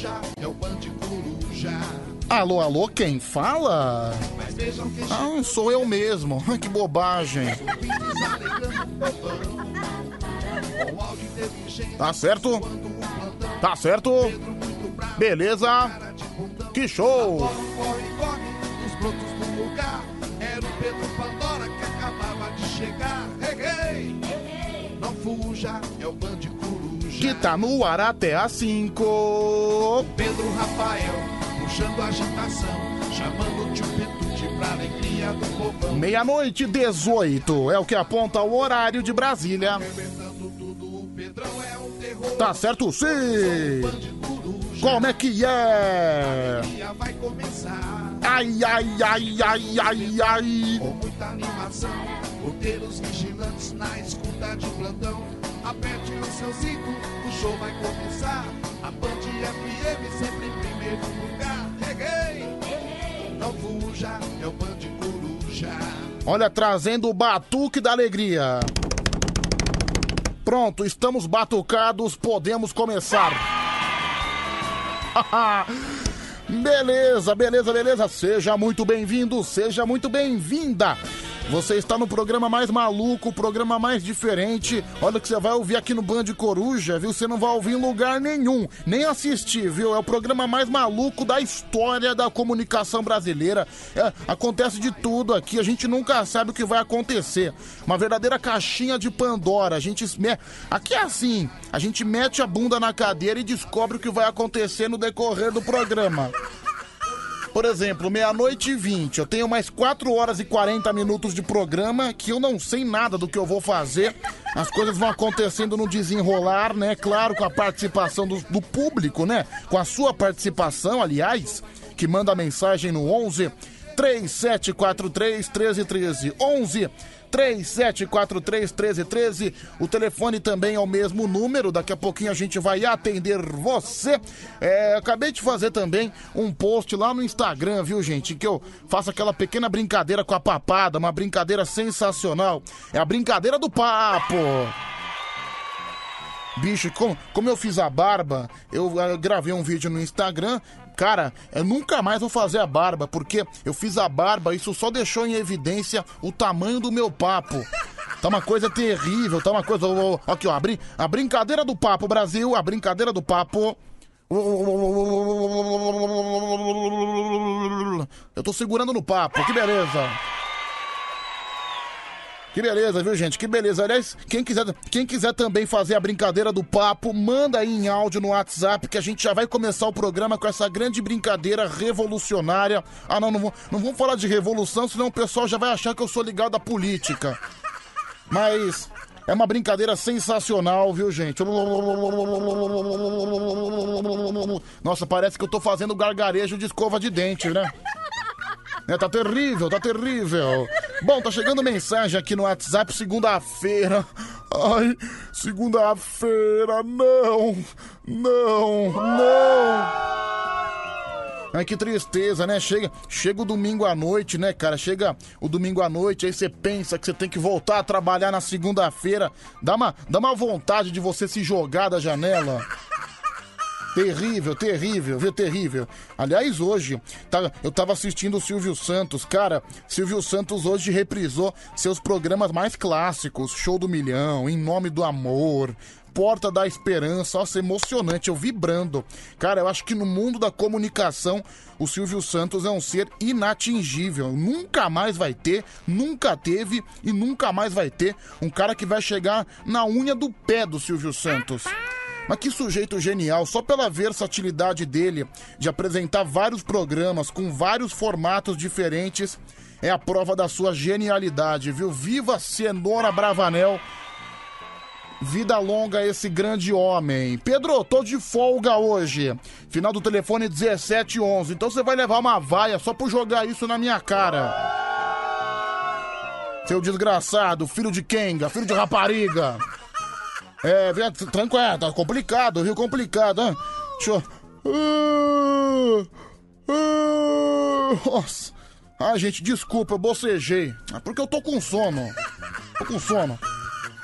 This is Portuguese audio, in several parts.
fuja, é o Band Coruja. Alô, alô, quem fala? Ah, sou eu mesmo. Que bobagem. Tá certo? Tá certo? Beleza? de. Que show! De. Não fuja, é o Band Coruja. Que tá no ar até às 5. Pedro Rafael, puxando a agitação, chamando o tio Petute pra alegria do povão. Meia-noite 18 é o que aponta o horário de Brasília. Tudo, o Pedrão é um terror. Tá certo sim! Como é que é? vai começar. Ai, ai, ai, ai, ai, ai. Com muita animação, porteiros vigilantes na escuta de plantão. Aperte o seu cinto, o show vai começar. A Band FM sempre em primeiro lugar. Hey. Não fuja, é o Band Coruja. Olha, trazendo o batuque da alegria. Pronto, estamos batucados, podemos começar. beleza, beleza, beleza. Seja muito bem-vindo, seja muito bem-vinda. Você está no programa mais maluco, o programa mais diferente. Olha que você vai ouvir aqui no Band Coruja, viu? Você não vai ouvir em lugar nenhum, nem assistir, viu? É o programa mais maluco da história da comunicação brasileira. É, acontece de tudo aqui, a gente nunca sabe o que vai acontecer. Uma verdadeira caixinha de Pandora. A gente aqui é assim, a gente mete a bunda na cadeira e descobre o que vai acontecer no decorrer do programa. Por exemplo, meia-noite e 20, eu tenho mais 4 horas e 40 minutos de programa que eu não sei nada do que eu vou fazer. As coisas vão acontecendo no desenrolar, né? Claro, com a participação do, do público, né? Com a sua participação, aliás, que manda mensagem no 11 3743 1313. 11 3743 1313. O telefone também é o mesmo número. Daqui a pouquinho a gente vai atender você. É, acabei de fazer também um post lá no Instagram, viu, gente? Que eu faço aquela pequena brincadeira com a papada, uma brincadeira sensacional. É a brincadeira do papo. Bicho, como, como eu fiz a barba, eu, eh, gravei um vídeo no Instagram. Cara, eu nunca mais vou fazer a barba, porque eu fiz a barba, isso só deixou em evidência o tamanho do meu papo. Tá uma coisa terrível, tá uma coisa. Aqui, ó, a, brin- a brincadeira do papo, Brasil, a brincadeira do papo. Eu tô segurando no papo, que beleza. Que beleza, viu, gente? Que beleza. Aliás, quem quiser, quem quiser também fazer a brincadeira do papo, manda aí em áudio no WhatsApp que a gente já vai começar o programa com essa grande brincadeira revolucionária. Ah, não, não, vou- não vamos falar de revolução, senão o pessoal já vai achar que eu sou ligado à política. Mas é uma brincadeira sensacional, viu, gente? Nossa, parece que eu tô fazendo gargarejo de escova de dente, né? É, tá terrível, tá terrível. Bom, tá chegando mensagem aqui no WhatsApp segunda-feira. Ai, segunda-feira, não, não, não. Ai, que tristeza, né? Chega, chega o domingo à noite, né, cara? Chega o domingo à noite, aí você pensa que você tem que voltar a trabalhar na segunda-feira. Dá uma, dá uma vontade de você se jogar da janela. Terrível, terrível, viu? Terrível. Aliás, hoje, tá, eu tava assistindo o Silvio Santos. Cara, Silvio Santos hoje reprisou seus programas mais clássicos: Show do Milhão, Em Nome do Amor. Porta da Esperança, nossa, emocionante, eu vibrando. Cara, eu acho que no mundo da comunicação, o Silvio Santos é um ser inatingível. Nunca mais vai ter, nunca teve e nunca mais vai ter um cara que vai chegar na unha do pé do Silvio Santos. Mas que sujeito genial, só pela versatilidade dele de apresentar vários programas com vários formatos diferentes, é a prova da sua genialidade, viu? Viva Cenoura Bravanel! Vida longa esse grande homem. Pedro, tô de folga hoje. Final do telefone 1711. Então você vai levar uma vaia só por jogar isso na minha cara. Seu desgraçado, filho de Kenga, filho de rapariga. É, vem, tranquilo, tá complicado, viu? Complicado, hein? Deixa eu... Ah, ah, Nossa. Ah, gente, desculpa, eu bocejei. É porque eu tô com sono. Tô com sono.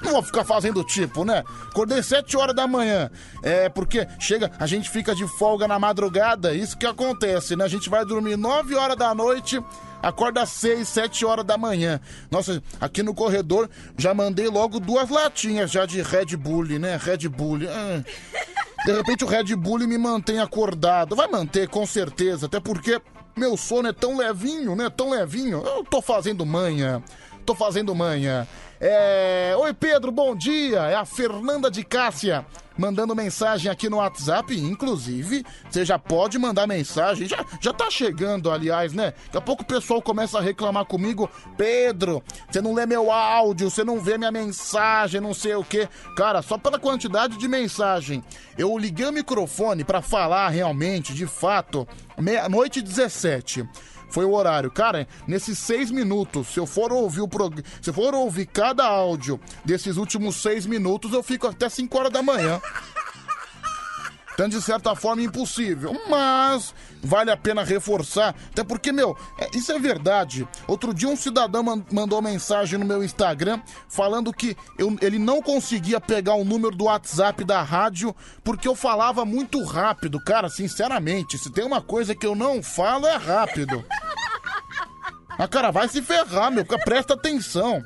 Não vou ficar fazendo tipo, né? Acordei 7 horas da manhã. É, porque chega, a gente fica de folga na madrugada, isso que acontece, né? A gente vai dormir 9 horas da noite, acorda às 6, 7 horas da manhã. Nossa, aqui no corredor já mandei logo duas latinhas já de Red Bull, né? Red Bull. Ah. De repente o Red Bull me mantém acordado. Vai manter, com certeza, até porque meu sono é tão levinho, né? Tão levinho. Eu tô fazendo manha. Tô fazendo manha. É... Oi, Pedro, bom dia. É a Fernanda de Cássia mandando mensagem aqui no WhatsApp. Inclusive, você já pode mandar mensagem. Já, já tá chegando, aliás, né? Daqui a pouco o pessoal começa a reclamar comigo. Pedro, você não lê meu áudio, você não vê minha mensagem, não sei o que. Cara, só pela quantidade de mensagem. Eu liguei o microfone para falar realmente, de fato, meia-noite 17 foi o horário. Cara, nesses seis minutos, se eu for ouvir o prog... se eu for ouvir cada áudio desses últimos seis minutos, eu fico até 5 horas da manhã. Então, de certa forma, impossível. Mas vale a pena reforçar. Até porque, meu, é, isso é verdade. Outro dia um cidadão mandou mensagem no meu Instagram falando que eu, ele não conseguia pegar o número do WhatsApp da rádio porque eu falava muito rápido. Cara, sinceramente, se tem uma coisa que eu não falo é rápido. Ah, cara, vai se ferrar, meu. Presta atenção.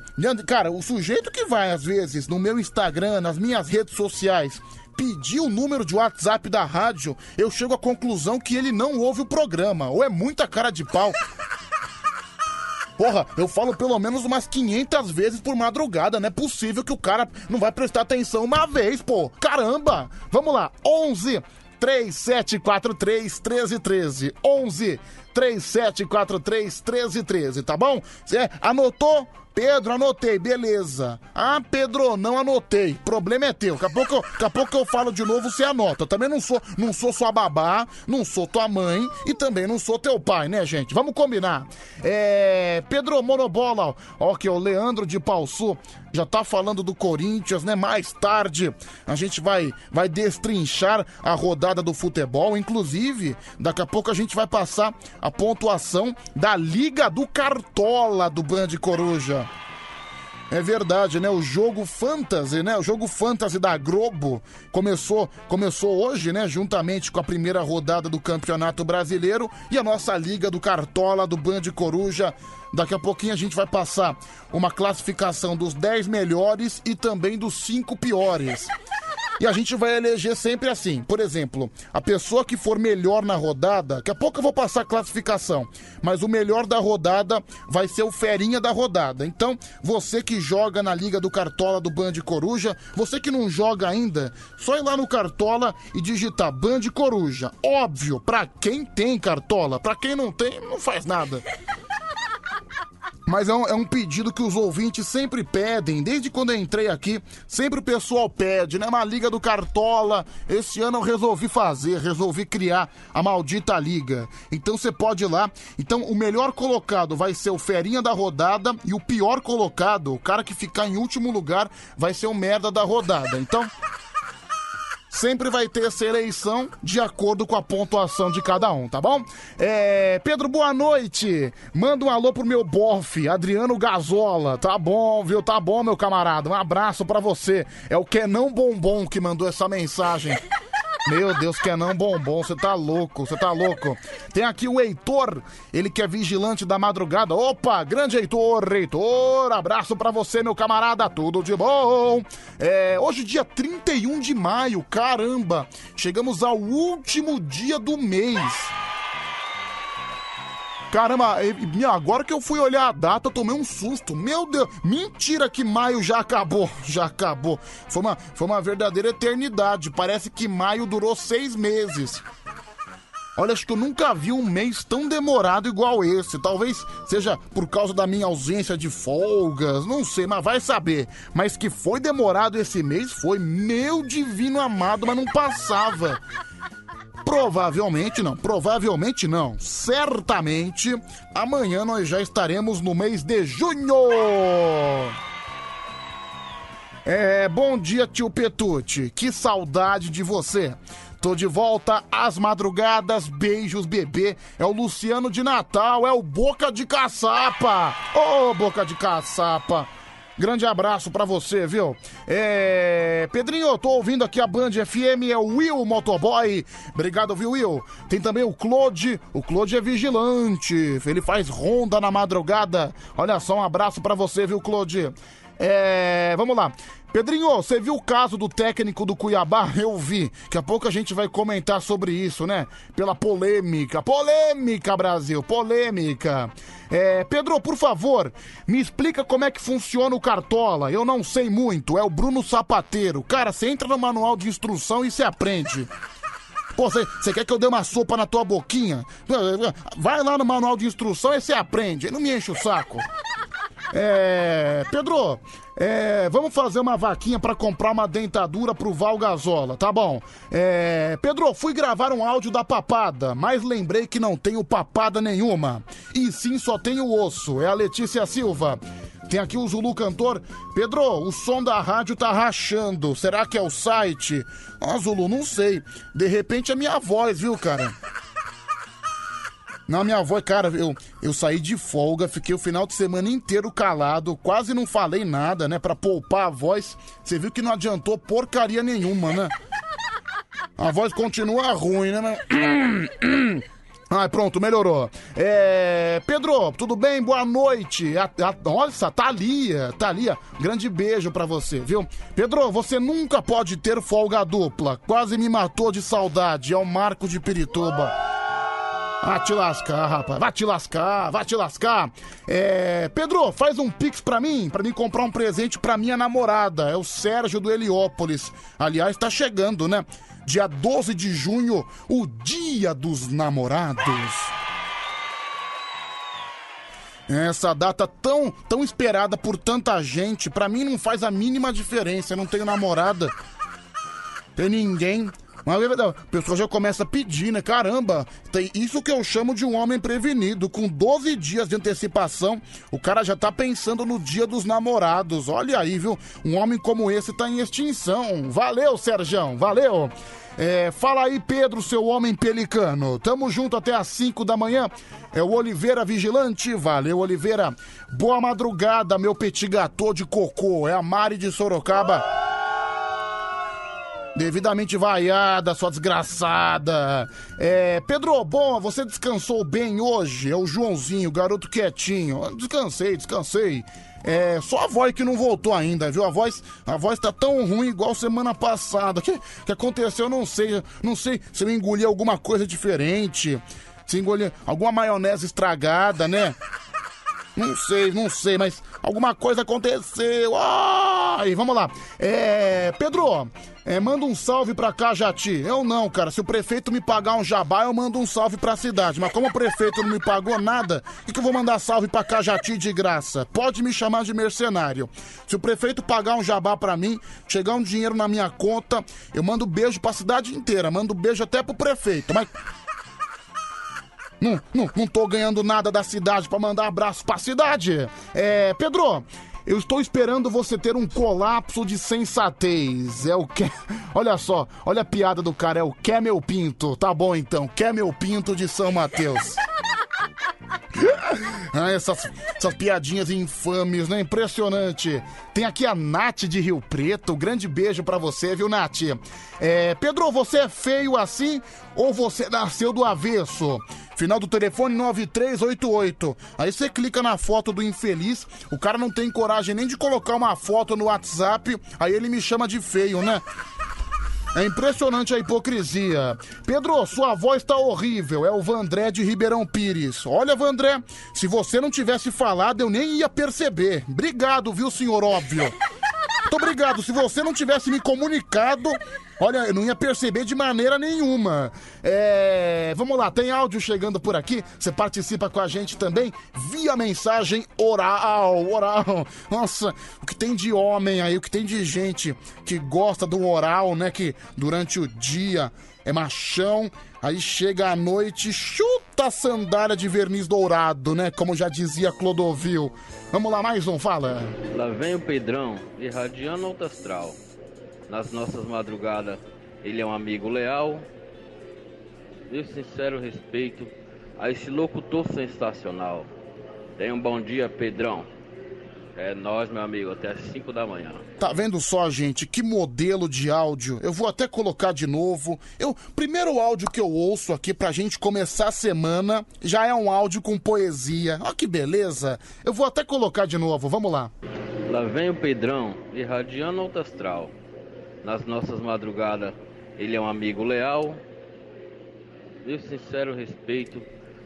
Cara, o sujeito que vai, às vezes, no meu Instagram, nas minhas redes sociais, pedir o número de WhatsApp da rádio, eu chego à conclusão que ele não ouve o programa. Ou é muita cara de pau. Porra, eu falo pelo menos umas 500 vezes por madrugada. Não é possível que o cara não vai prestar atenção uma vez, pô. Caramba! Vamos lá, 11 3743 1313. 11 3743 1313, tá bom? Você anotou? Pedro, anotei, beleza. Ah, Pedro, não anotei. Problema é teu. Daqui a pouco, daqui a pouco eu falo de novo, você anota. Eu também não sou, não sou sua babá, não sou tua mãe e também não sou teu pai, né, gente? Vamos combinar. É. Pedro Monobola, ó, que o Leandro de Palsu já tá falando do Corinthians, né? Mais tarde a gente vai vai destrinchar a rodada do futebol, inclusive, daqui a pouco a gente vai passar a pontuação da Liga do Cartola do Band Coruja. É verdade, né? O jogo Fantasy, né? O jogo Fantasy da Globo começou, começou hoje, né? Juntamente com a primeira rodada do Campeonato Brasileiro e a nossa Liga do Cartola do Band Coruja. Daqui a pouquinho a gente vai passar uma classificação dos 10 melhores e também dos 5 piores. E a gente vai eleger sempre assim. Por exemplo, a pessoa que for melhor na rodada, daqui a pouco eu vou passar a classificação, mas o melhor da rodada vai ser o ferinha da rodada. Então, você que joga na Liga do Cartola do Band Coruja, você que não joga ainda, só ir lá no Cartola e digitar Band Coruja. Óbvio, pra quem tem Cartola, pra quem não tem, não faz nada. Mas é um, é um, pedido que os ouvintes sempre pedem. Desde quando eu entrei aqui, sempre o pessoal pede, né? Uma liga do Cartola. Esse ano eu resolvi fazer, resolvi criar a maldita liga. Então você pode ir lá. Então o melhor colocado vai ser o Ferinha da rodada e o pior colocado, o cara que ficar em último lugar, vai ser o merda da rodada. Então sempre vai ter essa eleição de acordo com a pontuação de cada um, tá bom? É, Pedro, boa noite. Manda um alô pro meu bofe, Adriano Gazola. Tá bom, viu? Tá bom, meu camarada. Um abraço para você. É o Kenão Bombom que mandou essa mensagem. Meu Deus, que é não bombom, você tá louco, você tá louco. Tem aqui o Heitor, ele que é vigilante da madrugada. Opa, grande Heitor, Heitor, abraço para você, meu camarada, tudo de bom. É, hoje, dia 31 de maio, caramba, chegamos ao último dia do mês. Caramba, agora que eu fui olhar a data, tomei um susto. Meu Deus, mentira que maio já acabou. Já acabou. Foi uma, foi uma verdadeira eternidade. Parece que maio durou seis meses. Olha, acho que eu nunca vi um mês tão demorado igual esse. Talvez seja por causa da minha ausência de folgas, não sei, mas vai saber. Mas que foi demorado esse mês foi, meu divino amado, mas não passava. Provavelmente não, provavelmente não. Certamente amanhã nós já estaremos no mês de junho. É, bom dia, tio Petute. Que saudade de você. Tô de volta às madrugadas, beijos, bebê. É o Luciano de Natal, é o Boca de Caçapa. Ô, oh, Boca de Caçapa. Grande abraço pra você, viu? É... Pedrinho, eu tô ouvindo aqui a Band FM, é o Will Motoboy. Obrigado, viu, Will? Tem também o Claude. O Claude é vigilante. Ele faz ronda na madrugada. Olha só, um abraço pra você, viu, Claude? É... Vamos lá. Pedrinho, você viu o caso do técnico do Cuiabá? Eu vi. Daqui a pouco a gente vai comentar sobre isso, né? Pela polêmica. Polêmica, Brasil, polêmica. É, Pedro, por favor, me explica como é que funciona o Cartola. Eu não sei muito, é o Bruno Sapateiro. Cara, você entra no manual de instrução e você aprende. Pô, você quer que eu dê uma sopa na tua boquinha? Vai lá no manual de instrução e você aprende. Não me enche o saco. É. Pedro, é, vamos fazer uma vaquinha para comprar uma dentadura pro Val Gazola, tá bom? É, Pedro, fui gravar um áudio da papada, mas lembrei que não tenho papada nenhuma. E sim, só tenho osso. É a Letícia Silva. Tem aqui o Zulu Cantor. Pedro, o som da rádio tá rachando. Será que é o site? Ah, Zulu, não sei. De repente é minha voz, viu, cara? Na minha voz, cara, eu, eu saí de folga, fiquei o final de semana inteiro calado, quase não falei nada, né, pra poupar a voz. Você viu que não adiantou porcaria nenhuma, né? A voz continua ruim, né? Ah, pronto, melhorou. É. Pedro, tudo bem? Boa noite. A, a, olha, Thalia, Thalia, grande beijo pra você, viu? Pedro, você nunca pode ter folga dupla. Quase me matou de saudade. É o Marco de Pirituba. Vai te lascar, rapaz. Vai te lascar, vai te lascar. É... Pedro, faz um pix pra mim, pra mim comprar um presente pra minha namorada. É o Sérgio do Heliópolis. Aliás, tá chegando, né? Dia 12 de junho, o Dia dos Namorados. Essa data tão, tão esperada por tanta gente, pra mim não faz a mínima diferença. Eu não tenho namorada. Tem ninguém. Mas o pessoal já começa a pedir, né? Caramba, tem isso que eu chamo de um homem prevenido. Com 12 dias de antecipação, o cara já tá pensando no dia dos namorados. Olha aí, viu? Um homem como esse tá em extinção. Valeu, Serjão, valeu. É, fala aí, Pedro, seu homem pelicano. Tamo junto até às 5 da manhã. É o Oliveira Vigilante. Valeu, Oliveira. Boa madrugada, meu petit gâteau de cocô. É a Mari de Sorocaba. Devidamente vaiada, sua desgraçada. É, Pedro, bom, você descansou bem hoje? É o Joãozinho, garoto quietinho. Descansei, descansei. É, só a voz que não voltou ainda, viu? A voz, a voz tá tão ruim igual semana passada. O que, que aconteceu? Eu não sei. Não sei se eu engoli alguma coisa diferente. Se engoli alguma maionese estragada, né? Não sei, não sei, mas alguma coisa aconteceu. Ai, vamos lá. É, Pedro, é, manda um salve pra Cajati. Eu não, cara. Se o prefeito me pagar um jabá, eu mando um salve pra cidade. Mas como o prefeito não me pagou nada, o que, eu vou mandar salve pra Cajati de graça? Pode me chamar de mercenário. Se o prefeito pagar um jabá pra mim, chegar um dinheiro na minha conta, eu mando beijo pra cidade inteira. Mando beijo até pro prefeito. Mas. Não, não, não tô ganhando nada da cidade para mandar abraço pra cidade. É, Pedro, eu estou esperando você ter um colapso de sensatez. É o que. Olha só, olha a piada do cara, é o Camel Pinto. Tá bom então, Camel Pinto de São Mateus. Ah, essas, essas piadinhas infames, né? Impressionante. Tem aqui a Nath de Rio Preto. Grande beijo para você, viu, Nath? É, Pedro, você é feio assim ou você nasceu do avesso? Final do telefone 9388. Aí você clica na foto do infeliz, o cara não tem coragem nem de colocar uma foto no WhatsApp, aí ele me chama de feio, né? É impressionante a hipocrisia. Pedro, sua voz tá horrível. É o Vandré de Ribeirão Pires. Olha, Vandré, se você não tivesse falado, eu nem ia perceber. Obrigado, viu, senhor óbvio? Muito obrigado. Se você não tivesse me comunicado, olha, eu não ia perceber de maneira nenhuma. É, vamos lá, tem áudio chegando por aqui. Você participa com a gente também via mensagem oral, oral. Nossa, o que tem de homem aí, o que tem de gente que gosta do oral, né? Que durante o dia é machão, aí chega à noite, chuta a sandália de verniz dourado, né? Como já dizia Clodovil. Vamos lá, mais um, fala. Lá vem o Pedrão, irradiando alto astral. Nas nossas madrugadas, ele é um amigo leal. Meu sincero respeito a esse locutor sensacional. Tenha um bom dia, Pedrão. É nós, meu amigo, até as 5 da manhã. Tá vendo só, gente? Que modelo de áudio. Eu vou até colocar de novo. Eu, primeiro áudio que eu ouço aqui pra gente começar a semana já é um áudio com poesia. Ó que beleza. Eu vou até colocar de novo. Vamos lá. Lá vem o Pedrão, irradiando alto astral. Nas nossas madrugadas, ele é um amigo leal. Meu sincero respeito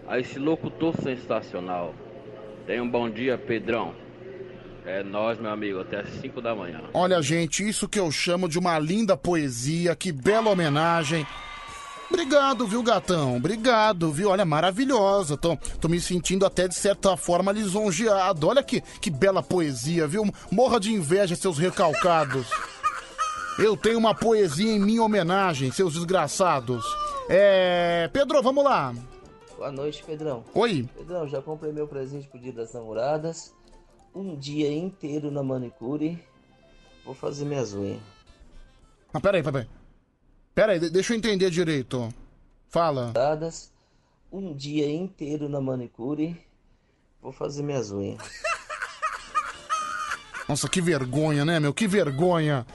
a esse locutor sensacional. Tenha um bom dia, Pedrão. É nós, meu amigo, até as 5 da manhã. Olha, gente, isso que eu chamo de uma linda poesia. Que bela homenagem. Obrigado, viu, gatão? Obrigado, viu? Olha, maravilhosa. Tô, tô me sentindo até, de certa forma, lisonjeado. Olha que, que bela poesia, viu? Morra de inveja, seus recalcados. Eu tenho uma poesia em minha homenagem, seus desgraçados. É. Pedro, vamos lá. Boa noite, Pedrão. Oi. Pedrão, já comprei meu presente pro dia das namoradas. Um dia inteiro na manicure. Vou fazer minhas unhas. Ah, peraí, peraí. Peraí, de- deixa eu entender direito. Fala. Um dia inteiro na manicure. Vou fazer minhas unhas. Nossa, que vergonha, né, meu? Que vergonha.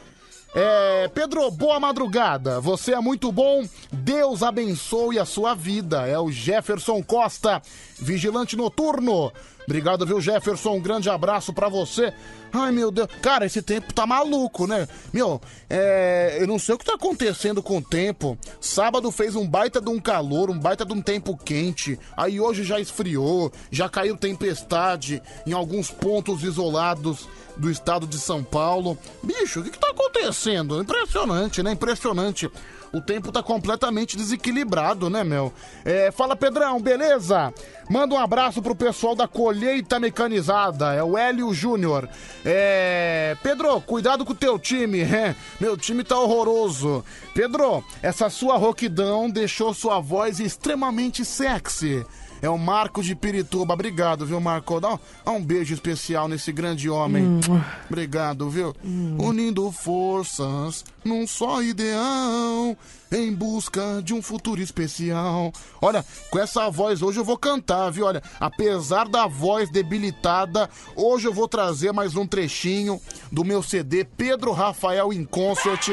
É, Pedro, boa madrugada. Você é muito bom. Deus abençoe a sua vida. É o Jefferson Costa, vigilante noturno. Obrigado, viu, Jefferson? Um grande abraço pra você. Ai, meu Deus. Cara, esse tempo tá maluco, né? Meu, é. Eu não sei o que tá acontecendo com o tempo. Sábado fez um baita de um calor, um baita de um tempo quente. Aí hoje já esfriou, já caiu tempestade em alguns pontos isolados do estado de São Paulo. Bicho, o que, que tá acontecendo? Impressionante, né? Impressionante. O tempo tá completamente desequilibrado, né, meu? É, fala, Pedrão, beleza? Manda um abraço pro pessoal da colheita mecanizada, é o Hélio Júnior. É. Pedro, cuidado com o teu time, é. Meu time tá horroroso. Pedro, essa sua roquidão deixou sua voz extremamente sexy. É o Marco de Pirituba. Obrigado, viu, Marco? Dá um, dá um beijo especial nesse grande homem. Obrigado, viu? Unindo forças num só ideal, em busca de um futuro especial. Olha, com essa voz hoje eu vou cantar, viu? Olha, apesar da voz debilitada, hoje eu vou trazer mais um trechinho do meu CD Pedro Rafael em Concert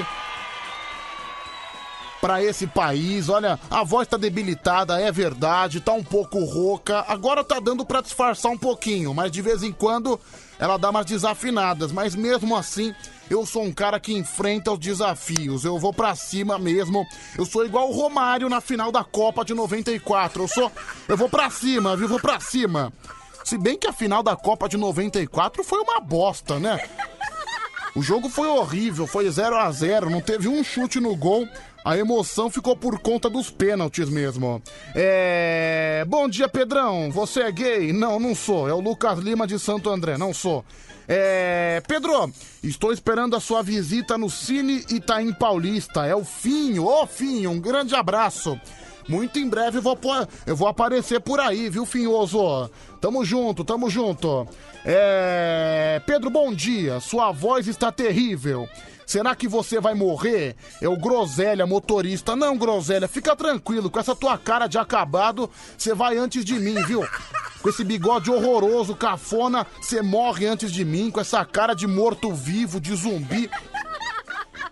pra esse país. Olha, a voz tá debilitada, é verdade, tá um pouco rouca. Agora tá dando pra disfarçar um pouquinho, mas de vez em quando ela dá umas desafinadas. Mas mesmo assim, eu sou um cara que enfrenta os desafios. Eu vou pra cima mesmo. Eu sou igual o Romário na final da Copa de 94. Eu sou. Eu vou pra cima, viu? Vou pra cima. Se bem que a final da Copa de 94 foi uma bosta, né? O jogo foi horrível, foi 0 a 0 não teve um chute no gol. A emoção ficou por conta dos pênaltis mesmo. É. Bom dia, Pedrão. Você é gay? Não, não sou. É o Lucas Lima de Santo André, não sou. É. Pedro, estou esperando a sua visita no Cine Itaim Paulista. É o Finho. Ô, Finho, um grande abraço. Muito em breve eu vou, eu vou aparecer por aí, viu, Finhoso? Tamo junto, tamo junto. É. Pedro, bom dia. Sua voz está terrível. Será que você vai morrer? É o Groselha, motorista. Não, Groselha, fica tranquilo. Com essa tua cara de acabado, você vai antes de mim, viu? Com esse bigode horroroso, cafona, você morre antes de mim. Com essa cara de morto-vivo, de zumbi.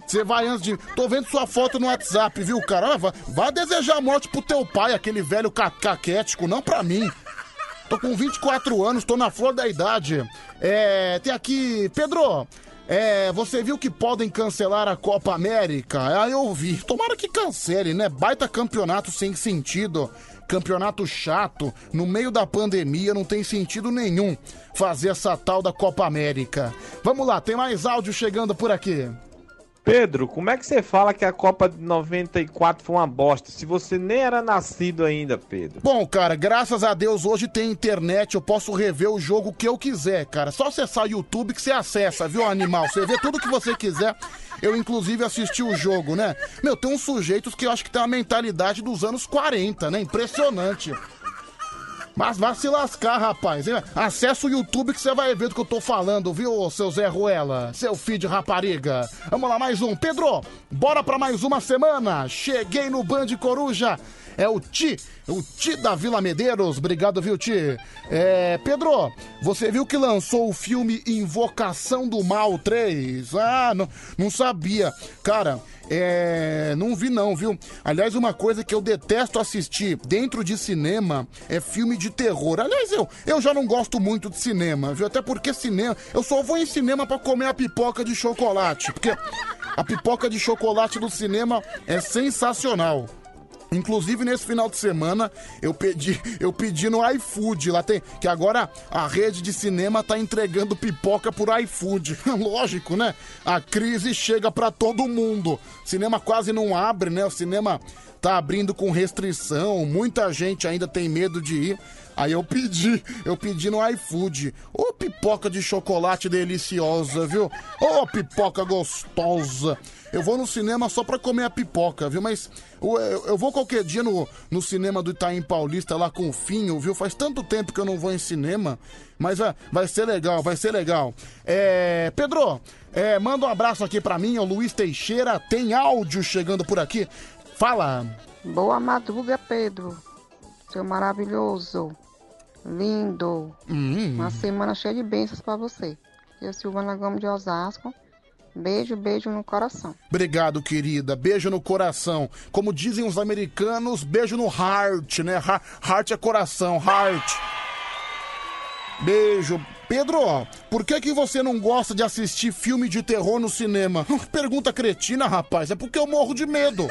Você vai antes de. Tô vendo sua foto no WhatsApp, viu, cara? Vai, vai desejar a morte pro teu pai, aquele velho ca caquético, não pra mim. Tô com 24 anos, tô na flor da idade. É. Tem aqui. Pedro, é. Você viu que podem cancelar a Copa América? Ah, eu vi. Tomara que cancele, né? Baita campeonato sem sentido. Campeonato chato. No meio da pandemia não tem sentido nenhum fazer essa tal da Copa América. Vamos lá, tem mais áudio chegando por aqui. Pedro, como é que você fala que a Copa de 94 foi uma bosta? Se você nem era nascido ainda, Pedro. Bom, cara, graças a Deus hoje tem internet, eu posso rever o jogo que eu quiser, cara. Só acessar o YouTube que você acessa, viu, animal? Você vê tudo que você quiser. Eu, inclusive, assisti o jogo, né? Meu, tem uns sujeitos que eu acho que tem a mentalidade dos anos 40, né? Impressionante. Mas vá se lascar, rapaz. hein? Acessa o YouTube que você vai ver do que eu tô falando, viu, seu Zé Ruela? Seu filho de rapariga. Vamos lá, mais um. Pedro, bora pra mais uma semana. Cheguei no Band Coruja. É o Ti, o Ti da Vila Medeiros. Obrigado, viu, Ti? É, Pedro, você viu que lançou o filme Invocação do Mal 3? Ah, não, não sabia. Cara, é. Não vi, não, viu? Aliás, uma coisa que eu detesto assistir dentro de cinema é filme de terror. Aliás, eu, eu já não gosto muito de cinema, viu? Até porque cinema. Eu só vou em cinema pra comer a pipoca de chocolate. Porque a pipoca de chocolate do cinema é sensacional. Inclusive nesse final de semana eu pedi, eu pedi no iFood, lá tem que agora a rede de cinema tá entregando pipoca por iFood. Lógico, né? A crise chega pra todo mundo. Cinema quase não abre, né? O cinema tá abrindo com restrição, muita gente ainda tem medo de ir. Aí eu pedi, eu pedi no iFood. Ô pipoca de chocolate deliciosa, viu? Ô pipoca gostosa. Eu vou no cinema só pra comer a pipoca, viu? Mas eu, vou qualquer dia no, no cinema do Itaim Paulista lá com o Finho, viu? Faz tanto tempo que eu não vou em cinema. Mas vai, vai ser legal, vai ser legal. É. Pedro, é, manda um abraço aqui pra mim, o Luiz Teixeira. Tem áudio chegando por aqui. Fala. Boa madruga, Pedro. Seu maravilhoso. Lindo. Hum. Uma semana cheia de bênçãos pra você. Eu, Silvana Gomes de Osasco. Beijo, beijo no coração. Obrigado, querida. Beijo no coração. Como dizem os americanos, beijo no heart, né? Ha- Heart é coração, heart. Beijo. Pedro, por que que você não gosta de assistir filme de terror no cinema? Pergunta cretina, rapaz. É porque eu morro de medo.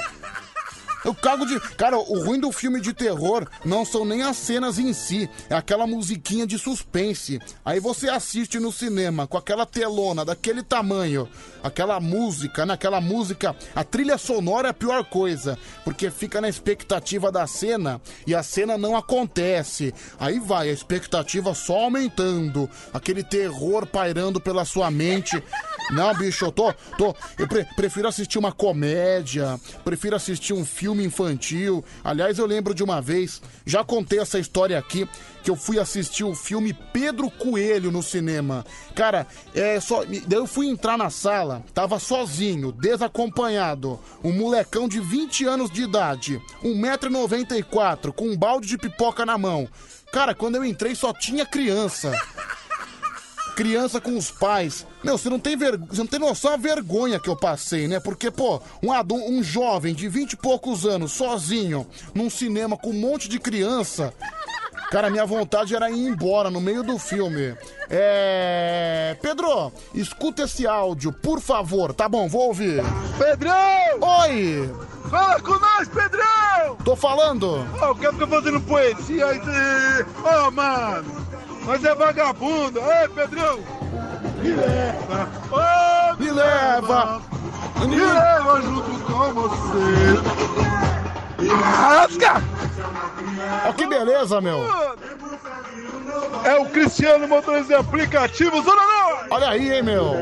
Eu cago de. Cara, o ruim do filme de terror não são nem as cenas em si, é aquela musiquinha de suspense. Aí você assiste no cinema com aquela telona daquele tamanho, aquela música, né? Aquela música. A trilha sonora é a pior coisa, porque fica na expectativa da cena e a cena não acontece. Aí vai, a expectativa só aumentando, aquele terror pairando pela sua mente. Não, bicho, eu tô. tô eu pre- prefiro assistir uma comédia, prefiro assistir um filme infantil. Aliás, eu lembro de uma vez, já contei essa história aqui, que eu fui assistir o filme Pedro Coelho no cinema. Cara, é só. Daí eu fui entrar na sala, tava sozinho, desacompanhado. Um molecão de 20 anos de idade, 1,94m, com um balde de pipoca na mão. Cara, quando eu entrei só tinha criança criança com os pais. Meu, você não tem ver... não tem noção da vergonha que eu passei, né? Porque, pô, um um jovem de vinte e poucos anos, sozinho, num cinema com um monte de criança. Cara, minha vontade era ir embora no meio do filme. É. Pedro, escuta esse áudio, por favor. Tá bom, vou ouvir. Pedrão! Oi! Fala com nós, Pedrão! Tô falando! Ô, o cara fica fazendo poesia aí. Ô, mano! Nós é vagabundo! Ei, Pedrão! Me leva! Ô, Me leva! Me leva junto com você! Rasga! Ó, que beleza, meu! É o Cristiano Motorista de Aplicativos, Zona Norte! Olha aí, hein, meu!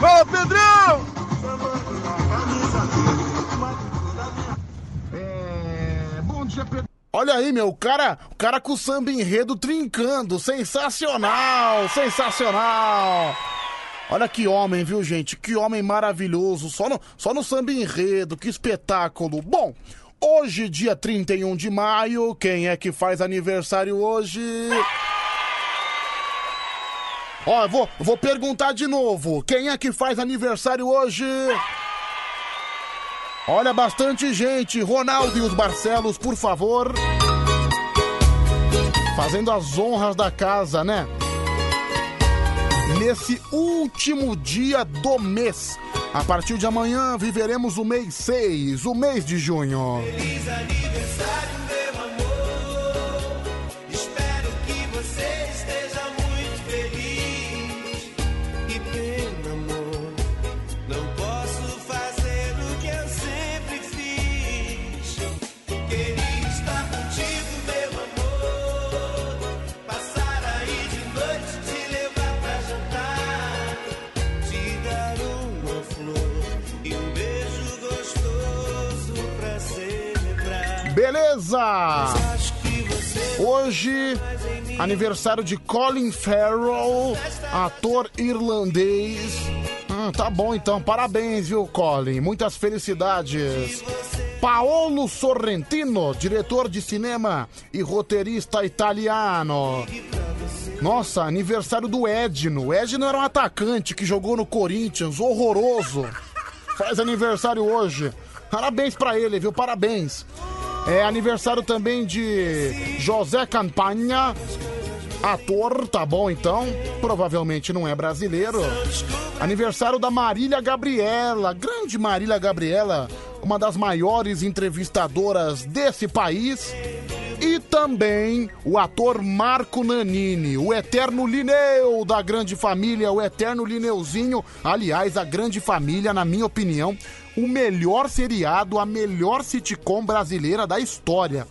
Fala, Pedrão! É, Bom dia, Pedro. Olha aí, meu, o cara, o cara com o samba enredo trincando. Sensacional, sensacional. Olha que homem, viu, gente? Que homem maravilhoso. Só no, só no samba enredo, que espetáculo. Bom, hoje, dia 31 de maio, quem é que faz aniversário hoje? Ó, vou, vou perguntar de novo. Quem é que faz aniversário hoje? Olha, bastante gente. Ronaldo e os Barcelos, por favor. Fazendo as honras da casa, né? Nesse último dia do mês. A partir de amanhã viveremos o mês 6, o mês de junho. Feliz aniversário, Beleza! Hoje, aniversário de Colin Farrell, ator irlandês. Ah, tá bom então. Parabéns, viu, Colin? Muitas felicidades. Paolo Sorrentino, diretor de cinema e roteirista italiano. Nossa, aniversário do Edno. Edno era um atacante que jogou no Corinthians, horroroso. Faz aniversário hoje. Parabéns pra ele, viu? Parabéns. É aniversário também de José Campanha, ator, tá bom então? Provavelmente não é brasileiro. Aniversário da Marília Gabriela, grande Marília Gabriela, uma das maiores entrevistadoras desse país. E também o ator Marco Nanini, o eterno Lineu da grande família, o eterno Lineuzinho. Aliás, a grande família, na minha opinião, o melhor seriado, a melhor sitcom brasileira da história.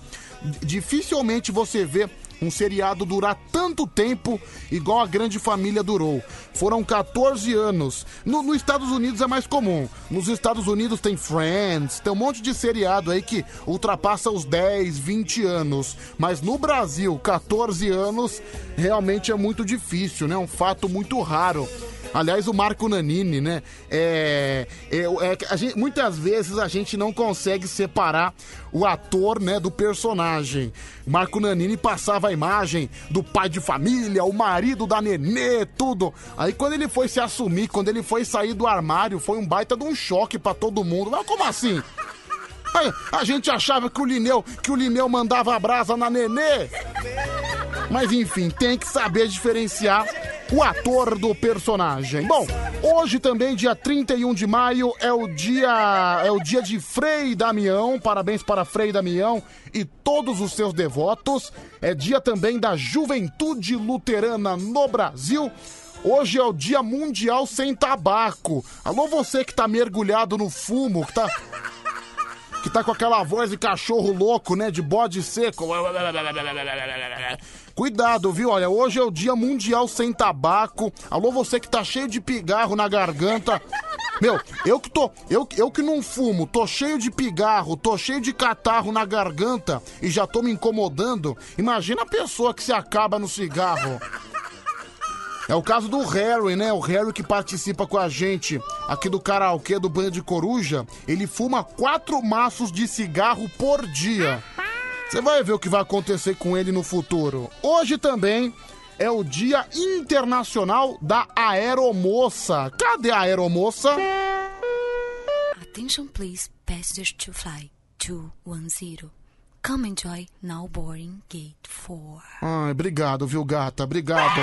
Dificilmente você vê um seriado durar tanto tempo igual a Grande Família durou. Foram 14 anos. No, nos Estados Unidos é mais comum. Nos Estados Unidos tem Friends, tem um monte de seriado aí que ultrapassa os 10, 20 anos. Mas no Brasil, 14 anos realmente é muito difícil, né? Um fato muito raro. Aliás, o Marco Nanini, né? É, é, é gente, muitas vezes a gente não consegue separar o ator, né, do personagem. Marco Nanini passava a imagem do pai de família, o marido da nenê, tudo. Aí quando ele foi se assumir, quando ele foi sair do armário, foi um baita de um choque para todo mundo. Mas como assim? A, a gente achava que o Lineu, que o Lineu mandava a brasa na nenê. Mas enfim, tem que saber diferenciar o ator do personagem. Bom, hoje também, dia 31 de maio, é o dia é o dia de Frei Damião. Parabéns para Frei Damião e todos os seus devotos. É dia também da Juventude Luterana no Brasil. Hoje é o Dia Mundial Sem Tabaco. Alô, você que tá mergulhado no fumo, que tá que tá com aquela voz de cachorro louco, né? De bode seco. Cuidado, viu? Olha, hoje é o Dia Mundial Sem Tabaco. Alô, você que tá cheio de pigarro na garganta. Meu, eu que tô, eu, eu que não fumo, tô cheio de pigarro, tô cheio de catarro na garganta e já tô me incomodando. Imagina a pessoa que se acaba no cigarro. É o caso do Harry, né? O Harry que participa com a gente aqui do karaokê do Banho de Coruja. Ele fuma quatro maços de cigarro por dia. Você vai ver o que vai acontecer com ele no futuro. Hoje também é o Dia Internacional da Aeromoça. Cadê a aeromoça? Attention please, passengers to fly 210. Come enjoy now boarding gate 4. Ai, obrigado, viu, gata? Obrigado.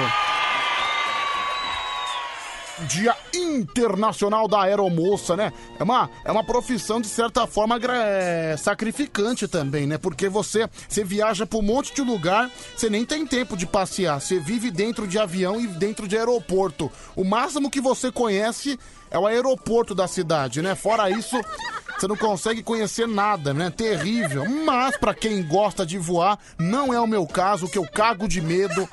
Dia Internacional da Aeromoça, né? É uma, é uma profissão, de certa forma, é, sacrificante também, né? Porque você, você viaja pra um monte de lugar, você nem tem tempo de passear. Você vive dentro de avião e dentro de aeroporto. O máximo que você conhece é o aeroporto da cidade, né? Fora isso, você não consegue conhecer nada, né? Terrível. Mas pra quem gosta de voar, não é o meu caso, que eu cago de medo.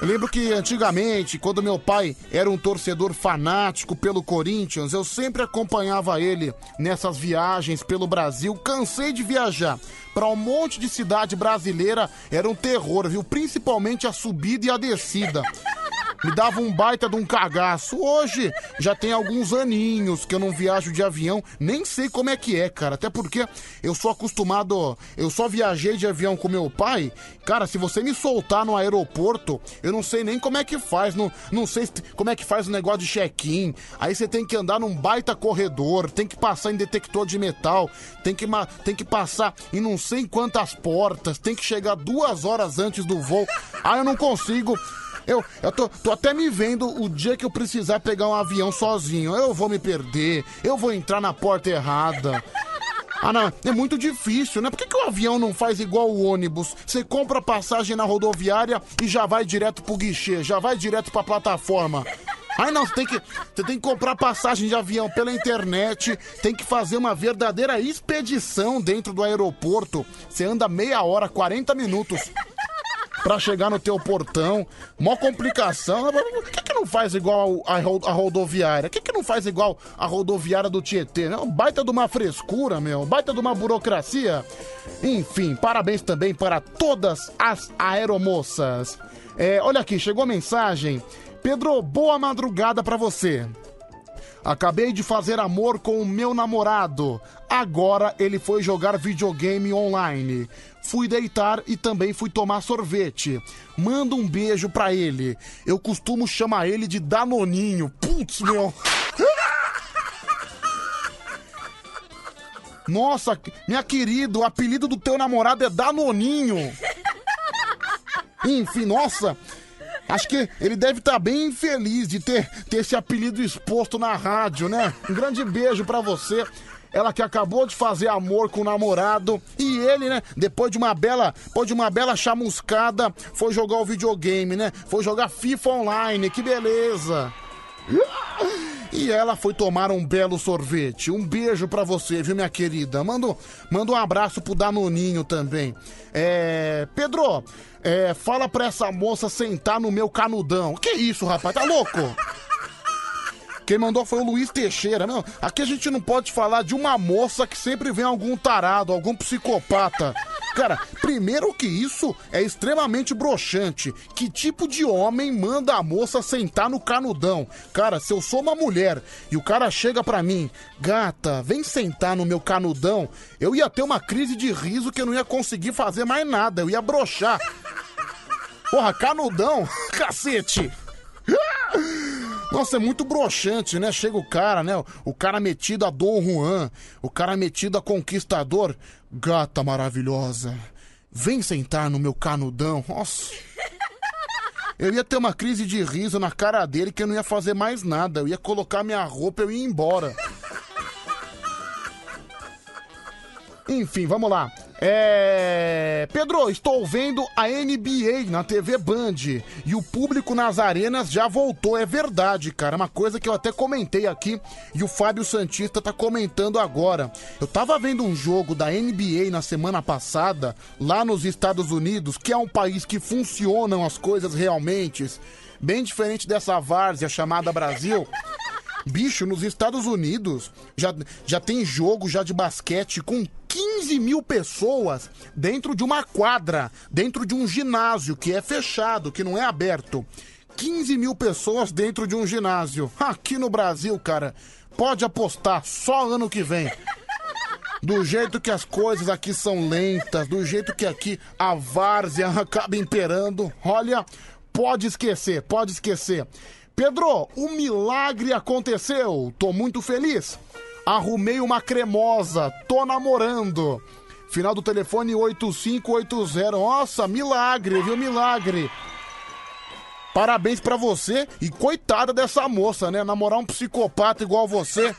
Eu lembro que antigamente, quando meu pai era um torcedor fanático pelo Corinthians, eu sempre acompanhava ele nessas viagens pelo Brasil. Cansei de viajar para um monte de cidade brasileira, era um terror, viu? Principalmente a subida e a descida. Me dava um baita de um cagaço. Hoje já tem alguns aninhos que eu não viajo de avião, nem sei como é que é, cara. Até porque eu sou acostumado, eu só viajei de avião com meu pai. Cara, se você me soltar no aeroporto, eu não sei nem como é que faz, não, não sei se- como é que faz o negócio de check-in. Aí você tem que andar num baita corredor, tem que passar em detector de metal, tem que, tem que passar em não sei quantas portas, tem que chegar duas horas antes do voo. Aí eu não consigo. Eu, eu tô, tô até me vendo o dia que eu precisar pegar um avião sozinho. Eu vou me perder, eu vou entrar na porta errada. Ah, não, é muito difícil, né? Por que, que o avião não faz igual o ônibus? Você compra passagem na rodoviária e já vai direto pro guichê, já vai direto pra plataforma. Aí não, você tem que, você tem que comprar passagem de avião pela internet, tem que fazer uma verdadeira expedição dentro do aeroporto. Você anda meia hora, 40 minutos pra chegar no teu portão. Mó complicação. Por que, que não faz igual a, a rodoviária? Por que, que não faz igual a rodoviária do Tietê? né? Um baita de uma frescura, meu. Baita de uma burocracia. Enfim, parabéns também para todas as aeromoças. É, olha aqui, chegou a mensagem. Pedro, boa madrugada pra você. Acabei de fazer amor com o meu namorado. Agora ele foi jogar videogame online. Fui deitar e também fui tomar sorvete. Manda um beijo pra ele. Eu costumo chamar ele de Danoninho. Putz, meu. Nossa, minha querida, o apelido do teu namorado é Danoninho. Enfim, nossa. Acho que ele deve estar bem feliz de ter, ter esse apelido exposto na rádio, né? Um grande beijo pra você. Ela que acabou de fazer amor com o namorado e ele, né, depois de uma bela, depois de uma bela chamuscada, foi jogar o videogame, né? Foi jogar FIFA online. Que beleza. E ela foi tomar um belo sorvete. Um beijo pra você, viu, minha querida? Manda, manda um abraço pro Danoninho também. É. Pedro, é, fala pra essa moça sentar no meu canudão. Que isso, rapaz? Tá louco? Quem mandou foi o Luiz Teixeira. Não, aqui a gente não pode falar de uma moça que sempre vem algum tarado, algum psicopata. Cara, primeiro que isso é extremamente broxante. Que tipo de homem manda a moça sentar no canudão? Cara, se eu sou uma mulher e o cara chega pra mim, gata, vem sentar no meu canudão, eu ia ter uma crise de riso que eu não ia conseguir fazer mais nada, eu ia broxar. Porra, canudão, cacete. Nossa, é muito broxante, né? Chega o cara, né? O cara metido a Dom Juan, o cara metido a conquistador. Gata maravilhosa, vem sentar no meu canudão. Nossa. Eu ia ter uma crise de riso na cara dele que eu não ia fazer mais nada. Eu ia colocar minha roupa e eu ia embora. Enfim, vamos lá. É. Pedro, estou vendo a NBA na TV Band e o público nas arenas já voltou. É verdade, cara. Uma coisa que eu até comentei aqui e o Fábio Santista tá comentando agora. Eu tava vendo um jogo da NBA na semana passada, lá nos Estados Unidos, que é um país que funcionam as coisas realmente, bem diferente dessa várzea chamada Brasil. Bicho, nos Estados Unidos já, já tem jogo já de basquete com 15 mil pessoas dentro de uma quadra, dentro de um ginásio que é fechado, que não é aberto. 15 mil pessoas dentro de um ginásio. Aqui no Brasil, cara, pode apostar, só ano que vem. Do jeito que as coisas aqui são lentas, do jeito que aqui a várzea acaba imperando, olha, pode esquecer, pode esquecer. Pedro, o milagre aconteceu. Tô muito feliz. Arrumei uma cremosa. Tô namorando. Final do telefone 8580. Nossa, milagre, viu? Milagre. Parabéns pra você e coitada dessa moça, né? Namorar um psicopata igual você.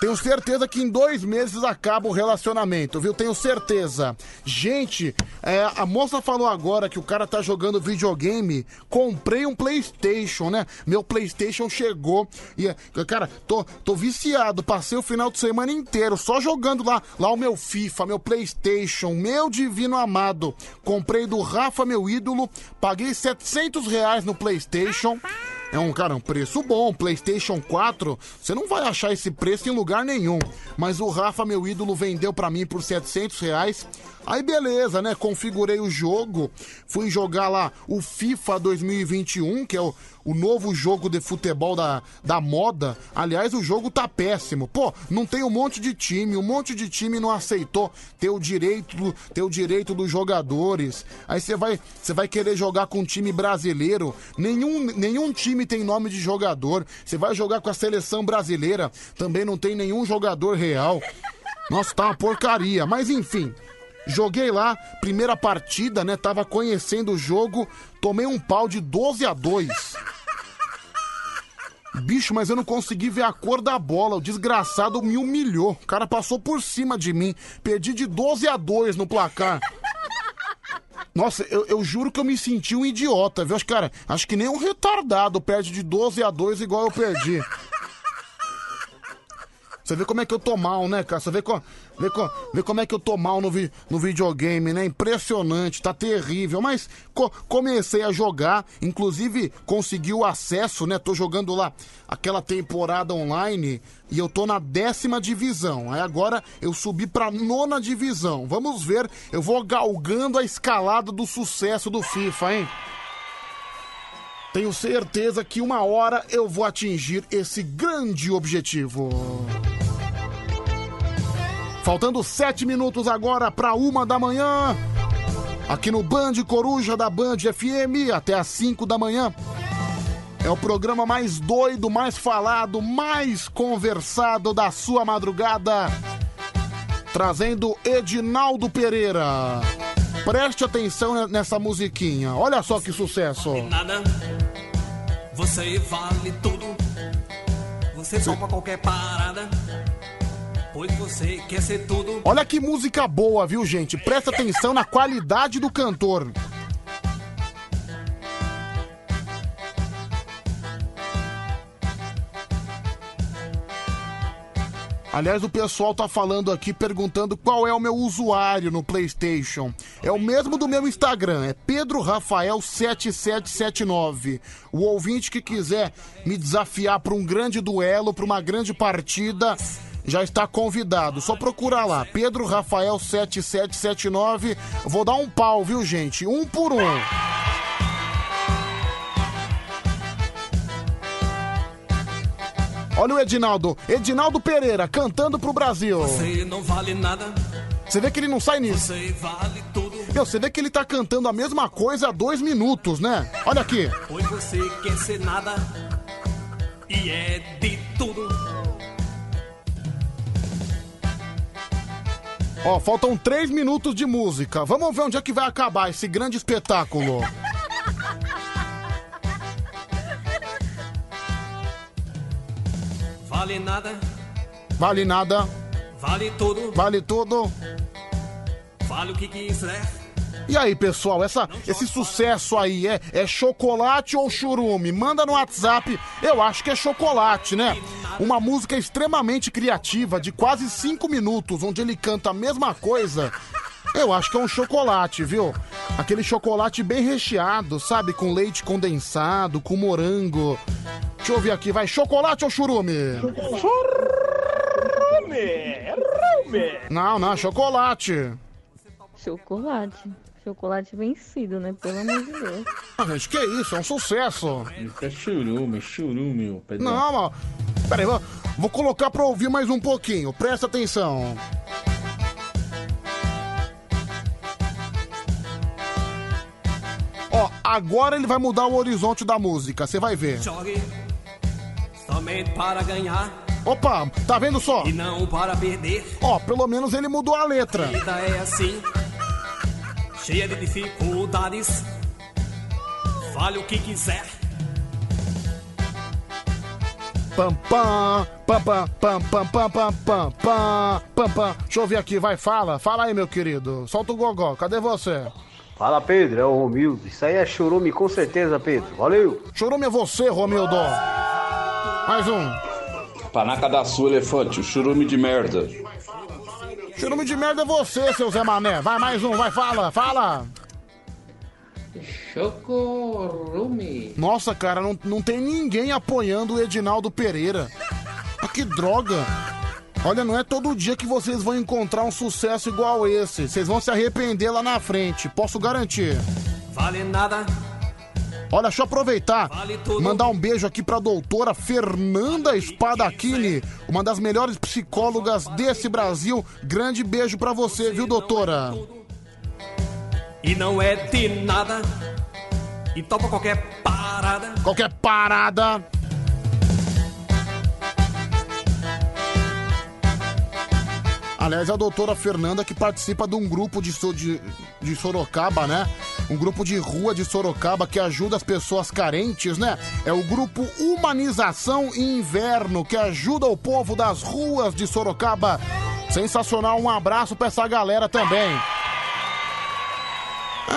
Tenho certeza que em dois meses acaba o relacionamento, viu? Tenho certeza. Gente, é, a moça falou agora que o cara tá jogando videogame. Comprei um PlayStation, né? Meu PlayStation chegou e, cara, tô, tô viciado. Passei o final de semana inteiro só jogando lá, lá o meu FIFA, meu PlayStation, meu divino amado. Comprei do Rafa, meu ídolo. Paguei 700 reais no PlayStation. É um, cara, um preço bom. PlayStation 4, você não vai achar esse preço em lugar nenhum. Mas o Rafa, meu ídolo, vendeu pra mim por 700 reais. Aí beleza, né? Configurei o jogo, fui jogar lá o FIFA 2021, que é o, o novo jogo de futebol da, da moda. Aliás, o jogo tá péssimo. Pô, não tem um monte de time, um monte de time não aceitou ter o direito, ter o direito dos jogadores. Aí você vai, você vai querer jogar com um time brasileiro, nenhum, nenhum time tem nome de jogador. Você vai jogar com a seleção brasileira, também não tem nenhum jogador real. Nossa, tá uma porcaria. Mas enfim, Joguei lá, primeira partida, né? Tava conhecendo o jogo, tomei um pau de 12 a 2. Bicho, mas eu não consegui ver a cor da bola. O desgraçado me humilhou. O cara passou por cima de mim. Perdi de 12 a 2 no placar. Nossa, eu, eu juro que eu me senti um idiota, viu? Cara, acho que nem um retardado perde de 12 a 2 igual eu perdi. Você vê como é que eu tô mal, né, cara? Você vê, co vê, co vê como é que eu tô mal no, vi no videogame, né? Impressionante, tá terrível. Mas co comecei a jogar, inclusive consegui o acesso, né? Tô jogando lá aquela temporada online e eu tô na décima divisão. Aí agora eu subi pra nona divisão. Vamos ver, eu vou galgando a escalada do sucesso do FIFA, hein? Tenho certeza que uma hora eu vou atingir esse grande objetivo. Faltando sete minutos agora para uma da manhã. Aqui no Band Coruja da Band FM, até às 5 da manhã. É o programa mais doido, mais falado, mais conversado da sua madrugada. Trazendo Edinaldo Pereira. Preste atenção nessa musiquinha. Olha só que sucesso. Nada, você vale tudo. Você topa qualquer parada. Pois você quer ser tudo. Olha que música boa, viu, gente? Presta atenção na qualidade do cantor. Aliás, o pessoal tá falando aqui, perguntando qual é o meu usuário no PlayStation. É o mesmo do meu Instagram, é Pedro Rafael 7779. O ouvinte que quiser me desafiar para um grande duelo, para uma grande partida, já está convidado. Só procurar lá, Pedro Rafael 7779. Vou dar um pau, viu, gente? Um por um. Olha o Edinaldo, Edinaldo Pereira cantando pro Brasil. Você não vale nada. Você vê que ele não sai nisso. Você vale tudo. Meu, você vê que ele tá cantando a mesma coisa há dois minutos, né? Olha aqui. Pois você quer ser nada. E é de tudo. Ó, faltam três minutos de música. Vamos ver onde é que vai acabar esse grande espetáculo. Vale nada. Vale nada, Vale tudo. vale tudo. Vale o que quiser. E aí, pessoal, essa, esse sucesso aí é, é chocolate ou churume? Manda no WhatsApp, eu acho que é chocolate, né? Uma música extremamente criativa, de quase cinco minutos, onde ele canta a mesma coisa. Eu acho que é um chocolate, viu? Aquele chocolate bem recheado, sabe? Com leite condensado, com morango. Deixa eu ouvir aqui, vai. Chocolate ou churume? Não, não, chocolate. Chocolate. Chocolate vencido, né? Pelo amor de Deus. Ah, gente, que isso? É um sucesso. Isso é churume, churume, ô Pedro. Não, mano. Peraí, vou, vou colocar pra ouvir mais um pouquinho. Presta atenção. Ó, agora ele vai mudar o horizonte da música, você vai ver. Jogue somente para ganhar Opa, tá vendo só? e não para perder. Ó, pelo menos ele mudou a letra. A vida é assim, cheia de dificuldades. Vale o que quiser. Pam pam, pam pam pam pam pam pam pam pam pam pam. Deixa eu ouvir aqui, vai, fala. Fala aí, meu querido. Solta o gogó, cadê você? Fala Pedro, é o Romildo. Isso aí é churume com certeza, Pedro. Valeu! Churume é você, Romildo. Mais um. Panaca da sua, elefante, o churume de merda. Churume de merda é você, seu Zé Mané. Vai, mais um, vai, fala, fala. Chocorume. Nossa, cara, não, não tem ninguém apoiando o Edinaldo Pereira. Ah, que droga. Olha, não é todo dia que vocês vão encontrar um sucesso igual esse. Vocês vão se arrepender lá na frente, posso garantir. Vale nada. Olha, deixa eu aproveitar, mandar um beijo aqui pra doutora Fernanda Spadachini, uma das melhores psicólogas desse Brasil. Grande beijo pra você, viu, doutora? E não é de nada. E topa qualquer parada. Qualquer parada. Aliás, é a doutora Fernanda que participa de um grupo de, so- de, de Sorocaba, né? Um grupo de rua de Sorocaba que ajuda as pessoas carentes, né? É o grupo Humanização Inverno, que ajuda o povo das ruas de Sorocaba. Sensacional, um abraço pra essa galera também.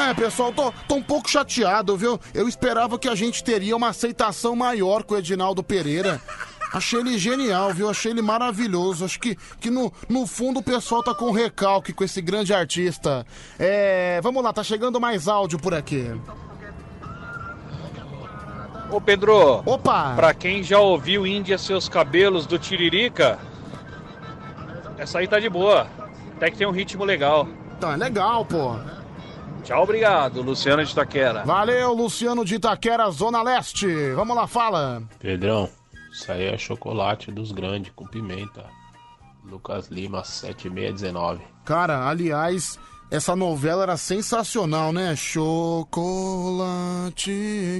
É, pessoal, tô, tô um pouco chateado, viu? Eu esperava que a gente teria uma aceitação maior com o Edinaldo Pereira. Achei ele genial, viu? Achei ele maravilhoso. Acho que, que no, no fundo o pessoal tá com recalque com esse grande artista. É. Vamos lá, tá chegando mais áudio por aqui. Ô Pedro, Opa! pra quem já ouviu Índia Seus Cabelos do Tiririca, essa aí tá de boa. Até que tem um ritmo legal. Tá, é legal, pô. Tchau, obrigado, Luciano de Taquera. Valeu, Luciano de Itaquera, Zona Leste. Vamos lá, fala. Pedrão, isso aí é chocolate dos grandes com pimenta. Lucas Lima, 7619. Cara, aliás, essa novela era sensacional, né? Chocolate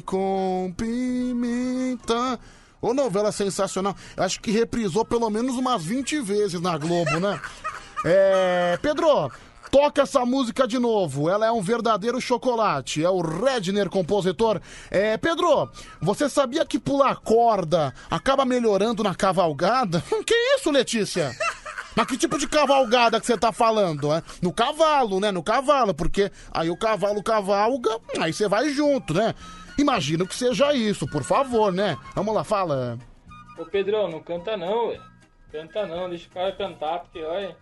com pimenta. Ô, novela sensacional. Acho que reprisou pelo menos umas 20 vezes na Globo, né? É. Pedro, toca essa música de novo. Ela é um verdadeiro chocolate. É o Redner, compositor. É, Pedro, você sabia que pular corda acaba melhorando na cavalgada? Que isso, Letícia? Mas que tipo de cavalgada que você tá falando, é? No cavalo, né? No cavalo, porque aí o cavalo cavalga, aí você vai junto, né? Imagino que seja isso, por favor, né? Vamos lá, fala. Ô Pedrão, não canta não, ué. Canta não, deixa o cara cantar, porque olha,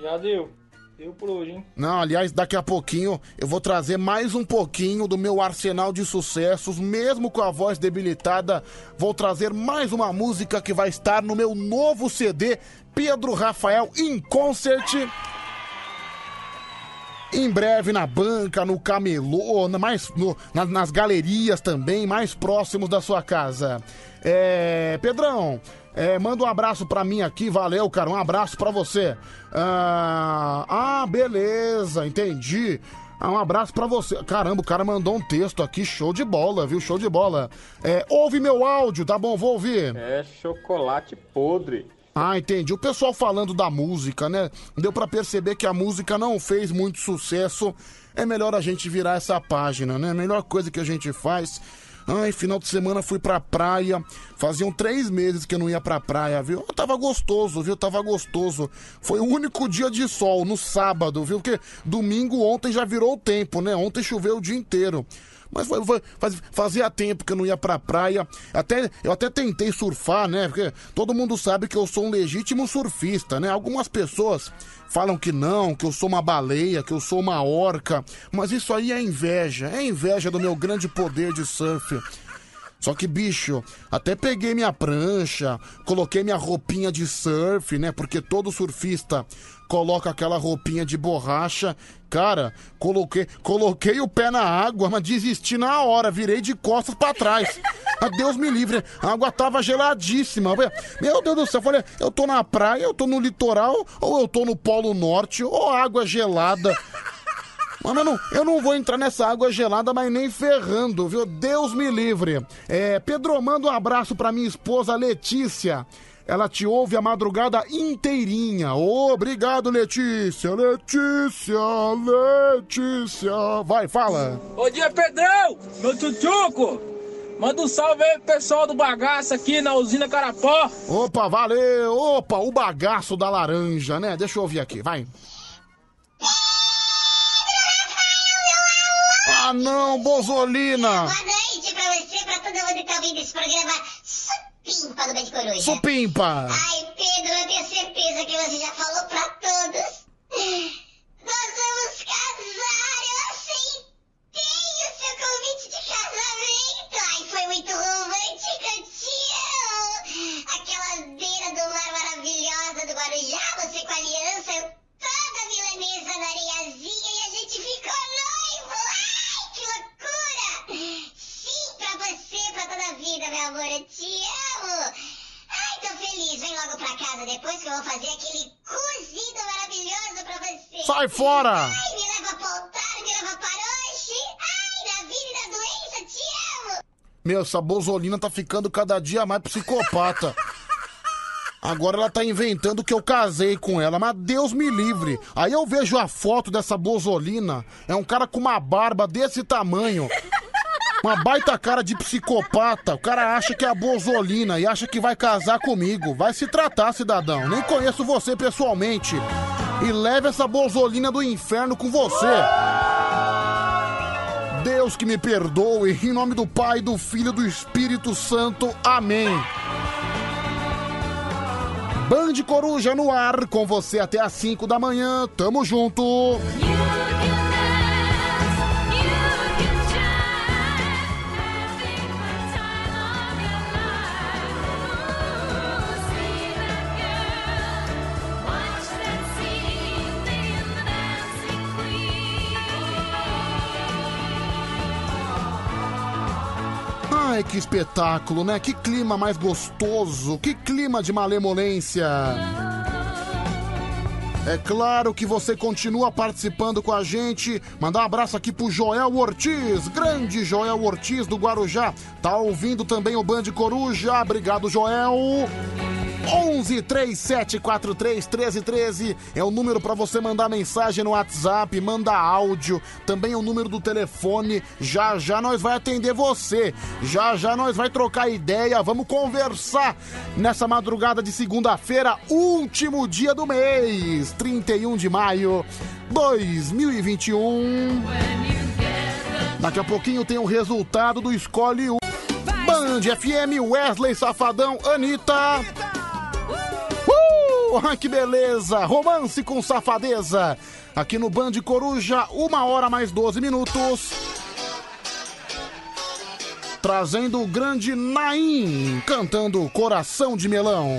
já deu. Deu por hoje, hein? Não, aliás, daqui a pouquinho eu vou trazer mais um pouquinho do meu arsenal de sucessos, mesmo com a voz debilitada. Vou trazer mais uma música que vai estar no meu novo CD, Pedro Rafael in Concert. Em breve na banca, no camelô, mais no- na- nas galerias também, mais próximos da sua casa. É, Pedrão, é, manda um abraço pra mim aqui, valeu, cara, um abraço pra você. Ah, ah, beleza, entendi. Ah, um abraço pra você. Caramba, o cara mandou um texto aqui, show de bola, viu? Show de bola. É, ouve meu áudio, tá bom? Vou ouvir. É chocolate podre. Ah, entendi. O pessoal falando da música, né? Deu pra perceber que a música não fez muito sucesso. É melhor a gente virar essa página, né? A melhor coisa que a gente faz. Ai, final de semana fui pra praia. Faziam três meses que eu não ia pra praia, viu? Tava gostoso, viu? Tava gostoso. Foi o único dia de sol, no sábado, viu? Porque domingo ontem já virou o tempo, né? Ontem choveu o dia inteiro. Mas foi- foi- faz- fazia tempo que eu não ia pra praia. Até, eu até tentei surfar, né? Porque todo mundo sabe que eu sou um legítimo surfista, né? Algumas pessoas falam que não, que eu sou uma baleia, que eu sou uma orca. Mas isso aí é inveja. É inveja do meu grande poder de surf. Só que, bicho, até peguei minha prancha, coloquei minha roupinha de surf, né? Porque todo surfista coloca aquela roupinha de borracha. Cara, coloquei, coloquei o pé na água, mas desisti na hora, virei de costas pra trás. Ah, Deus me livre, a água tava geladíssima. Meu Deus do céu, eu falei, eu tô na praia, eu tô no litoral, ou eu tô no Polo Norte, ou água gelada. Mas eu não, eu não vou entrar nessa água gelada, mas nem ferrando, viu? Deus me livre. É, Pedro, manda um abraço pra minha esposa Letícia. Ela te ouve a madrugada inteirinha. Obrigado, Letícia. Letícia, Letícia. Vai, fala. Bom dia, Pedrão! Meu tchutchuco! Manda um salve aí pro pessoal do bagaço aqui na usina Carapó. Opa, valeu. Opa, o bagaço da laranja, né? Deixa eu ouvir aqui, vai. Ah, não, Bozolina. Boa noite pra você, pra todo mundo que tá ouvindo esse programa Supimpa do Beijo Coruja. Supimpa. Ai, Pedro, eu tenho certeza que você já falou pra todos. Nós vamos casar, eu aceitei o seu convite de casamento. Ai, foi muito romântico, tio. Aquela beira do mar maravilhosa do Guarujá, você com a aliança, eu toda milanesa na areiazinha e a gente ficou noivo. Ai, que loucura! Sim, pra você, pra toda a vida, meu amor, eu te amo. Ai, tô feliz. Vem logo pra casa depois que eu vou fazer aquele cozido maravilhoso pra você. Sai fora! Ai, me leva pra altar, me leva para hoje. Ai, na vida e na doença, te amo. Meu, essa Bozolina tá ficando cada dia mais psicopata. Agora ela tá inventando que eu casei com ela, mas Deus me livre. Aí eu vejo a foto dessa Bozolina, é um cara com uma barba desse tamanho. Uma baita cara de psicopata. O cara acha que é a Bozolina e acha que vai casar comigo. Vai se tratar, cidadão. Nem conheço você pessoalmente. E leve essa Bozolina do inferno com você. Deus que me perdoe, em nome do Pai, do Filho e do Espírito Santo. Amém. Band Coruja no ar, com você até às 5 da manhã. Tamo junto. Ai, que espetáculo, né? Que clima mais gostoso, que clima de malemolência. É claro que você continua participando com a gente. Mandar um abraço aqui pro Joel Ortiz, grande Joel Ortiz do Guarujá. Tá ouvindo também o Band Coruja. Obrigado, Joel. 11 3743 1313 é o número para você mandar mensagem no WhatsApp, manda áudio, também é o número do telefone. Já já nós vai atender você. Já já nós vai trocar ideia, vamos conversar nessa madrugada de segunda-feira, último dia do mês, 31 de maio 2021. Daqui a pouquinho tem o resultado do Escolhe um. Band FM, Wesley Safadão, Anitta. Uh, ai, que beleza! Romance com safadeza. Aqui no Band Coruja, uma hora mais 12 minutos. Trazendo o grande Naim, cantando Coração de Melão.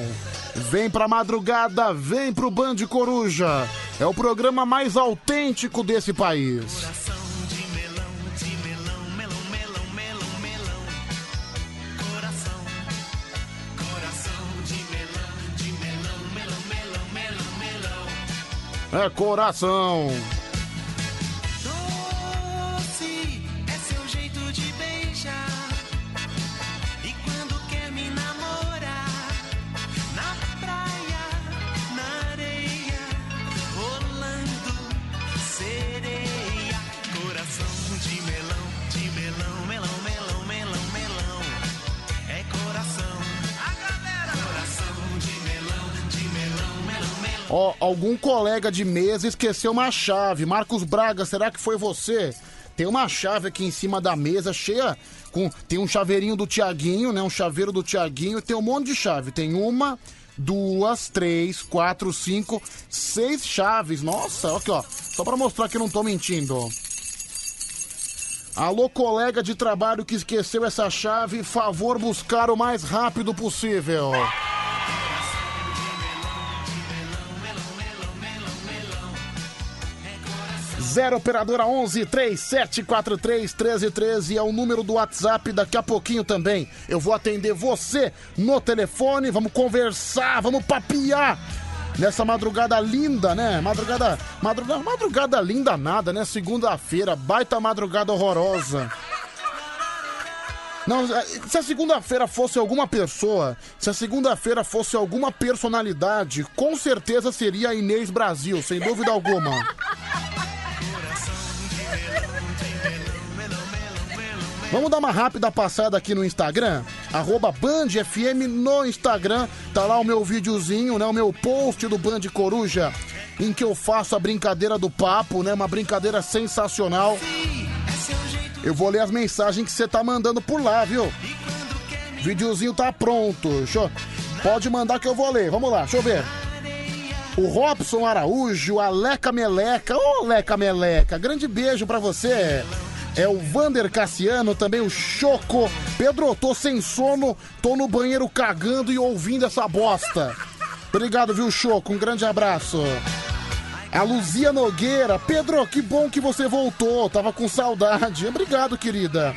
Vem pra madrugada, vem pro Band Coruja. É o programa mais autêntico desse país. É coração. Ó, algum colega de mesa esqueceu uma chave. Marcos Braga, será que foi você? Tem uma chave aqui em cima da mesa cheia com tem um chaveirinho do Tiaguinho, né? Um chaveiro do Tiaguinho, tem um monte de chave. Tem uma, duas, três, quatro, cinco, seis chaves. Nossa, aqui ó, só pra mostrar que eu não tô mentindo. Alô, colega de trabalho que esqueceu essa chave, favor buscar o mais rápido possível. Zero operadora 11 3743 1313 é o número do WhatsApp. Daqui a pouquinho também eu vou atender você no telefone. Vamos conversar, vamos papiar nessa madrugada linda, né? Madrugada, madrugada, madrugada linda nada, né? Segunda-feira, baita madrugada horrorosa. Não, se a segunda-feira fosse alguma pessoa, se a segunda-feira fosse alguma personalidade, com certeza seria a Inês Brasil, sem dúvida alguma. Vamos dar uma rápida passada aqui no Instagram, arroba Band FM no Instagram, tá lá o meu videozinho, né, o meu post do Band Coruja, em que eu faço a brincadeira do papo, né, uma brincadeira sensacional. Eu vou ler as mensagens que você tá mandando por lá, viu? Videozinho tá pronto, pode mandar que eu vou ler, vamos lá, deixa eu ver. O Robson Araújo, a Leca Meleca, ô Leca Meleca, grande beijo pra você. É o Vander Cassiano, também o Choco. Pedro, tô sem sono, tô no banheiro cagando e ouvindo essa bosta. Obrigado, viu, Choco? Um grande abraço. A Luzia Nogueira. Pedro, que bom que você voltou. Tava com saudade. Obrigado, querida.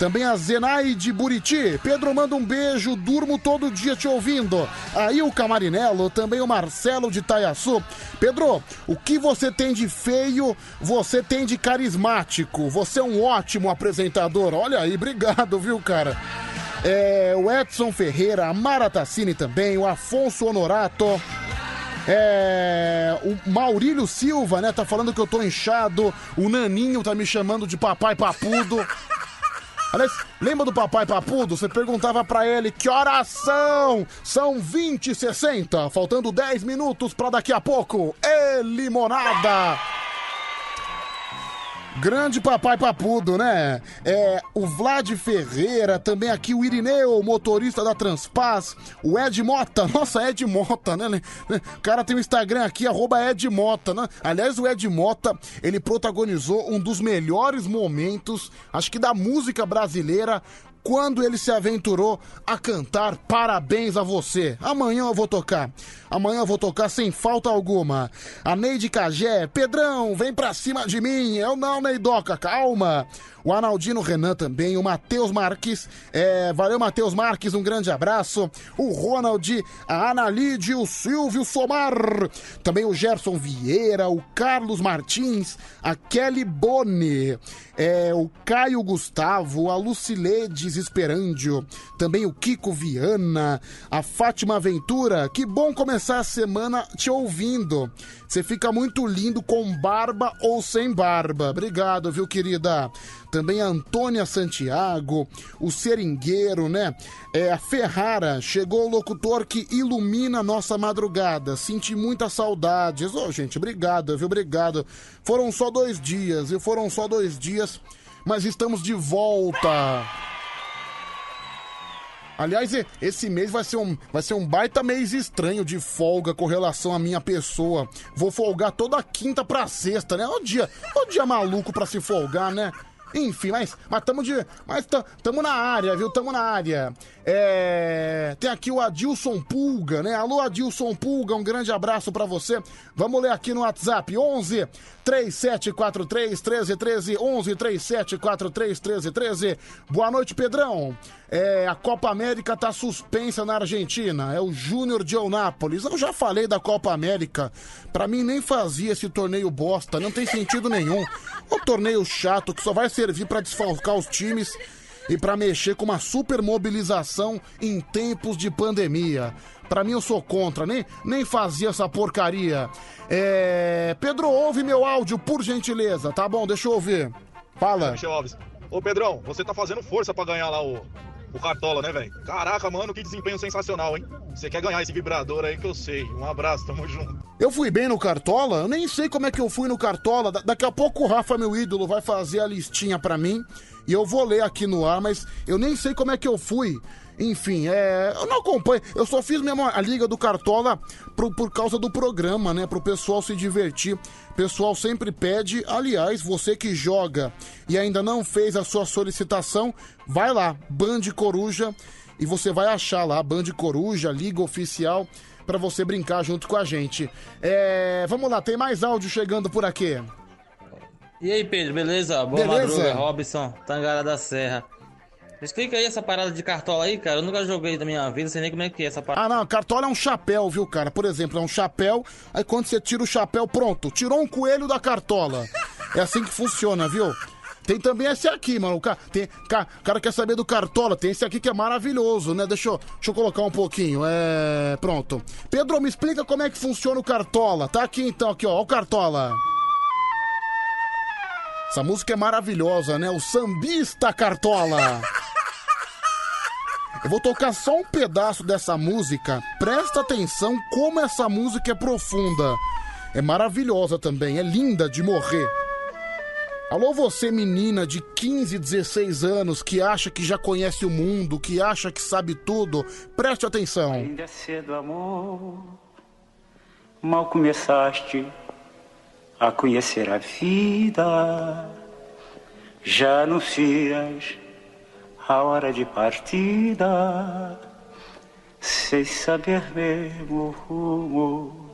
Também a Zenaide Buriti. Pedro, manda um beijo. Durmo todo dia te ouvindo. Aí o Camarinello. Também o Marcelo de Taiaçu. Pedro, o que você tem de feio, você tem de carismático. Você é um ótimo apresentador. Olha aí, obrigado, viu, cara? É, o Edson Ferreira, a Mara Tassini também, o Afonso Honorato. É, o Maurílio Silva, né, tá falando que eu tô inchado. O Naninho tá me chamando de papai papudo. Aliás, lembra do papai papudo? Você perguntava pra ele que horas são? São 20 e 60, faltando 10 minutos pra daqui a pouco. É limonada! Grande papai papudo, né? É, o Vlad Ferreira, também aqui o Irineu, motorista da Transpaz, o Ed Mota, nossa, Ed Mota, né? O cara tem o Instagram aqui, arroba Ed Mota, né? Aliás, o Ed Mota, ele protagonizou um dos melhores momentos, acho que da música brasileira, quando ele se aventurou a cantar Parabéns a você. Amanhã eu vou tocar. Amanhã eu vou tocar sem falta alguma. A Neide Cagé, Pedrão, vem pra cima de mim. Eu não, Neidoca, calma. O Arnaldino Renan também, o Matheus Marques, é, valeu Matheus Marques, um grande abraço. O Ronald, a Analide, o Silvio Somar, também o Gerson Vieira, o Carlos Martins, a Kelly Boni, é, o Caio Gustavo, a Luciledes Esperandio, também o Kiko Viana, a Fátima Ventura. Que bom começar a semana te ouvindo. Você fica muito lindo com barba ou sem barba. Obrigado, viu, querida? Também a Antônia Santiago, o Seringueiro, né? É, a Ferrara, chegou o locutor que ilumina a nossa madrugada. Senti muitas saudades. Ô, gente, obrigado, viu? Obrigado. Foram só dois dias, e foram só dois dias, mas estamos de volta. Aliás, esse mês vai ser, um, vai ser um baita mês estranho de folga com relação à minha pessoa. Vou folgar toda quinta pra sexta, né? O dia, o dia maluco pra se folgar, né? Enfim, mas mas tamo de, mas ta- tamo na área, viu? Tamo na área. É, tem aqui o Adilson Pulga, né? Alô Adilson Pulga, um grande abraço pra você. Vamos ler aqui no WhatsApp 11 3743 1313 11 3743 1313. Boa noite, Pedrão. É, a Copa América tá suspensa na Argentina. É o Júnior de Eunápolis. Eu já falei da Copa América. Pra mim nem fazia esse torneio bosta, não tem sentido nenhum. Um torneio chato que só vai servir pra desfalcar os times e pra mexer com uma super mobilização em tempos de pandemia. Pra mim eu sou contra, nem, nem fazia essa porcaria. É... Pedro, ouve meu áudio, por gentileza, tá bom? Deixa eu ouvir. Fala. Michel Alves. Ô Pedrão, você tá fazendo força pra ganhar lá o, o Cartola, né, velho? Caraca, mano, que desempenho sensacional, hein? Você quer ganhar esse vibrador aí que eu sei. Um abraço, tamo junto. Eu fui bem no Cartola? Eu nem sei como é que eu fui no Cartola. Da- daqui a pouco o Rafa, meu ídolo, vai fazer a listinha pra mim e eu vou ler aqui no ar, mas eu nem sei como é que eu fui. Enfim, é. Eu não acompanho. Eu só fiz mesmo a Liga do Cartola pro- por causa do programa, né? Pro pessoal se divertir. O pessoal sempre pede. Aliás, você que joga e ainda não fez a sua solicitação, vai lá, Band Coruja, e você vai achar lá, Band Coruja, Liga Oficial, pra você brincar junto com a gente. É. Vamos lá, tem mais áudio chegando por aqui. E aí, Pedro, beleza? Boa Beleza. madruga, Robson, Tangara da Serra. Explica aí essa parada de cartola aí, cara. Eu nunca joguei na minha vida, sei nem como é que é essa parada. Ah, não, cartola é um chapéu, viu, cara? Por exemplo, é um chapéu, aí quando você tira o chapéu, pronto, tirou um coelho da cartola. É assim que funciona, viu? Tem também esse aqui, mano. O cara, tem, cara quer saber do cartola, tem esse aqui que é maravilhoso, né? Deixa eu, deixa eu colocar um pouquinho. É. Pronto. Pedro, me explica como é que funciona o cartola. Tá aqui então, aqui, ó o cartola. Essa música é maravilhosa, né? O sambista cartola. Eu vou tocar só um pedaço dessa música. Presta atenção como essa música é profunda. É maravilhosa também, é linda de morrer. Alô, você menina de 15, 16 anos que acha que já conhece o mundo, que acha que sabe tudo, preste atenção. Ainda é cedo, amor. Mal começaste a conhecer a vida. Já anuncias a hora de partida. Sem saber mesmo o rumo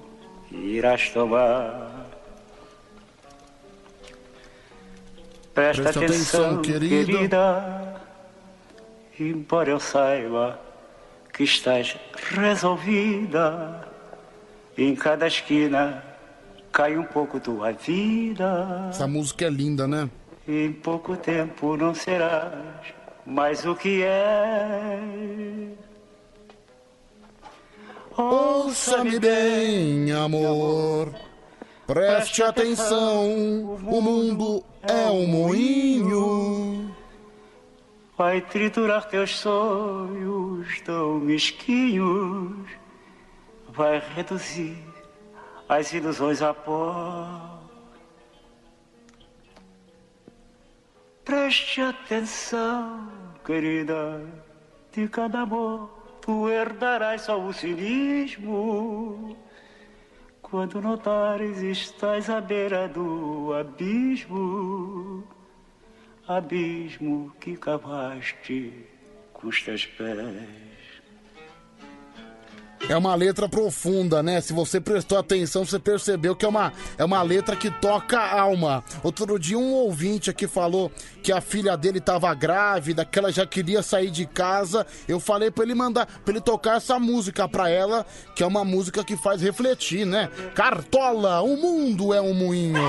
irás tomar. Presta, Presta atenção, atenção, querida. querida. Embora eu saiba que estás resolvida, em cada esquina cai um pouco tua vida. Essa música é linda, né? Em pouco tempo não serás mais o que é. Ouça-me bem, amor. Preste atenção, o mundo é um moinho. Vai triturar teus sonhos tão mesquinhos. Vai reduzir as ilusões a pó. Preste atenção, querida, de cada amor tu herdarás só o cinismo. Quando notares estás à beira do abismo, abismo que cavaste custa aos pés. É uma letra profunda, né? Se você prestou atenção, você percebeu que é uma, é uma letra que toca a alma. Outro dia, um ouvinte aqui falou que a filha dele estava grávida, que ela já queria sair de casa. Eu falei pra ele mandar, pra ele tocar essa música pra ela, que é uma música que faz refletir, né? Cartola, o mundo é um moinho.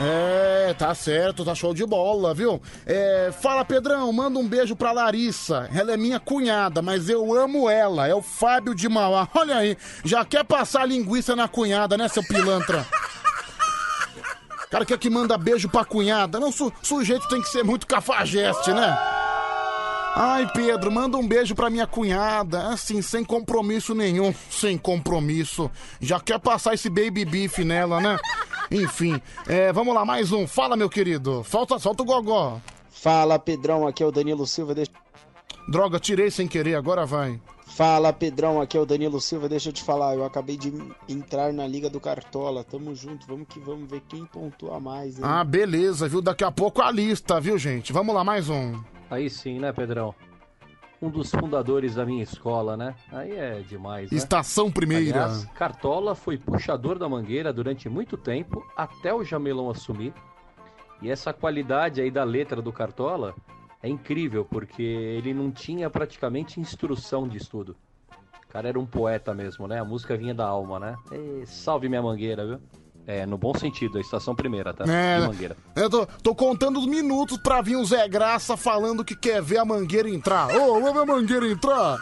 É, tá certo, tá show de bola, viu? É, fala, Pedrão, manda um beijo pra Larissa. Ela é minha cunhada, mas eu amo ela. É o Fábio de Mauá. Olha aí, já quer passar linguiça na cunhada, né, seu pilantra? Cara quer que manda beijo pra cunhada. Não, su sujeito tem que ser muito cafajeste, né? Ai, Pedro, manda um beijo pra minha cunhada. Assim, sem compromisso nenhum. Sem compromisso. Já quer passar esse baby beef nela, né? Enfim, é, vamos lá, mais um. Fala, meu querido. Falta, solta o gogó. Fala, Pedrão, aqui é o Danilo Silva. Deixa... Droga, tirei sem querer, agora vai. Fala, Pedrão, aqui é o Danilo Silva. Deixa eu te falar, eu acabei de entrar na Liga do Cartola. Tamo junto, vamos que vamos ver quem pontua mais. Hein? Ah, beleza, viu? Daqui a pouco a lista, viu, gente? Vamos lá, mais um. Aí sim, né, Pedrão? Um dos fundadores da minha escola, né? Aí é demais, né? Estação Primeira. Aliás, Cartola foi puxador da Mangueira durante muito tempo, até o Jamelão assumir. E essa qualidade aí da letra do Cartola é incrível, porque ele não tinha praticamente instrução de estudo. O cara era um poeta mesmo, né? A música vinha da alma, né? E salve minha Mangueira, viu? É, no bom sentido, a estação primeira, tá? É, De Mangueira. Eu tô, tô contando os minutos pra vir o Zé Graça falando que quer ver a mangueira entrar. Ô, vamos ver a mangueira entrar.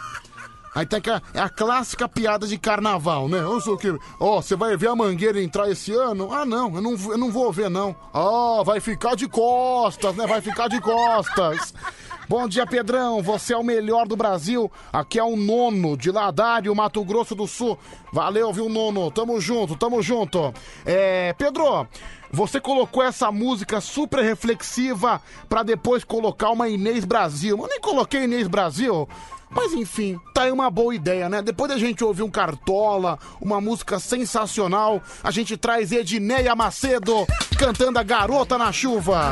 Aí tem que a, é a clássica piada de carnaval, né? Eu sou o quê? Ó, você vai ver a mangueira entrar esse ano? Ah, não, eu não, eu não vou ver, não. Ó, vai ficar de costas, né? Vai ficar de costas. Bom dia, Pedrão. Você é o melhor do Brasil. Aqui é o nono de Ladário, Mato Grosso do Sul. Valeu, viu, nono? Tamo junto, tamo junto. É, Pedro, você colocou essa música super reflexiva pra depois colocar uma Inês Brasil. Eu nem coloquei Inês Brasil. Mas enfim, tá aí uma boa ideia, né? Depois da gente ouvir um Cartola, uma música sensacional, a gente traz Edneia Macedo cantando a Garota na Chuva.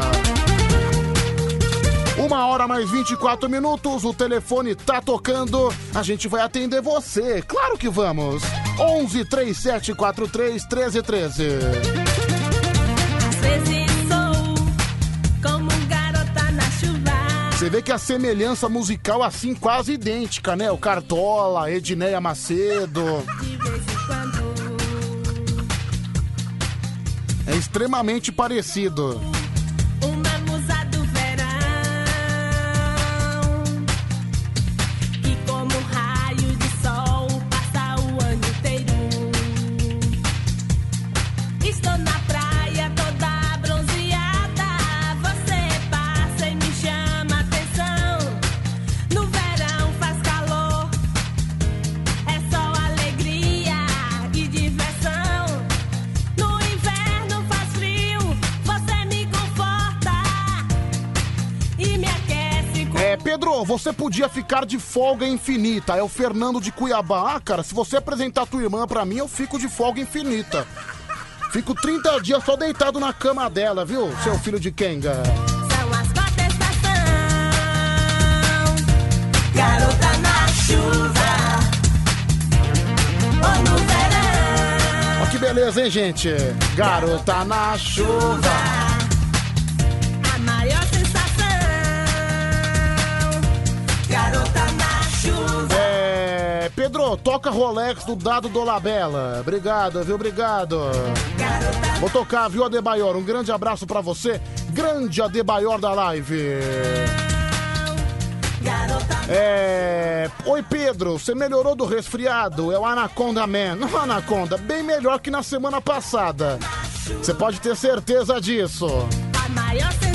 Uma hora mais 24 minutos, o telefone tá tocando, a gente vai atender você, claro que vamos. 11 3743 1313. Às vezes sou como um garota na chuva. Você vê que a semelhança musical assim quase idêntica, né? O Cartola, Edneia Macedo. É extremamente parecido. Pedro, você podia ficar de folga infinita. É o Fernando de Cuiabá. Ah, cara, se você apresentar tua irmã pra mim, eu fico de folga infinita. Fico 30 dias só deitado na cama dela, viu, seu filho de Kenga? São as quatro estações. Garota na chuva. Ou no verão. Ó que beleza, hein, gente? Garota na chuva. É, Pedro, toca Rolex do Dado Dolabella. Obrigado, viu? Obrigado. Vou tocar, viu, Adebayor? Um grande abraço pra você. Grande Adebayor da live. É. Oi, Pedro, você melhorou do resfriado? É o Anaconda Man. Não, Anaconda, bem melhor que na semana passada. Você pode ter certeza disso. A maior.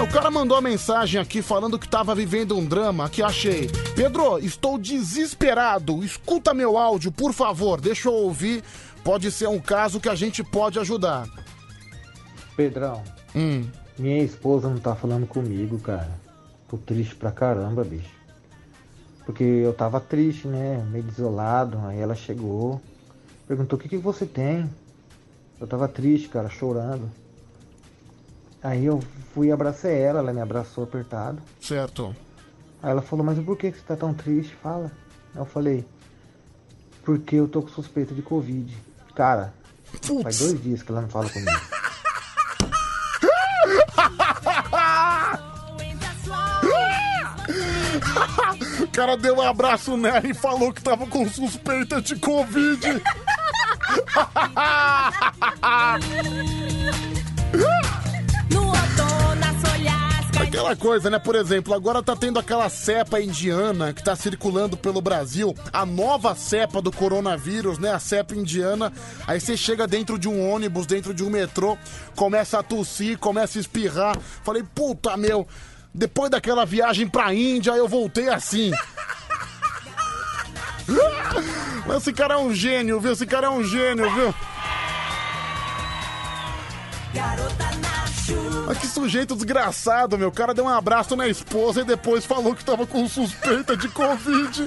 Não, o cara mandou uma mensagem aqui falando que tava vivendo um drama que achei. Pedro, estou desesperado. Escuta meu áudio, por favor. Deixa eu ouvir. Pode ser um caso que a gente pode ajudar. Pedrão, Hum. minha esposa não tá falando comigo, cara. Tô triste pra caramba, bicho. Porque eu tava triste, né? Meio desolado. Aí ela chegou, perguntou: O que, que você tem? Eu tava triste, cara, chorando. Aí eu fui e abracei ela, ela me abraçou apertado. Certo. Aí ela falou, mas por que que você tá tão triste? Fala. Aí eu falei, porque eu tô com suspeita de Covid. Cara, faz dois dias que ela não fala comigo. O cara deu um abraço nela e falou que tava com suspeita de Covid. Aquela coisa, né? Por exemplo, agora tá tendo aquela cepa indiana que tá circulando pelo Brasil, a nova cepa do coronavírus, né? A cepa indiana. Aí você chega dentro de um ônibus, dentro de um metrô, começa a tossir, começa a espirrar. Falei, puta meu, depois daquela viagem pra Índia, eu voltei assim. Esse cara é um gênio, viu? Esse cara é um gênio, viu? Mas que sujeito desgraçado, meu. O cara deu um abraço na esposa e depois falou que tava com suspeita de Covid.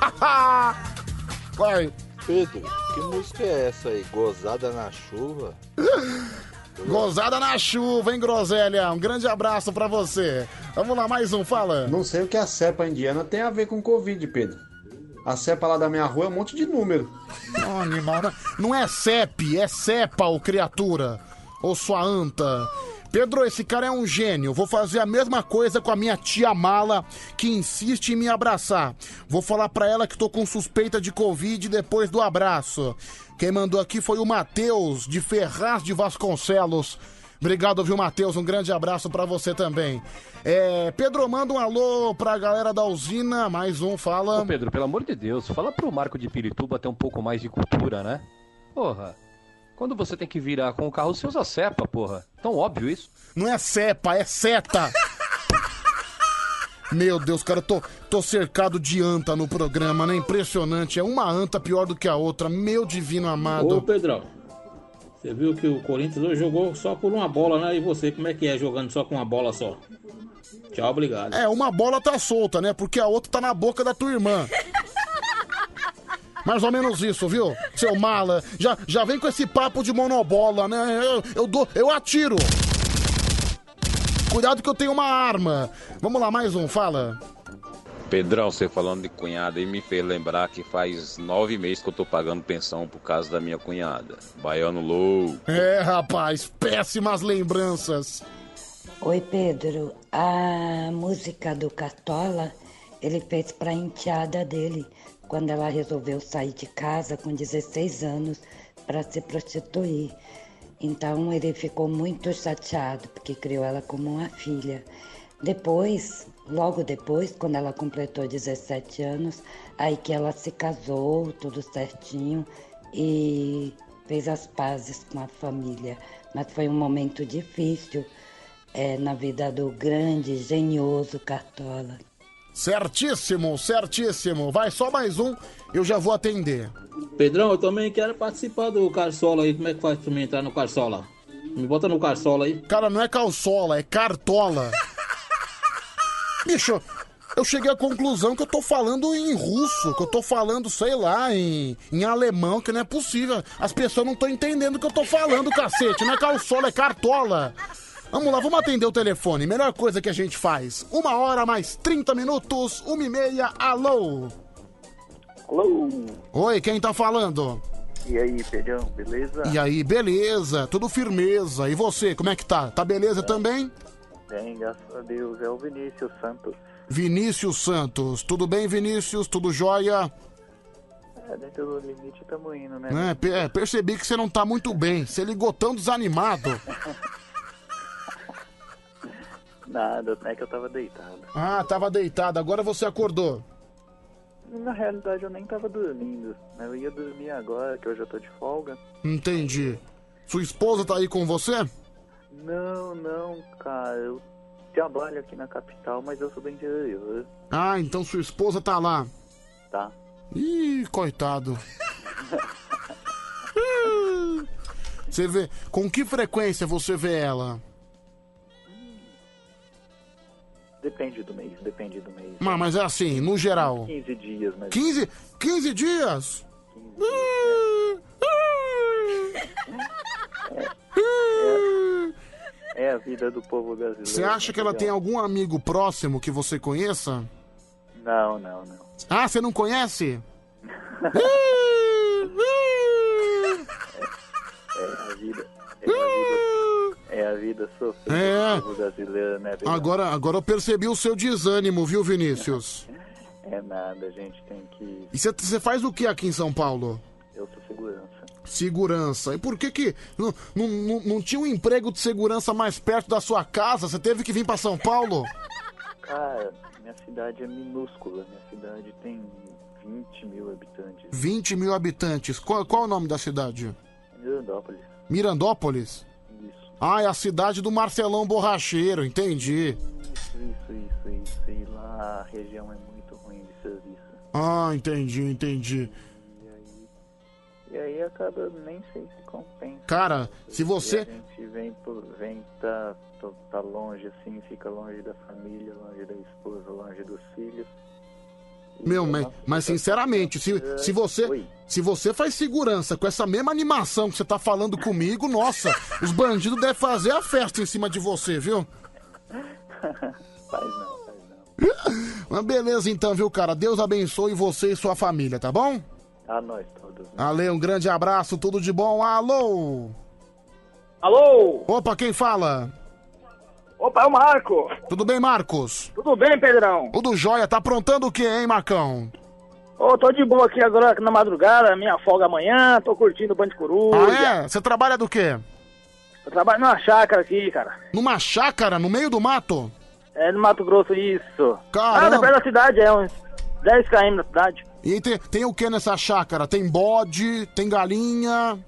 Vai. Pedro, que música é essa aí? Gozada na chuva? Gozada na chuva, hein, Groselha? Um grande abraço pra você. Vamos lá, mais um, fala. Não sei o que a cepa indiana tem a ver com Covid, Pedro. A cepa lá da minha rua é um monte de número. Ó, animal, né? não é CEP, é cepa, ô criatura. Ô sua anta. Pedro, esse cara é um gênio. Vou fazer a mesma coisa com a minha tia Mala, que insiste em me abraçar. Vou falar pra ela que tô com suspeita de Covid depois do abraço. Quem mandou aqui foi o Matheus, de Ferraz de Vasconcelos. Obrigado, viu, Matheus? Um grande abraço pra você também. É, Pedro, manda um alô pra galera da usina. Mais um, fala. Ô Pedro, pelo amor de Deus, fala pro Marco de Pirituba ter um pouco mais de cultura, né? Porra, quando você tem que virar com o carro, você usa cepa, porra. Tão óbvio isso. Não é cepa, é seta. Meu Deus, cara, eu tô, tô cercado de anta no programa, né? Impressionante. É uma anta pior do que a outra. Meu divino amado. Ô Pedrão, você viu que o Corinthians hoje jogou só por uma bola, né? E você, como é que é jogando só com uma bola só? Tchau, obrigado. É, uma bola tá solta, né? Porque a outra tá na boca da tua irmã. Mais ou menos isso, viu? Seu mala. Já, já vem com esse papo de monobola, né? Eu, eu dou, eu atiro. Cuidado que eu tenho uma arma. Vamos lá, mais um, fala. Pedrão, você falando de cunhada aí me fez lembrar que faz nove meses que eu tô pagando pensão por causa da minha cunhada. Baiano louco. É, rapaz, péssimas lembranças. Oi, Pedro. A música do Cartola ele fez pra enteada dele quando ela resolveu sair de casa com 16 anos para se prostituir. Então ele ficou muito chateado porque criou ela como uma filha. Depois, logo depois, quando ela completou 17 anos, aí que ela se casou, tudo certinho e fez as pazes com a família. Mas foi um momento difícil é, na vida do grande, genioso Cartola. Certíssimo, certíssimo. Vai só mais um, eu já vou atender. Pedrão, eu também quero participar do Carsola aí. Como é que faz pra mim entrar no Carsola? Me bota no Carsola aí. Cara, não é calçola, é cartola. Bicho, eu cheguei à conclusão que eu tô falando em russo, que eu tô falando, sei lá, em, em alemão, que não é possível. As pessoas não estão entendendo o que eu tô falando, cacete. Não é calçola, é cartola. Vamos lá, vamos atender o telefone. Melhor coisa que a gente faz. Uma hora mais 30 minutos, uma e meia, alô. Alô. Oi, quem tá falando? E aí, Pedrão, beleza? E aí, beleza, tudo firmeza. E você, como é que tá? Tá beleza também? Bem, graças a Deus. É o Vinícius Santos. Vinícius Santos, tudo bem, Vinícius? Tudo jóia? É, dentro do limite tamo indo, né? É, pe- é, percebi que você não tá muito bem. Você ligou tão desanimado. Nada, é que eu tava deitado. Ah, tava deitado, agora você acordou. Na realidade, eu nem tava dormindo. né? Eu ia dormir agora, que hoje eu tô de folga. Entendi. Sua esposa tá aí com você? Não, não, cara. Eu trabalho aqui na capital, mas eu sou do interior. Ah, então sua esposa tá lá. Tá. Ih, coitado. Você vê, com que frequência você vê ela? Depende do mês, depende do mês. Mas, mas é assim, no geral. 15 dias, mas. 15, 15 dias? É, vida do povo brasileiro. Você acha que ela tem algum amigo próximo que você conheça? Não, não, não. Ah, você não conhece? É a vida. É a vida, é a vida sofrida É. brasileiro, né? Agora, agora eu percebi o seu desânimo, viu, Vinícius? É nada, a gente tem que. E você- você faz o que aqui em São Paulo? Eu sou segurança. Segurança. E por que que não, não, não, não tinha um emprego de segurança mais perto da sua casa? Você teve que vir pra São Paulo? Cara, minha cidade é minúscula. Minha cidade tem 20 mil habitantes. 20 mil habitantes. Qual, qual é o nome da cidade? Mirandópolis. Mirandópolis? Ah, é a cidade do Marcelão Borracheiro, entendi. Isso, isso, isso, isso. E lá a região é muito ruim de serviço. Ah, entendi, entendi. E aí acaba, nem sei se compensa. Cara, se você- E a gente vem, por, vem tá, tá longe assim, fica longe da família, longe da esposa, longe dos filhos. Meu, mas, mas sinceramente, se, se você se você faz segurança com essa mesma animação que você tá falando comigo, nossa, os bandidos devem fazer a festa em cima de você, viu? Faz não, faz não. Mas beleza então, viu, cara? Deus abençoe você e sua família, tá bom? A nós todos. Ale, um grande abraço, tudo de bom. Alô! Alô? Opa, quem fala? Opa, é o Marco. Tudo bem, Marcos? Tudo bem, Pedrão? Tudo jóia, tá aprontando o que, hein, Marcão? Ô, tô de boa aqui agora na madrugada, minha folga amanhã, tô curtindo o Band Coruja. Ah, é? Você trabalha do quê? Eu trabalho numa chácara aqui, cara. Numa chácara, no meio do mato? É no Mato Grosso, isso. Caramba. Ah, perto da cidade, é uns 10 km da cidade. E tem, tem o que nessa chácara? Tem bode, tem galinha,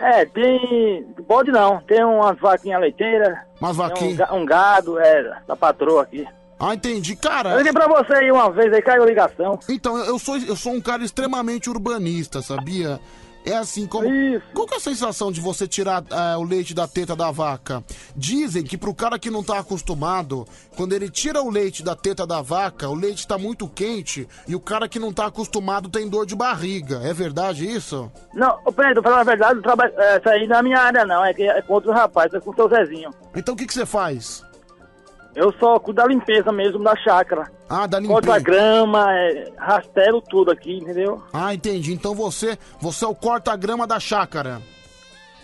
É, tem. Bode não, tem umas vaquinhas leiteiras. Umas Um, vaquinhas. ga- um gado, é, da patroa aqui. Ah, entendi. Cara. Eu liguei pra você aí uma vez aí, caiu a ligação. Então, eu sou, eu sou um cara extremamente urbanista, sabia? É assim, como. Qual que é a sensação de você tirar eh, o leite da teta da vaca? Dizem que pro cara que não tá acostumado, quando ele tira o leite da teta da vaca, o leite tá muito quente e o cara que não tá acostumado tem dor de barriga. É verdade isso? Não, ô Pedro, pra falar a verdade, eu trabalho, é, essa aí não é minha área não, é, é com outro rapaz, é com o seu Zezinho. Então o que que você faz? Eu só cuido da limpeza mesmo da chácara. Ah, da limpeza. grama, é, rastelo tudo aqui, entendeu? Ah, entendi. Então você, você é o corta-grama da chácara.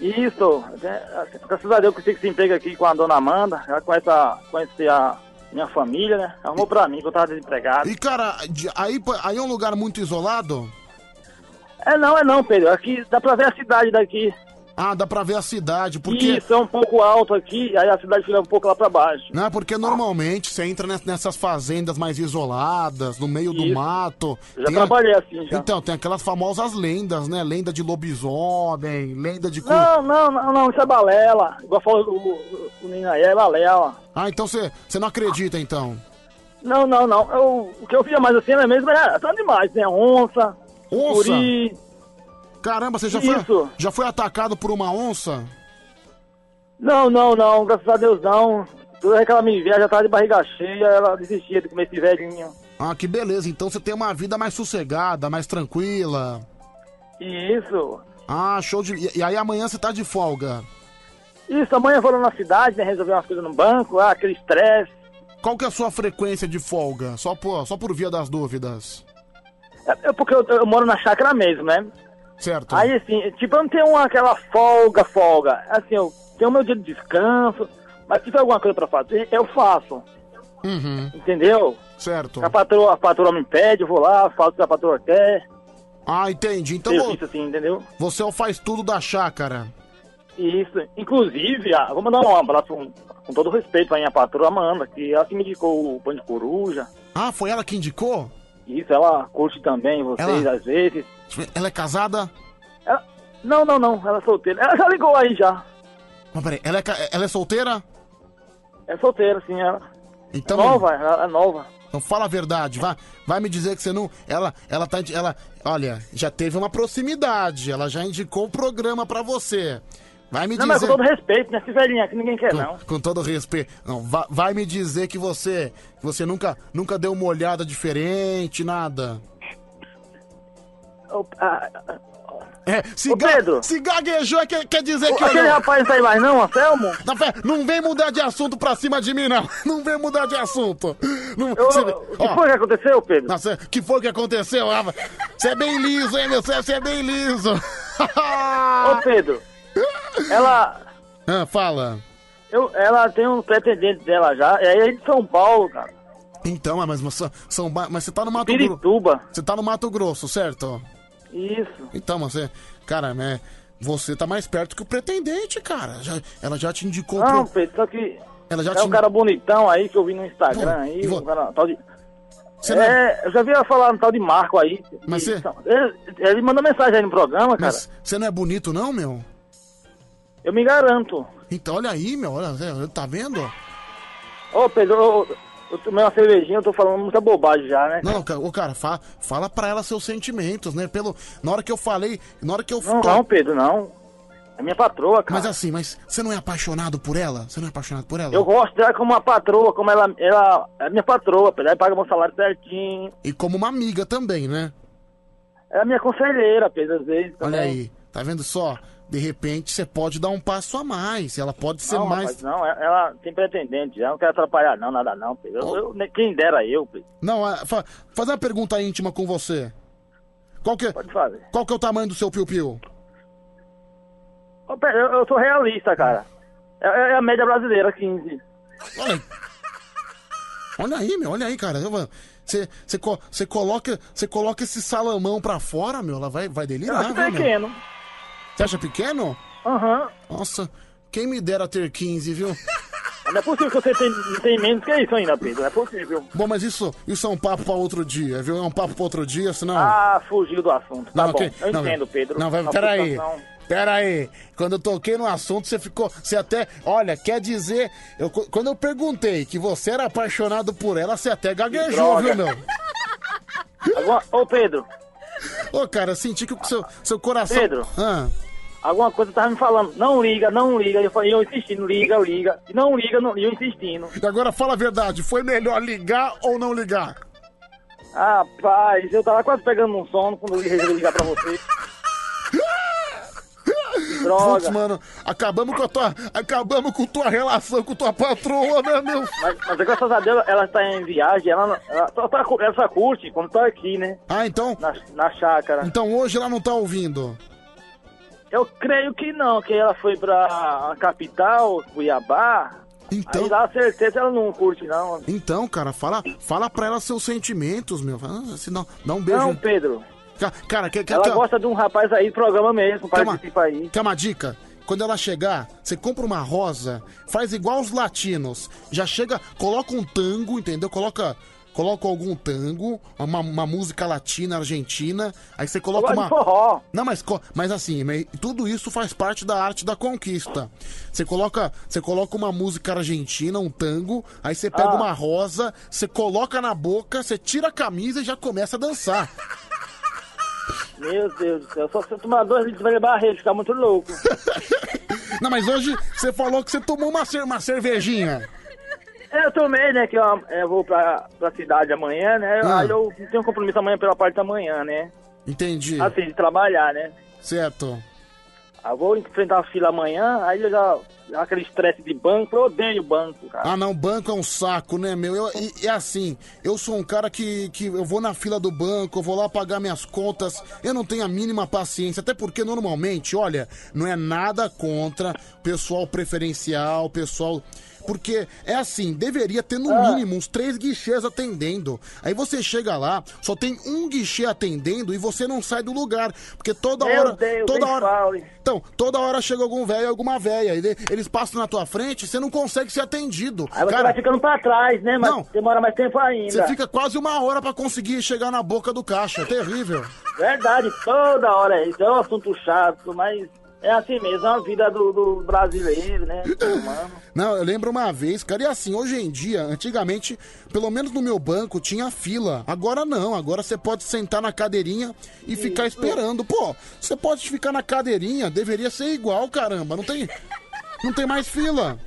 Isso, é, graças a Deus que eu consegui esse emprego aqui com a dona Amanda, ela conhece a, conhece a minha família, né? Arrumou pra mim, que eu tava desempregado. E cara, aí, aí é um lugar muito isolado? É não, é não, Pedro, aqui dá pra ver a cidade daqui. Ah, dá pra ver a cidade, porque... Isso, é um pouco alto aqui, aí a cidade fica um pouco lá pra baixo. Não, porque normalmente você entra ness- nessas fazendas mais isoladas, no meio do Isso. mato. Já Tem a- trabalhei assim, já. Então, tem aquelas famosas lendas, né? Lenda de lobisomem, lenda de... cu- Não, não, não, não, isso é balela. Igual falou o, o, o menino aí, é balela. Ah, então você você não acredita, então? Não, não, não. Eu, o que eu via mais assim era mesmo, era são animais, né? Onça, Onça? Caramba, você já Isso. foi, já foi atacado por uma onça? Não, não, não, graças a Deus não. Toda vez que ela me via, já tava de barriga cheia, ela desistia de comer esse velhinho. Ah, que beleza. Então você tem uma vida mais sossegada, mais tranquila. Isso. Ah, show de... E, aí amanhã você tá de folga. Isso, amanhã foram na cidade, né? Resolver umas coisas no banco, ah, aquele estresse. Qual que é a sua frequência de folga? Só por, só por via das dúvidas. É, é porque eu, eu moro na chácara mesmo, né? Certo. Aí, assim, tipo, eu não tenho uma, aquela folga, folga. Assim, eu tenho meu dia de descanso, mas se tiver alguma coisa pra fazer, eu faço. Uhum. Entendeu? Certo. A patroa, a patroa me pede, eu vou lá, faço o que a patroa quer. Ah, entendi. Então Serviço, vo- assim, entendeu? você é o faz tudo da chácara. Isso. Inclusive, ah, vou mandar um abraço com, com todo respeito pra minha patroa Amanda, que ela que me indicou o pão de coruja. Ah, foi ela que indicou? Isso, ela curte também vocês Ela- às vezes. Ela é casada? Ela- Não, não, não, ela é solteira. Ela já ligou aí já. Mas peraí, ela é, ca- ela é solteira? É solteira, sim, ela. Então, é nova, ela é nova. Então fala a verdade, vai, vai me dizer que você não. Ela, ela tá. Ela, olha, já teve uma proximidade, ela já indicou o programa pra você. Vai me não, mas com dizer. todo respeito, né? Esse velhinho aqui ninguém quer, não. Com, com todo respeito. Não, vai, vai me dizer que você. que você nunca, nunca deu uma olhada diferente, nada. Ah, ah, É, se, Ô, Pedro. se gaguejou é que- quer dizer que Aquele olhou. rapaz não tá aí mais não, Anselmo? Não, vem mudar de assunto pra cima de mim, não. Não vem mudar de assunto. Não, Eu- cê- o que foi que aconteceu, Pedro? Nossa, que foi que aconteceu? Ah, Você é bem liso, hein, meu? Você é bem liso. Ô, Pedro, ela, Ah, fala. eu, ela tem um pretendente dela já, e aí é de São Paulo, cara. Então, mas, mas, são, mas você tá no Mato Grosso. Você tá no Mato Grosso, certo? Isso. Então, mas você. Cara, né? Você tá mais perto que o pretendente, cara. Já- ela já te indicou Não, pro- Pedro, só que Ela já é te um cara bonitão aí que eu vi no Instagram Pô, aí, e vo- um cara tal de... Você não É, eu já vi ela falar no tal de Marco aí. Mas você- Ele, ele mandou mensagem aí no programa, cara. Mas você não é bonito, não, meu? Eu me garanto. Então, olha aí, meu. Olha, tá vendo? Ô, Pedro, eu, tomei uma cervejinha, eu tô falando muita bobagem já, né? Não, ca- ô, cara, fa- fala pra ela seus sentimentos, né? Pelo, na hora que eu falei, na hora que eu Não, não, Pedro, não. É minha patroa, cara. Mas assim, mas você não é apaixonado por ela? Você não é apaixonado por ela? Eu gosto dela como uma patroa, como ela, ela é minha patroa, Pedro. Ela paga meu salário certinho. E como uma amiga também, né? É minha conselheira, Pedro, às vezes. Olha também. aí, tá vendo só? De repente você pode dar um passo a mais. Ela pode ser não, mais. rapaz, não, ela- ela tem pretendente, ela não quer atrapalhar não, nada não. Eu- eu- nem- quem dera eu, Pedro. Não, é, fa- fazer uma pergunta íntima com você. Qual que, Pode fazer. qual que é o tamanho do seu piu-piu? Eu, eu sou realista, cara. É, é a média brasileira, 15. Olha aí. Olha aí, meu, olha aí, cara. Eu- Você, você, co- você, coloca, você coloca esse salamão pra fora, meu, ela vai, vai Eu delirar, acho viu, meu? Você acha pequeno? Aham. Nossa, quem me dera ter 15, viu? Não é possível que você tem, tem menos que isso ainda, Pedro. Não é possível. Bom, mas isso, isso é um papo pra outro dia, viu? É um papo pra outro dia, senão... Ah, fugiu do assunto. Tá Não, bom. ok. Eu Não, entendo, Pedro. Não, vai, A peraí. frustração. Peraí. Quando eu toquei no assunto, você ficou. Você até. Olha, quer dizer. Eu, quando eu perguntei que você era apaixonado por ela, você até gaguejou, droga. viu, meu? Alguma... Ô, Pedro. Ô, cara, eu senti que o seu, seu coração. Pedro. Ah, Alguma coisa tava me falando, não liga, não liga. Eu falei, eu insistindo, liga, liga. Não liga, não, eu insistindo. e agora fala a verdade, foi melhor ligar ou não ligar? Rapaz, eu tava quase pegando um sono quando eu resolvi ligar pra você. Droga. Putz, mano, acabamos com a tua. Acabamos com tua relação com tua patroa, né, meu? Mas, mas graças a Deus ela está em viagem, ela, ela, só, tá- ela só curte quando tá aqui, né? Ah, então. Na, na chácara. Então hoje ela não tá ouvindo. Eu creio que não, que ela foi pra capital, Cuiabá. Então- Aí lá certeza ela não curte, não. Então, cara, fala, fala pra ela seus sentimentos, meu. Ah, se não, dá um beijo. Não, Pedro. Ca- Cara, quer, quer, Ela quer- gosta de um rapaz aí do programa mesmo, Quer uma- participa aí. Quer uma dica? Quando ela chegar, você compra uma rosa, faz igual os latinos. Já chega, coloca um tango, entendeu? Coloca, coloca algum tango, uma, uma música latina, argentina. Aí você coloca uma. de forró. Não, mas, mas assim, tudo isso faz parte da arte da conquista. Você coloca, você coloca uma música argentina, um tango, aí você pega Ah. uma rosa, você coloca na boca, você tira a camisa e já começa a dançar. Meu Deus do céu, só se eu tomar dois litros vai levar a rede, ficar muito louco. Não, mas hoje você falou que você tomou uma, cer- uma cervejinha. É, eu tomei, né, que eu, eu vou pra, pra cidade amanhã, né? Ah. Aí eu tenho um compromisso amanhã pela parte da manhã, né? Entendi. Assim, de trabalhar, né? Certo. Eu vou enfrentar a fila amanhã, aí eu já. aquele estresse de banco, eu odeio banco, cara. Ah, não, banco é um saco, né, meu? Eu, e, e assim, eu sou um cara que, que eu vou na fila do banco, eu vou lá pagar minhas contas, eu não tenho a mínima paciência, até porque normalmente, olha, não é nada contra pessoal preferencial, pessoal. Porque é assim, deveria ter no mínimo uns três guichês atendendo. Aí você chega lá, só tem um guichê atendendo e você não sai do lugar. Porque toda Meu hora. Deus, toda hora. fale. Então, toda hora chega algum velho e alguma velha. Eles passam na tua frente, você não consegue ser atendido. Aí você Cara, vai ficando pra trás, né? Mas Não. demora mais tempo ainda. você fica quase uma hora pra conseguir chegar na boca do caixa. É terrível. Verdade, toda hora é isso. É um assunto chato, mas é assim mesmo, é a vida do, do brasileiro, né? humano. Não, eu lembro uma vez, cara, e assim, hoje em dia, antigamente, pelo menos no meu banco, tinha fila. Agora não, agora você pode sentar na cadeirinha e ficar esperando. Pô, você pode ficar na cadeirinha, deveria ser igual, caramba. Não tem, não tem mais fila.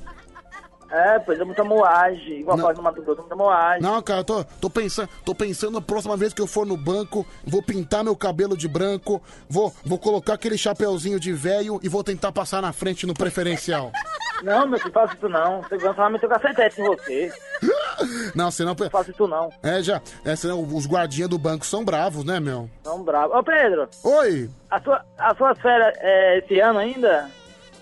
É, pois é muita moagem. Igual faz no Mato Grosso, muita moagem. Não, cara, eu tô, tô, pensando, tô pensando a próxima vez que eu for no banco, vou pintar meu cabelo de branco, vou, vou colocar aquele chapeuzinho de velho e vou tentar passar na frente no preferencial. Não, meu filho, faça isso não. Segurança vai meter o cacetete em você. Não, senão. Não faça isso não. É, já. É, senão os guardinhas do banco são bravos, né, meu? Não, bravo. Ô, Pedro. Oi. A sua, a sua férias é esse ano ainda?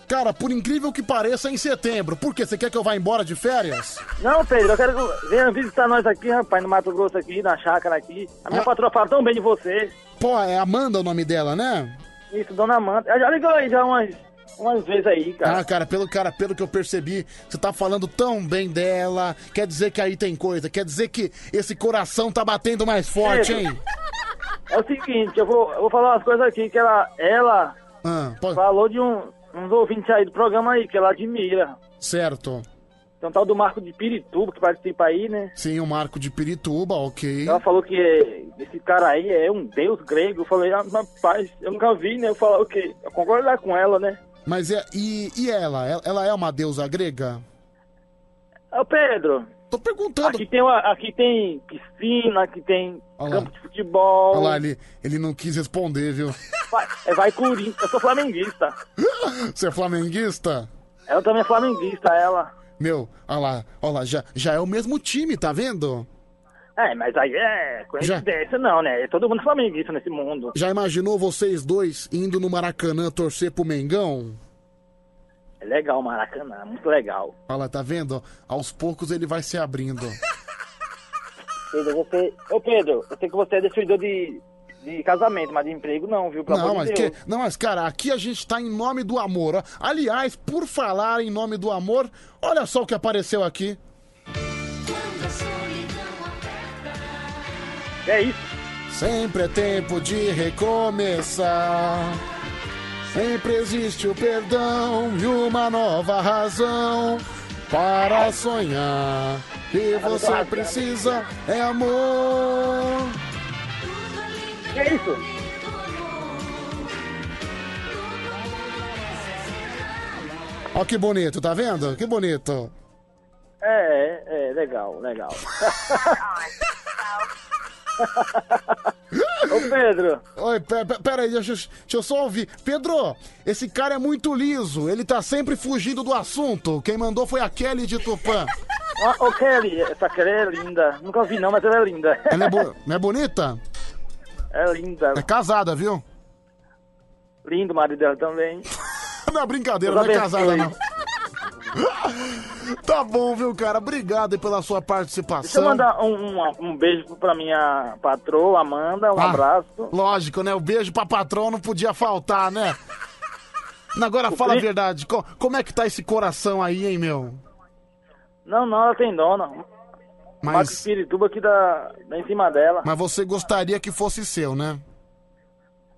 Cara, por incrível que pareça, é em setembro. Por quê? Você quer que eu vá embora de férias? Não, Pedro, eu quero que venha visitar nós aqui, rapaz, no Mato Grosso aqui, na chácara aqui. A minha Ah. patroa fala tão bem de você. Pô, é Amanda o nome dela, né? Isso, dona Amanda. Ela já ligou aí já umas, umas vezes aí, cara. Ah, cara, pelo, cara, pelo que eu percebi, você tá falando tão bem dela. Quer dizer que aí tem coisa. Quer dizer que esse coração tá batendo mais forte, Pedro. hein? É o seguinte, eu vou, eu vou falar umas coisas aqui que ela, ela Ah, pode- falou de um, uns ouvintes aí do programa aí, que ela admira. Certo. Um tal do Marco de Pirituba que participa aí, né? Sim, o Marco de Pirituba, ok. Ela falou que esse cara aí é um deus grego. Eu falei, ah, rapaz, eu nunca vi, né? Eu falei, o quê? Eu concordo lá com ela, né? Mas é. E, e ela? Ela- Ela é uma deusa grega? Ô, Pedro. Tô perguntando. Aqui tem, uma, aqui tem piscina, aqui tem Olha lá. campo de futebol. Olha lá, ele, ele não quis responder, viu? Vai, é, vai Corinthians. Eu sou flamenguista. Você é flamenguista? Ela também é flamenguista, ela. Meu, olha lá, olha lá, já, já é o mesmo time, tá vendo? É, mas aí é coincidência, não, né? É todo mundo flamenguista nesse mundo. Já imaginou vocês dois indo no Maracanã torcer pro Mengão? É legal Maracanã, muito legal. Olha tá vendo? Aos poucos ele vai se abrindo. Pedro, você. Ô Pedro, eu sei que você é destruidor de, de casamento, mas de emprego não, viu? Não, mas, que, não, mas cara, aqui a gente tá em nome do amor. ó. Aliás, por falar em nome do amor, olha só o que apareceu aqui. É isso. Sempre é tempo de recomeçar. Sempre existe o perdão e uma nova razão para sonhar. O que você precisa é amor. Que é isso? Ó que bonito, tá vendo? Que bonito. É, é, é, legal, legal. Ô Pedro. Oi, pe- pe- pera aí, deixa, eu- deixa eu só ouvir. Pedro, esse cara é muito liso, ele tá sempre fugindo do assunto. Quem mandou foi a Kelly de Tupã. Ó, Ô Kelly, essa Kelly é linda. Nunca vi não, mas ela é linda. Ela é, bo- não é bonita? É linda. É casada, viu? Lindo o marido dela também. Não, brincadeira, Deus não é casada, não. Tá bom, viu, cara? Obrigado aí pela sua participação. Deixa eu mandar um, um, um beijo pra minha patroa, Amanda. Um Ah, abraço. Lógico, né? O beijo pra patrão não podia faltar, né? Agora, fala a verdade. co- como é que tá esse coração aí, hein, meu? Não, não, ela tem dona. Mas- Marco Espirituba aqui da, da em cima dela. Mas você gostaria que fosse seu, né?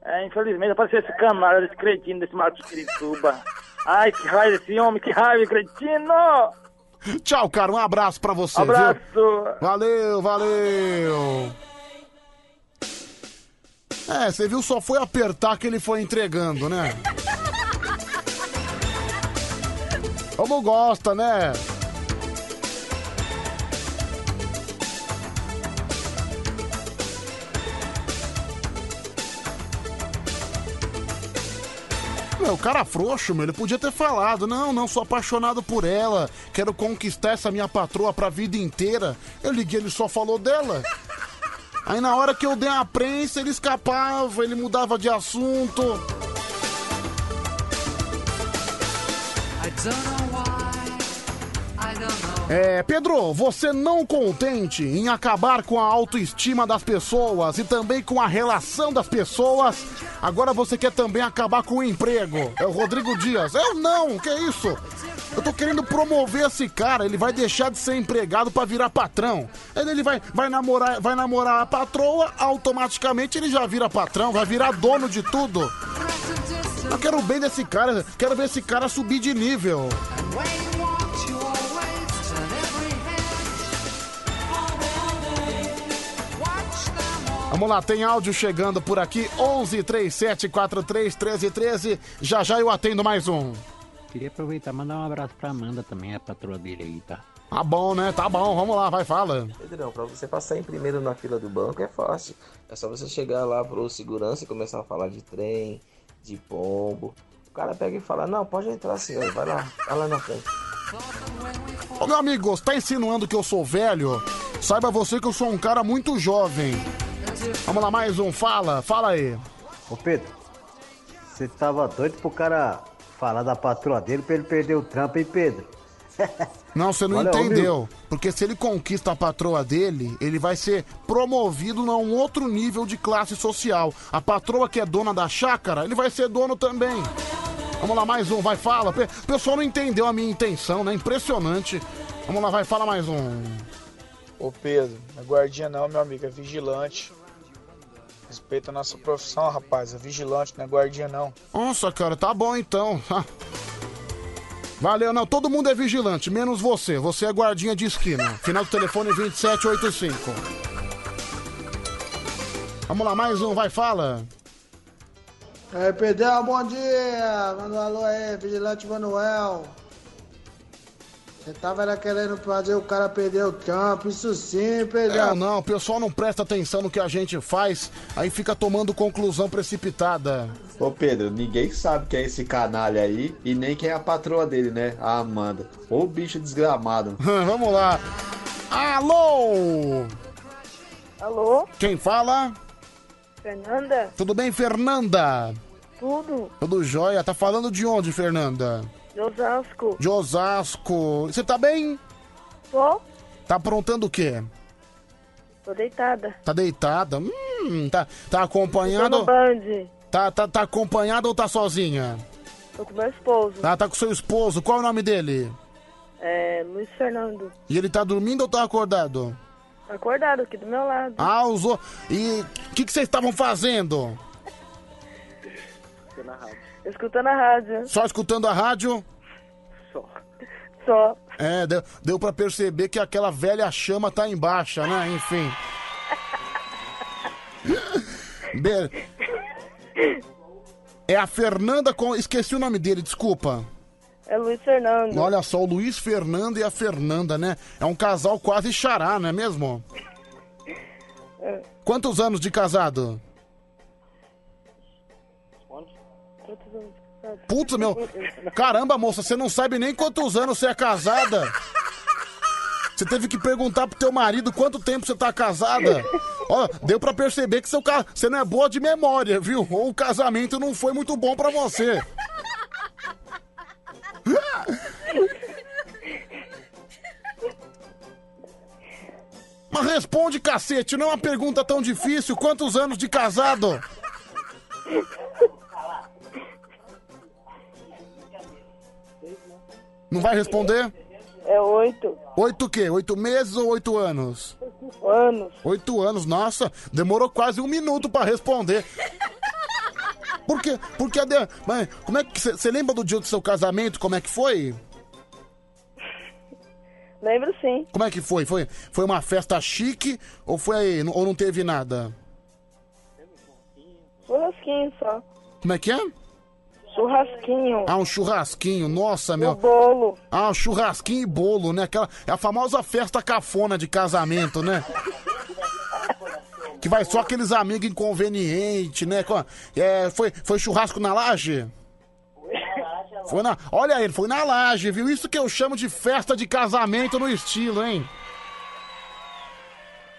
É, infelizmente apareceu esse canalha, desse cretino, desse Marcos Espirituba. Ai, que raiva desse homem, que raiva, cretino! Tchau, cara. Um abraço pra você, Abraço. viu? Valeu, valeu. É, você viu, só foi apertar que ele foi entregando, né? Como gosta, né? Meu, o cara frouxo, meu, ele podia ter falado, não, não, sou apaixonado por ela, quero conquistar essa minha patroa pra vida inteira. Eu liguei, ele só falou dela. Aí na hora que eu dei a prensa, ele escapava, ele mudava de assunto. I don't know why. I don't know. É, Pedro, você não contente em acabar com a autoestima das pessoas e também com a relação das pessoas, agora você quer também acabar com o emprego. É o Rodrigo Dias. Eu não, que isso? Eu tô querendo promover esse cara, ele vai deixar de ser empregado pra virar patrão. Ele vai, vai, namorar, vai namorar a patroa, automaticamente ele já vira patrão, vai virar dono de tudo. Eu quero o bem desse cara, quero ver esse cara subir de nível. Vamos lá, tem áudio chegando por aqui, 11 37 43 13 13. Já já eu atendo mais um. Queria aproveitar e mandar um abraço pra Amanda também, a patroa dele aí, tá? Tá bom, né? Tá bom, vamos lá, vai, fala. Pedrão, pra você passar em primeiro na fila do banco é fácil. É só você chegar lá pro segurança e começar a falar de trem, de pombo. O cara pega e fala, não, pode entrar senhor, vai lá, vai lá na frente. Ô meu amigo, você tá insinuando que eu sou velho? Saiba você que eu sou um cara muito jovem. Vamos lá, mais um, fala, fala aí. Ô Pedro, você tava doido pro cara falar da patroa dele pra ele perder o trampo, hein, Pedro? Não, você não Olha, entendeu. Porque se ele conquista a patroa dele, ele vai ser promovido a um outro nível de classe social. A patroa que é dona da chácara, ele vai ser dono também. Vamos lá, mais um, vai, fala. O pessoal não entendeu a minha intenção, né? Impressionante. Vamos lá, vai, fala mais um. Ô Pedro, não é guardinha não, meu amigo, é vigilante. Respeita a nossa profissão, rapaz. É vigilante, não é guardinha não. Nossa, cara, tá bom então. Valeu, não, todo mundo é vigilante, menos você. Você é guardinha de esquina. Final do telefone 2785. Vamos lá, mais um, vai, fala. Aí, Pedrão, bom dia! Manda um alô aí, Vigilante Manuel. Você tava era querendo fazer o cara perder o campo, isso sim, É, Pedrão. não, o pessoal não presta atenção no que a gente faz, aí fica tomando conclusão precipitada. Ô Pedro, ninguém sabe quem é esse canalha aí e nem quem é a patroa dele, né? A Amanda. Ô bicho desgramado. Vamos lá. Alô! Alô? Quem fala? Fernanda? Tudo bem, Fernanda? Tudo? Tudo jóia? Tá falando de onde, Fernanda? De Osasco? De Osasco. Você tá bem? Tô? Tá aprontando o quê? Tô deitada. Tá deitada? Hum, tá, tá Tô no? Band. Tá, tá, tá acompanhada ou tá sozinha? Tô com meu esposo. Ah, tá com seu esposo. Qual é o nome dele? É, Luiz Fernando. E ele tá dormindo ou tá acordado? Tá acordado aqui do meu lado. Ah, usou. E o que, que vocês estavam fazendo? Escutando a rádio. Só escutando a rádio? Só. É, deu, deu pra perceber que aquela velha chama tá embaixo, né? Enfim. Be- É a Fernanda com. Esqueci o nome dele, desculpa. É Luiz Fernando. Olha só, o Luiz Fernando e a Fernanda, né? É um casal quase xará, não é mesmo? É. Quantos anos de casado? Quantos? Putz, meu. Caramba, moça, você não sabe nem quantos anos você é casada. Você teve que perguntar pro teu marido quanto tempo você tá casada. Ó, deu pra perceber que seu ca... você não é boa de memória, viu? Ou o casamento não foi muito bom pra você. Mas responde, cacete, não é uma pergunta tão difícil. Quantos anos de casado? Não vai responder? É oito Oito o quê? Oito meses ou oito anos? anos. Oito anos, nossa, demorou quase um minuto pra responder. Por quê? Porque a de... Mas como é que você lembra do dia do seu casamento? Como é que foi? Lembro sim. Como é que foi? Foi, foi uma festa chique ou foi ou não teve nada? Churrasquinho só. Como é que é? Churrasquinho. Ah, um churrasquinho, nossa, meu. O bolo. Ah, um churrasquinho e bolo, né? Aquela, é a famosa festa cafona de casamento, né? Que vai só aqueles amigos inconvenientes, né? É, foi, foi churrasco na laje? Foi na. Olha ele, foi na laje, viu? Isso que eu chamo de festa de casamento no estilo, hein?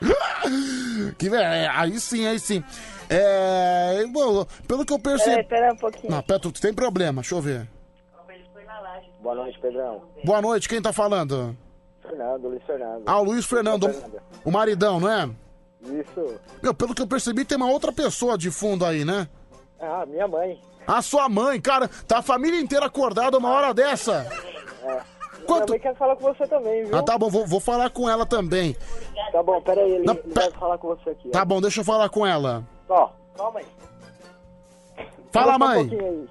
Que é, aí sim, aí sim. É. bom, pelo que eu percebi. Peraí, pera um pouquinho. Não, pera, tu tem problema, deixa eu ver. Boa noite, Pedrão. Boa noite, quem tá falando? Fernando, Luiz Fernando. Ah, o Luiz Fernando, o maridão, não é? Isso. Meu, pelo que eu percebi, tem uma outra pessoa de fundo aí, né? Ah, minha mãe. A sua mãe, cara, tá a família inteira acordada uma hora dessa. É. Minha mãe quer falar com você também, viu? Ah, tá bom, vou, vou falar com ela também. Tá bom, pera aí, ele, Não, vai falar com você aqui. Tá bom, deixa eu falar com ela. Ó, calma aí. Fala, um mãe. aí.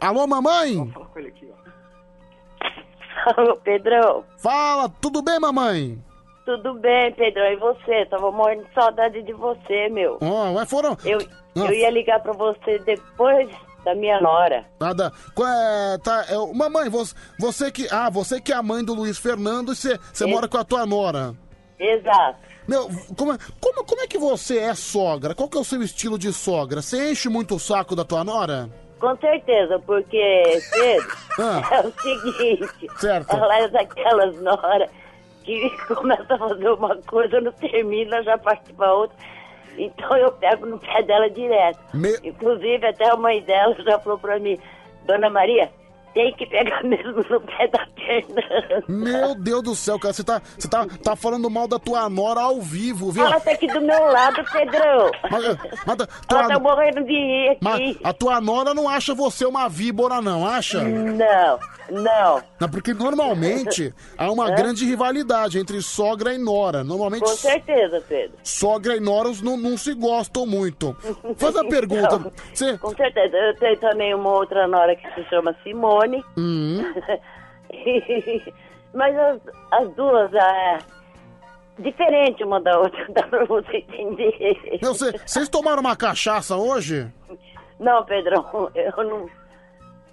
Alô, mamãe? com ele aqui, ó. Alô, Pedrão. Fala, tudo bem, mamãe? Tudo bem, Pedrão, e você? Tava morrendo de saudade de você, meu. Ó, mas foram. Eu, Ah. eu ia ligar pra você depois da minha nora. Nada. É, tá, é, mamãe, você, você que. Ah, você que é a mãe do Luiz Fernando e você, você mora com a tua nora. Exato. Meu, como, é- como, como é que você é sogra? Qual que é o seu estilo de sogra? Você enche muito o saco da tua nora? Com certeza, porque, Pedro, Ah. é o seguinte. Certo. Ela é daquelas noras que começa a fazer uma coisa, não termina, já parte pra outra. Então eu pego no pé dela direto. Me- Inclusive, até a mãe dela já falou pra mim, Dona Maria, tem que pegar mesmo no pé da Fernanda. Meu Deus do céu, cara, você tá, você tá, tá falando mal da tua nora ao vivo, viu? Ela tá aqui do meu lado, Pedrão. Mas, mas tua, Ela tá morrendo de rir aqui. mas a tua nora não acha você uma víbora, não, acha? Não, não. Não, porque normalmente há uma Hã? grande rivalidade entre sogra e nora. Normalmente Com certeza, Pedro. sogra e noras não, não se gostam muito. Faz a pergunta. Então, Você. Com certeza. Eu tenho também uma outra nora que se chama Simone. Hum, Mas as, as duas é diferente uma da outra, dá pra você entender. vocês tomaram uma cachaça hoje? Não, Pedrão, eu não.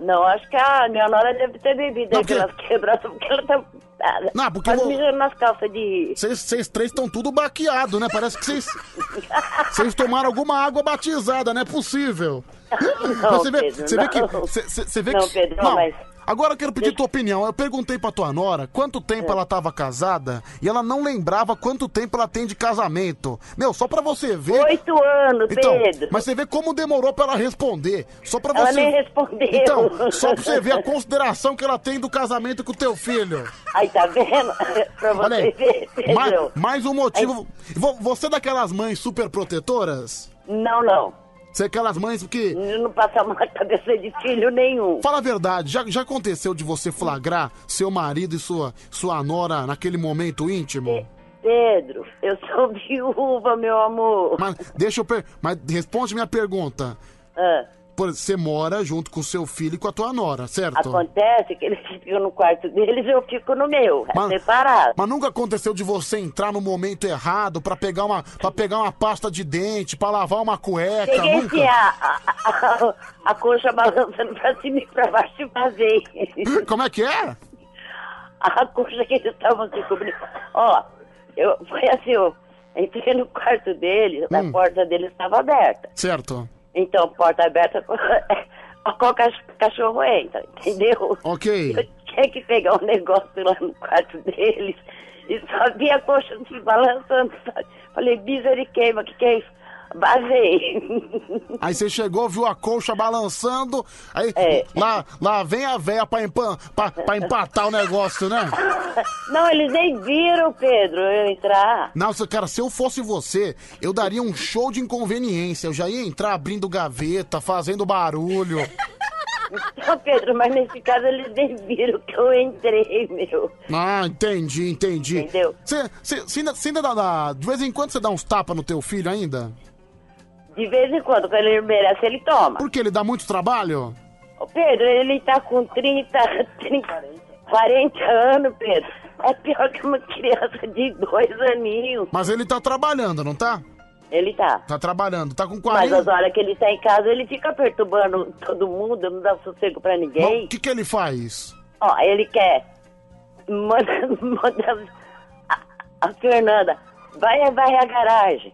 Não, acho que a minha nora deve ter bebido Não, aquelas quebradas, porque ela tá. Não, porque quase mijando nas calças de. Vocês três estão tudo baqueado, né? Parece que vocês. Vocês tomaram alguma água batizada, não é possível. Não, você vê, Pedro, você vê que. não. Você você- você vê Não, que. Pedro, não, mas- Agora eu quero pedir tua opinião. Eu perguntei pra tua nora quanto tempo É. ela tava casada e ela não lembrava quanto tempo ela tem de casamento. Meu, só pra você ver. Oito anos, então, Pedro. Mas você vê como demorou pra ela responder. Só pra Ela você. nem respondeu. Então, só pra você ver a consideração que ela tem do casamento com o teu filho. Aí, tá vendo? pra você aí, ver, Pedro. mais, mais um motivo. Vo- Você é daquelas mães super protetoras? Não, não. Você é aquelas mães que. Não passamos na cabeça de filho nenhum. Fala a verdade, já, já aconteceu de você flagrar seu marido e sua, sua nora naquele momento íntimo? Pedro, eu sou viúva, meu amor. Mas deixa eu. Per... Mas responde minha pergunta. Ah, você mora junto com seu filho e com a tua nora, certo? acontece que eles ficam no quarto deles eu fico no meu, é separado. Mas nunca aconteceu de você entrar no momento errado pra pegar uma, pra pegar uma pasta de dente, pra lavar uma cueca, Cheguei nunca? assim, a, a, a, a coxa balançando pra cima e pra baixo e vazei. Como é que é? A coxa que eles estavam se cobrindo. Ó, eu, foi assim, eu entrei no quarto deles, Hum. a porta deles estava aberta. Certo. Então, porta aberta, qual cach- cachorro entra, entendeu? Ok. Eu tinha que pegar um negócio lá no quarto deles e só vi a coxa se balançando, sabe? Falei, misericórdia, o que que é isso? Basei. Aí você chegou, viu a colcha balançando, aí É. lá, lá vem a véia pra, empa, pra, pra empatar o negócio, né? Não, eles nem viram, Pedro, eu entrar. Nossa, cara, se eu fosse você, eu daria um show de inconveniência. Eu já ia entrar abrindo gaveta, fazendo barulho. Não, Pedro, mas nesse caso eles nem viram que eu entrei, meu. Ah, entendi, entendi. Entendeu? Você ainda, ainda dá, dá- De vez em quando você dá uns tapas no teu filho ainda? De vez em quando, quando ele merece, ele toma. Porque ele dá muito trabalho? Ô, Pedro, ele tá com 30, 30, 40 anos, Pedro. É pior que uma criança de dois aninhos. Mas ele tá trabalhando, não tá? Ele tá. Tá trabalhando, tá com Mas 40. as horas que ele tá em casa, ele fica perturbando todo mundo, não dá sossego pra ninguém. O que que ele faz? Ó, ele quer. Manda, manda a, a Fernanda, vai varrer a garagem.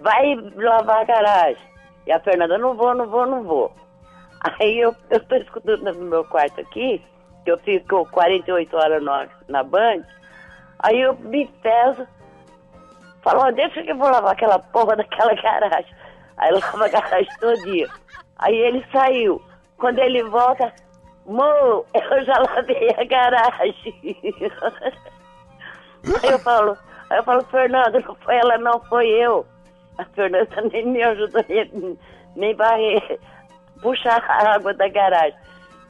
Vai lavar a garagem. E a Fernanda, não vou, não vou, não vou. Aí eu, eu tô escutando no meu quarto aqui, que eu fico 48 horas na, na Band. Aí eu me peso, falo, ó, deixa que eu vou lavar aquela porra daquela garagem. Aí lava a garagem todo dia. Aí ele saiu. Quando ele volta, Mo, eu já lavei a garagem. aí eu falo, aí eu falo, Fernanda, não foi ela, não foi eu. A Fernanda nem me ajudou, nem, varrer, puxar a água da garagem.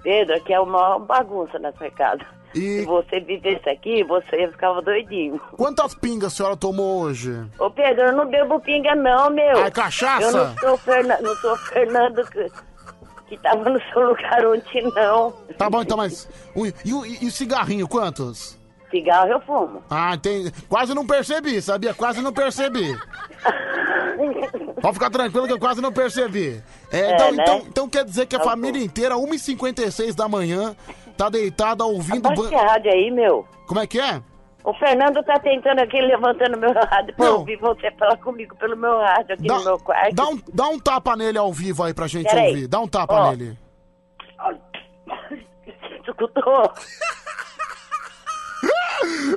Pedro, aqui é uma bagunça nessa casa. Se você vivesse aqui, você ficava doidinho. Quantas pingas a senhora tomou hoje? Ô Pedro, eu não bebo pinga não, meu. Ah, cachaça? Eu não sou, Ferna... não sou Fernando que... que tava no seu lugar ontem, não. Tá bom, então, mas. o- E, o- e, e cigarrinho, quantos? Cigarro eu fumo. Ah, tem. Quase não percebi, sabia? Quase não percebi. Pode ficar tranquilo que eu quase não percebi. É, É, então, né? então, então quer dizer que a Tá família inteira, 1h56 da manhã, tá deitada ouvindo. Abaixa ban- rádio aí, meu. Como é que é? O Fernando tá tentando aqui, levantando meu rádio pra Não. ouvir você falar comigo pelo meu rádio aqui no meu quarto. Dá um, dá um tapa nele ao vivo aí pra gente Peraí. ouvir. Dá um tapa Ó. nele. Escutou?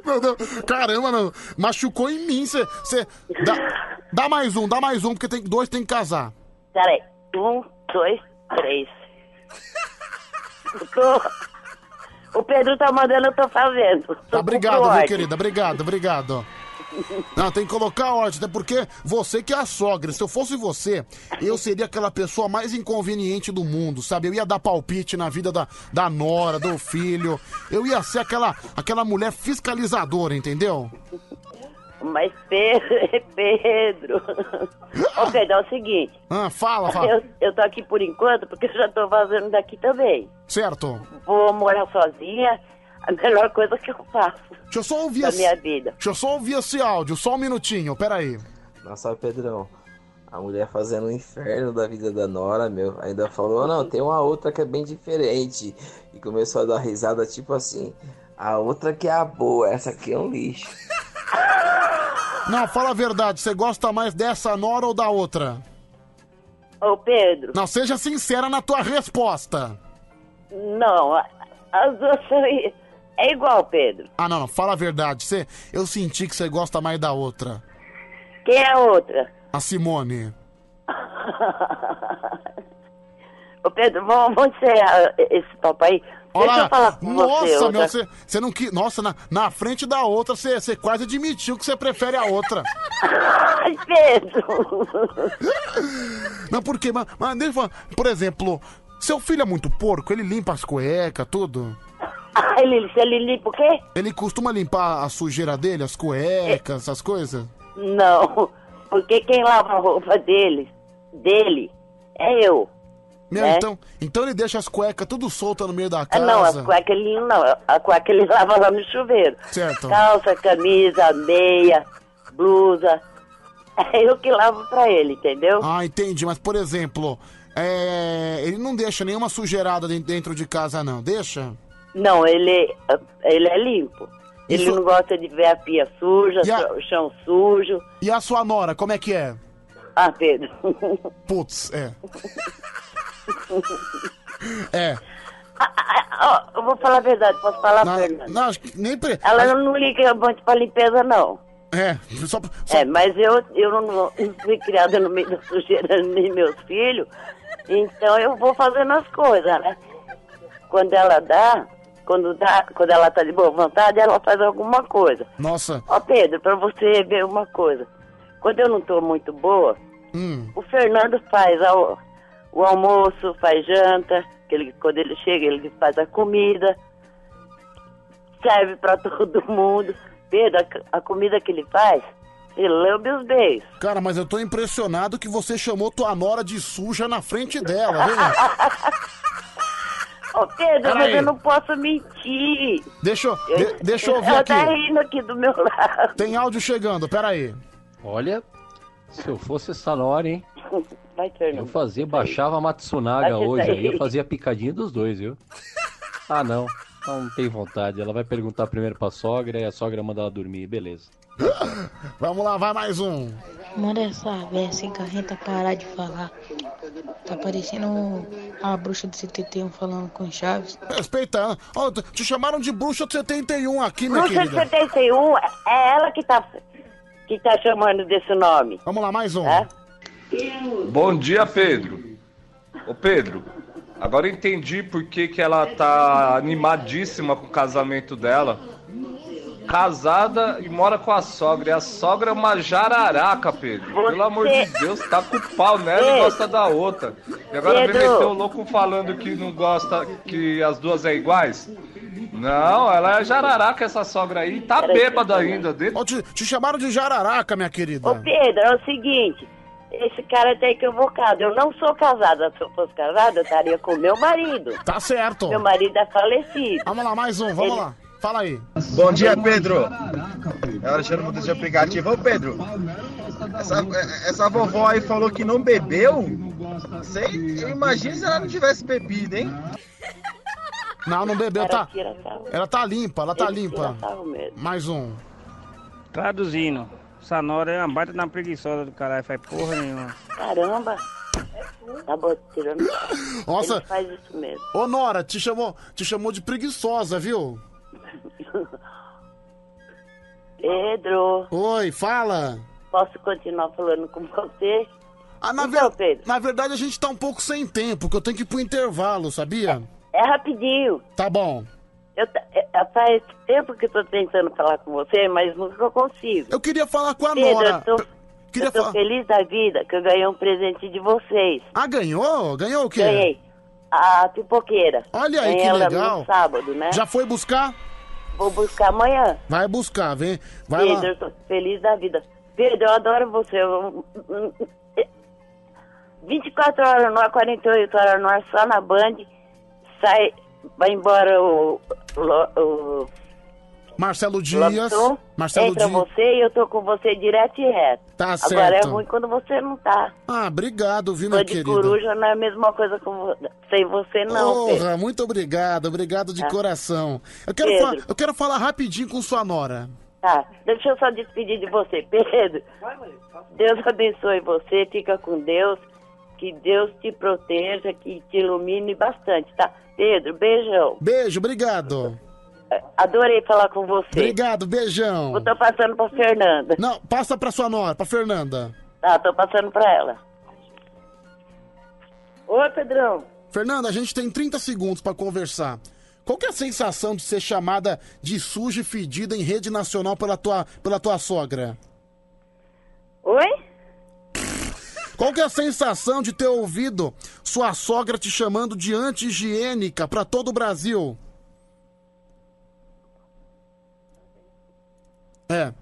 Meu Deus, caramba, meu, machucou em mim. Cê, cê- dá, dá mais um, dá mais um, porque tem, dois tem que casar. Peraí. Um, dois, três. Escutou? O Pedro tá mandando, eu tô fazendo. Tá, obrigado, viu, querida? Obrigado, obrigado. Não, tem que colocar ordem, até porque você que é a sogra. Se eu fosse você, eu seria aquela pessoa mais inconveniente do mundo, sabe? Eu ia dar palpite na vida da, da nora, do filho. Eu ia ser aquela, aquela mulher fiscalizadora, entendeu? Mas Pedro, Pedro. Ô Pedro, é o seguinte. Ah, fala, fala. Eu, eu tô aqui por enquanto porque eu já tô fazendo daqui também. Certo. Vou morar sozinha, a melhor coisa que eu faço Deixa eu só ouvir da esse- minha vida. Deixa eu só ouvir esse áudio, só um minutinho, peraí. Nossa, Pedrão. A mulher fazendo o inferno da vida da Nora, meu. Ainda falou, não, tem uma outra que é bem diferente. E começou a dar risada, tipo assim. A outra que é a boa, essa aqui é um lixo. Não, fala a verdade, você gosta mais dessa nora ou da outra? Ô Pedro. Não, seja sincera na tua resposta. Não, a- as duas são. i- É igual, Pedro. Ah, não, não, fala a verdade. Você, eu senti que você gosta mais da outra. Quem é a outra? A Simone. Ô Pedro, vamos, vamos encerrar esse papo aí. Deixa Olha eu falar com nossa, você. meu, você, você não quis. Nossa, na, na frente da outra, você, você quase admitiu que você prefere a outra. Ai, Pedro! Não, por quê? Mas, mas deixa eu falar. Por exemplo, seu filho é muito porco, ele limpa as cuecas, tudo. Ah, ele, ele limpa o quê? Ele costuma limpar a sujeira dele, as cuecas, essas coisas? Não, porque quem lava a roupa dele, dele, é eu. Meu, né? então, então ele deixa as cuecas tudo solta no meio da Ah, casa. não, as cuecas ele não, a cueca ele lava lá no chuveiro. Certo. Calça, camisa, meia, blusa. É eu que lavo pra ele, entendeu? Ah, entendi. Mas, por exemplo, é, ele não deixa nenhuma sujeirada den- dentro de casa, não. Deixa? Não, ele, ele é limpo. Ele Isso- não gosta de ver a pia suja, a- o chão sujo. E a sua nora, como é que é? Ah, Pedro. Putz, é. É. Ó, eu vou falar a verdade, posso falar, Não, Fernanda? não, acho que nem pre... Ela não liga muito pra limpeza, não. É, só, É, mas eu, eu não, fui criada no meio da sujeira nem meus filhos, então eu vou fazendo as coisas, né? Quando ela dá, quando dá, quando ela tá de boa vontade, ela faz alguma coisa. Nossa. Ó, Pedro, pra você ver uma coisa. Quando eu não tô muito boa, Hum. o Fernando faz ao- o almoço, faz janta, que ele, quando ele chega, ele faz a comida, serve pra todo mundo. Pedro, a, a comida que ele faz, ele lambe os beijos. Cara, mas eu tô impressionado que você chamou tua nora de suja na frente dela, viu? Ô, Pedro, Pera mas aí. eu não posso mentir. Deixa eu, de- deixa eu ouvir Ela aqui. tá rindo aqui do meu lado. Tem áudio chegando, peraí. Olha, se eu fosse essa nora, hein? Vai, Fernando. Eu fazia, baixava a Matsunaga Vai, hoje, aí eu fazia picadinha dos dois, viu? Ah, não. Não tem vontade. Ela vai perguntar primeiro pra sogra e a sogra manda ela dormir, beleza. Vamos lá, vai mais um. Manda essa véia cigarrenta parar de falar. Tá parecendo a bruxa do 71 falando com Chaves. Respeita, né? T- te chamaram de bruxa de 71 aqui, minha Bruxa querida. 71, é ela que tá, que tá chamando desse nome. Vamos lá, mais um. Bom dia, Pedro. Ô, Pedro, agora eu entendi por que, que ela tá animadíssima com o casamento dela. Casada e mora com a sogra. E a sogra é uma jararaca, Pedro. Pelo amor de Deus, tá com o pau nela e gosta da outra. E agora vem meter o louco falando que não gosta, que as duas é iguais. Não, ela é jararaca, essa sogra aí. Tá bêbada ainda. De... Ó, te, te chamaram de jararaca, minha querida. Ô Pedro, é o seguinte, esse cara tá equivocado. Eu não sou casada. Se eu fosse casada, eu estaria com meu marido. Tá certo. Meu marido é falecido. Vamos lá, mais um, vamos Ele- lá. Fala aí. Bom dia, Pedro. É Alexandre Mudança de aplicativo. Ô, Pedro, essa, essa vovó aí falou que não bebeu? Sei, imagina se ela não tivesse bebido, hein? Não, não bebeu, tá? Ela tá limpa, ela tá limpa. Mais um. Traduzindo, essa Nora é uma baita na preguiçosa do caralho, faz porra nenhuma. Caramba. Tá bom, tirando. Nossa. Ele faz isso mesmo. Ô, Nora, te chamou, te chamou de preguiçosa, viu? Pedro, Oi, fala. posso continuar falando com você? Ah, na, Então, ver- na verdade, a gente tá um pouco sem tempo, que eu tenho que ir pro intervalo, sabia? É rapidinho. Tá bom. Eu, é, é, faz tempo que tô tentando falar com você, mas nunca consigo. Eu queria falar com a Pedro, Nora. eu tô, Queria eu tô falar- feliz da vida que eu ganhei um presente de vocês. Ah, ganhou? Ganhou o quê? Ganhei. A pipoqueira. Olha aí, Ganhei que legal. no sábado, né? Já foi buscar? Vou buscar amanhã. Vai buscar, vem. Vai Pedro, lá. eu tô feliz da vida. Pedro, eu adoro você. Eu- 24 horas no ar, 48 horas no ar, só na Band. Sai, vai embora o, o, o Marcelo Dias. Lobson, Marcelo entra Dias. você e eu tô com você direto e reto. Tá Agora é certo. ruim quando você não tá. Ah, obrigado, viu, minha de querida? coruja não é a mesma coisa com sem você, não, Pedro. Porra, muito obrigado, obrigado de Ah. coração. Eu quero, Pedro. fa- eu quero falar rapidinho com sua nora. Tá, deixa eu só despedir de você. Pedro, Deus abençoe você, fica com Deus, que Deus te proteja, que te ilumine bastante, tá? Pedro, beijão. Beijo, obrigado. Adorei falar com você. Obrigado, beijão. Eu tô passando pra Fernanda. Não, passa pra sua nora, pra Fernanda. Tá, tô passando pra ela. Oi, Pedrão. Fernanda, a gente tem 30 segundos pra conversar. Qual que é a sensação de ser chamada de suja e fedida em rede nacional pela tua, pela tua sogra? Oi? Qual que é a sensação de ter ouvido sua sogra te chamando de anti-higiênica pra todo o Brasil? É,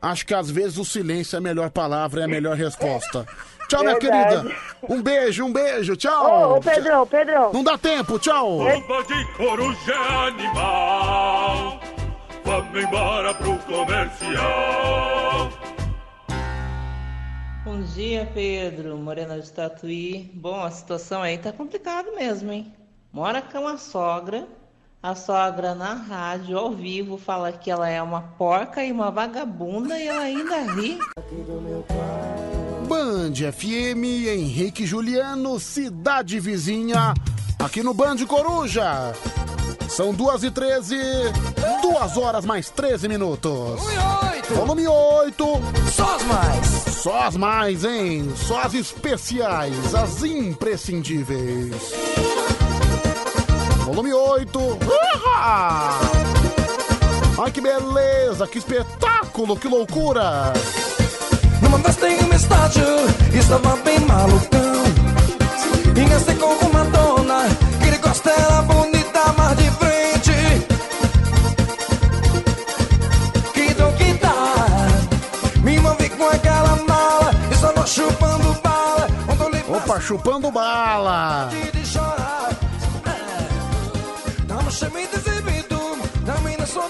acho que às vezes o silêncio é a melhor palavra, é a melhor resposta. Tchau, minha Verdade. querida. Um beijo, um beijo, tchau. Ô, ô, Pedrão, Pedrão. Não dá tempo, tchau. Bomba de coruja é animal. Vamos embora pro comercial. Bom dia, Pedro. Morena de Tatuí. Bom, a situação aí tá complicada mesmo, hein? Mora com uma sogra. A sogra na rádio, ao vivo, fala que ela é uma porca e uma vagabunda e ela ainda ri. Band FM, Henrique Juliano, cidade vizinha, aqui no Band Coruja. São duas e treze, duas horas mais 13 minutos. Volume 8. Só as mais. Só as mais, hein? Só as especiais, as imprescindíveis. Volume 8. Uhá! Ai, que beleza, que espetáculo, que loucura. Numa festa em um estádio, estava bem malucão. E gastei com uma dona, que ele gosta era bonita,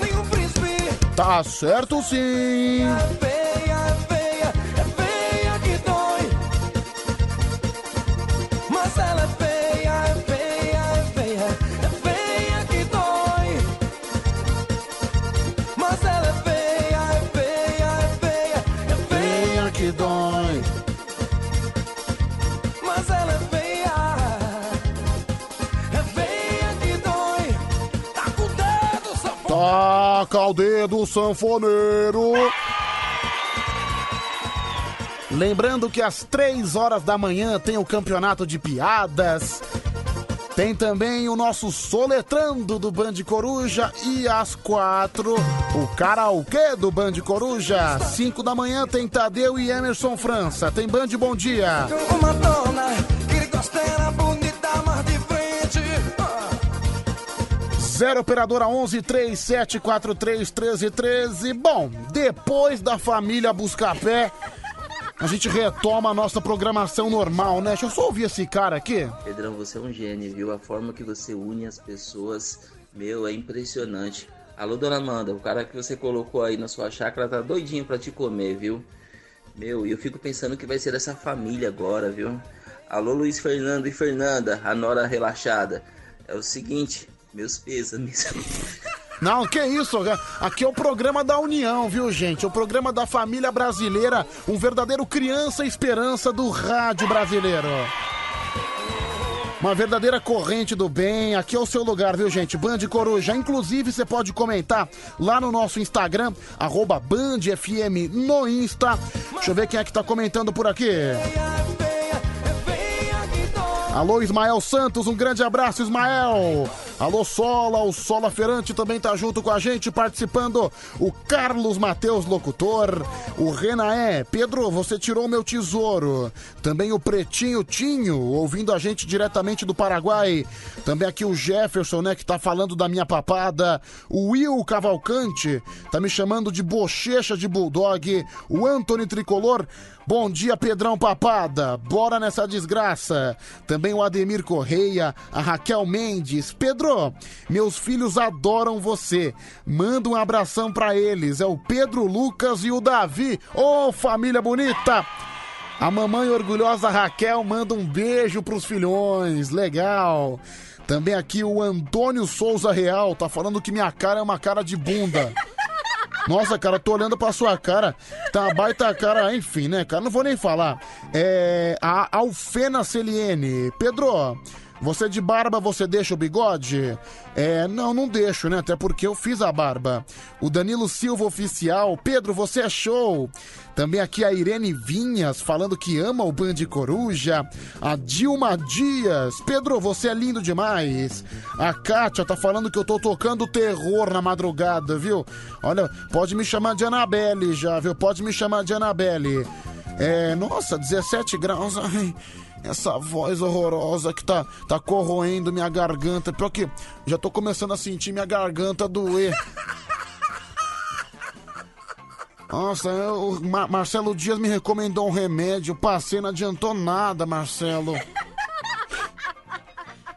nenhum príncipe. Tá certo sim. Toca o dedo, sanfoneiro. Lembrando que às três horas da manhã tem o campeonato de piadas. Tem também o nosso soletrando do Band Coruja. E às quatro, o karaokê do Band Coruja. Cinco da manhã tem Tadeu e Emerson França. Tem Band Bom Dia. Uma dona que 0 operadora 11 3743 1313. Bom, depois da família Buscapé, a gente retoma a nossa programação normal, né? Deixa eu só ouvir esse cara aqui. Pedrão, você é um gênio, viu? A forma que você une as pessoas, meu, é impressionante. Alô, dona Amanda, o cara que você colocou aí na sua chácara tá doidinho pra te comer, viu? Meu, eu fico pensando que vai ser dessa família agora, viu? Alô, Luiz Fernando e Fernanda, a Nora relaxada. É o seguinte, meus pêsames. Não, que isso, aqui é o programa da União, viu, gente? O programa da família brasileira, um verdadeiro criança esperança do rádio brasileiro. Uma verdadeira corrente do bem. Aqui é o seu lugar, viu, gente? Band Coruja. Inclusive, você pode comentar lá no nosso Instagram, arroba BandFM no Insta. Deixa eu ver quem é que tá comentando por aqui. Alô, Ismael Santos, um grande abraço, Ismael. Alô, Sola, o Sola Ferante também tá junto com a gente, participando. O Carlos Mateus, locutor. O Renaé, Pedro, você tirou meu tesouro. Também o Pretinho Tinho, ouvindo a gente diretamente do Paraguai. Também aqui o Jefferson, né, que tá falando da minha papada. O Will Cavalcante, tá me chamando de bochecha de bulldog. O Anthony Tricolor, Bom dia, Pedrão Papada. Bora nessa desgraça. Também o Ademir Correia, a Raquel Mendes. Pedro, meus filhos adoram você. Manda um abração pra eles. É o Pedro Lucas e o Davi. Ô, família bonita! A mamãe orgulhosa Raquel manda um beijo pros filhões. Legal. Também aqui o Antônio Souza Real tá falando que minha cara é uma cara de bunda. Nossa, cara, tô olhando pra sua cara. Tá uma baita cara, enfim, né, cara? Não vou nem falar. É. A Alfena Celiene. Pedro. Você de barba, você deixa o bigode? É, não, não deixo, né? Até porque eu fiz a barba. O Danilo Silva Oficial. Pedro, você é show. Também aqui a Irene Vinhas falando que ama o Band Coruja. A Dilma Dias. Pedro, você é lindo demais. A Kátia tá falando que eu tô tocando terror na madrugada, viu? Olha, pode me chamar de Anabelle já, viu? Pode me chamar de Anabelle. É, nossa, 17 graus. Ai, essa voz horrorosa que tá, tá corroendo minha garganta. Pior que já tô começando a sentir minha garganta doer. Nossa, o Mar- Marcelo Dias me recomendou um remédio. Passei, não adiantou nada, Marcelo.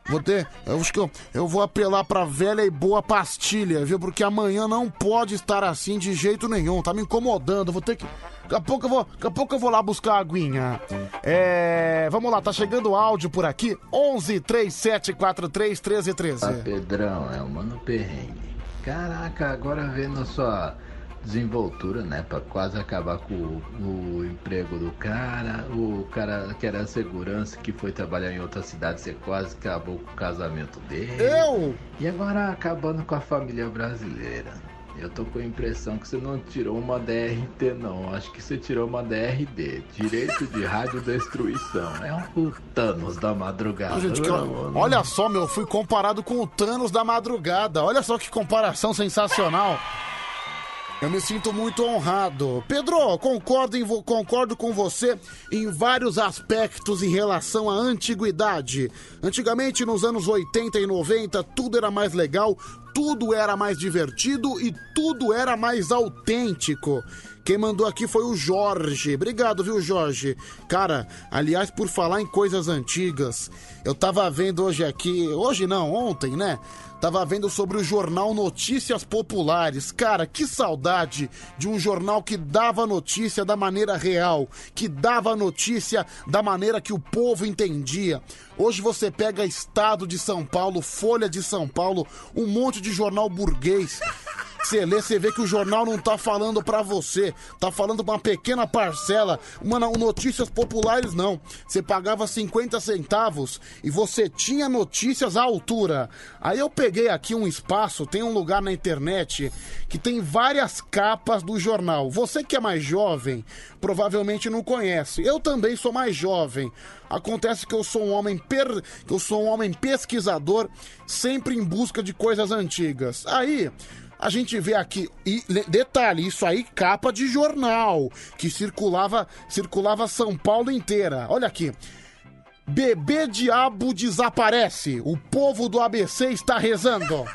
Vou ter. Eu acho que eu, eu vou apelar pra velha e boa pastilha, viu? Porque amanhã não pode estar assim de jeito nenhum. Tá me incomodando. Vou ter que. Daqui a pouco eu vou, daqui a pouco eu vou lá buscar a aguinha. É. Vamos lá, tá chegando áudio por aqui. 11 37 43 13 13. Ah, Pedrão, é o Mano Perrengue. Caraca, agora vendo a sua desenvoltura, né? Pra quase acabar com o, o emprego do cara. O cara que era segurança, que foi trabalhar em outra cidade, você quase acabou com o casamento dele. Eu? E agora acabando com a família brasileira. Eu tô com a impressão que você não tirou uma DRT, não. Acho que você tirou uma DRD. Direito de radiodestruição. É um Thanos da madrugada. Gente, que- olha só, meu, fui comparado com o Thanos da madrugada. Olha só que comparação sensacional. Eu me sinto muito honrado. Pedro, concordo, em concordo com você em vários aspectos em relação à antiguidade. Antigamente, nos anos 80 e 90, tudo era mais legal, tudo era mais divertido e tudo era mais autêntico. Quem mandou aqui foi o Jorge. Obrigado, viu, Jorge? Cara, aliás, por falar em coisas antigas, eu tava vendo hoje aqui, hoje não, ontem, né? Tava vendo sobre o jornal Notícias Populares. Cara, que saudade de um jornal que dava notícia da maneira real, que dava notícia da maneira que o povo entendia. Hoje você pega Estado de São Paulo, Folha de São Paulo, um monte de jornal burguês. Você lê, você vê que o jornal não tá falando pra você, tá falando pra uma pequena parcela. Uma não, notícias populares não. Você pagava 50 centavos e você tinha notícias à altura. Aí eu peguei aqui um espaço, tem um lugar na internet que tem várias capas do jornal. Você que é mais jovem, provavelmente não conhece. Eu também sou mais jovem. Acontece que eu sou um homem per... que eu sou um homem pesquisador, sempre em busca de coisas antigas. Aí a gente vê aqui, e detalhe, isso aí capa de jornal, que circulava, circulava São Paulo inteira. Olha aqui. Bebê diabo desaparece. O povo do ABC está rezando.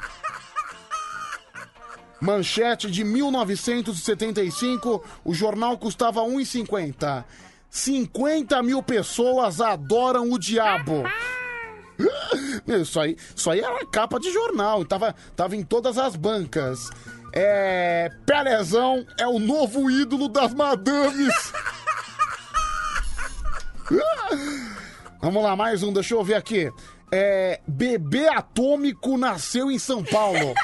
Manchete de 1975, o jornal custava 1,50. 50 mil pessoas adoram o diabo. Isso aí, isso aí era capa de jornal, tava, tava em todas as bancas. É. Pelezão é o novo ídolo das madames. Vamos lá, mais um, deixa eu ver aqui. É. Bebê atômico nasceu em São Paulo.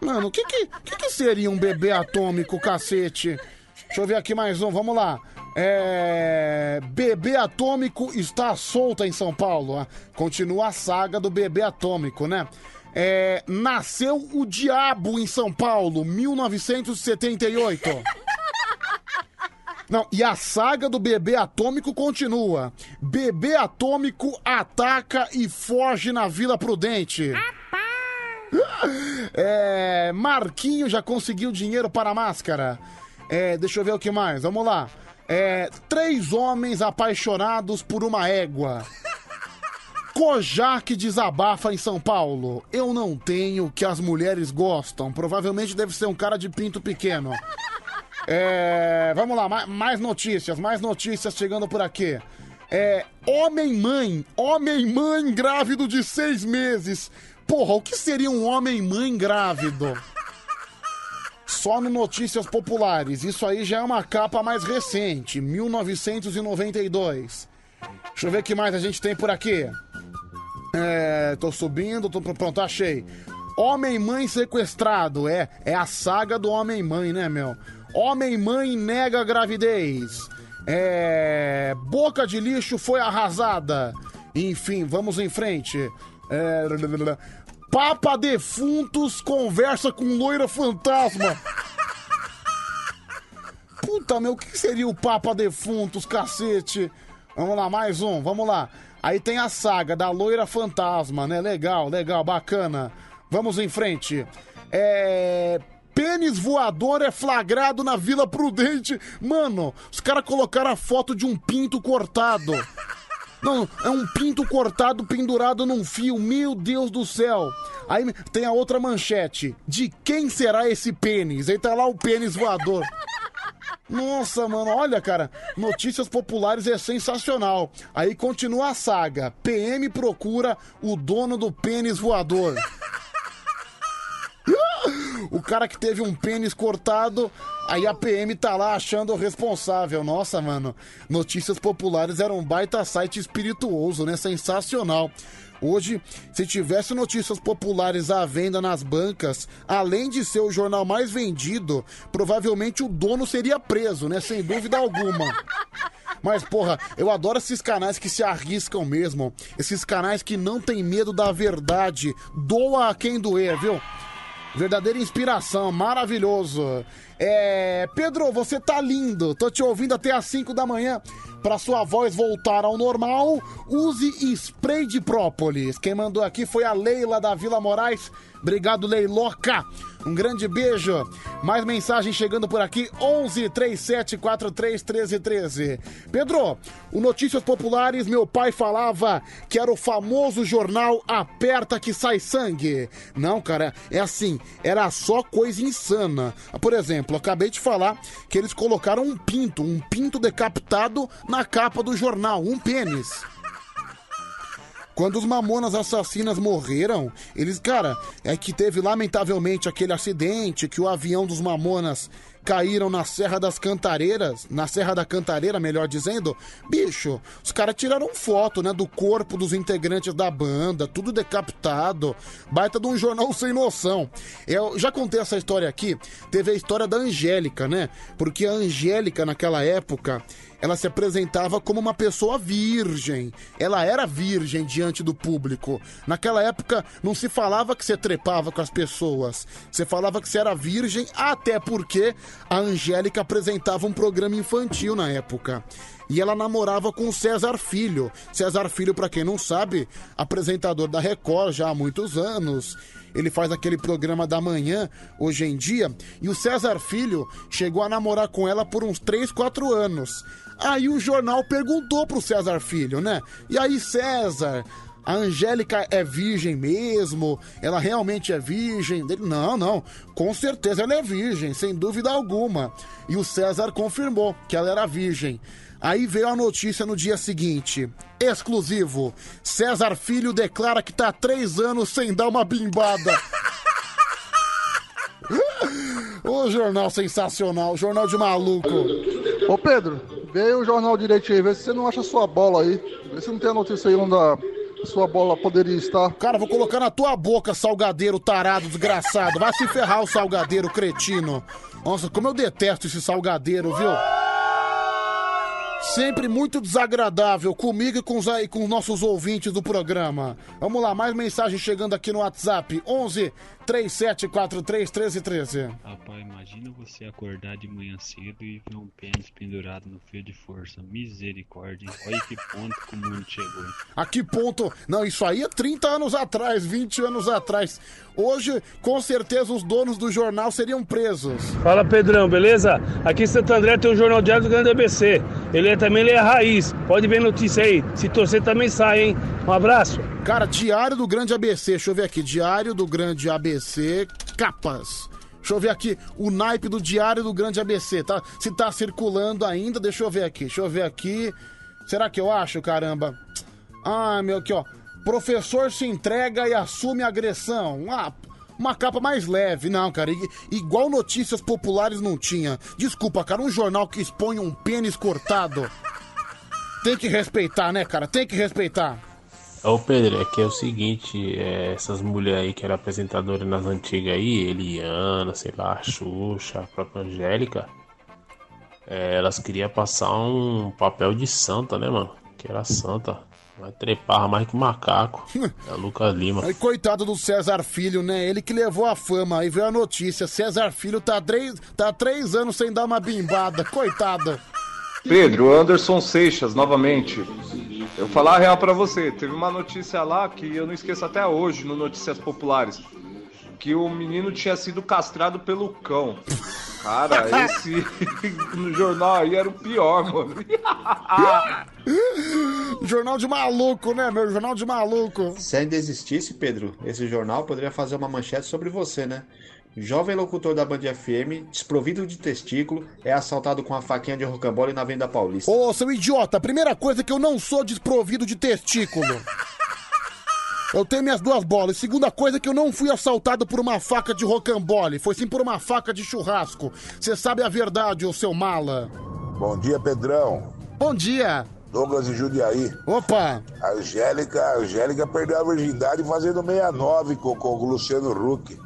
Mano, o que que, que que seria um bebê atômico, cacete? Deixa eu ver aqui mais um, vamos lá. É... Bebê atômico está solta em São Paulo. ah. Continua a saga do bebê atômico, né? É... Nasceu o diabo em São Paulo, 1978. Não, e a saga do bebê atômico continua. Bebê atômico ataca e foge na Vila Prudente. É, Marquinho já conseguiu dinheiro para a máscara. É, deixa eu ver o que mais. Vamos lá. É, três homens apaixonados por uma égua. Kojak desabafa em São Paulo. Eu não tenho o que as mulheres gostam. Provavelmente deve ser um cara de pinto pequeno. É, vamos lá, ma- mais notícias, mais notícias chegando por aqui. É, homem-mãe, homem-mãe grávido de seis meses. Porra, o que seria um homem-mãe grávido? Só no Notícias Populares. Isso aí já é uma capa mais recente, 1992. Deixa eu ver o que mais a gente tem por aqui. É, tô subindo, tô pronto, achei. Homem-mãe sequestrado, é, é a saga do homem-mãe, né, meu? Homem-mãe nega gravidez. É, boca de lixo foi arrasada. Enfim, vamos em frente. É, Papa Defuntos conversa com loira fantasma. Puta, meu, o que seria o Papa Defuntos, cacete? Vamos lá, mais um, vamos lá. Aí tem a saga da loira fantasma, né? Legal, legal, bacana. Vamos em frente. É. Pênis voador é flagrado na Vila Prudente. Mano, os caras colocaram a foto de um pinto cortado. Não, é um pinto cortado pendurado num fio. Meu Deus do céu. Aí tem a outra manchete. De quem será esse pênis? Aí tá lá o pênis voador. Nossa, mano, olha, cara, notícias populares é sensacional. Aí continua a saga. PM procura o dono do pênis voador. O cara que teve um pênis cortado, aí a PM tá lá achando o responsável. Nossa, mano, notícias populares era um baita site espirituoso, né? Sensacional. Hoje, se tivesse notícias populares à venda nas bancas, além de ser o jornal mais vendido, provavelmente o dono seria preso, né? Sem dúvida alguma. Mas, porra, eu adoro esses canais que se arriscam mesmo. Esses canais que não têm medo da verdade. Doa a quem doer, viu? Verdadeira inspiração, maravilhoso. É, Pedro, você tá lindo. Tô te ouvindo até às 5 da manhã. Pra sua voz voltar ao normal, use spray de própolis. Quem mandou aqui foi a Leila da Vila Moraes. Obrigado, Leiloca. Um grande beijo. Mais mensagem chegando por aqui: 11 37 43 13 13. Pedro, o Notícias Populares, meu pai falava que era o famoso jornal Aperta que sai sangue. Não, cara, é assim, era só coisa insana. Por exemplo, acabei de falar que eles colocaram um pinto, um pinto decapitado na capa do jornal, um pênis. Quando os mamonas assassinas morreram, eles, cara, é que teve lamentavelmente aquele acidente que o avião dos mamonas caíram na Serra das Cantareiras, na Serra da Cantareira, melhor dizendo. Bicho, os caras tiraram foto, né, do corpo dos integrantes da banda, tudo decapitado. Baita de um jornal sem noção. Eu já contei essa história aqui. Teve a história da Angélica, né? Porque a Angélica naquela época, ela se apresentava como uma pessoa virgem. Ela era virgem diante do público. Naquela época não se falava que você trepava com as pessoas. Você falava que você era virgem, até porque a Angélica apresentava um programa infantil na época. E ela namorava com César Filho. César Filho, pra quem não sabe, apresentador da Record já há muitos anos. Ele faz aquele programa da manhã, hoje em dia. E o César Filho chegou a namorar com ela por uns 3, 4 anos. Aí o jornal perguntou pro César Filho, né? E aí, César, a Angélica é virgem mesmo? Ela realmente é virgem? Ele, não, não, com certeza ela é virgem, sem dúvida alguma. E o César confirmou que ela era virgem. Aí veio a notícia no dia seguinte. Exclusivo. César Filho declara que tá há três anos sem dar uma bimbada. Ô jornal sensacional, jornal de maluco. Ô Pedro, vê o jornal direito aí, vê se você não acha sua bola aí. Vê se não tem a notícia aí onde a sua bola poderia estar. Cara, vou colocar na tua boca, salgadeiro tarado, desgraçado. Vai se ferrar o salgadeiro, cretino. Nossa, como eu detesto esse salgadeiro, viu? Sempre muito desagradável comigo e com os, e com os nossos ouvintes do programa. Vamos lá, mais mensagem chegando aqui no WhatsApp: 11 3743 1313. Rapaz, imagina você acordar de manhã cedo e ver um pênis pendurado no fio de força. Misericórdia? Olha que ponto que o mundo chegou. A que ponto? Não, isso aí é 30 anos atrás, 20 anos atrás. Hoje, com certeza, os donos do jornal seriam presos. Fala Pedrão, beleza? Aqui em Santo André tem o Jornal Diário do Grande ABC. Ele é, também ele é raiz. Pode ver notícia aí. Se torcer também sai, hein? Um abraço. Cara, Diário do Grande ABC, deixa eu ver aqui. Diário do Grande ABC, capas. Deixa eu ver aqui o naipe do Diário do Grande ABC, tá? Se tá circulando ainda, deixa eu ver aqui. Deixa eu ver aqui. Será que eu acho, caramba? Ah, meu, aqui, ó. Professor se entrega e assume agressão. Ah, uma capa mais leve. Não, cara, igual notícias populares não tinha. Desculpa, cara, um jornal que expõe um pênis cortado. Tem que respeitar, né, cara? Tem que respeitar. Ô Pedro, é que é o seguinte, é, essas mulheres aí que eram apresentadoras nas antigas aí, Eliana, sei lá, a Xuxa, a própria Angélica, é, elas queriam passar um papel de santa, né, mano? Que era santa. Vai trepar mais que macaco. É o Lucas Lima. Aí, coitado do César Filho, né? Ele que levou a fama. Aí veio a notícia: César Filho tá, três, tá três anos sem dar uma bimbada. Coitado. Pedro, Anderson Seixas, novamente. Eu vou falar a real pra você. Teve uma notícia lá que eu não esqueço até hoje, no Notícias Populares. Que o menino tinha sido castrado pelo cão. Cara, esse no jornal aí era o pior, mano. Jornal de maluco, né, meu? Jornal de maluco. Se ainda existisse, Pedro, esse jornal poderia fazer uma manchete sobre você, né? Jovem locutor da Band FM, desprovido de testículo, é assaltado com a faquinha de rocambole na Venda Paulista. Ô, seu idiota, primeira coisa é que eu não sou desprovido de testículo. Eu tenho minhas duas bolas. Segunda coisa é que eu não fui assaltado por uma faca de rocambole. Foi sim por uma faca de churrasco. Você sabe a verdade, ô seu mala. Bom dia, Pedrão. Bom dia. Douglas e Judiaí. Opa. A Angélica, a Angélica perdeu a virgindade fazendo 69 com, com o Luciano Huck.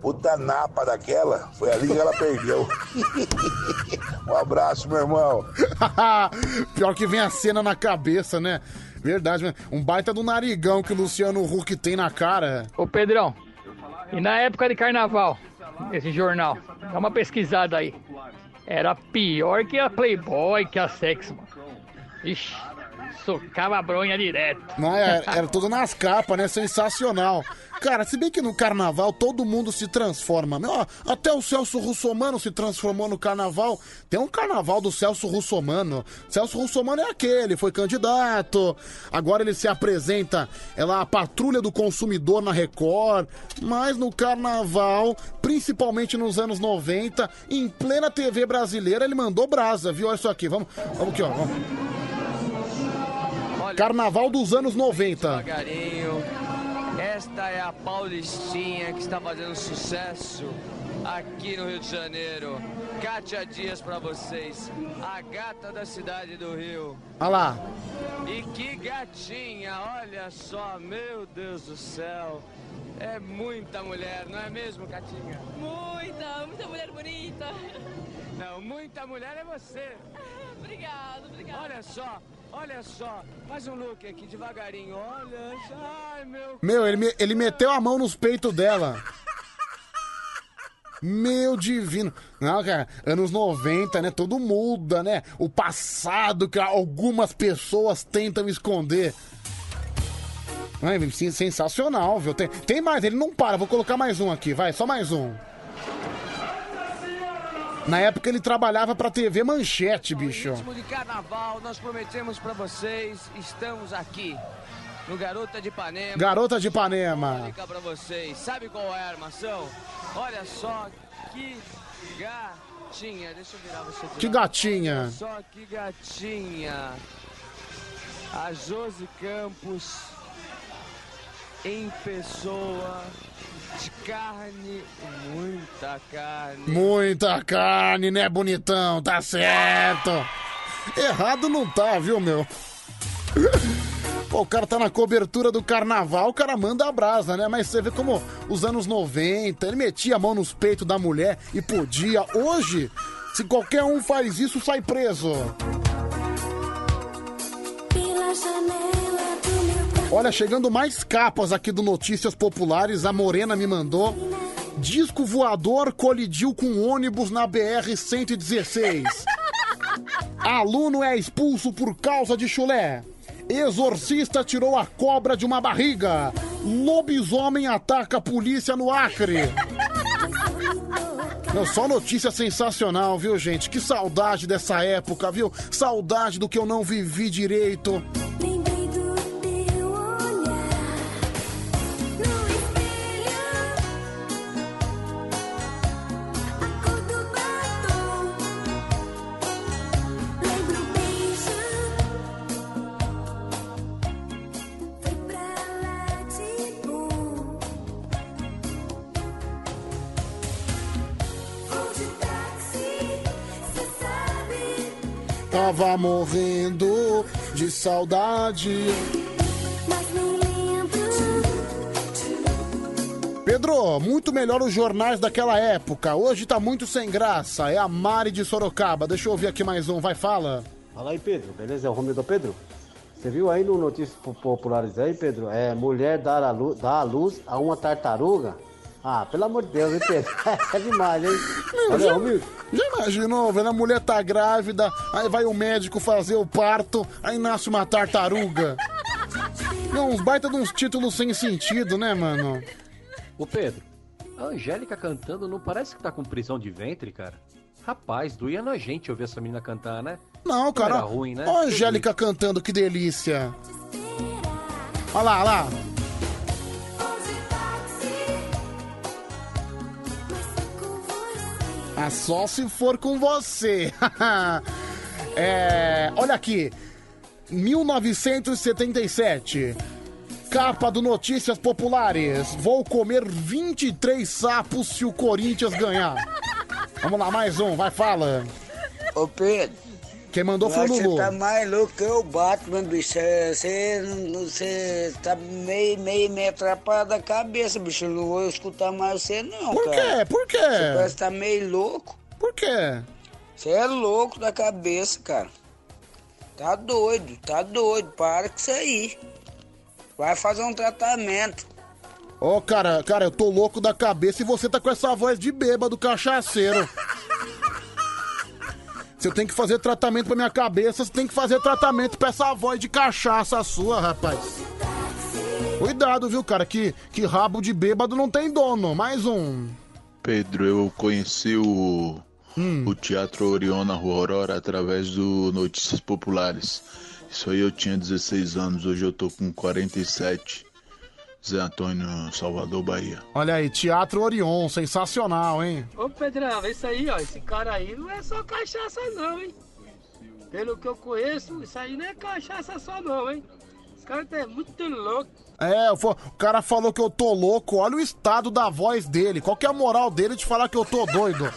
Puta napa daquela. Foi ali que ela perdeu. um abraço, meu irmão. Pior que vem a cena na cabeça, né? Verdade, né? Um baita do narigão que o Luciano Huck tem na cara. Ô Pedrão, e na época de carnaval, esse jornal, dá uma pesquisada aí. Era pior que a Playboy, que a Sex, mano. Ixi, socava a bronha direto. Não, era, era tudo nas capas, né? Sensacional. Cara, se bem que no carnaval todo mundo se transforma. Meu, ó, até o Celso Russomano se transformou no carnaval. Tem um carnaval do Celso Russomano. Celso Russomano é aquele, foi candidato. Agora ele se apresenta, é lá a patrulha do consumidor na Record. Mas no carnaval, principalmente nos anos 90, em plena TV brasileira, ele mandou brasa, viu? Olha isso aqui, vamos, vamos aqui, ó. Vamos. Carnaval dos anos 90. Devagarinho. Esta é a Paulistinha que está fazendo sucesso aqui no Rio de Janeiro. Kátia Dias pra vocês, a gata da cidade do Rio. Olha lá. E que gatinha, olha só, meu Deus do céu. É muita mulher, não é mesmo, Catinha? Muita, muita mulher bonita. Não, muita mulher é você. Obrigado, obrigado. Olha só, olha só. Faz um look aqui devagarinho. Olha, ai meu. Meu, ele, ele meteu a mão nos peitos dela. Meu divino. Não, cara, anos 90, né? Tudo muda, né? O passado que algumas pessoas tentam esconder. Sim, sensacional, viu? Tem, tem mais, ele não para. Vou colocar mais um aqui, vai, só mais um. Na época ele trabalhava pra TV Manchete, bicho. ritmo de carnaval, nós prometemos pra vocês, estamos aqui no Garota de Ipanema. Garota de Ipanema. Pra vocês, sabe qual é a armação? Olha só que gatinha, deixa eu virar você. Que gatinha? Olha Só que gatinha. A Josi Campos em pessoa de carne, muita carne. Muita carne, né, bonitão? Tá certo. Errado não tá, viu, meu? Pô, o cara tá na cobertura do carnaval, o cara manda a brasa, né? Mas você vê como os anos 90, ele metia a mão nos peitos da mulher e podia. Hoje, se qualquer um faz isso, sai preso. Olha, chegando mais capas aqui do Notícias Populares, a Morena me mandou. Disco voador colidiu com ônibus na BR-116. Aluno é expulso por causa de chulé. Exorcista tirou a cobra de uma barriga. Lobisomem ataca a polícia no Acre. Não, só notícia sensacional, viu, gente? Que saudade dessa época, viu? Saudade do que eu não vivi direito. Tava morrendo de saudade. Pedro, muito melhor os jornais daquela época. Hoje tá muito sem graça. É a Mari de Sorocaba. Deixa eu ouvir aqui mais um. Vai, fala. Fala aí, Pedro. Beleza? É o Romildo Pedro. Você viu aí no Notícias Po- Populares aí, Pedro? É mulher dar a luz, dá a luz a uma tartaruga? Ah, pelo amor de Deus, hein, Pedro? é demais, hein? Olha, já, já imaginou, vendo a mulher tá grávida, aí vai o médico fazer o parto, aí nasce uma tartaruga. Não, uns baita de uns títulos sem sentido, né, mano? Ô Pedro, a Angélica cantando não parece que tá com prisão de ventre, cara? Rapaz, doía na gente ouvir essa menina cantar, né? Não, Como cara. Era ruim, né? Ó a Angélica cantando, que delícia. Olha lá, olha lá. Ah, só se for com você. é, olha aqui. 1977. Capa do Notícias Populares. Vou comer 23 sapos se o Corinthians ganhar. Vamos lá, mais um. Vai, fala. Ô Pedro. Quem mandou foi o Você Lulu. tá mais louco que o Batman, bicho. Você, você, você tá meio, meio, meio atrapalhado da cabeça, bicho. Eu não vou escutar mais você, não, Por cara. quê? Por quê? Você parece que tá meio louco. Por quê? Você é louco da cabeça, cara. Tá doido, tá doido. Para com isso aí. Vai fazer um tratamento. Ô, cara, cara, eu tô louco da cabeça e você tá com essa voz de bêbado cachaceiro. Se eu tenho que fazer tratamento pra minha cabeça, você tem que fazer tratamento pra essa voz de cachaça sua, rapaz. Cuidado, viu, cara, que, que rabo de bêbado não tem dono. Mais um. Pedro, eu conheci o, o Teatro Orion na Rua Aurora através do Notícias Populares. Isso aí eu tinha 16 anos, hoje eu tô com 47. Zé Antônio, Salvador, Bahia. Olha aí, Teatro Orion, sensacional, hein? Ô Pedrão, isso aí, ó, esse cara aí não é só cachaça não, hein? Pelo que eu conheço, isso aí não é cachaça só não, hein? Esse cara tá muito louco. É, o cara falou que eu tô louco, olha o estado da voz dele. Qual que é a moral dele de falar que eu tô doido?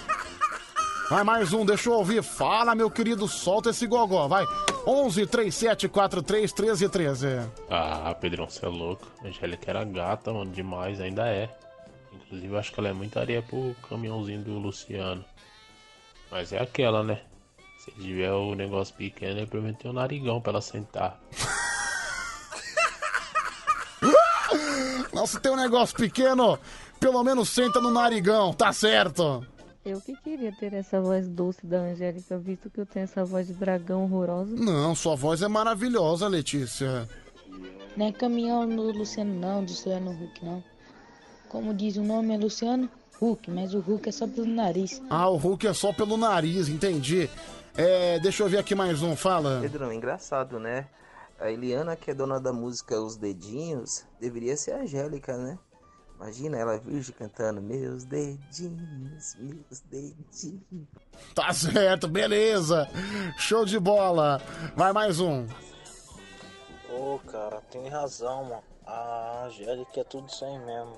Vai, mais um, deixa eu ouvir. Fala, meu querido, solta esse gogó, vai. 11 37 43 13 13. Ah, Pedrão, você é louco. A Angélica era gata, mano, demais, ainda é. Inclusive, acho que ela é muita areia pro caminhãozinho do Luciano. Mas é aquela, né? Se tiver o negócio pequeno, ele prometeu um narigão pra ela sentar. Não, se tem um negócio pequeno, pelo menos senta no narigão, tá certo. Eu que queria ter essa voz doce da Angélica, visto que eu tenho essa voz de dragão horrorosa. Não, sua voz é maravilhosa, Letícia. Não é caminhão do Luciano, não, do Luciano Huck, não. Como diz o nome é Luciano Huck, mas o Huck é só pelo nariz. Ah, o Hulk é só pelo nariz, entendi. É, deixa eu ver aqui mais um, fala. Pedrão, engraçado, né? A Eliana, que é dona da música Os Dedinhos, deveria ser a Angélica, né? Imagina ela virgem cantando Meus dedinhos, meus dedinhos. Tá certo, beleza. Show de bola. Vai mais um. Ô, cara, tem razão, mano. A Angélica é tudo isso aí mesmo.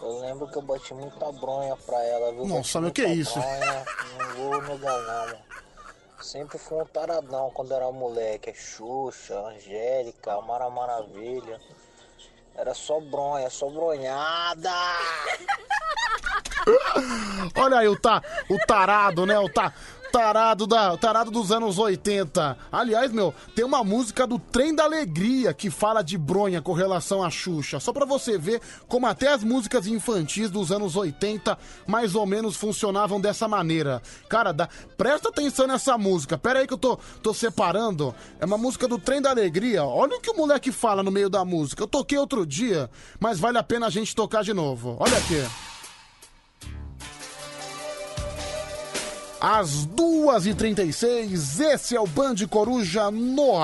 Eu lembro que eu bati muita bronha pra ela, viu? Nossa, meu, que muita isso? bronha, não vou negar não, mano. Sempre fui um taradão quando era moleque. É Xuxa, Angélica, Mara Maravilha. Era só bronha, só bronhada. Olha aí o, ta, o tarado, né? O ta, tarado, da, tarado dos anos 80. Aliás, meu, tem uma música do Trem da Alegria que fala de bronha com relação à Xuxa. Só pra você ver como até as músicas infantis dos anos 80 mais ou menos funcionavam dessa maneira. Cara, dá, presta atenção nessa música. Pera aí que eu tô, tô separando. É uma música do Trem da Alegria. Olha o que o moleque fala no meio da música. Eu toquei outro dia, mas vale a pena a gente tocar de novo. Olha aqui. Às 2h36, esse é o Band Coruja no.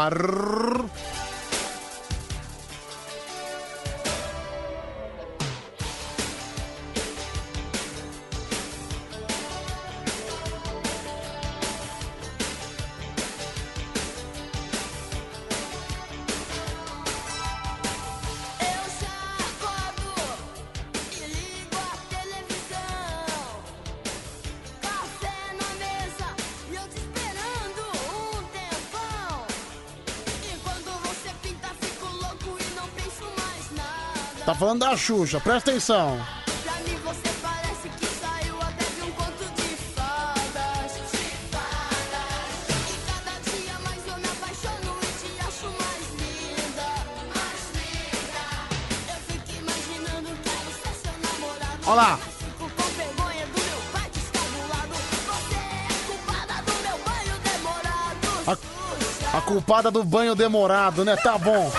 Meu pai te estar do lado. Você é a culpada do meu banho demorado. A culpada do banho demorado, né? Tá bom.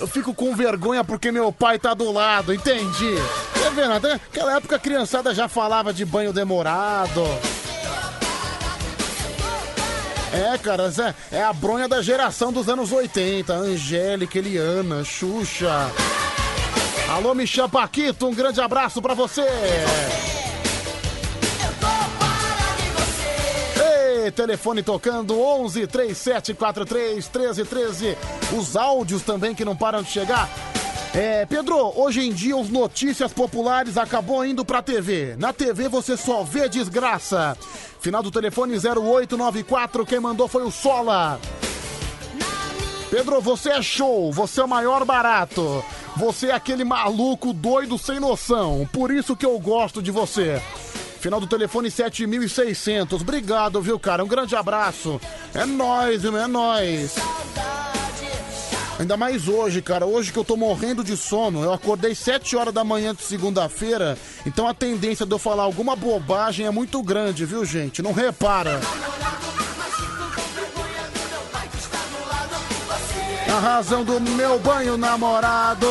Eu- fico com vergonha porque meu pai tá do lado, entendi. Tá vendo? Até Naquela época a criançada já falava de banho demorado. É, cara, é a bronha da geração dos anos 80. Angélica, Eliana, Xuxa. Alô, Michel Paquito, um grande abraço pra você. Telefone tocando 11 3743 1313. Os áudios também que não param de chegar. É, Pedro, hoje em dia os notícias populares acabou indo pra TV. Na TV você só vê desgraça. Final do telefone 0894, quem mandou foi o Sola. Pedro, você é show, você é o maior barato. Você é aquele maluco doido sem noção. Por isso que eu gosto de você. Final do telefone 7600. Obrigado, viu, cara? Um grande abraço. É nóis, viu? É nóis. Ainda mais hoje, cara. Hoje que eu tô morrendo de sono. Eu acordei 7 horas da manhã de segunda-feira. Então a tendência de eu falar alguma bobagem é muito grande, viu, gente? Não repara. A razão do meu banho namorado.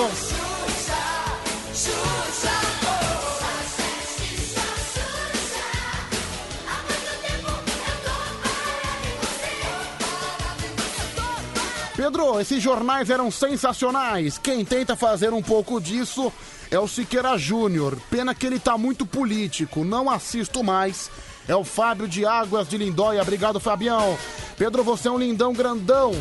Pedro, esses jornais eram sensacionais. Quem tenta fazer um pouco disso é o Siqueira Júnior. Pena que ele tá muito político. Não assisto mais. É o Fábio de Águas de Lindóia. Obrigado, Fabião. Pedro, você é um lindão grandão.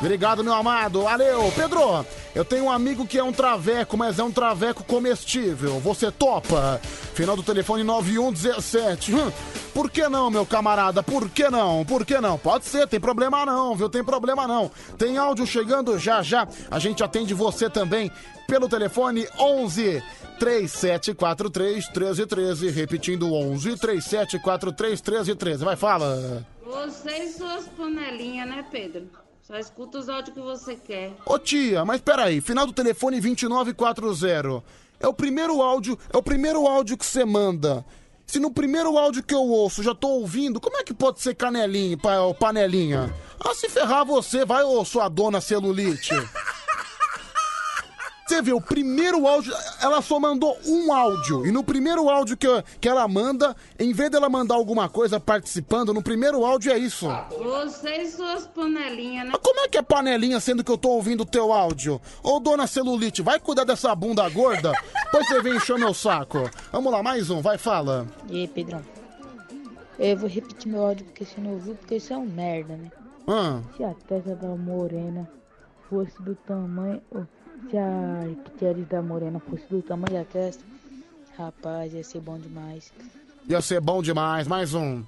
Obrigado, meu amado. Valeu. Pedro, eu tenho um amigo que é um traveco, mas é um traveco comestível. Você topa? Final do telefone 9117. Hum, Por que não, meu camarada? Por que não? Por que não? Pode ser, tem problema não, viu? Tem problema não. Tem áudio chegando já já. A gente atende você também pelo telefone 11 3743 1313. Repetindo 11 3743 1313. Vai, fala. Você e suas panelinhas, né, Pedro? Só escuta os áudios que você quer. Ô tia, mas peraí, final do telefone 2940. É o primeiro áudio, é o primeiro áudio que você manda. Se no primeiro áudio que eu ouço já tô ouvindo, como é que pode ser canelinha, panelinha? Ah, se ferrar você, vai, ô sua dona celulite. Você vê, o primeiro áudio, ela só mandou um áudio. E no primeiro áudio que, que ela manda, em vez dela mandar alguma coisa participando, no primeiro áudio é isso. Você e suas panelinhas, né? Mas como é que é panelinha sendo que eu tô ouvindo o teu áudio? Ô, dona Celulite, vai cuidar dessa bunda gorda? Depois você vem encher meu saco. Vamos lá, mais um, vai, fala. E aí, Pedrão? Eu vou repetir meu áudio porque você não ouviu, porque isso é um merda, né? Ah. Se a testa da morena fosse do tamanho. Se a icteris da morena fosse do tamanho da testa, rapaz, ia ser bom demais. Ia ser bom demais, mais um.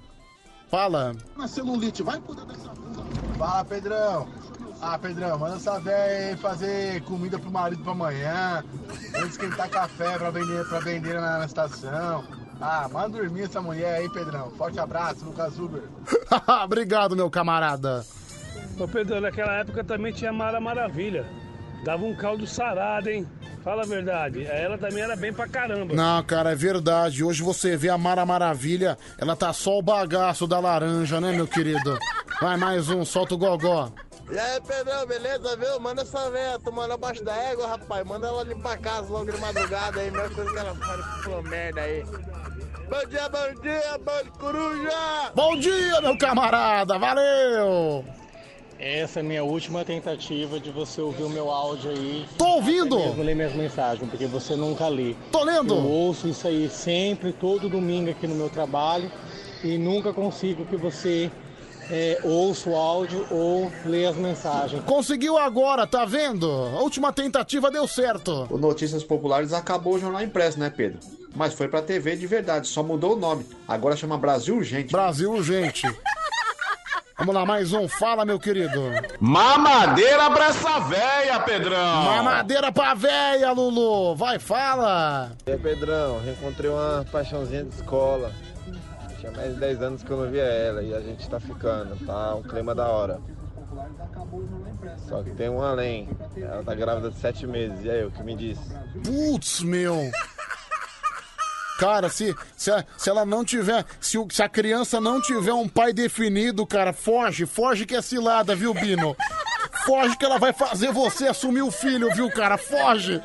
Fala. Na celulite, vai cuidar dessa. Fala, Pedrão. Ah, Pedrão, manda essa véia aí fazer comida pro marido pra amanhã. Vem esquentar café pra vender, pra vender na, na estação. Ah, manda dormir essa mulher aí, Pedrão. Forte abraço, Lucas Uber. Obrigado, meu camarada. Ô Pedro, naquela época também tinha Mara Maravilha. Dava um caldo sarado, hein? Fala a verdade. Ela também era bem pra caramba. Não, cara, é verdade. Hoje você vê a Mara Maravilha, ela tá só o bagaço da laranja, né, meu querido? Vai, mais um, solta o gogó. E aí, Pedrão, beleza, viu? Manda essa véia tomando abaixo da égua, rapaz. Manda ela limpar a casa logo de madrugada aí, mesma coisa que ela faz, falou merda aí. Bom dia, bom dia, bom coruja! Bom dia, meu camarada, valeu! Essa é a minha última tentativa de você ouvir o meu áudio aí. Tô ouvindo! Mesmo ler minhas mensagens, porque você nunca lê. Tô lendo! Eu ouço isso aí sempre, todo domingo aqui no meu trabalho e nunca consigo que você é, ouça o áudio ou leia as mensagens. Conseguiu agora, tá vendo? A última tentativa deu certo. O Notícias Populares acabou o jornal impresso, né, Pedro? Mas foi pra TV de verdade, só mudou o nome. Agora chama Brasil Urgente. Brasil Urgente. Vamos lá, mais um. Fala, meu querido. Mamadeira pra essa véia, Pedrão! Mamadeira pra véia, Lulu. Vai, fala. E aí, Pedrão, reencontrei uma paixãozinha de escola. Tinha mais de 10 anos que eu não via ela e a gente tá ficando, tá um clima da hora. Só que tem um além. Ela tá grávida de 7 meses. E aí, o que me diz? Putz, meu. Cara, se, se, a- se ela não tiver. Se, o- se a criança não tiver um pai definido, cara, foge, foge que é cilada, viu, Bino? Foge que ela vai fazer você assumir o filho, viu, cara? Foge!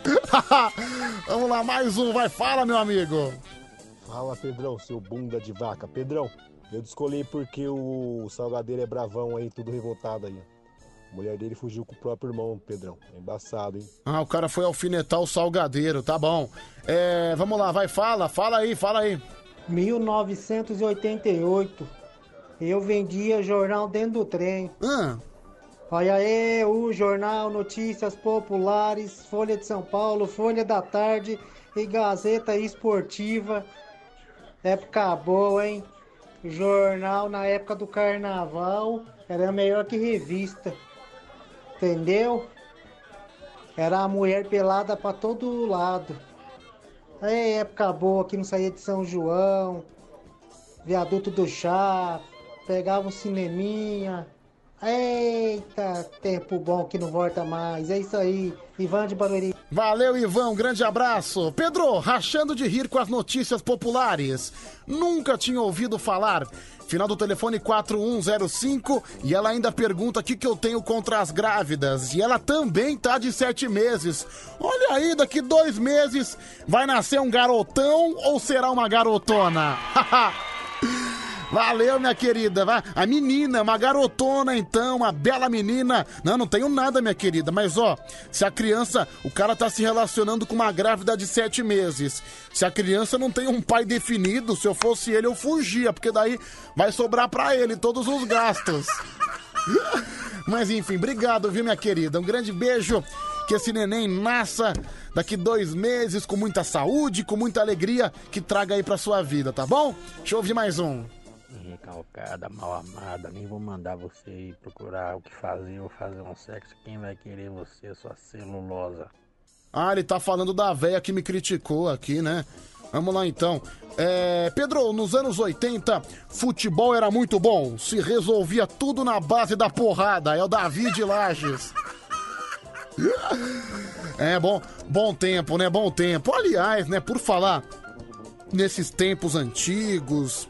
Vamos lá, mais um, vai, fala, meu amigo. Fala, Pedrão, seu bunda de vaca. Pedrão, eu descolhei porque o Salgadeiro é bravão aí, tudo revoltado aí. A mulher dele fugiu com o próprio irmão, Pedrão. É embaçado, hein? Ah, o cara foi alfinetar o salgadeiro, tá bom. É, vamos lá, vai, fala, fala aí, fala aí. 1988. Eu vendia jornal dentro do trem. Olha aí, o jornal Notícias Populares, Folha de São Paulo, Folha da Tarde e Gazeta Esportiva. Época boa, hein? Jornal na época do carnaval era melhor que revista. Entendeu? Era a mulher pelada pra todo lado. É época boa que não saía de São João, viaduto do chá, pegava um cineminha. Eita, tempo bom que não volta mais. É isso aí, Ivan de Barueri. Valeu, Ivan, um grande abraço. Pedro, rachando de rir com as notícias populares. Nunca tinha ouvido falar. Final do telefone 4105 e ela ainda pergunta o que, que eu tenho contra as grávidas. E ela também tá de sete meses. Olha aí, daqui dois meses vai nascer um garotão ou será uma garotona? Valeu, minha querida. A menina, uma garotona, então, uma bela menina. Não, não tenho nada, minha querida. Mas, ó, se a criança. O cara tá se relacionando com uma grávida de sete meses. Se a criança não tem um pai definido, se eu fosse ele, eu fugia, porque daí vai sobrar pra ele todos os gastos. Mas enfim, obrigado, viu, minha querida? Um grande beijo. Que esse neném nasça daqui dois meses com muita saúde, com muita alegria, que traga aí pra sua vida, tá bom? Deixa eu ouvir mais um. Recalcada, mal amada, nem vou mandar você ir procurar o que fazer ou fazer um sexo. Quem vai querer você, sua celulosa? Ah, ele tá falando da véia que me criticou aqui, né? Vamos lá então. É, Pedro, nos anos 80, futebol era muito bom. Se resolvia tudo na base da porrada. É o Davi de Lages. É bom, bom tempo, né? Bom tempo. Aliás, né, por falar nesses tempos antigos,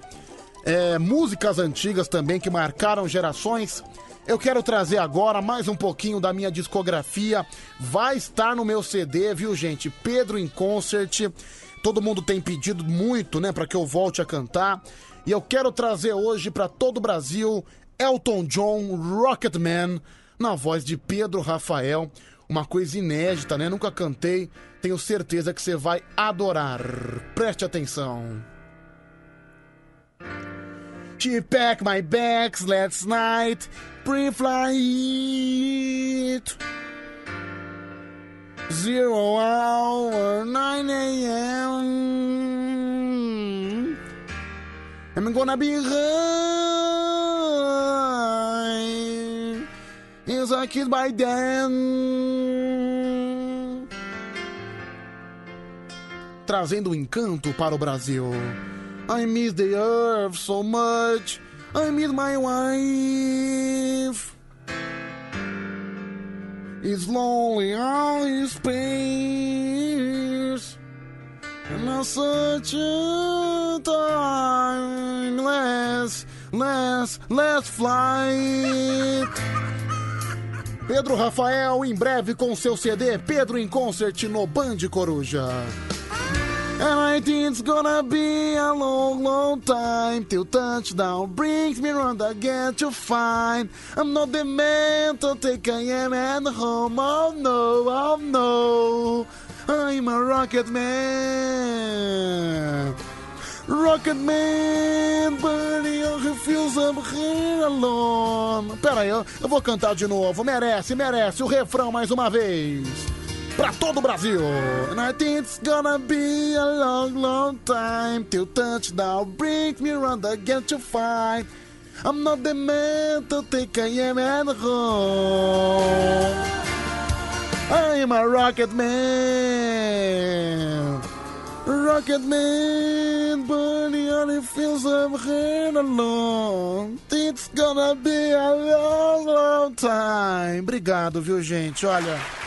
é, músicas antigas também que marcaram gerações, Eu quero trazer agora mais um pouquinho da minha discografia. Vai estar no meu CD, viu, gente? Pedro em Concert. Todo mundo tem pedido muito, né, para que eu volte a cantar. E eu quero trazer hoje para todo o Brasil Elton John Rocketman na voz de Pedro Rafael. Uma coisa inédita, né? Nunca cantei. Tenho certeza que você vai adorar. Preste atenção. She packed my bags last night, pre-flight. Zero hour, 9 a.m. I'm gonna be high. Is a kid by then. Trazendo encanto para o Brasil. I miss the earth so much. I miss my wife. It's lonely all his space. And I such a time less, less, less flight. Pedro Rafael em breve com seu CD Pedro em Concert no Band Coruja. And I think it's gonna be a long, long time till touchdown brings me round again to find I'm not the man to take I am at home. Oh no, oh no, I'm a rocket man. Rocket Man, buddy, I refuse I'm here alone. Pera aí, eu, eu vou cantar de novo. Merece, merece o refrão mais uma vez. Pra todo o Brasil. And I think it's gonna be a long, long time till touchdown brings me round again to find I'm not the man to take I am home. I'm a rocket man. Rocket Man, bunny on it feels I'm here alone. It's gonna be a long, long time. Obrigado, viu, gente? Olha.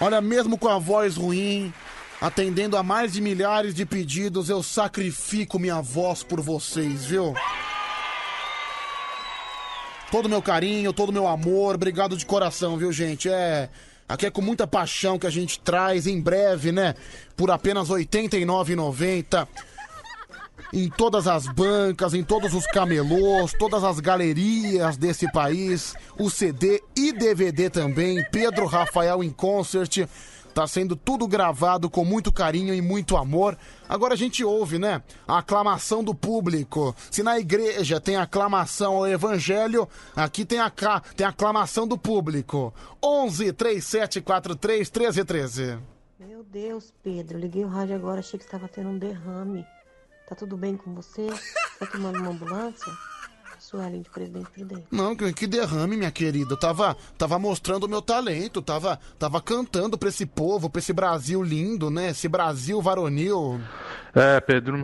Olha, mesmo com a voz ruim, atendendo a mais de milhares de pedidos, eu sacrifico minha voz por vocês, viu? Todo meu carinho, todo meu amor, obrigado de coração, viu, gente? É. Aqui é com muita paixão que a gente traz em breve, né? Por apenas R$ 89,90. Em todas as bancas, em todos os camelôs, todas as galerias desse país. O CD e DVD também. Pedro Rafael em concert. Tá sendo tudo gravado com muito carinho e muito amor. Agora a gente ouve, né? A aclamação do público. Se na igreja tem aclamação ao evangelho, aqui tem a, tem a aclamação do público. 11 3743 1313. Meu Deus, Pedro, liguei o rádio agora, achei que estava tendo um derrame. Tá tudo bem com você? Tá tomando uma ambulância? Suelen de Presidente Prudente. Não, que que derrame, minha querida. Eu tava, tava mostrando o meu talento, tava, tava cantando pra esse povo, pra esse Brasil lindo, né? Esse Brasil varonil. É, Pedro,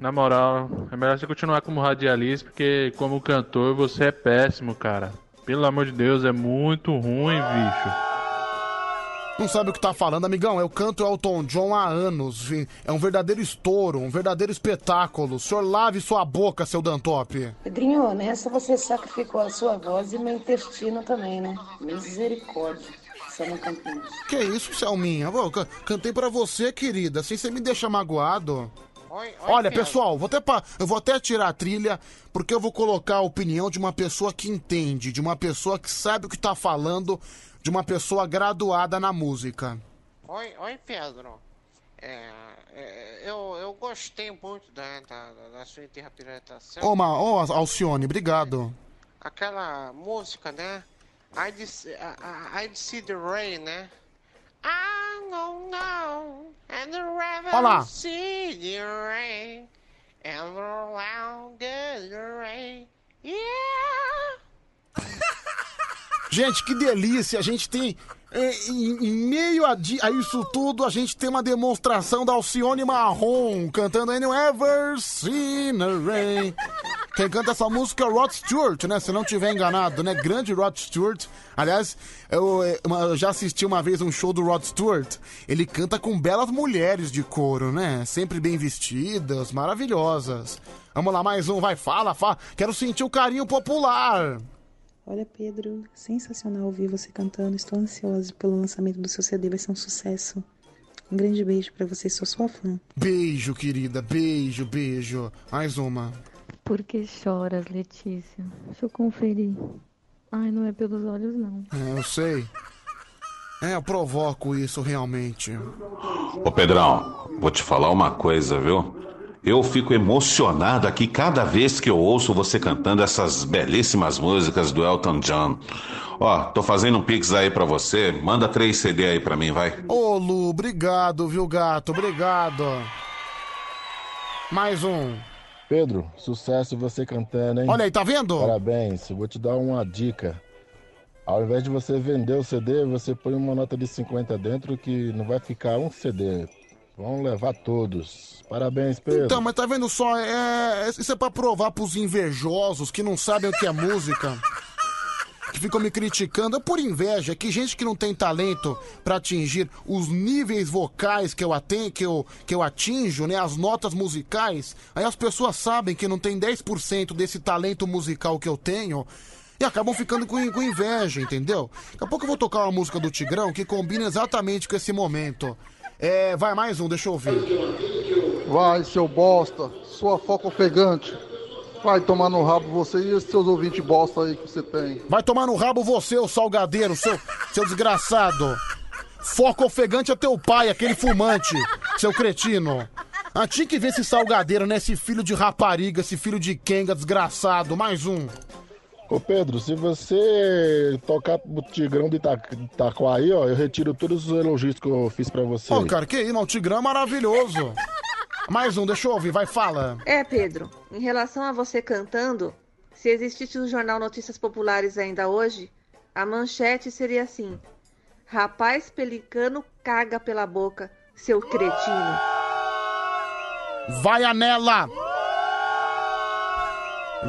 na moral, é melhor você continuar como radialista, porque como cantor você é péssimo, cara. Pelo amor de Deus, é muito ruim, bicho. Não sabe o que tá falando, amigão? Eu canto Elton John há anos. É um verdadeiro estouro, um verdadeiro espetáculo. O senhor lave sua boca, seu Dantop. Pedrinho, nessa você sacrificou a sua voz e meu intestino também, né? Misericórdia. Você não cantou. Que isso, Selminha? Ca- cantei pra você, querida, sem você me deixar magoado. Olha, pessoal, vou até pa- eu vou até tirar a trilha, porque eu vou colocar a opinião de uma pessoa que entende, de uma pessoa que sabe o que tá falando, de uma pessoa graduada na música. Oi, oi Pedro. É, é, eu, eu gostei muito da, da, da sua interpretação. Ô, Ma, ô, Alcione, obrigado. Aquela música, né? I'd, see- I- I- see the rain, né? I don't know, and the river see the rain, and around the rain, yeah. Gente, que delícia! A gente tem. é, Em, em meio a, a isso tudo, a gente tem uma demonstração da Alcione Marrom cantando I Never Seen a Rain. Quem canta essa música é Rod Stewart, né? Se não tiver enganado, né? Grande Rod Stewart. Aliás, eu, uma- eu já assisti uma vez um show do Rod Stewart. Ele canta com belas mulheres de couro, né? Sempre bem vestidas, maravilhosas. Vamos lá, mais um, vai, fala, fala. Quero sentir o carinho popular. Olha, Pedro, sensacional ouvir você cantando. Estou ansiosa pelo lançamento do seu CD, vai ser um sucesso. Um grande beijo pra você, sou sua fã. Beijo, querida, beijo, beijo. Mais uma. Por que choras, Letícia? Deixa eu conferir. Ai, não é pelos olhos, não. É, eu sei. É, eu provoco isso realmente. Ô Pedrão, vou te falar uma coisa, viu? Eu fico emocionado aqui cada vez que eu ouço você cantando essas belíssimas músicas do Elton John. Ó, tô fazendo um pix aí pra você. Manda três CD aí pra mim, vai. Ô, Lu, obrigado, viu, gato? Obrigado. Mais um. Pedro, sucesso você cantando, hein? Olha aí, tá vendo? Parabéns. Eu vou te dar uma dica. Ao invés de você vender o CD, você põe uma nota de 50 dentro que não vai ficar um CD. Vão levar todos. Parabéns, Pedro. Então, mas tá vendo só? É, isso é pra provar pros invejosos que não sabem o que é música. Que ficam me criticando. É por inveja. Que gente que não tem talento pra atingir os níveis vocais que eu, aten que, eu, que eu atinjo, né? As notas musicais. Aí as pessoas sabem que não tem 10% desse talento musical que eu tenho. E acabam ficando com, com inveja, entendeu? Daqui a pouco eu vou tocar uma música do Tigrão que combina exatamente com esse momento. É, vai mais um, deixa eu ouvir. Vai, seu bosta, sua foca ofegante. Vai tomar no rabo você e esses seus ouvintes bosta aí que você tem. Vai tomar no rabo você, o salgadeiro, seu, seu desgraçado. Foco ofegante é teu pai, aquele fumante, seu cretino. Ah, tinha que ver esse salgadeiro, né? Esse filho de rapariga, esse filho de quenga desgraçado. Mais um. Ô Pedro, se você tocar pro Tigrão de Ita- Itaquaí, ó, eu retiro todos os elogios que eu fiz pra você. Ô, cara, que isso, não, o Tigrão é maravilhoso. Mais um, deixa eu ouvir, vai, fala. É, Pedro, em relação a você cantando, se existisse o jornal Notícias Populares ainda hoje, a manchete seria assim: Rapaz pelicano caga pela boca, seu cretino. Vai, Anela!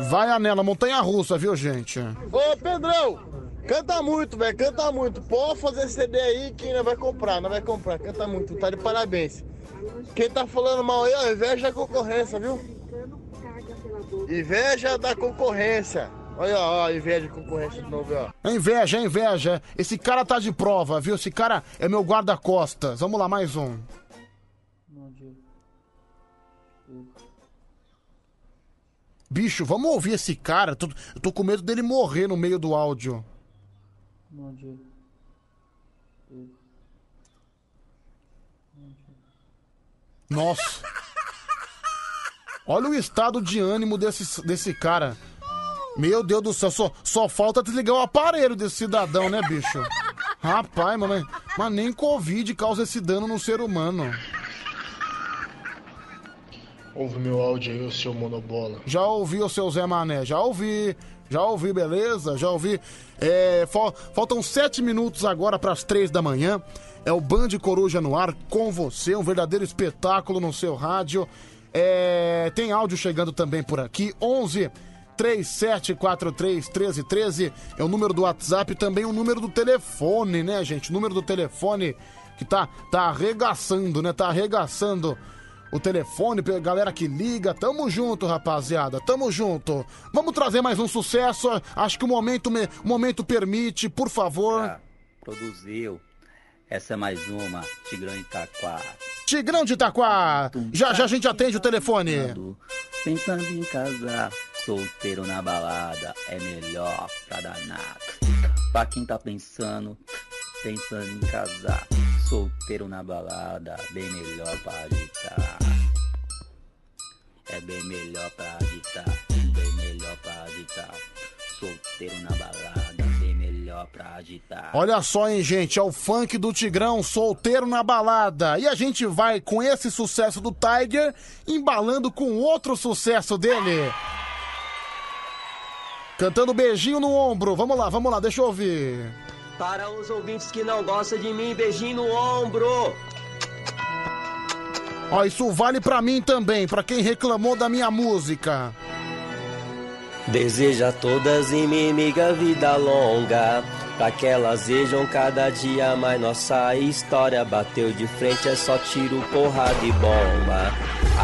Vai, Anela, montanha russa, viu, gente? Ô, Pedrão, canta muito, velho, canta muito. Pode fazer CD aí que ainda vai comprar, não vai comprar. Canta muito, tá de parabéns. Quem tá falando mal aí, ó, inveja da concorrência, viu? Inveja da concorrência. Olha, ó, inveja de concorrência de novo, ó. É inveja, é inveja. Esse cara tá de prova, viu? Esse cara é meu guarda-costas. Vamos lá, mais um. Bicho, vamos ouvir esse cara. Tô- Eu tô com medo dele morrer no meio do áudio. Nossa. Olha o estado de ânimo desse, desse cara. Meu Deus do céu, só, só falta desligar o aparelho desse cidadão, né, bicho? Rapaz, mas, mas nem Covid causa esse dano no ser humano. Ouve meu áudio aí, o seu monobola. Já ouvi o seu Zé Mané, já ouvi, já ouvi, beleza? Já ouvi. É, fal- faltam sete minutos agora para as três da manhã. É o Band Coruja no ar com você, um verdadeiro espetáculo no seu rádio. É, tem áudio chegando também por aqui, 11 3743 1313 é o número do WhatsApp, também o número do telefone, né, gente? O número do telefone que tá, tá arregaçando, né? Tá arregaçando o telefone, galera que liga. Tamo junto, rapaziada. Tamo junto. Vamos trazer mais um sucesso. Acho que o momento, me- o momento permite, por favor. Produziu. Essa é mais uma, Tigrão Itaquá. Tigrão de Itaquá. Já já a gente atende o telefone. Pensando em casar, solteiro na balada, é melhor pra danar. Pra quem tá pensando, pensando em casar, solteiro na balada, bem melhor pra agitar. É bem melhor pra agitar, bem melhor pra agitar. Solteiro na balada, bem melhor pra agitar. Olha só, hein, gente, é o funk do Tigrão, solteiro na balada. E a gente vai com esse sucesso do Tiger, embalando com outro sucesso dele. Cantando beijinho no ombro. Vamos lá, vamos lá, deixa eu ouvir. Para os ouvintes que não gostam de mim, beijinho no ombro. Ó, isso vale pra mim também, pra quem reclamou da minha música. Deseja a todas inimigas vida longa, pra que elas vejam cada dia mais nossa história. Bateu de frente, é só tiro, porrada e bomba.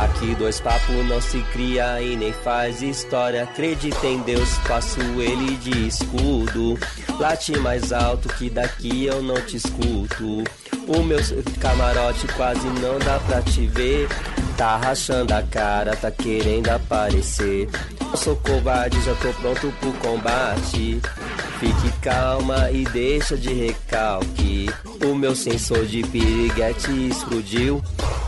Aqui dois papos não se cria e nem faz história. Acredita em Deus, faço ele de escudo. Late mais alto que daqui eu não te escuto. O meu camarote quase não dá pra te ver. Tá rachando a cara, tá querendo aparecer. Eu sou covarde, já tô pronto pro combate. Fique calma e deixa de recalque. O meu sensor de piriguete explodiu.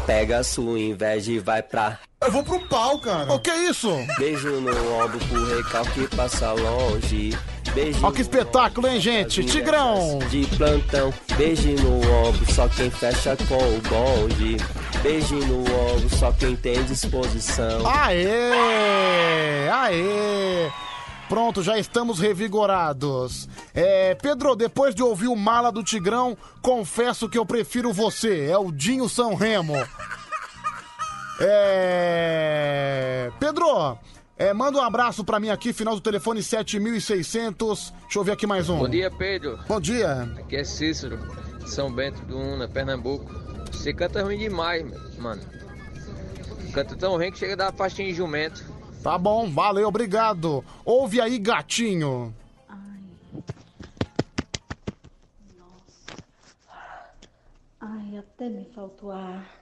Pega sua inveja e vai pra. Eu vou pro pau, cara. O que é isso? Beijo no ombro pro recalque passa longe. Beijo Ó que espetáculo, hein, gente? Tigrão! de plantão. Beijo no ombro, só quem fecha com o bonde. Beijo no ombro, só quem tem disposição. Aê! Aê! Pronto, já estamos revigorados. É, Pedro, depois de ouvir o Mala do Tigrão, confesso que eu prefiro você. É o Dinho São Remo. É... Pedro, é, manda um abraço pra mim aqui, final do telefone 7600. Deixa eu ver aqui mais um. Bom dia, Pedro. Bom dia. Aqui é Cícero, São Bento do Una, Pernambuco. Você canta ruim demais, mano. Canta tão ruim que chega a dar pastinha de jumento. Tá bom, valeu, obrigado. Ouve aí, gatinho. Ai, até me faltou ar.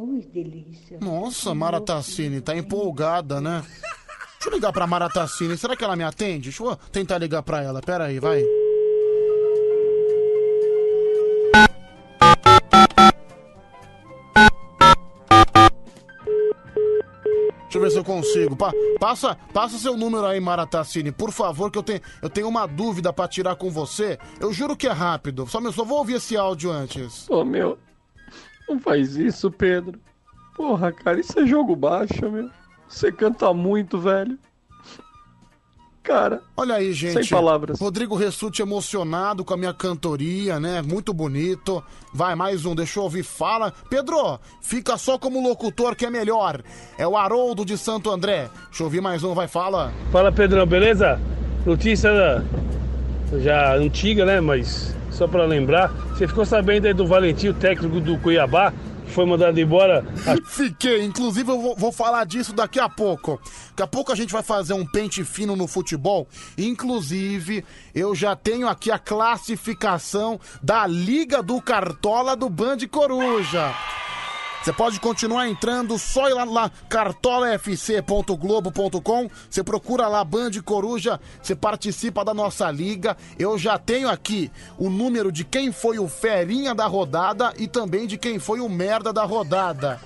Ui, delícia. Nossa, Mara Tassini, tá empolgada, né? Deixa eu ligar pra Mara Tassini. Será que ela me atende? Deixa eu tentar ligar pra ela. Pera aí, vai. Deixa eu ver se eu consigo. Pa- passa, passa seu número aí, Mara Tassini, por favor, que eu tenho, eu tenho uma dúvida pra tirar com você. Eu juro que é rápido. Só, eu só vou ouvir esse áudio antes. Pô, meu, não faz isso, Pedro. Porra, cara, isso é jogo baixo, meu. Você canta muito, velho. Cara, Olha aí, gente. Sem palavras. Rodrigo Ressuti emocionado com a minha cantoria, né? Muito bonito. Vai, mais um, deixa eu ouvir. Fala. Pedro, fica só como locutor que é melhor. É o Haroldo de Santo André. Deixa eu ouvir mais um, vai, fala. Fala Pedrão, beleza? Notícia já antiga, né? Mas só pra lembrar, você ficou sabendo aí do Valentim, o técnico do Cuiabá, que foi mandado embora? Fiquei, inclusive eu vou, vou falar disso daqui a pouco. Daqui a pouco a gente vai fazer um pente fino no futebol. Inclusive, eu já tenho aqui a classificação da Liga do Cartola do Band Coruja. Você pode continuar entrando, só ir lá, lá cartolafc.globo.com. Você procura lá Band Coruja, você participa da nossa liga. Eu já tenho aqui o número de quem foi o ferinha da rodada e também de quem foi o merda da rodada.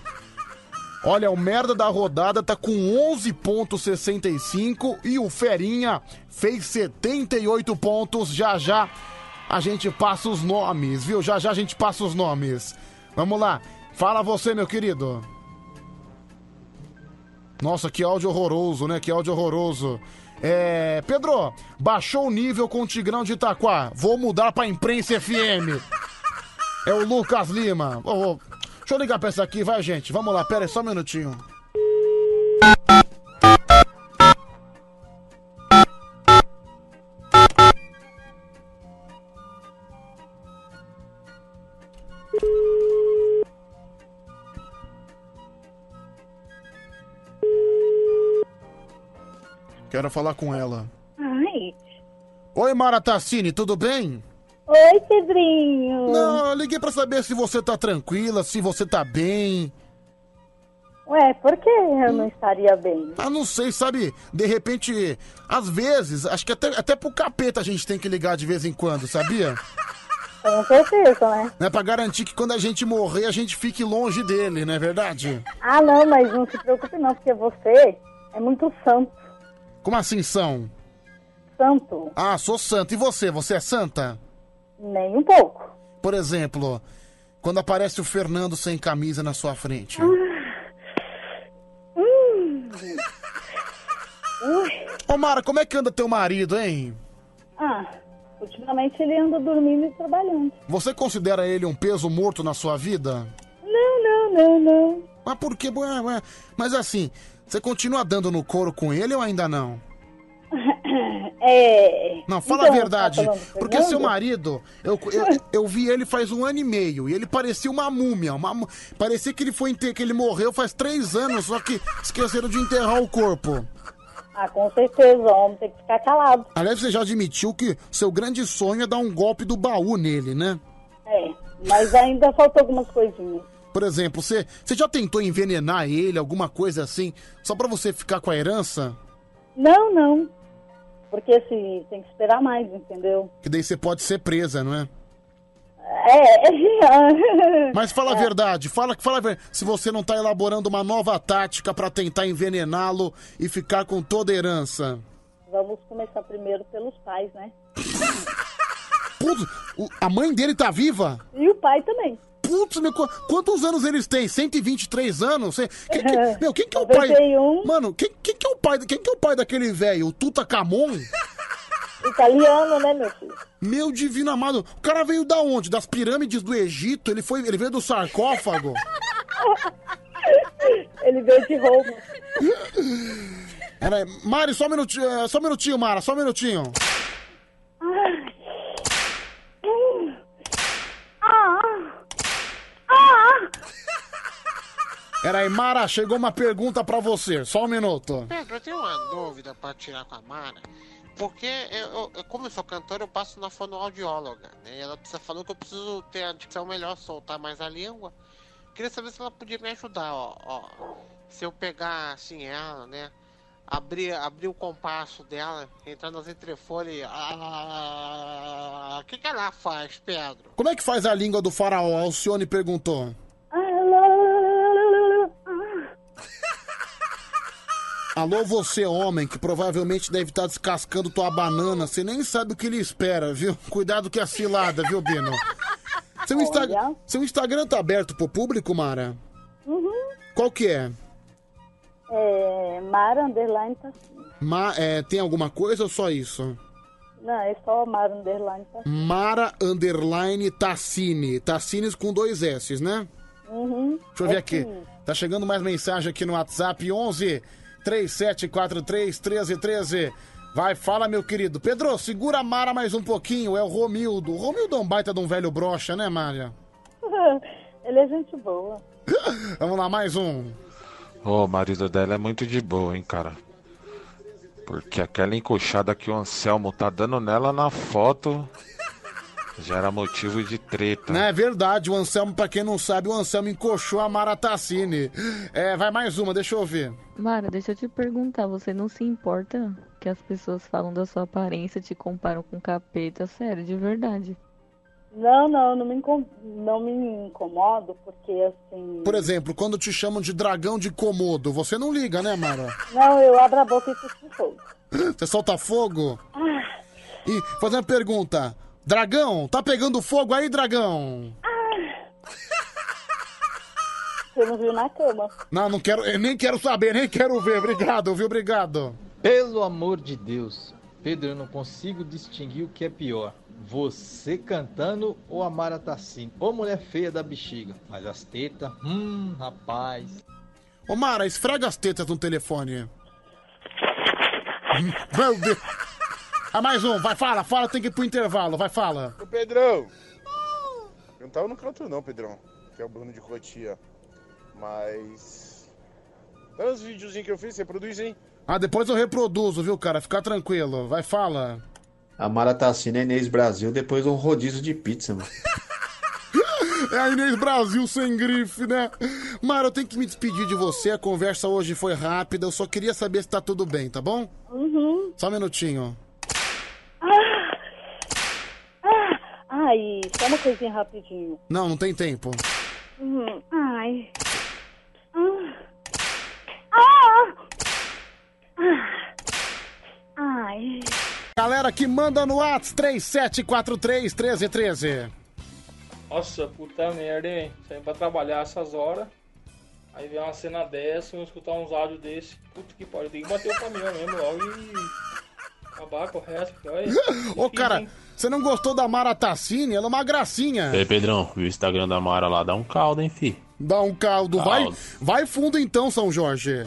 Olha, o merda da rodada tá com 11.65 e o ferinha fez 78 pontos. Já já a gente passa os nomes, viu? Já já a gente passa os nomes. Vamos lá. Fala você, meu querido. Nossa, que áudio horroroso, né? Que áudio horroroso. É. Pedro, baixou o nível com o Tigrão de Itaquá. Vou mudar pra Imprensa FM. É o Lucas Lima. Ô, ô, Deixa eu ligar pra essa aqui, vai, gente. Vamos lá, pera aí, só um minutinho. Quero falar com ela. Ai. Oi, Mara Tassini, tudo bem? Oi, Pedrinho. Não, eu liguei pra saber se você tá tranquila, se você tá bem. Ué, por que eu não estaria bem? Ah, não sei, sabe? De repente, às vezes, acho que até, até pro capeta a gente tem que ligar de vez em quando, sabia? Com certeza, né? Né, pra garantir que quando a gente morrer, a gente fique longe dele, não é verdade? Ah, não, mas não se preocupe não, porque você é muito santo. Como assim são? Santo. Ah, sou santo. E você? Você é santa? Nem um pouco. Por exemplo, quando aparece o Fernando sem camisa na sua frente. Hum. Ui. Ô, Mara, como é que anda teu marido, hein? Ah, ultimamente ele anda dormindo e trabalhando. Você considera ele um peso morto na sua vida? Não, não, não, não. Mas por ué. Mas assim, Você continua dando no couro com ele ou ainda não? É. Não, fala Então, a verdade. tá porque seu marido, eu, eu, eu vi ele faz um ano e meio e ele parecia uma múmia. Uma, parecia que ele foi enter, que ele morreu faz três anos, só que esqueceram de enterrar o corpo. Ah, com certeza, o homem tem que ficar calado. Aliás, você já admitiu que seu grande sonho é dar um golpe do baú nele, né? É, mas ainda faltam algumas coisinhas. Por exemplo, você, você já tentou envenenar ele, alguma coisa assim, só pra você ficar com a herança? Não, não. Porque assim, tem que esperar mais, entendeu? Que daí você pode ser presa, não é? É. Mas fala a verdade, fala, fala a verdade. Se você não tá elaborando uma nova tática pra tentar envenená-lo e ficar com toda a herança. Vamos começar primeiro pelos pais, né? Putz, a mãe dele tá viva? E o pai também. Putz, meu, qu- quantos anos eles têm? 123 anos? Cê- que- que- meu, quem que é o pai? 91. Mano, quem, quem que é o pai? Quem que é o pai daquele velho? O Tutakamon? Italiano, né, meu filho? Meu divino amado, o cara veio da onde? Das pirâmides do Egito? Ele foi, ele veio do sarcófago? Ele veio de Roma. Pera aí, Mari, só um minutinho, eh, só um minutinho, Mara, só um minutinho. Pera aí, Mara, chegou uma pergunta pra você, só um minuto. Pedro, eu tenho uma dúvida pra tirar com a Mara. Porque eu, eu- como eu sou cantor, eu passo na fonoaudióloga, né? E ela falou que eu preciso ter a dicção melhor, soltar mais a língua. Queria saber se ela podia me ajudar, ó. ó. Se eu pegar assim ela, né? Abrir, abrir o compasso dela, entrar nas entrefolhas ah, O que, que ela faz, Pedro? Como é que faz a língua do faraó? Alcione perguntou. Alô, você homem, que provavelmente deve estar descascando tua banana, você nem sabe o que lhe espera, viu? Cuidado que é cilada, viu, Bino? Seu, Insta-. Seu Instagram tá aberto pro público, Mara? Uhum. Qual que é? É, Mara Underline tá assim. Ma- é, tem alguma coisa ou só isso? Não, é só Mara Underline tá assim. Mara Underline Tassini. Tassines com dois S, né? Uhum. Deixa eu ver É aqui. sim. Tá chegando mais mensagem aqui no WhatsApp 11 3743 1313. Vai, fala, meu querido. Pedro, segura a Mara mais um pouquinho. É o Romildo. O Romildo é um baita de um velho brocha, né, Mária? Ele é gente boa. Vamos lá, mais um. Ô, o marido dela é muito de boa, hein, cara. Porque aquela encoxada que o Anselmo tá dando nela na foto já era motivo de treta. Não é verdade, o Anselmo, pra quem não sabe, o Anselmo encoxou a Mara Tassini. É, vai mais uma, deixa eu ver. Mara, deixa eu te perguntar, você não se importa que as pessoas falam da sua aparência, te comparam com capeta? Sério, de verdade. Não, não, não me, incom- não me incomodo, porque assim. Por exemplo, quando te chamam de dragão de Komodo, você não liga, né, Mara? Não, eu abro a boca e cuspo fogo. Você solta fogo? Ah, E fazer uma pergunta. Dragão, tá pegando fogo aí, dragão? você não viu na cama. Não, não quero, eu nem quero saber, nem quero ver. Obrigado, viu? Obrigado. Pelo amor de Deus, Pedro, eu não consigo distinguir o que é pior. Você cantando ou a Mara Tassini? Ou mulher feia da bexiga. Mas as tetas, hum, rapaz. Ô, Mara, esfrega as tetas no telefone. Meu Deus. Ah, mais um. Vai, fala, fala, tem que ir pro intervalo. Vai, fala. Ô Pedrão! Eu não tava no canto não, Pedrão. Que é o Bruno de Cotia. Mas. Olha os videozinhos que eu fiz, você produz, hein? Ah, depois eu reproduzo, viu, cara? Fica tranquilo. Vai, fala. A Mara Tassina é Inês Brasil depois um rodízio de pizza, mano. É a Inês Brasil sem grife, né? Mara, eu tenho que me despedir de você. A conversa hoje foi rápida. Eu só queria saber se tá tudo bem, tá bom? Uhum. Só um minutinho. Ai, só uma coisinha rapidinho. Não, não tem tempo. Uhum. Ai. Ah. Ah. Ah. Ai. Galera que manda no Whats 3743 1313. Nossa, puta merda, hein? Saindo pra trabalhar essas horas. Aí vem uma cena dessa, eu escutar uns áudios desse. Puta que pariu, tem que bater o caminhão mesmo logo e acabar com o resto. Ô, cara, você não gostou da Mara Tassini? Ela é uma gracinha. Ei, Pedrão, o Instagram da Mara lá dá um caldo, hein, fi? Dá um caldo. Vai, Caldo. vai fundo então, São Jorge.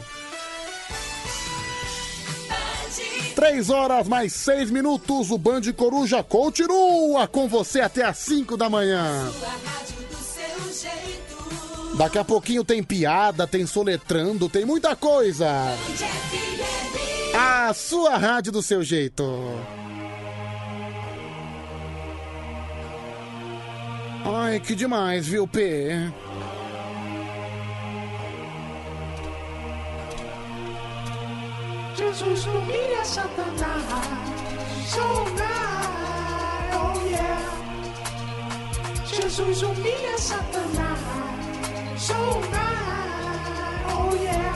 Três horas mais seis minutos, o Band Coruja continua com você até às cinco da manhã. Daqui a pouquinho tem piada, tem soletrando, tem muita coisa. A sua rádio do seu jeito. Ai, que demais, viu, P? Jesus humilha Satanás. So nice, oh yeah. Jesus humilha Satanás. So nice, oh yeah. Jesus humilha Satanás. So nice, oh yeah.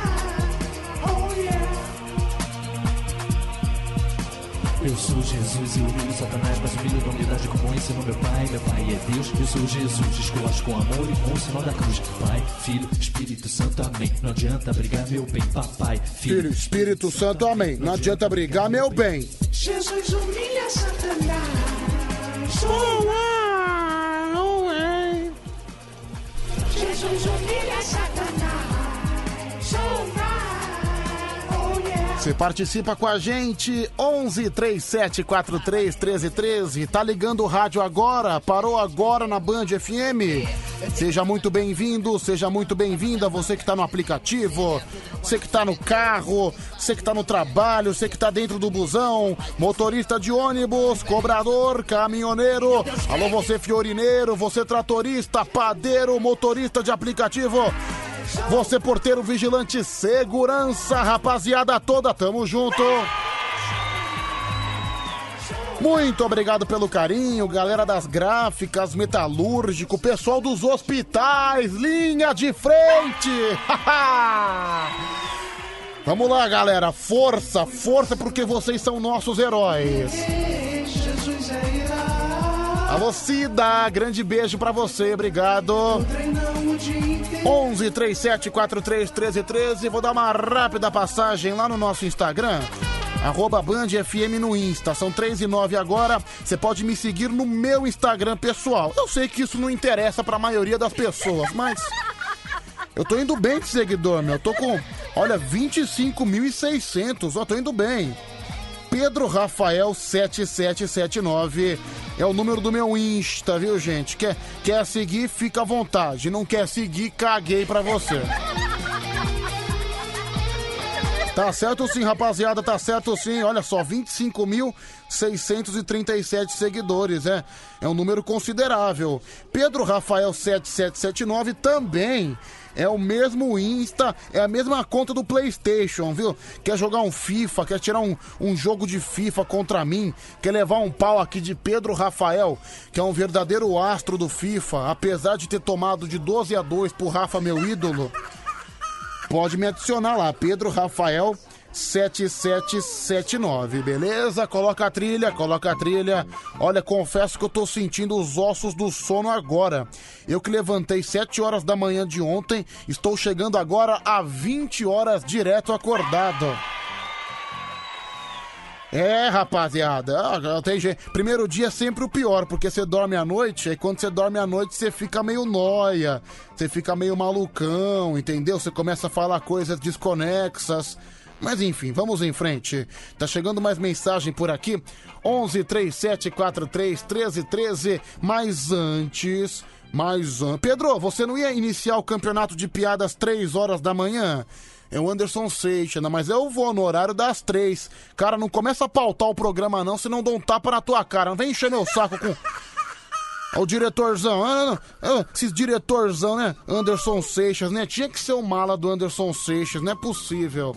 Eu sou Jesus e humilho Satanás, mas humilho na unidade como ensinou meu pai. Meu pai é Deus, eu sou Jesus, esculacho com amor e com o sinal da cruz. Pai, Filho, Espírito Santo, amém. Não adianta brigar, meu bem, papai, Filho, Espírito Santo, amém. Não adianta brigar, meu bem. Jesus humilha Satanás. So Jesus humilha Satanás. So yeah. Você participa com a gente, 11 37 43 13 13. Tá ligando o rádio agora, parou agora na Band FM. Seja muito bem-vindo, seja muito bem-vinda, você que tá no aplicativo, você que tá no carro, você que tá no trabalho, você que tá dentro do busão, motorista de ônibus, cobrador, caminhoneiro. Alô, você fiorineiro, você tratorista, padeiro, motorista de aplicativo. Você porteiro vigilante segurança, rapaziada toda, tamo junto. Muito obrigado pelo carinho, galera das gráficas, metalúrgico, pessoal dos hospitais, linha de frente. Vamos lá, galera, força, força porque vocês são nossos heróis. Jesus é. Alô, Cida, grande beijo pra você, obrigado. Treinamos o dia inteiro. 11 37 43 13 13. Vou dar uma rápida passagem lá no nosso Instagram. Arroba Band FM no Insta. São 3 e 9 agora. Você pode me seguir no meu Instagram pessoal. Eu sei que isso não interessa pra maioria das pessoas, mas. Eu tô indo bem de seguidor, meu. Eu tô com, olha, 25.600. Ó, tô indo bem. Pedro Rafael 7779 é o número do meu Insta, viu, gente? Quer, quer seguir, fica à vontade. Não quer seguir, caguei pra você. Tá certo sim, rapaziada, tá certo sim. Olha só, 25.637 seguidores, é. É um número considerável. Pedro Rafael 7779 também é o mesmo Insta, é a mesma conta do PlayStation, viu? Quer jogar um FIFA, quer tirar um, um jogo de FIFA contra mim, quer levar um pau aqui de Pedro Rafael, que é um verdadeiro astro do FIFA, apesar de ter tomado de 12 a 2 pro Rafa, meu ídolo. Pode me adicionar lá, Pedro Rafael 7779, beleza? Coloca a trilha, coloca a trilha. Olha, confesso que eu tô sentindo os ossos do sono agora. Eu que levantei 7 horas da manhã de ontem, estou chegando agora a 20 horas direto acordado. É, rapaziada, tem jeito. Primeiro dia é sempre o pior, porque você dorme à noite, aí quando você dorme à noite você fica meio noia, você fica meio malucão, entendeu? Você começa a falar coisas desconexas. Mas enfim, vamos em frente. Tá chegando mais mensagem por aqui. 11 37 43 13 13. Mas antes, mais antes. Pedro, você não ia iniciar o campeonato de piadas 3 horas da manhã? É o Anderson Seixas, mas eu vou no horário das três. Cara, não começa a pautar o programa não, senão dou um tapa na tua cara. Não vem encher meu saco com... O diretorzão, ah, não, ah, esses diretorzão, né? Anderson Seixas, né? Tinha que ser o mala do Anderson Seixas, não é possível.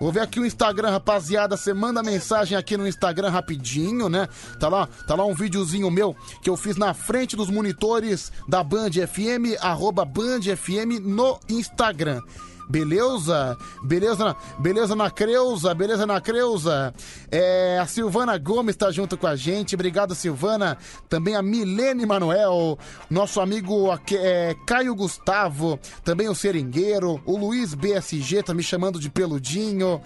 Vou ver aqui o Instagram, rapaziada. Você manda mensagem aqui no Instagram rapidinho, né? Tá lá, tá lá um videozinho meu que eu fiz na frente dos monitores da Band FM, arroba Band FM no Instagram. Beleza? Beleza, na- beleza na Creuza, beleza na Creuza. É, a Silvana Gomes tá junto com a gente. Obrigado, Silvana. Também a Milene Manuel, nosso amigo é, Caio Gustavo, também o Seringueiro, o Luiz BSG tá me chamando de peludinho.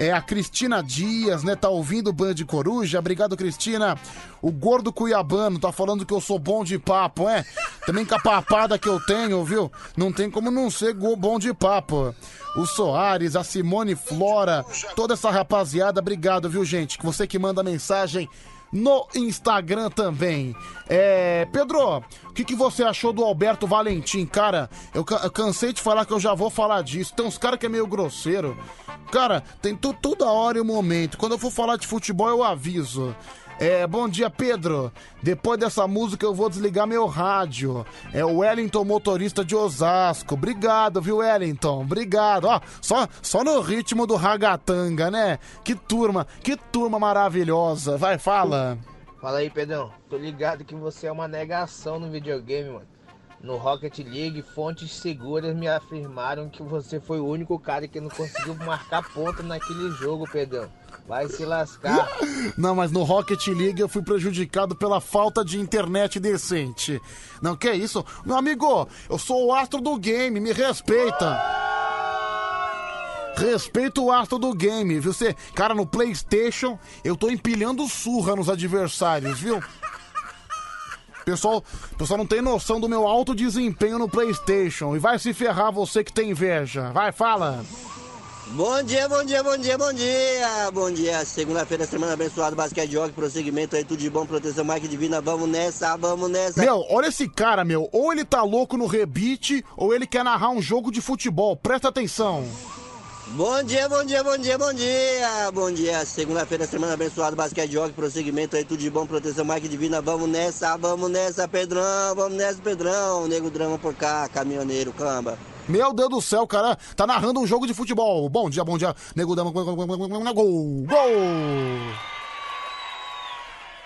É a Cristina Dias, né? Tá ouvindo o Band Coruja. Obrigado, Cristina. O Gordo Cuiabano tá falando que eu sou bom de papo, é? Também com a papada que eu tenho, viu? Não tem como não ser bom de papo. O Soares, a Simone Flora, toda essa rapaziada, obrigado, viu, gente? Que Você que manda mensagem no Instagram também. É, Pedro, o que, que você achou do Alberto Valentim? Cara, eu, eu cansei de falar que eu já vou falar disso. Tem uns caras que é meio grosseiro. Cara, tem tu, toda hora e o momento. Quando eu for falar de futebol, eu aviso. É, bom dia, Pedro. Depois dessa música eu vou desligar meu rádio. É o Wellington, motorista de Osasco. Obrigado, viu, Wellington? Obrigado. Ó, só, só no ritmo do ragatanga, né? Que turma, que turma maravilhosa. Vai, fala. Fala aí, Pedrão. Tô ligado que você é uma negação no videogame, mano. No Rocket League, fontes seguras me afirmaram que você foi o único cara que não conseguiu marcar ponto naquele jogo, Pedrão. Vai se lascar. Não, mas no Rocket League eu fui prejudicado pela falta de internet decente. Não, que isso? Meu amigo, eu sou o astro do game, me respeita. Respeita o astro do game, viu? Você, cara, no PlayStation, eu tô empilhando surra nos adversários, viu? Pessoal, pessoal não tem noção do meu alto desempenho no PlayStation. E vai se ferrar você que tem inveja. Vai, fala. Bom dia, bom dia, bom dia, bom dia. Bom dia, segunda-feira, semana abençoada, basquete jogo, prosseguimento aí, tudo de bom, proteção, Mike Divina, vamos nessa, vamos nessa. Meu, olha esse cara, meu. Ou ele tá louco no rebite, ou ele quer narrar um jogo de futebol. Presta atenção. Bom dia, bom dia, bom dia, bom dia. Bom dia, segunda-feira, semana abençoada, basquete jogo, prosseguimento aí, tudo de bom, proteção, Mike Divina, vamos nessa, vamos nessa, Pedrão, vamos nessa, Pedrão. Nego drama por cá, caminhoneiro, camba. Meu Deus do céu, cara, tá narrando um jogo de futebol. Bom dia, bom dia. Nego Dama. Gol! Gol!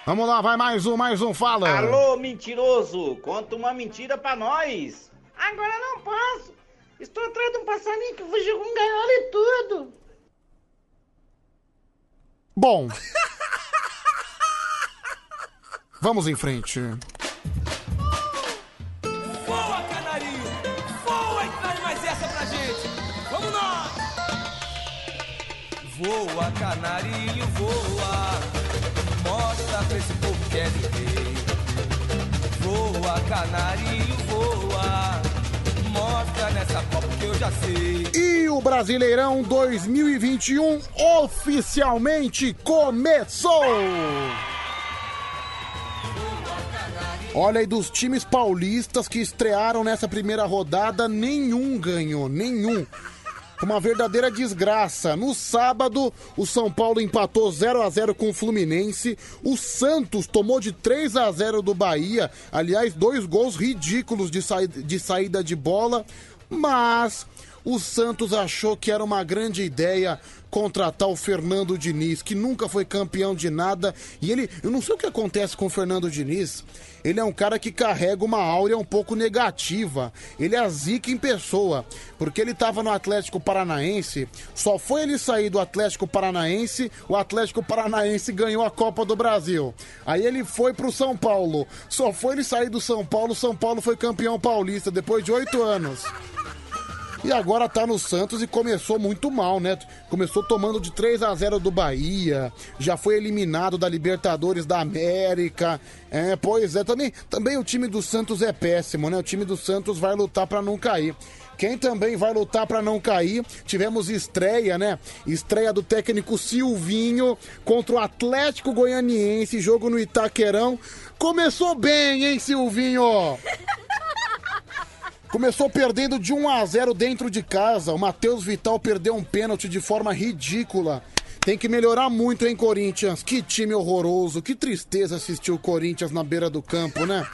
Vamos lá, vai mais um, mais um, fala. Alô, mentiroso! Conta uma mentira pra nós! Agora não posso! Estou atrás de um passarinho que fugiu com gaiola e tudo! Bom. Vamos em frente. Voa, canarinho! Voa, canarinho, voa! Mostra pra esse povo que é rei! Voa, canarinho, voa! Mostra nessa copa que eu já sei! E o Brasileirão 2021 oficialmente começou! Olha aí, dos times paulistas que estrearam nessa primeira rodada, nenhum ganhou, nenhum. Uma verdadeira desgraça. No sábado, o São Paulo empatou 0 a 0 com o Fluminense. O Santos tomou de 3 a 0 do Bahia. Aliás, dois gols ridículos de, saí- de saída de bola. Mas o Santos achou que era uma grande ideia contratar o Fernando Diniz, que nunca foi campeão de nada. E ele, eu não sei o que acontece com o Fernando Diniz. Ele é um cara que carrega uma áurea um pouco negativa. Ele é a zica em pessoa. Porque ele estava no Atlético Paranaense. Só foi ele sair do Atlético Paranaense, o Atlético Paranaense ganhou a Copa do Brasil. Aí ele foi pro São Paulo. Só foi ele sair do São Paulo, São Paulo foi campeão paulista depois de oito anos. E agora tá no Santos e começou muito mal, né? Começou tomando de 3 a 0 do Bahia, já foi eliminado da Libertadores da América. É, pois é, também, também o time do Santos é péssimo, né? O time do Santos vai lutar pra não cair. Quem também vai lutar pra não cair, tivemos estreia, né? Estreia do técnico Silvinho contra o Atlético Goianiense, jogo no Itaquerão. Começou bem, hein, Silvinho? Começou perdendo de 1 a 0 dentro de casa. O Matheus Vital perdeu um pênalti de forma ridícula. Tem que melhorar muito, hein, Corinthians? Que time horroroso. Que tristeza assistir o Corinthians na beira do campo, né?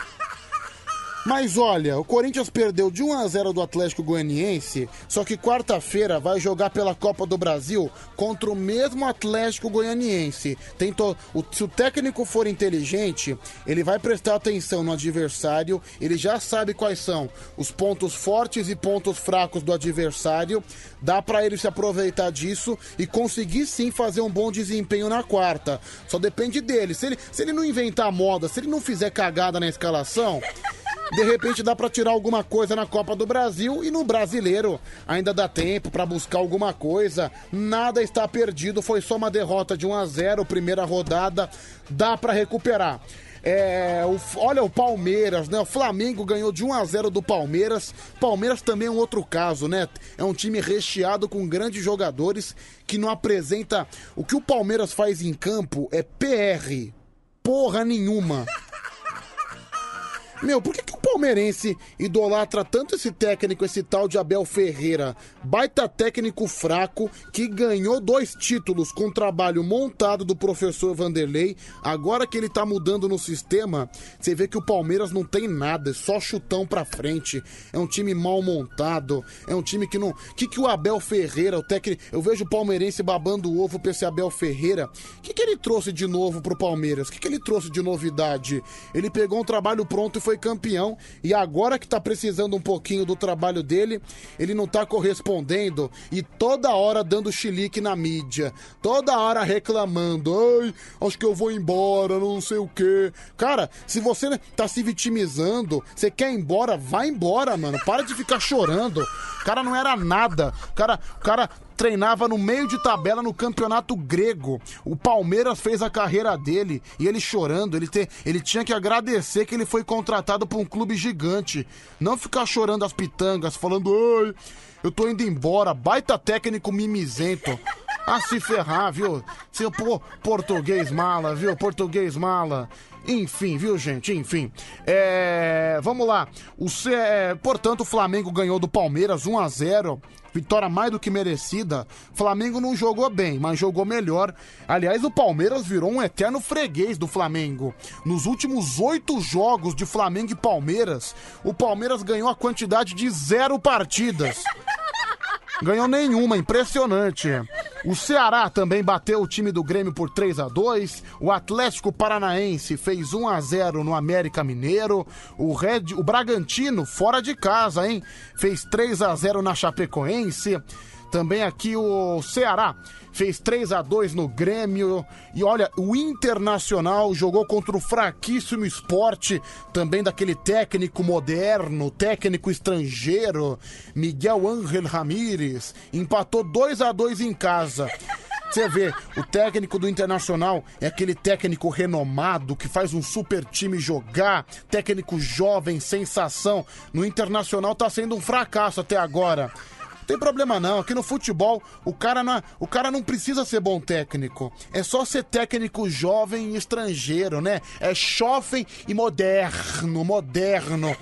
Mas olha, o Corinthians perdeu de 1 a 0 do Atlético Goianiense, só que quarta-feira vai jogar pela Copa do Brasil contra o mesmo Atlético Goianiense. Tem to- o- se o técnico for inteligente, ele vai prestar atenção no adversário, ele já sabe quais são os pontos fortes e pontos fracos do adversário, dá pra ele se aproveitar disso e conseguir sim fazer um bom desempenho na quarta. Só depende dele. Se ele, se ele não inventar moda, se ele não fizer cagada na escalação, de repente dá pra tirar alguma coisa na Copa do Brasil e no Brasileiro ainda dá tempo pra buscar alguma coisa. Nada está perdido, foi só uma derrota de 1 a 0, primeira rodada, dá pra recuperar. É, o- olha o Palmeiras, né? O Flamengo ganhou de 1 a 0 do Palmeiras. Palmeiras também é um outro caso, né? É um time recheado com grandes jogadores que não apresenta. O que o Palmeiras faz em campo é PR. Porra nenhuma. Meu, por que, que o palmeirense idolatra tanto esse técnico, esse tal de Abel Ferreira? Baita técnico fraco que ganhou dois títulos com trabalho montado do professor Vanderlei. Agora que ele tá mudando no sistema, você vê que o Palmeiras não tem nada, é só chutão pra frente. É um time mal montado, é um time que não. O que, que o Abel Ferreira, o técnico. Eu vejo o palmeirense babando o ovo pra esse Abel Ferreira. O que, que ele trouxe de novo pro Palmeiras? O que, que ele trouxe de novidade? Ele pegou um trabalho pronto e foi campeão. E agora que tá precisando um pouquinho do trabalho dele, ele não tá correspondendo. E toda hora dando chilique na mídia. Toda hora reclamando. Ai, acho que eu vou embora, não sei o quê. Cara, se você tá se vitimizando, você quer ir embora, vai embora, mano. Para de ficar chorando. O cara não era nada. O cara, o cara treinava no meio de tabela no campeonato grego. O Palmeiras fez a carreira dele e ele chorando, ele, te, ele tinha que agradecer que ele foi contratado por um clube gigante. Não ficar chorando as pitangas, falando, ai, eu tô indo embora, baita técnico mimizento. Ah, se ferrar, viu? Seu pô, português mala, viu? Português mala. Enfim, viu, gente? Enfim. É, vamos lá. O C... é, Portanto, o Flamengo ganhou do Palmeiras 1 a 0 Vitória mais do que merecida. Flamengo não jogou bem, mas jogou melhor. Aliás, o Palmeiras virou um eterno freguês do Flamengo. Nos últimos oito jogos de Flamengo e Palmeiras, o Palmeiras ganhou a quantidade de zero partidas. Ganhou nenhuma, impressionante. O Ceará também bateu o time do Grêmio por 3 a 2 O Atlético Paranaense fez 1 a 0 no América Mineiro. O Red, o Bragantino, fora de casa, hein? Fez 3 a 0 na Chapecoense. Também aqui o Ceará fez 3 a 2 no Grêmio. E olha, o Internacional jogou contra o fraquíssimo esporte, também daquele técnico moderno, técnico estrangeiro, Miguel Ángel Ramírez. Empatou 2 a 2 em casa. Você vê, o técnico do Internacional é aquele técnico renomado que faz um super time jogar, técnico jovem, sensação. No Internacional tá sendo um fracasso até agora. Tem problema não, aqui no futebol o cara, não, é- o cara não precisa ser bom técnico. É só ser técnico jovem e estrangeiro, né? É jovem e moderno, moderno.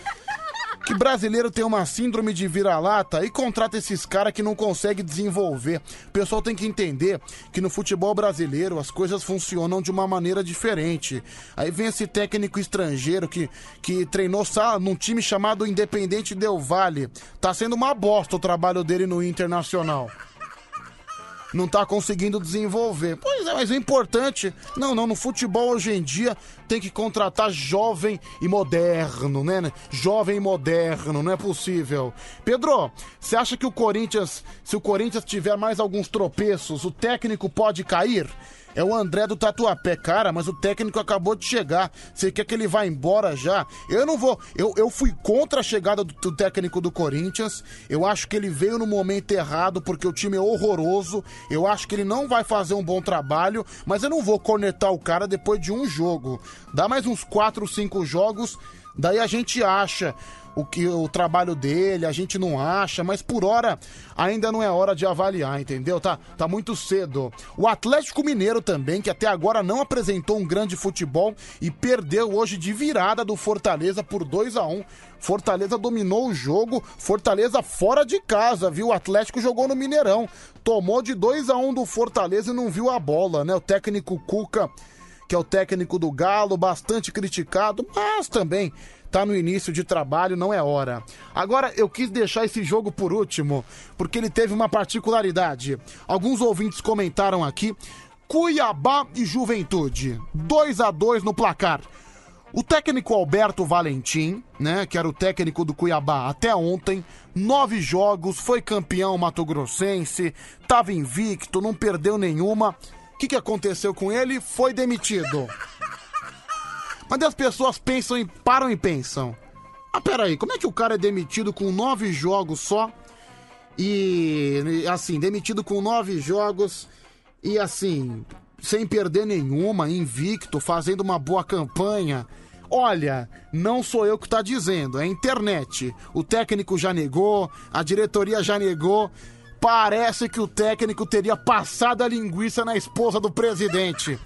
Que brasileiro tem uma síndrome de vira-lata e contrata esses caras que não consegue desenvolver. O pessoal tem que entender que no futebol brasileiro as coisas funcionam de uma maneira diferente. Aí vem esse técnico estrangeiro que, que treinou sa- num time chamado Independente Del Valle. Tá sendo uma bosta o trabalho dele no Internacional não tá conseguindo desenvolver. Pois é, mas o importante, não, não, no futebol hoje em dia tem que contratar jovem e moderno, né? Jovem e moderno, não é possível. Pedro, você acha que o Corinthians, se o Corinthians tiver mais alguns tropeços, o técnico pode cair? É o André do Tatuapé, cara, mas o técnico acabou de chegar. Você quer que ele vá embora já? Eu não vou. Eu, eu fui contra a chegada do, do técnico do Corinthians. Eu acho que ele veio no momento errado, porque o time é horroroso. Eu acho que ele não vai fazer um bom trabalho, mas eu não vou cornetar o cara depois de um jogo. Dá mais uns 4, 5 jogos, daí a gente acha o que o trabalho dele, a gente não acha, mas por hora ainda não é hora de avaliar, entendeu? Tá, tá muito cedo. O Atlético Mineiro também, que até agora não apresentou um grande futebol e perdeu hoje de virada do Fortaleza por 2 a 1 Fortaleza dominou o jogo, Fortaleza fora de casa, viu? O Atlético jogou no Mineirão, tomou de 2 a 1 do Fortaleza e não viu a bola, né? O técnico Cuca que é o técnico do Galo, bastante criticado, mas também tá no início de trabalho, não é hora. Agora, eu quis deixar esse jogo por último, porque ele teve uma particularidade. Alguns ouvintes comentaram aqui. Cuiabá e Juventude, 2 a 2 no placar. O técnico Alberto Valentim, né, que era o técnico do Cuiabá até ontem, nove jogos, foi campeão mato-grossense, tava invicto, não perdeu nenhuma. O que, que aconteceu com ele? Foi demitido. Mas as pessoas pensam e param e pensam. Ah, peraí, como é que o cara é demitido com nove jogos só? E assim, demitido com nove jogos e assim, sem perder nenhuma, invicto, fazendo uma boa campanha. Olha, não sou eu que tá dizendo, é internet. O técnico já negou, a diretoria já negou. Parece que o técnico teria passado a linguiça na esposa do presidente.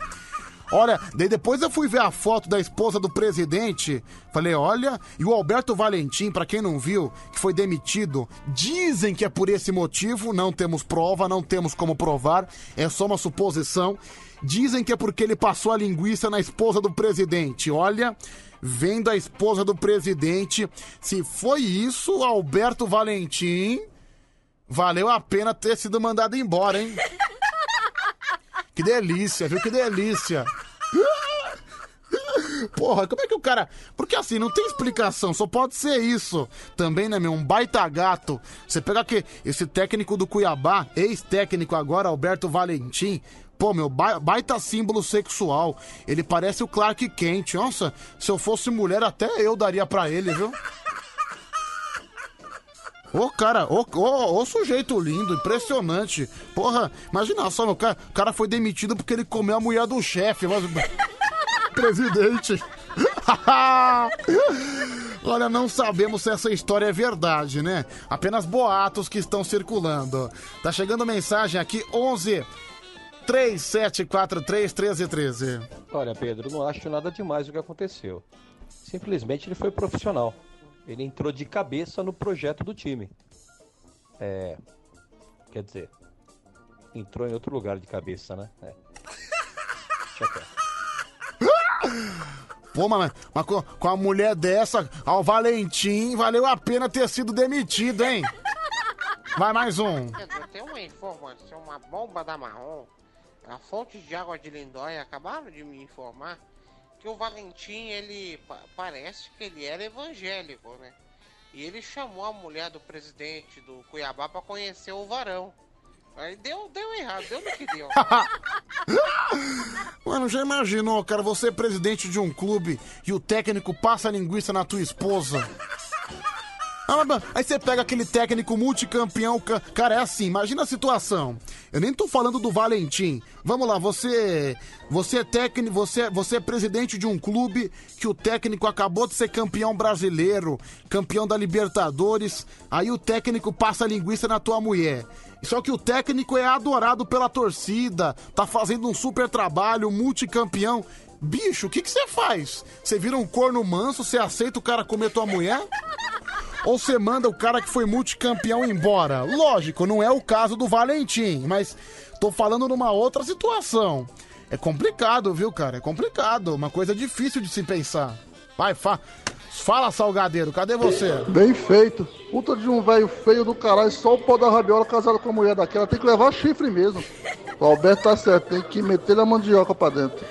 Olha, daí depois eu fui ver a foto da esposa do presidente. Falei, olha, e o Alberto Valentim, pra quem não viu, que foi demitido, dizem que é por esse motivo, não temos prova, não temos como provar, é só uma suposição. Dizem que é porque ele passou a linguiça na esposa do presidente. Olha, vendo a esposa do presidente, se foi isso, Alberto Valentim, valeu a pena ter sido mandado embora, hein? Que delícia, viu? Que delícia. Porra, como é que o cara. Porque assim, não tem explicação, só pode ser isso. Também, né, meu? Um baita gato. Você pega aqui, esse técnico do Cuiabá, ex-técnico agora, Alberto Valentim. Pô, meu, ba- baita símbolo sexual. Ele parece o Clark Kent. Nossa, se eu fosse mulher, até eu daria pra ele, viu? Ô, cara, ô, sujeito lindo, impressionante. Porra, imagina só, meu cara, o cara foi demitido porque ele comeu a mulher do chefe. Mas... Presidente. Olha, não sabemos se essa história é verdade, né? Apenas boatos que estão circulando. Tá chegando mensagem aqui, 11 3743 1313. Olha, Pedro, não acho nada demais o que aconteceu. Simplesmente ele foi profissional. Ele entrou de cabeça no projeto do time. É. Quer dizer, entrou em outro lugar de cabeça, né? É. Deixa quieto. Pô, mas, mas com, com a mulher dessa, ao Valentim, valeu a pena ter sido demitido, hein? Vai mais um. Pedro, tem uma informação, uma bomba da marrom. A fonte de água de Lindóia acabaram de me informar que o Valentim, ele pa- parece que ele era evangélico, né? E ele chamou a mulher do presidente do Cuiabá pra conhecer o varão. Aí deu, deu errado, deu no que deu. Mano, já imaginou, cara, você é presidente de um clube e o técnico passa a linguiça na tua esposa? Ah, Aí você pega aquele técnico multicampeão, ca- cara, é assim, imagina a situação. Eu nem tô falando do Valentim. Vamos lá, você, você é técnico, você, você é presidente de um clube que o técnico acabou de ser campeão brasileiro, campeão da Libertadores. Aí o técnico passa a linguiça na tua mulher. Só que o técnico é adorado pela torcida, tá fazendo um super trabalho, multicampeão. Bicho, o que que você faz? Você vira um corno manso, você aceita o cara comer tua mulher? Ou você manda o cara que foi multicampeão embora? Lógico, não é o caso do Valentim, mas tô falando numa outra situação. É complicado, viu, cara? É complicado. Uma coisa difícil de se pensar. Vai, fa fala, Salgadeiro, cadê você? Bem feito. Puta de um velho feio do caralho, só o pó da rabiola casado com a mulher daquela. Tem que levar chifre mesmo. O Alberto tá certo, tem que meter a mandioca pra dentro.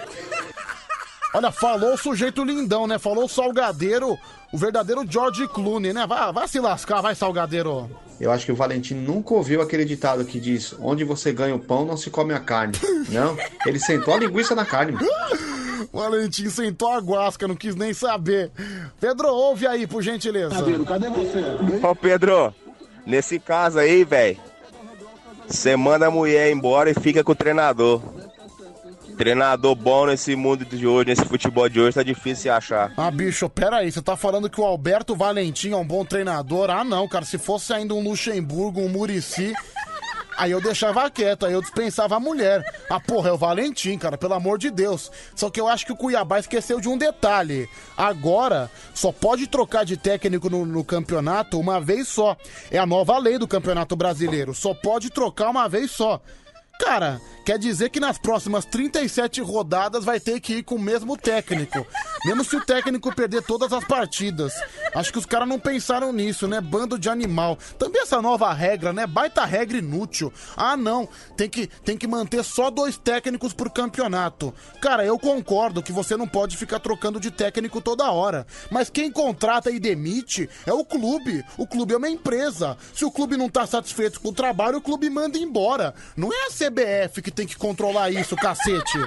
Olha, falou o sujeito lindão, né? Falou o Salgadeiro, o verdadeiro George Clooney, né? Vai, vai se lascar, vai, Salgadeiro. Eu acho que o Valentim nunca ouviu aquele ditado que diz: onde você ganha o pão, não se come a carne. Não, ele sentou a linguiça na carne. Valentim sentou a guasca, não quis nem saber. Pedro, ouve aí, por gentileza. cadê você? Ô Pedro, nesse caso aí, velho, você manda a mulher embora e fica com o treinador. Treinador bom nesse mundo de hoje, nesse futebol de hoje, tá difícil achar. Ah, bicho, peraí, você tá falando que o Alberto Valentim é um bom treinador? Ah, não, cara, se fosse ainda um Luxemburgo, um Murici, aí eu deixava quieto, aí eu dispensava a mulher. Ah, porra, é o Valentim, cara, pelo amor de Deus. Só que eu acho que o Cuiabá esqueceu de um detalhe. Agora, só pode trocar de técnico no, no campeonato uma vez só. É a nova lei do Campeonato Brasileiro, só pode trocar uma vez só. Cara, quer dizer que nas próximas 37 rodadas vai ter que ir com o mesmo técnico. Mesmo se o técnico perder todas as partidas. Acho que os caras não pensaram nisso, né? Bando de animal. Também essa nova regra, né? Baita regra inútil. Ah, não. Tem que, tem que manter só dois técnicos por campeonato. Cara, eu concordo que você não pode ficar trocando de técnico toda hora. Mas quem contrata e demite é o clube. O clube é uma empresa. Se o clube não tá satisfeito com o trabalho, o clube manda embora. Não é a CBF que tem que controlar isso, cacete.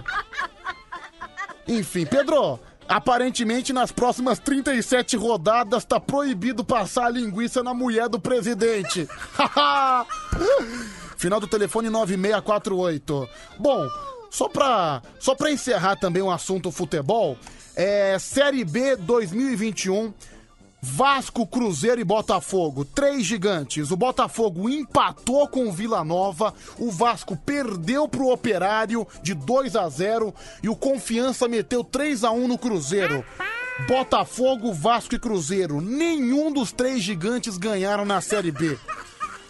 Enfim, Pedro, aparentemente nas próximas 37 rodadas tá proibido passar a linguiça na mulher do presidente. Final do telefone 9648. Bom, só pra, só pra encerrar também o assunto futebol, é Série B 2021. Vasco, Cruzeiro e Botafogo, três gigantes. O Botafogo empatou com o Vila Nova, o Vasco perdeu pro Operário de 2 a 0 e o Confiança meteu 3 a 1 no Cruzeiro. Botafogo, Vasco e Cruzeiro, nenhum dos três gigantes ganharam na Série B.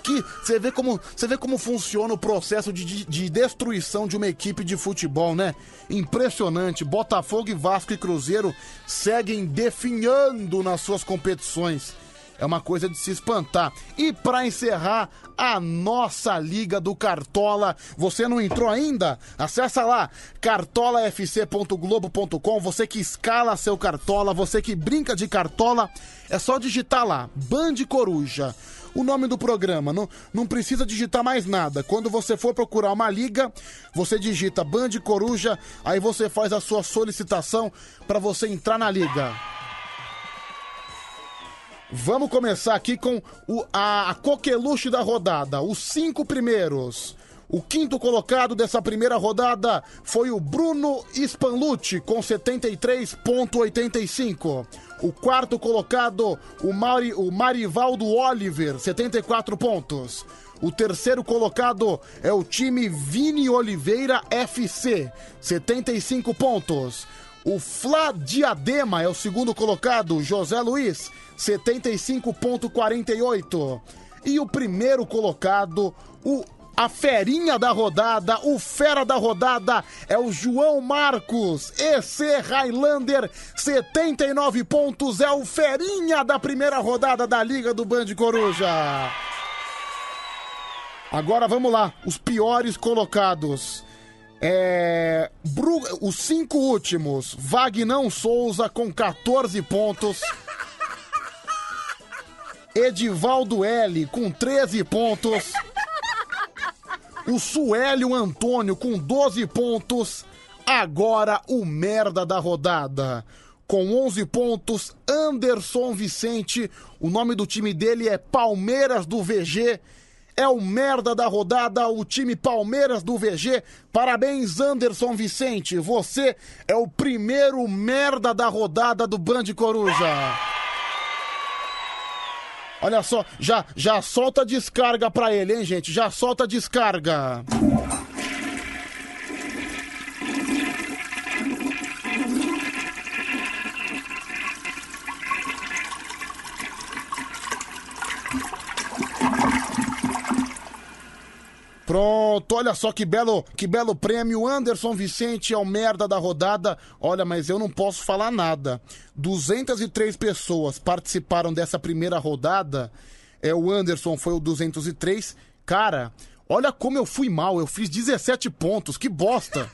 Que você vê como você vê como funciona o processo de, de, de destruição de uma equipe de futebol, né? Impressionante. Botafogo e Vasco e Cruzeiro seguem definhando nas suas competições. É uma coisa de se espantar. E para encerrar, a nossa Liga do Cartola. Você não entrou ainda? Acessa lá cartolafc.globo.com. Você que escala seu cartola, você que brinca de cartola, é só digitar lá Band Coruja. O nome do programa, não, não precisa digitar mais nada. Quando você for procurar uma liga, você digita Band Coruja, aí você faz a sua solicitação para você entrar na liga. Vamos começar aqui com o, a, a coqueluche da rodada, os cinco primeiros. O quinto colocado dessa primeira rodada foi o Bruno Spanlucci, com 73,85. O quarto colocado, o, Mari, o Marivaldo Oliver, 74 pontos. O terceiro colocado é o time Vini Oliveira FC, 75 pontos. O Fla Diadema é o segundo colocado, José Luiz, 75,48. E o primeiro colocado, o a ferinha da rodada, o fera da rodada é o João Marcos, EC Highlander, 79 pontos, é o ferinha da primeira rodada da Liga do Band Coruja. Agora vamos lá, os piores colocados. É, Bru- os cinco últimos, Vagnão Souza com 14 pontos. Edivaldo L com 13 pontos. O Suélio Antônio com 12 pontos. Agora o merda da rodada. Com 11 pontos, Anderson Vicente. O nome do time dele é Palmeiras do VG. É o merda da rodada, o time Palmeiras do VG. Parabéns, Anderson Vicente. Você é o primeiro merda da rodada do Band Coruja. Olha só, já, já solta a descarga pra ele, hein, gente? Já solta a descarga. Pronto, olha só que belo, que belo prêmio. Anderson Vicente é o merda da rodada. Olha, mas eu não posso falar nada. 203 pessoas participaram dessa primeira rodada. É, o Anderson foi o 203. Cara, olha como eu fui mal. Eu fiz 17 pontos. Que bosta.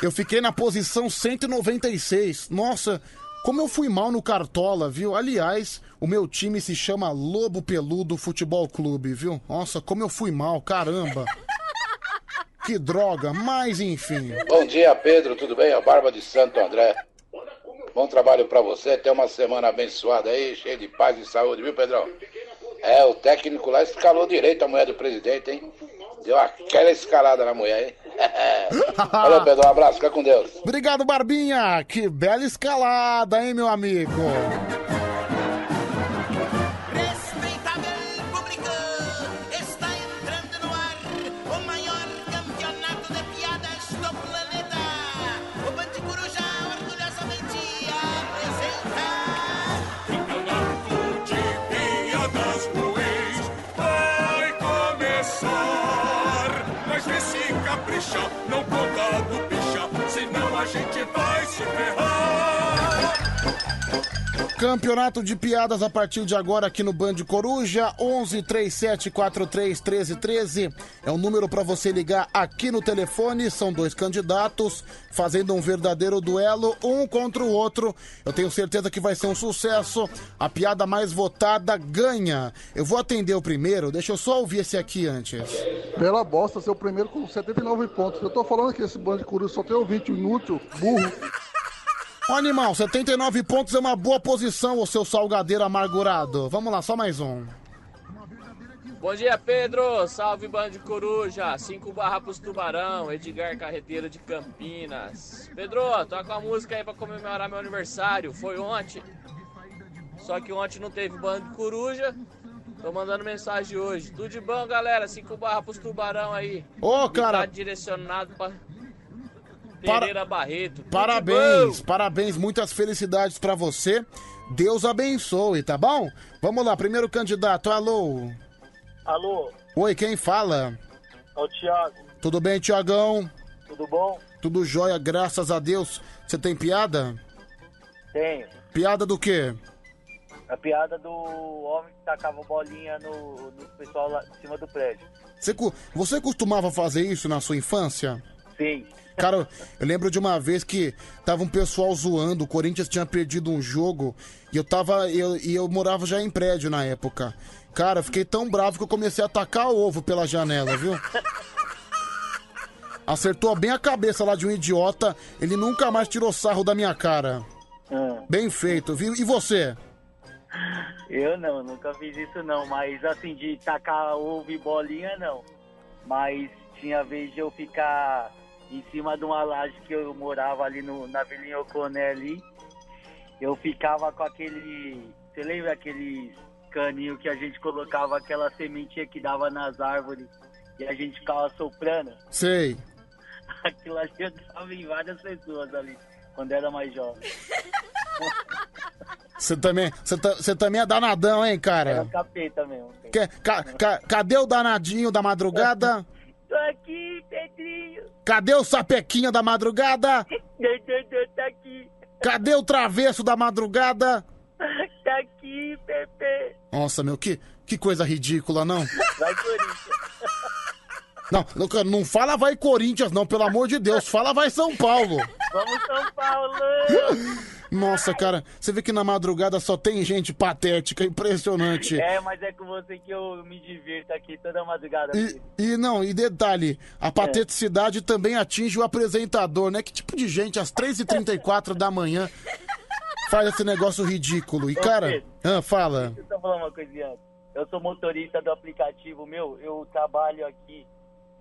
Eu fiquei na posição 196. Nossa, como eu fui mal no Cartola, viu? Aliás, o meu time se chama Lobo Peludo Futebol Clube, viu? Nossa, como eu fui mal, caramba. Que droga, mas enfim. Bom dia, Pedro, tudo bem? A Barba de Santo André. Bom trabalho pra você, ter uma semana abençoada aí, cheia de paz e saúde, viu, Pedrão? É, o técnico lá escalou direito a mulher do presidente, hein? Deu aquela escalada na mulher, hein? Valeu, Pedro, um abraço, fica com Deus. Obrigado, Barbinha. Que bela escalada, hein, meu amigo? Não conta do bicha, senão a gente vai Campeonato de piadas a partir de agora aqui no Band Coruja, 11 37 43 13 13 é o número para você ligar aqui no telefone. São dois candidatos fazendo um verdadeiro duelo, um contra o outro. Eu tenho certeza que vai ser um sucesso. A piada mais votada ganha. Eu vou atender o primeiro, deixa eu só ouvir esse aqui antes. Bela bosta, seu primeiro com 79 pontos. Eu tô falando que esse bando de coruja só tem ouvinte inútil, burro. Ô animal, 79 pontos é uma boa posição, o seu salgadeiro amargurado. Vamos lá, só mais um. Bom dia, Pedro. Salve, Band Coruja. 5 barra pros Tubarão. Edgar Carreteiro de Campinas. Pedro, toca uma música aí pra comemorar meu aniversário. Foi ontem. Só que ontem não teve Band Coruja. Tô mandando mensagem hoje. Tudo de bom, galera. 5 barra pros Tubarão aí. Ô, cara. Tá direcionado pra Para- Pereira Barreto. Parabéns, bom. parabéns, muitas felicidades pra você. Deus abençoe, tá bom? Vamos lá, primeiro candidato, alô. Alô, Oi, quem fala? é o Thiago, Tudo bem, Tiagão? tudo bom? Tudo jóia, graças a Deus. Você tem piada? Tenho. Piada do quê? A piada do homem que tacava bolinha no, no pessoal lá em cima do prédio. Você, você costumava fazer isso na sua infância? Sim. Cara, eu lembro de uma vez que tava um pessoal zoando, o Corinthians tinha perdido um jogo e eu tava. Eu, e eu morava já em prédio na época. Cara, eu fiquei tão bravo que eu comecei a atacar ovo pela janela, viu? Acertou bem a cabeça lá de um idiota, ele nunca mais tirou sarro da minha cara. Ah. Bem feito, viu? E você? Eu não, nunca fiz isso não, mas assim, de tacar ovo e bolinha não. Mas tinha vez de eu ficar em cima de uma laje que eu morava ali no, na Vilinha Oconé ali. Eu ficava com aquele. Você lembra aqueles caninho que a gente colocava aquela sementinha que dava nas árvores e a gente ficava soprando? Sei. Aquilo ali eu dava em várias pessoas ali, quando era mais jovem. Você também, você você também é danadão, hein, cara? o capeta mesmo. Que- ca- ca- cadê o danadinho da madrugada? Cadê o sapequinha da madrugada? Tá aqui. Cadê o travesso da madrugada? Tá aqui, Pepe. Nossa, meu, que, que coisa ridícula, não? Vai, Corinthians. Não, não, não fala vai Corinthians, não, pelo amor de Deus. Fala vai São Paulo. Vamos, São Paulo. Nossa, cara, você vê que na madrugada só tem gente patética, impressionante. É, mas é com você que eu me divirto aqui toda madrugada. E, e não, e detalhe, a pateticidade também atinge o apresentador, né? Que tipo de gente às 3h34 da manhã faz esse negócio ridículo? E Ô, cara, Pedro. ah, fala. Deixa eu só falar uma coisinha. Eu sou motorista do aplicativo, meu. Eu trabalho aqui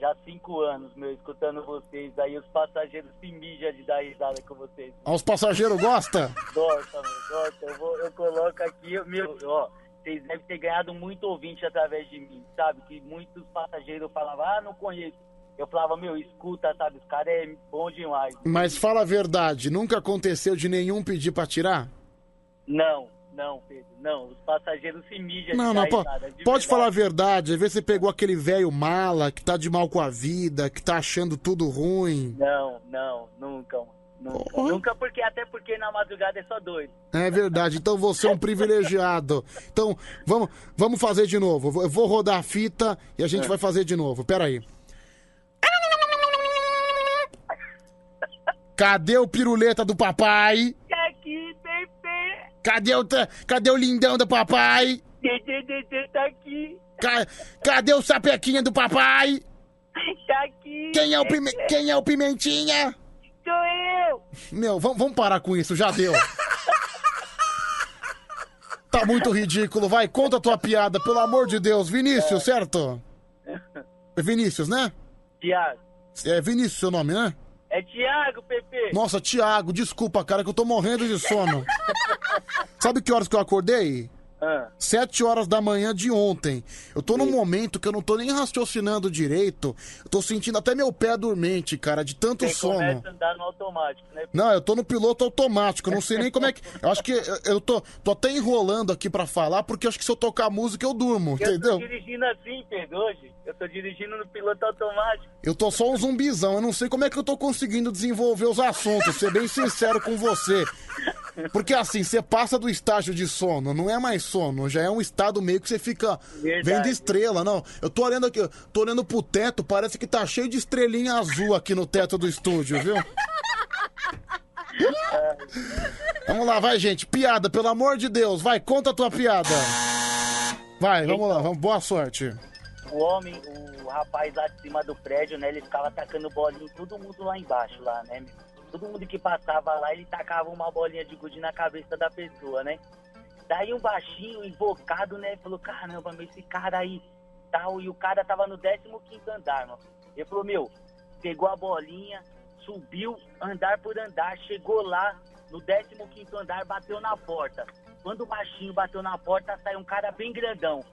já há cinco anos, meu, escutando vocês. Aí os passageiros se mijam de dar risada com vocês. Ah, Os passageiros gostam? Gosta, meu, gosta. Eu, vou, eu coloco aqui, meu, ó. Vocês devem ter ganhado muito ouvinte através de mim, sabe? Que muitos passageiros falavam, ah, não conheço. Eu falava, meu, escuta, sabe? Os caras é bom demais. Mas fala a verdade, nunca aconteceu de nenhum pedir pra tirar? Não, não, Pedro, não. Os passageiros se mijam Não, não, pode verdade. falar a verdade. Às vezes você pegou aquele velho mala que tá de mal com a vida, que tá achando tudo ruim. Não, não, nunca. Nunca, nunca porque, até porque na madrugada é só doido. É verdade, então você é um privilegiado. Então, vamos, vamos fazer de novo. Eu vou- rodar a fita e a gente vai fazer de novo. Pera aí. Cadê o piruleta do papai? Cadê o, cadê o lindão do papai? Dedê, Dedê, tá aqui. Ca- cadê o sapequinha do papai? Tá aqui. Quem é o, pime- quem é o pimentinha? Sou eu. Meu, vamos, vamos parar com isso, já deu. Tá muito ridículo, vai, conta a tua piada, pelo amor de Deus. Vinícius, certo? É Vinícius, né? Tiago. É Vinícius seu nome, né? É Tiago, Pepe. Nossa, Thiago, desculpa, cara, que eu tô morrendo de sono. Sabe que horas que eu acordei? Ah. Sete horas da manhã de ontem. Eu tô num momento que eu não tô nem raciocinando direito. Eu tô sentindo até meu pé dormente, cara, de tanto Você sono. começa a andar no automático, né? Não, eu tô no piloto automático. Eu não sei nem como é que. Eu acho que eu, eu tô, tô até enrolando aqui pra falar, porque eu acho que se eu tocar música eu durmo, Eu tô entendeu? dirigindo assim, Pedro, hoje. Eu tô dirigindo no piloto automático. Eu tô só um zumbizão. Eu não sei como é que eu tô conseguindo desenvolver os assuntos, ser bem sincero com você. Porque assim, você passa do estágio de sono, não é mais sono, já é um estado meio que você fica Verdade. vendo estrela, não. Eu tô olhando aqui, tô olhando pro teto, parece que tá cheio de estrelinha azul aqui no teto do estúdio, viu? Vamos lá, vai, gente. Piada, pelo amor de Deus. Vai, conta a tua piada. Vai, vamos lá, vamos, boa sorte. O homem, o rapaz lá de cima do prédio, né? Ele ficava atacando bolinha em todo mundo lá embaixo, lá, né? meu? Todo mundo que passava lá, ele tacava uma bolinha de gude na cabeça da pessoa, né? Daí um baixinho, invocado, né? Falou, caramba, meu, esse cara aí, tal. E o cara tava no 15º andar, mano. Ele falou, meu, pegou a bolinha, subiu andar por andar, chegou lá no 15º andar, bateu na porta. Quando o baixinho bateu na porta, saiu um cara bem grandão.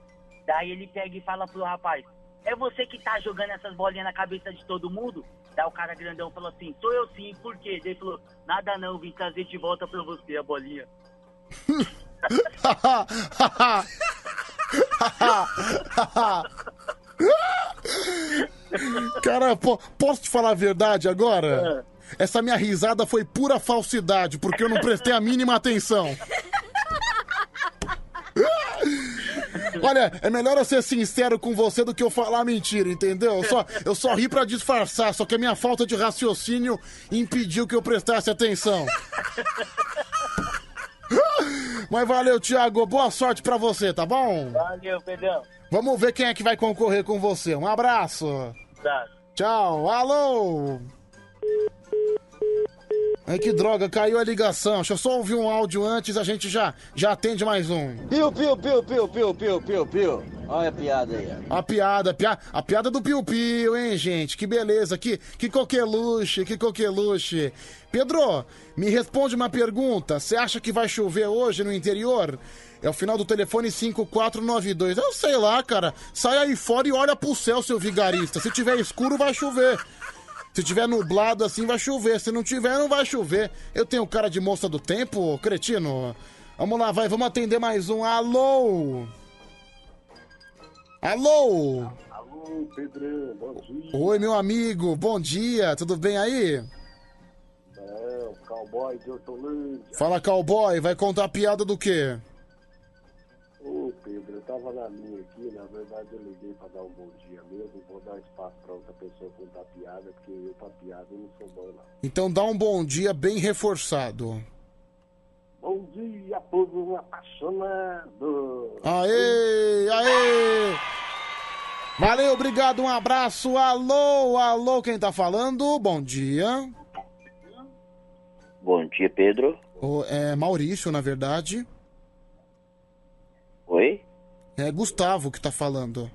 Daí ele pega e fala pro rapaz, é você que tá jogando essas bolinhas na cabeça de todo mundo? Daí o cara grandão falou assim, sou eu sim, por quê? Daí ele falou, nada não, vim trazer de volta pra você a bolinha. Cara, po- posso te falar a verdade agora? Essa minha risada foi pura falsidade, porque eu não prestei a mínima atenção. Olha, é melhor eu ser sincero com você do que eu falar mentira, entendeu? Eu só, eu só ri pra disfarçar, só que a minha falta de raciocínio impediu que eu prestasse atenção. Mas valeu, Thiago. Boa sorte pra você, tá bom? Valeu, Pedrão. Vamos ver quem é que vai concorrer com você. Um abraço. Tá. Tchau. Alô. Ai, que droga, caiu a ligação. Deixa eu só ouvir um áudio antes, a gente já, já atende mais um. Piu, piu, piu, piu, piu, piu, piu, piu. Olha a piada aí. A piada, a piada, a piada do Piu Piu, hein, gente? Que beleza, que, que coqueluche, que coqueluche. Pedro, me responde uma pergunta. Você acha que vai chover hoje no interior? É o final do telefone 5492. Eu sei lá, cara. Sai aí fora e olha pro céu, seu vigarista. Se tiver escuro, vai chover. Se tiver nublado assim, vai chover. Se não tiver, não vai chover. Eu tenho cara de moça do tempo, cretino. Vamos lá, vai, vamos atender mais um. Alô? Alô? Alô, Pedrão, bom dia. Oi, meu amigo, bom dia, tudo bem aí? É, o cowboy de Hortolândia. Fala, cowboy, vai contar a piada do quê? Eu tava na linha aqui, na verdade eu liguei pra dar um bom dia mesmo. Vou dar espaço pra outra pessoa contar piada, porque eu pra piada eu não sou bom, não. Então dá um bom dia bem reforçado. Bom dia, povo apaixonado. Aê, aê! Valeu, obrigado, um abraço. Alô, alô, quem tá falando? Bom dia. Bom dia, Pedro. Ô, é Maurício, na verdade. Oi? É Gustavo que tá falando.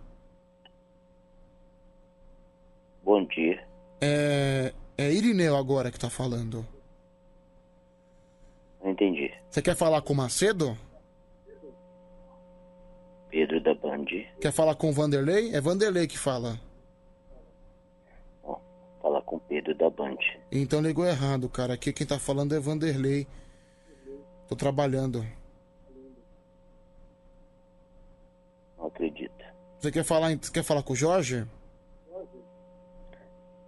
Bom dia. É, é Irineu agora que tá falando. Não entendi. Você quer falar com o Macedo? Pedro da Band. Quer falar com o Vanderlei? É Vanderlei que fala. Fala com Pedro da Band. Então ligou errado, cara. Aqui quem tá falando é Vanderlei. Tô trabalhando. Não acredito. Você quer falar, você quer falar com o Jorge?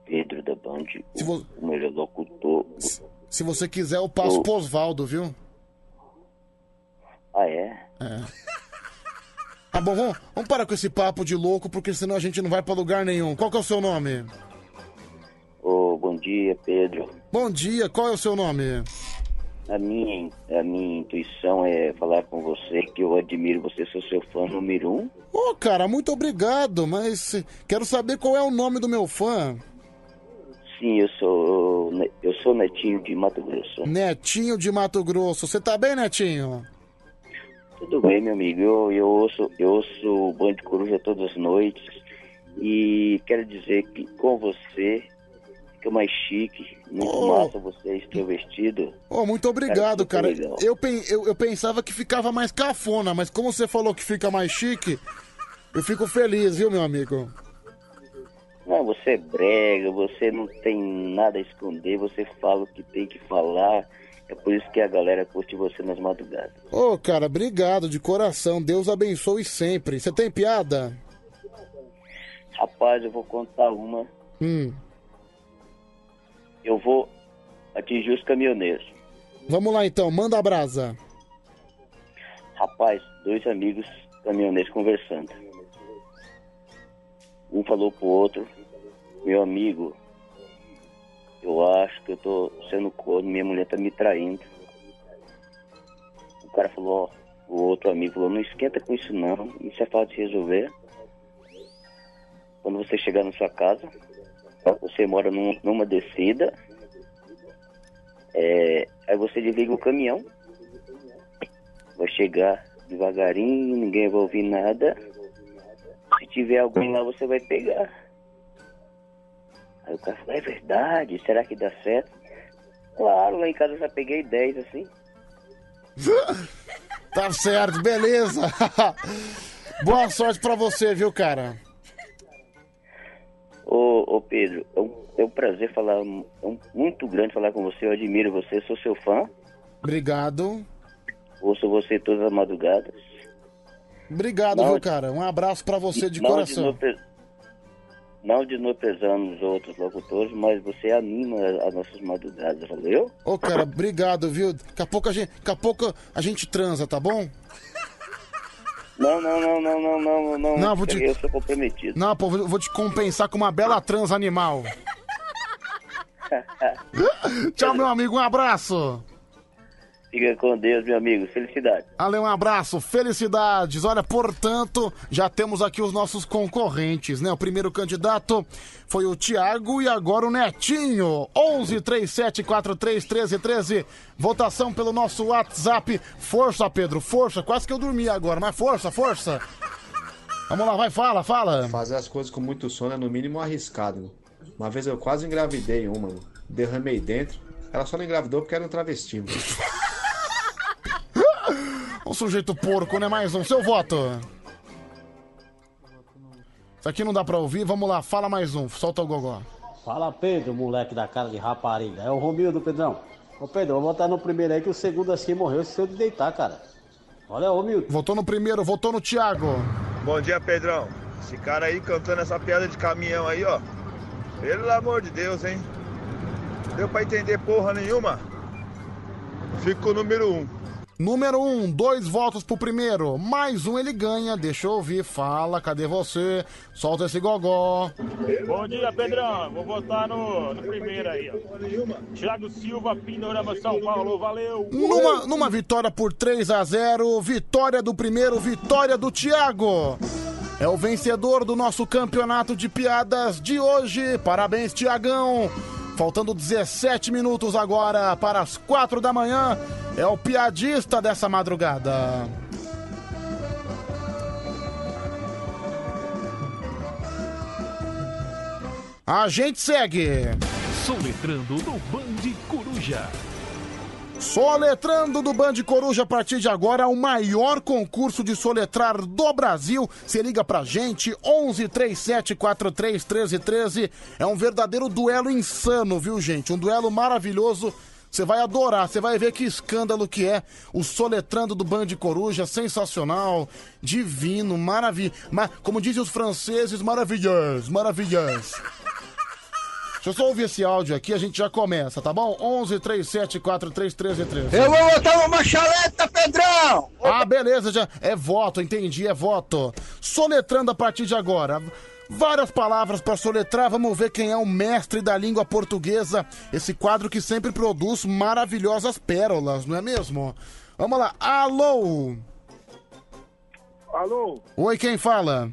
Pedro da Band, Se, vo- o melhor locutor. se você quiser, eu passo pro Osvaldo, viu? Ah, é? É. Tá bom, vamos, vamos parar com esse papo de louco, porque senão a gente não vai pra lugar nenhum. Qual que é o seu nome? Ô, bom dia, Pedro. Bom dia, qual é o seu nome? A minha, a minha intuição é falar com você que eu admiro você, sou seu fã número um. Ô, cara, muito obrigado, mas quero saber qual é o nome do meu fã. Sim, eu sou eu sou netinho de Mato Grosso. Netinho de Mato Grosso. Você tá bem, Netinho? Tudo bem, meu amigo. Eu, eu ouço eu ouço o Band Coruja todas as noites e quero dizer que com você fica mais chique. Muito Oh. massa vocês ter vestido. Ô, muito obrigado, Cara, cara. Eu, eu, eu pensava que ficava mais cafona, mas como você falou que fica mais chique, eu fico feliz, viu, meu amigo? Não, você é brega, você não tem nada a esconder, você fala o que tem que falar. É por isso que a galera curte você nas madrugadas. Ô, cara, obrigado de coração. Deus abençoe sempre. Você tem piada? Rapaz, eu vou contar uma. Hum. Eu vou atingir os caminhoneiros. Vamos lá então, manda a brasa. Rapaz, dois amigos caminhoneiros conversando. Um falou pro outro, meu amigo, eu acho que eu tô sendo corno, minha mulher tá me traindo. O cara falou, ó, o outro amigo falou, não esquenta com isso não, isso é fácil de resolver. Quando você chegar na sua casa, você mora num- numa descida, é, aí você desliga o caminhão, vai chegar devagarinho, ninguém vai ouvir nada. Se tiver alguém lá, você vai pegar. Aí o cara falou, é verdade, será que dá certo? Claro, lá em casa eu já peguei 10 assim. Tá certo, beleza. Boa sorte pra você, viu, cara? Ô, ô Pedro, é um, é um prazer falar, é um, muito grande falar com você, eu admiro você, sou seu fã, Obrigado. ouço você todas as madrugadas. Obrigado, Não, viu, cara? Um abraço pra você de não coração. desnopre- não desnoprezando os outros locutores, mas você anima as nossas madrugadas, valeu? Ô, cara, obrigado, viu? Daqui a pouco a gente, daqui a pouco a gente transa, tá bom? Não, não, não, não, não, não, não. Não, vou te- Eu sou comprometido. Não, pô, vou te compensar com uma bela trans animal. Tchau, meu amigo, um abraço. Fica com Deus, meu amigo. Felicidade. Ale, um abraço, felicidades. Olha, portanto, já temos aqui os nossos concorrentes, né? O primeiro candidato foi o Tiago e agora o Netinho. 11 37 43 13 13. Votação pelo nosso WhatsApp. Força, Pedro, força. Quase que eu dormi agora, mas força, força. Vamos lá, vai, fala, fala. Fazer as coisas com muito sono é no mínimo arriscado. Uma vez eu quase engravidei uma, mano. derramei dentro. Ela só não engravidou porque era um travesti. mano. Um sujeito porco, né? Mais um. Seu voto. Isso aqui não dá pra ouvir. Vamos lá, fala mais um. Solta o gogó. Fala Pedro, moleque da cara de rapariga. É o Romildo, Pedrão. Ô Pedro, eu vou botar no primeiro aí que o segundo assim morreu se eu de deitar, cara. Olha, ô Milton. Votou no primeiro, votou no Thiago. Bom dia, Pedrão. Esse cara aí cantando essa piada de caminhão aí, ó. Pelo amor de Deus, hein? Deu pra entender porra nenhuma? Fico o número um. Número um, dois votos pro primeiro. Mais um ele ganha. Deixa eu ouvir. Fala, cadê você? Solta esse gogó. Bom dia, Pedrão. Vou votar no, no primeiro aí, ó. Thiago Silva, Pindorama, São Paulo. Valeu. Numa, numa vitória por 3 a 0 vitória do primeiro, vitória do Thiago. É o vencedor do nosso campeonato de piadas de hoje. Parabéns, Tiagão. Faltando 17 minutos agora para as 4 da manhã. É o piadista dessa madrugada. A gente segue. Soletrando no Band Coruja. Soletrando do Band Coruja a partir de agora o maior concurso de soletrar do Brasil. Se liga pra gente, 11 37 43 13 13. É um verdadeiro duelo insano, viu, gente? Um duelo maravilhoso. Você vai adorar, você vai ver que escândalo que é o soletrando do Band Coruja, sensacional, divino, maravilhoso. Como dizem os franceses, maravilhoso, maravilhoso. Deixa eu só ouvir esse áudio aqui, a gente já começa, tá bom? 11 37 43 13 13. Eu vou botar uma chaleta, Pedrão! Ah, beleza, já. É voto, entendi, é voto. Soletrando a partir de agora. Várias palavras para soletrar, vamos ver quem é o mestre da língua portuguesa. Esse quadro que sempre produz maravilhosas pérolas, não é mesmo? Vamos lá, alô! Alô, Oi, quem fala?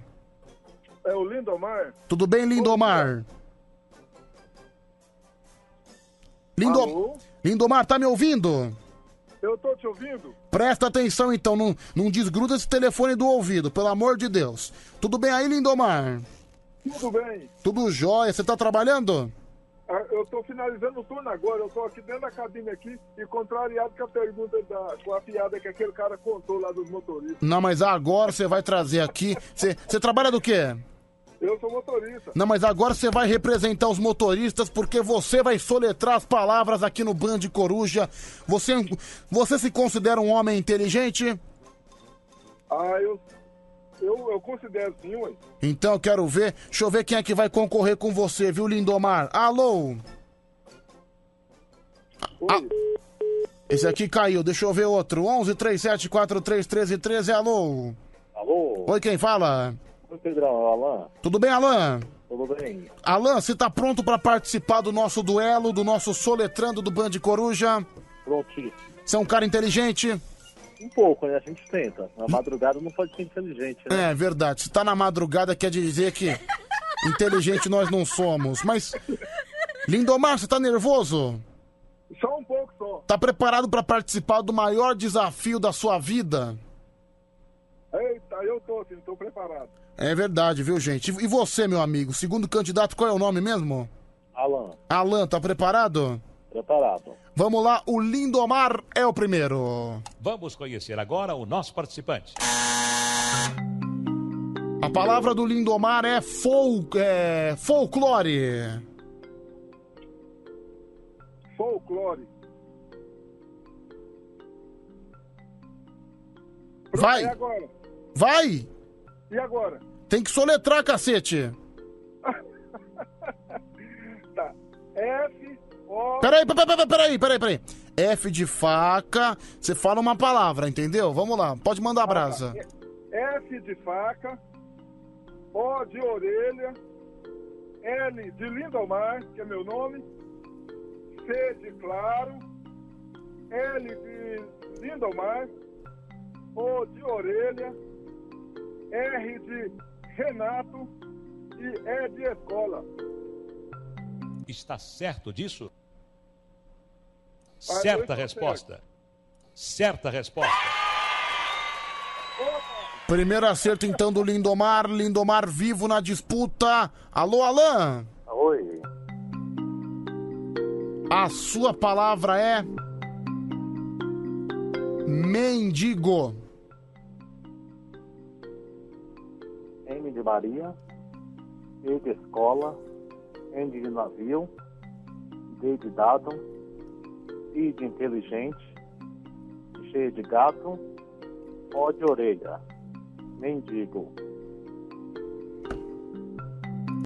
é o Lindomar? Tudo bem, Lindomar? Lindo... Lindomar, tá me ouvindo? Eu tô te ouvindo? Presta atenção então, não, não desgruda esse telefone do ouvido, pelo amor de Deus. Tudo bem aí, Lindomar? Tudo bem. Tudo jóia, você tá trabalhando? Ah, Eu tô finalizando o turno agora, eu tô aqui dentro da cabine aqui e contrariado com a pergunta da, com a piada que aquele cara contou lá dos motoristas. Não, mas agora você vai trazer aqui. Você você trabalha do quê? Eu sou motorista. Não, mas agora você vai representar os motoristas porque você vai soletrar as palavras aqui no Band Coruja. Você, você se considera um homem inteligente? Ah, eu, eu, eu considero sim, ué. Então eu quero ver. Deixa eu ver quem é que vai concorrer com você, viu, Lindomar? Alô? Ah, esse aqui caiu, deixa eu ver outro. 11 37 43 13 13, alô? Alô? Oi, quem fala? Oi, Pedrão, Alain. Tudo bem, Alan? Tudo bem? Alan, você tá pronto pra participar do nosso duelo, do nosso soletrando do Band Coruja? Prontinho. Você é um cara inteligente? Um pouco, né? A gente tenta. Na madrugada não pode ser inteligente, né? É verdade. Se tá na madrugada, quer dizer que inteligente nós não somos. Mas, Lindomar, você tá nervoso? Só um pouco só. Tá preparado pra participar do maior desafio da sua vida? Eita, eu tô assim, tô preparado. É verdade, viu, gente? E você, meu amigo? Segundo candidato, qual é o nome mesmo? Alan, Alan, tá preparado? preparado. Vamos lá, o Lindomar é o primeiro. Vamos conhecer agora o nosso participante. A palavra do Lindomar é, fol é folclore. Folclore. Vai, agora? vai! E agora? Tem que soletrar, cacete. Tá. F, O... Peraí, peraí, peraí, peraí, peraí. F de faca, você fala uma palavra, entendeu? Vamos lá, pode mandar brasa. F de faca, O de orelha, L de Lindomar, que é meu nome, C de claro, L de Lindomar, O de orelha, R de Renato e E de escola. Está certo disso? Certa resposta. Certa resposta. Primeiro acerto então do Lindomar, Lindomar vivo na disputa. Alô, Alan? Oi. A sua palavra é mendigo. M de Maria, E de escola, N de navio, D de dado, I de inteligente, G de gato, O de orelha. Mendigo.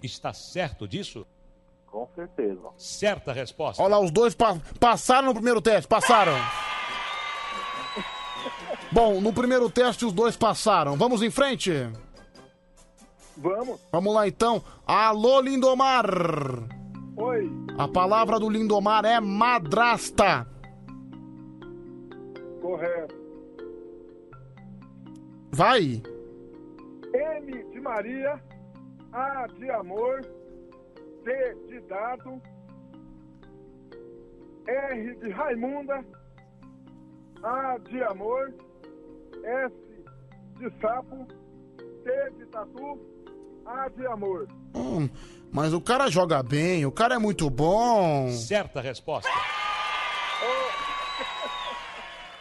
Está certo disso? Com certeza. Certa resposta. Olha lá, os dois pa- passaram no primeiro teste, passaram. Bom, no primeiro teste os dois passaram. Vamos em frente? Vamos. Vamos lá então. Alô, Lindomar. Oi. A palavra do Lindomar é madrasta. Correto. Vai. M de Maria, A de amor, D de dado, R de Raimunda, A de amor, S de sapo, T de tatu, A de amor. Hum, mas o cara joga bem, o cara é muito bom. Certa resposta.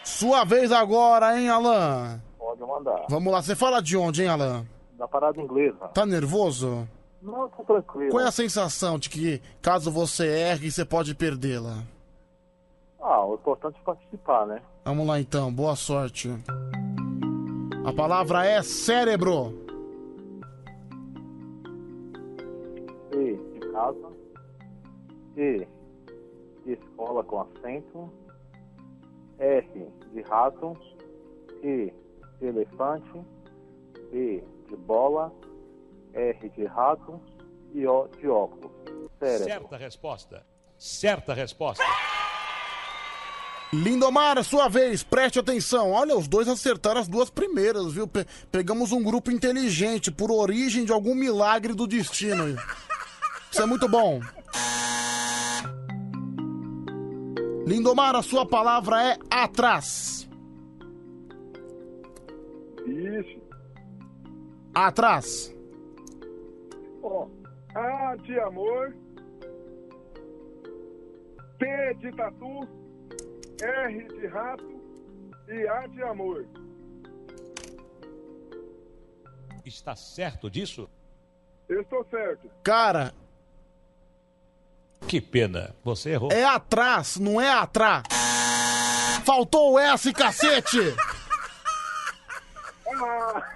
Sua vez agora, hein, Alan? Pode mandar. Vamos lá, você fala de onde, hein, Alan? Da parada inglesa. Tá nervoso? Não, tô tranquilo. Qual é a sensação de que, caso você erre, você pode perdê-la? Ah, o importante é participar, né? Vamos lá então, boa sorte. A palavra é cérebro. Casa, E de escola com acento, R de rato, E de elefante, B de bola, R de rato e O de óculos. Cérebro. Certa resposta. Certa resposta. Lindomar, sua vez, preste atenção. Olha, os dois acertaram as duas primeiras, viu? Pe- pegamos um grupo inteligente, por origem de algum milagre do destino. Isso é muito bom. Lindomar, a sua palavra é atrás. Isso. Atrás. Ó, A de amor, T de tatu, R de rato e A de amor. Está certo disso? Eu estou certo. Cara, Que pena. Você errou. é atrás, não é atrás. Faltou o S, cacete!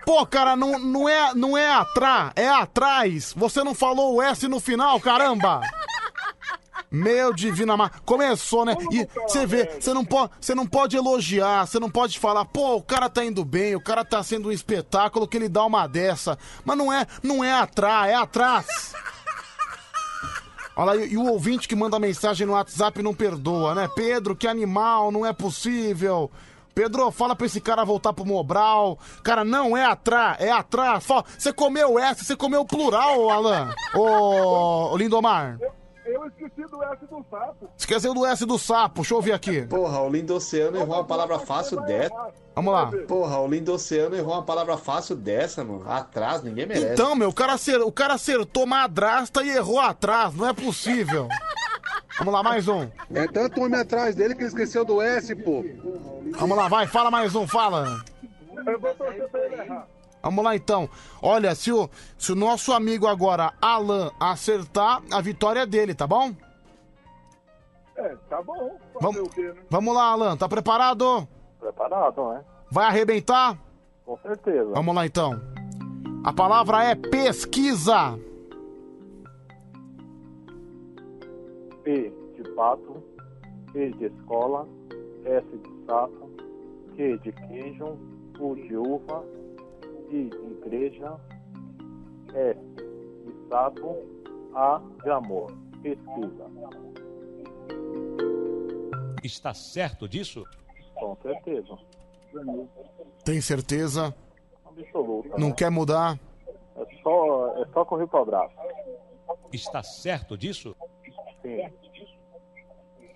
Pô, cara, não, não, é, não é atrás, é atrás. Você não falou o S no final, caramba! Meu divino amado. Começou, né? E você vê, você não, pode, você não pode elogiar, você não pode falar, pô, o cara tá indo bem, o cara tá sendo um espetáculo que ele dá uma dessa. Mas não é, não é atrás, é atrás. Olha e, o ouvinte que manda mensagem no WhatsApp não perdoa, né? Pedro, que animal, não é possível. Pedro, fala pra esse cara voltar pro Mobral. Cara, não é atrás, é atrás. Você comeu S, você comeu plural, Alan. Ô Lindomar. Eu esqueci do S do sapo. Esqueceu do S do sapo, deixa eu ouvir aqui. Porra, o Lindoceano errou uma palavra fácil dessa. Vamos lá. Porra, o Lindoceano errou uma palavra fácil dessa, mano. Atrás, ninguém merece. Então, meu, o cara, acer- o cara acertou madrasta e errou atrás, não é possível. Vamos lá, mais um. É tanto homem atrás dele que ele esqueceu do S, pô. Vamos lá, vai, fala mais um, fala. Eu vou torcer pra ele errar. Vamos lá então. Olha, se o, se o nosso amigo agora, Alan, acertar, a vitória é dele, tá bom? É, tá bom. Vamos, o quê, né? vamos lá, Alan, tá preparado? Preparado, né? Vai arrebentar? Com certeza. Vamos lá então. A palavra é pesquisa. P de pato, E de escola, S de sapo, Q de queijo, U de uva, de igreja, S de sapo, A de amor. Pesquisa. Está certo disso? Com certeza. Tem certeza? Absoluta. Não né? quer mudar? É só, é só correr pro abraço. Está certo disso? Sim.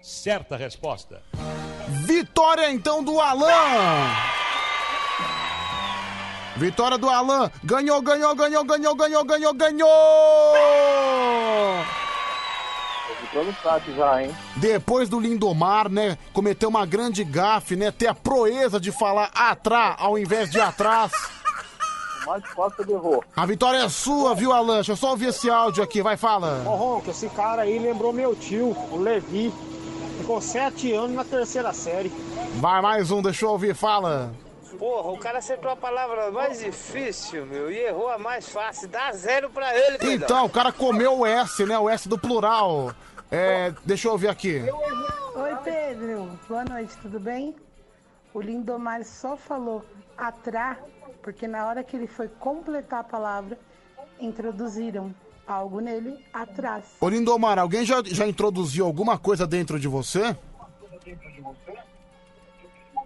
Certa resposta. Vitória então do Alan! Vitória do Alan! Ganhou, ganhou, ganhou, ganhou, ganhou, ganhou, ganhou! Já, hein? Depois do Lindomar, né, cometeu uma grande gafe, né, ter a proeza de falar atrás ao invés de atrás. Mais fácil ele errou. A vitória é sua, viu, Alan? Deixa eu só ouvir esse áudio aqui, vai, fala. Ô Ronco, esse cara aí lembrou meu tio, o Levi. Ficou sete anos na terceira série. Vai, mais um, deixa eu ouvir, fala. Porra, o cara acertou a palavra mais difícil, meu, e errou a mais fácil. Dá zero pra ele, Pedrão. Então, o cara comeu o S, né, o S do plural. É, deixa eu ouvir aqui. Oi, Pedro. Boa noite, tudo bem? O Lindomar só falou atrás, porque na hora que ele foi completar a palavra, introduziram algo nele atrás. Ô, Lindomar, alguém já, já introduziu alguma coisa dentro de você?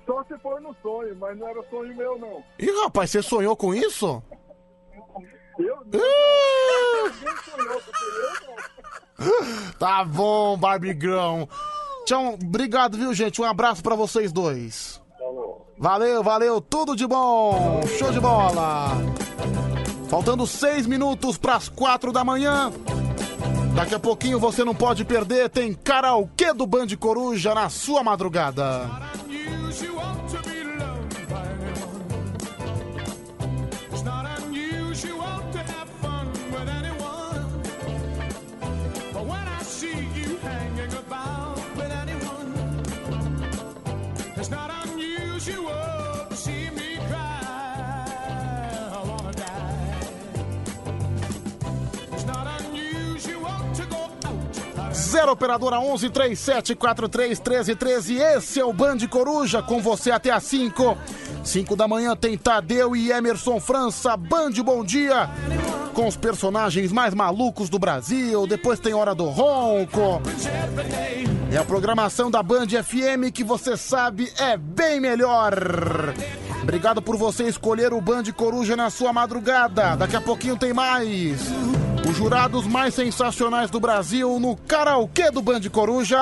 Só se for no sonho, mas não era sonho meu, não. Ih, rapaz, você sonhou com isso? Eu não. Ninguém sonhou, porque eu não. Tá bom, Barbigrão. Tchau, obrigado, viu, gente? Um abraço pra vocês dois. Valeu, valeu, tudo de bom. Show de bola. Faltando seis minutos pras quatro da manhã. Daqui a pouquinho você não pode perder. Tem karaokê do Band Coruja na sua madrugada. 0 operadora 11 3743 1313. Esse é o Band Coruja com você até às 5. 5 da manhã tem Tadeu e Emerson França. Band Bom Dia com os personagens mais malucos do Brasil. Depois tem Hora do Ronco. É a programação da Band FM que você sabe é bem melhor. Obrigado por você escolher o Band Coruja na sua madrugada. Daqui a pouquinho tem mais. Os jurados mais sensacionais do Brasil no karaokê do Band Coruja.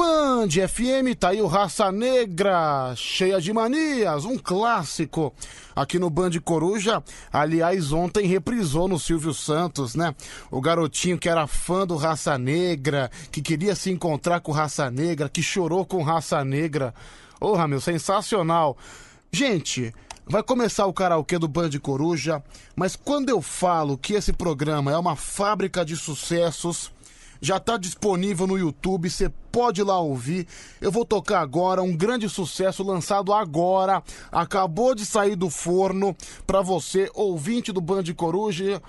Band FM, tá aí o Raça Negra, cheia de manias, um clássico aqui no Band Coruja. Aliás, ontem reprisou no Silvio Santos, né? O garotinho que era fã do Raça Negra, que queria se encontrar com Raça Negra, que chorou com Raça Negra. Porra, meu, sensacional. Gente, vai começar o karaokê do Band Coruja, mas quando eu falo que esse programa é uma fábrica de sucessos, já está disponível no YouTube, você pode ir lá ouvir. Eu vou tocar agora um grande sucesso lançado agora, acabou de sair do forno para você, ouvinte do Band Coruja.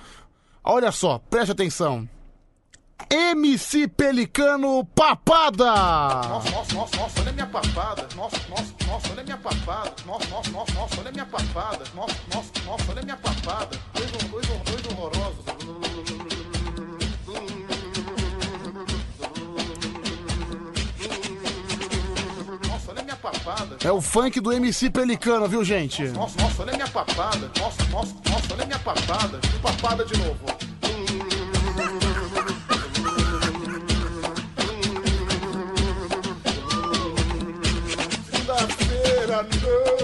Olha só, preste atenção. MC Pelicano Papada! Nossa, nossa, nossa, nossa, olha minha papada. Nossa, nossa, nossa, olha minha papada. Nossa, nossa, nossa, nossa, olha minha papada. Nossa, nossa, nossa, olha minha papada. Dois, dois, dois horrorosos. Papada. É o funk do MC Pelicano, viu, gente? Nossa, nossa, olha minha papada. Nossa, nossa, nossa, olha minha papada. Papada de novo. Segunda-feira, não.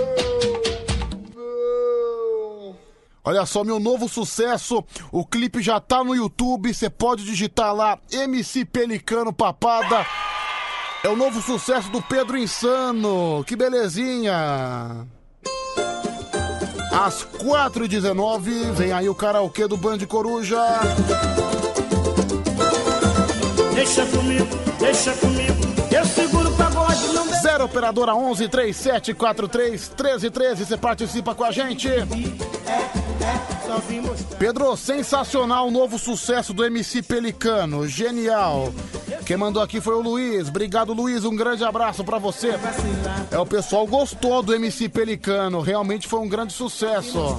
Olha só, meu novo sucesso. O clipe já tá no YouTube. Você pode digitar lá MC Pelicano Papada. É o novo sucesso do Pedro Insano. Que belezinha. Às 4h19, vem aí o karaokê do Band Coruja. Deixa comigo, deixa comigo. Eu seguro o pagode, não deixa. Zero Operadora 11 37 43 13 13. Você participa com a gente. Mostrar. Pedro, sensacional o novo sucesso do MC Pelicano. Genial. Quem mandou aqui foi o Luiz. Obrigado, Luiz. Um grande abraço pra você. É, o pessoal gostou do MC Pelicano. Realmente foi um grande sucesso.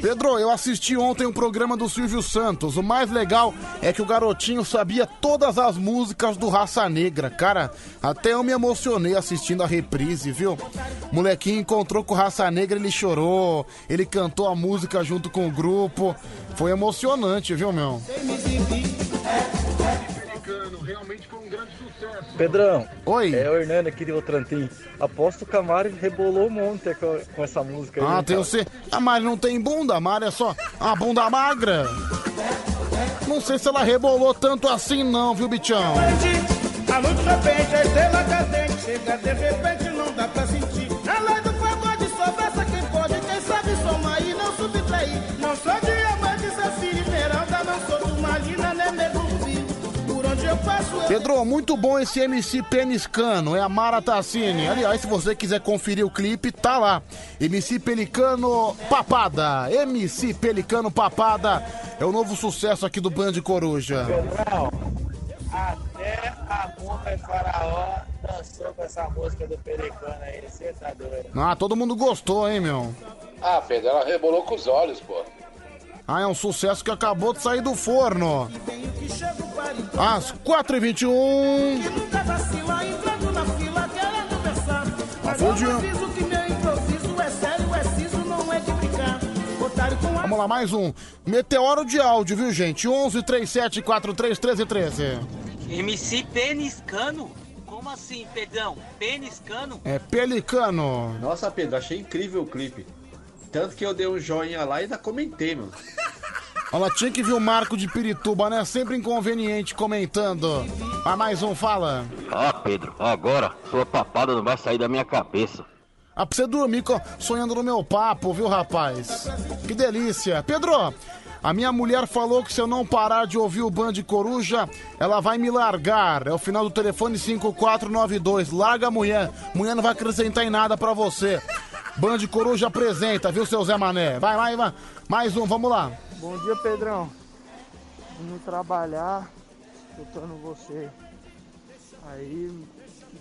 Pedro, eu assisti ontem um programa do Silvio Santos. O mais legal é que o garotinho sabia todas as músicas do Raça Negra. Cara, até eu me emocionei assistindo a reprise, viu? Molequinho encontrou com o Raça Negra, ele chorou, ele cantou a música junto com o grupo. Foi emocionante, viu, meu? Realmente foi um grande. Pedrão. Oi. É o Hernando aqui de Votorantim. Aposto que a Mari rebolou um monte com, com essa música aí. Ah, né, tem você. A Mari não tem bunda, a Mari é só uma bunda magra. Não sei se ela rebolou tanto assim, não, viu, bichão? A luz de repente, a estrela cadente Chega de repente, não dá pra sentir A lei do pagode só versa quem pode Quem sabe somar e não subtrair Não sou diamante, Pedro, muito bom esse MC Peniscano, é a Mara Tassini. Aliás, se você quiser conferir o clipe, tá lá. MC Pelicano Papada. MC Pelicano Papada é o novo sucesso aqui do Band Coruja. Pedrão, até a Mumba e Faraó dançou com essa música do Pelicano aí, você tá doido. Ah, todo mundo gostou, hein, meu? Ah, Pedro, ela rebolou com os olhos, pô. Ah, é um sucesso que acabou de sair do forno. Às 4h21. nunca vacila Entrando na fila, querendo dançar Mas Bom eu dia. não aviso que meu improviso É sério, é siso, não é de brincar Otário com a Vamos lá, mais um. Meteoro de áudio, viu, gente? 11 37 43 13 13. MC Peniscano? Como assim, Pedrão? Peniscano? É Pelicano. Nossa, Pedro, achei incrível o clipe. Tanto que eu dei um joinha lá e ainda comentei, mano. Ela tinha que ver o Marco de Pirituba, né? Sempre inconveniente comentando. Ah, mais um, fala. Ah, Pedro, agora sua papada não vai sair da minha cabeça. Ah, pra você dormir sonhando no meu papo, viu, rapaz? Que delícia. Pedro, a minha mulher falou que se eu não parar de ouvir o Band Coruja, ela vai me largar. É o final do telefone 5492. Larga a mulher. Mulher não vai acrescentar em nada pra você. Band Coruja apresenta, viu, seu Zé Mané? Vai, vai, vai. Mais um, vamos lá. Bom dia, Pedrão. Indo trabalhar, escutando você. Aí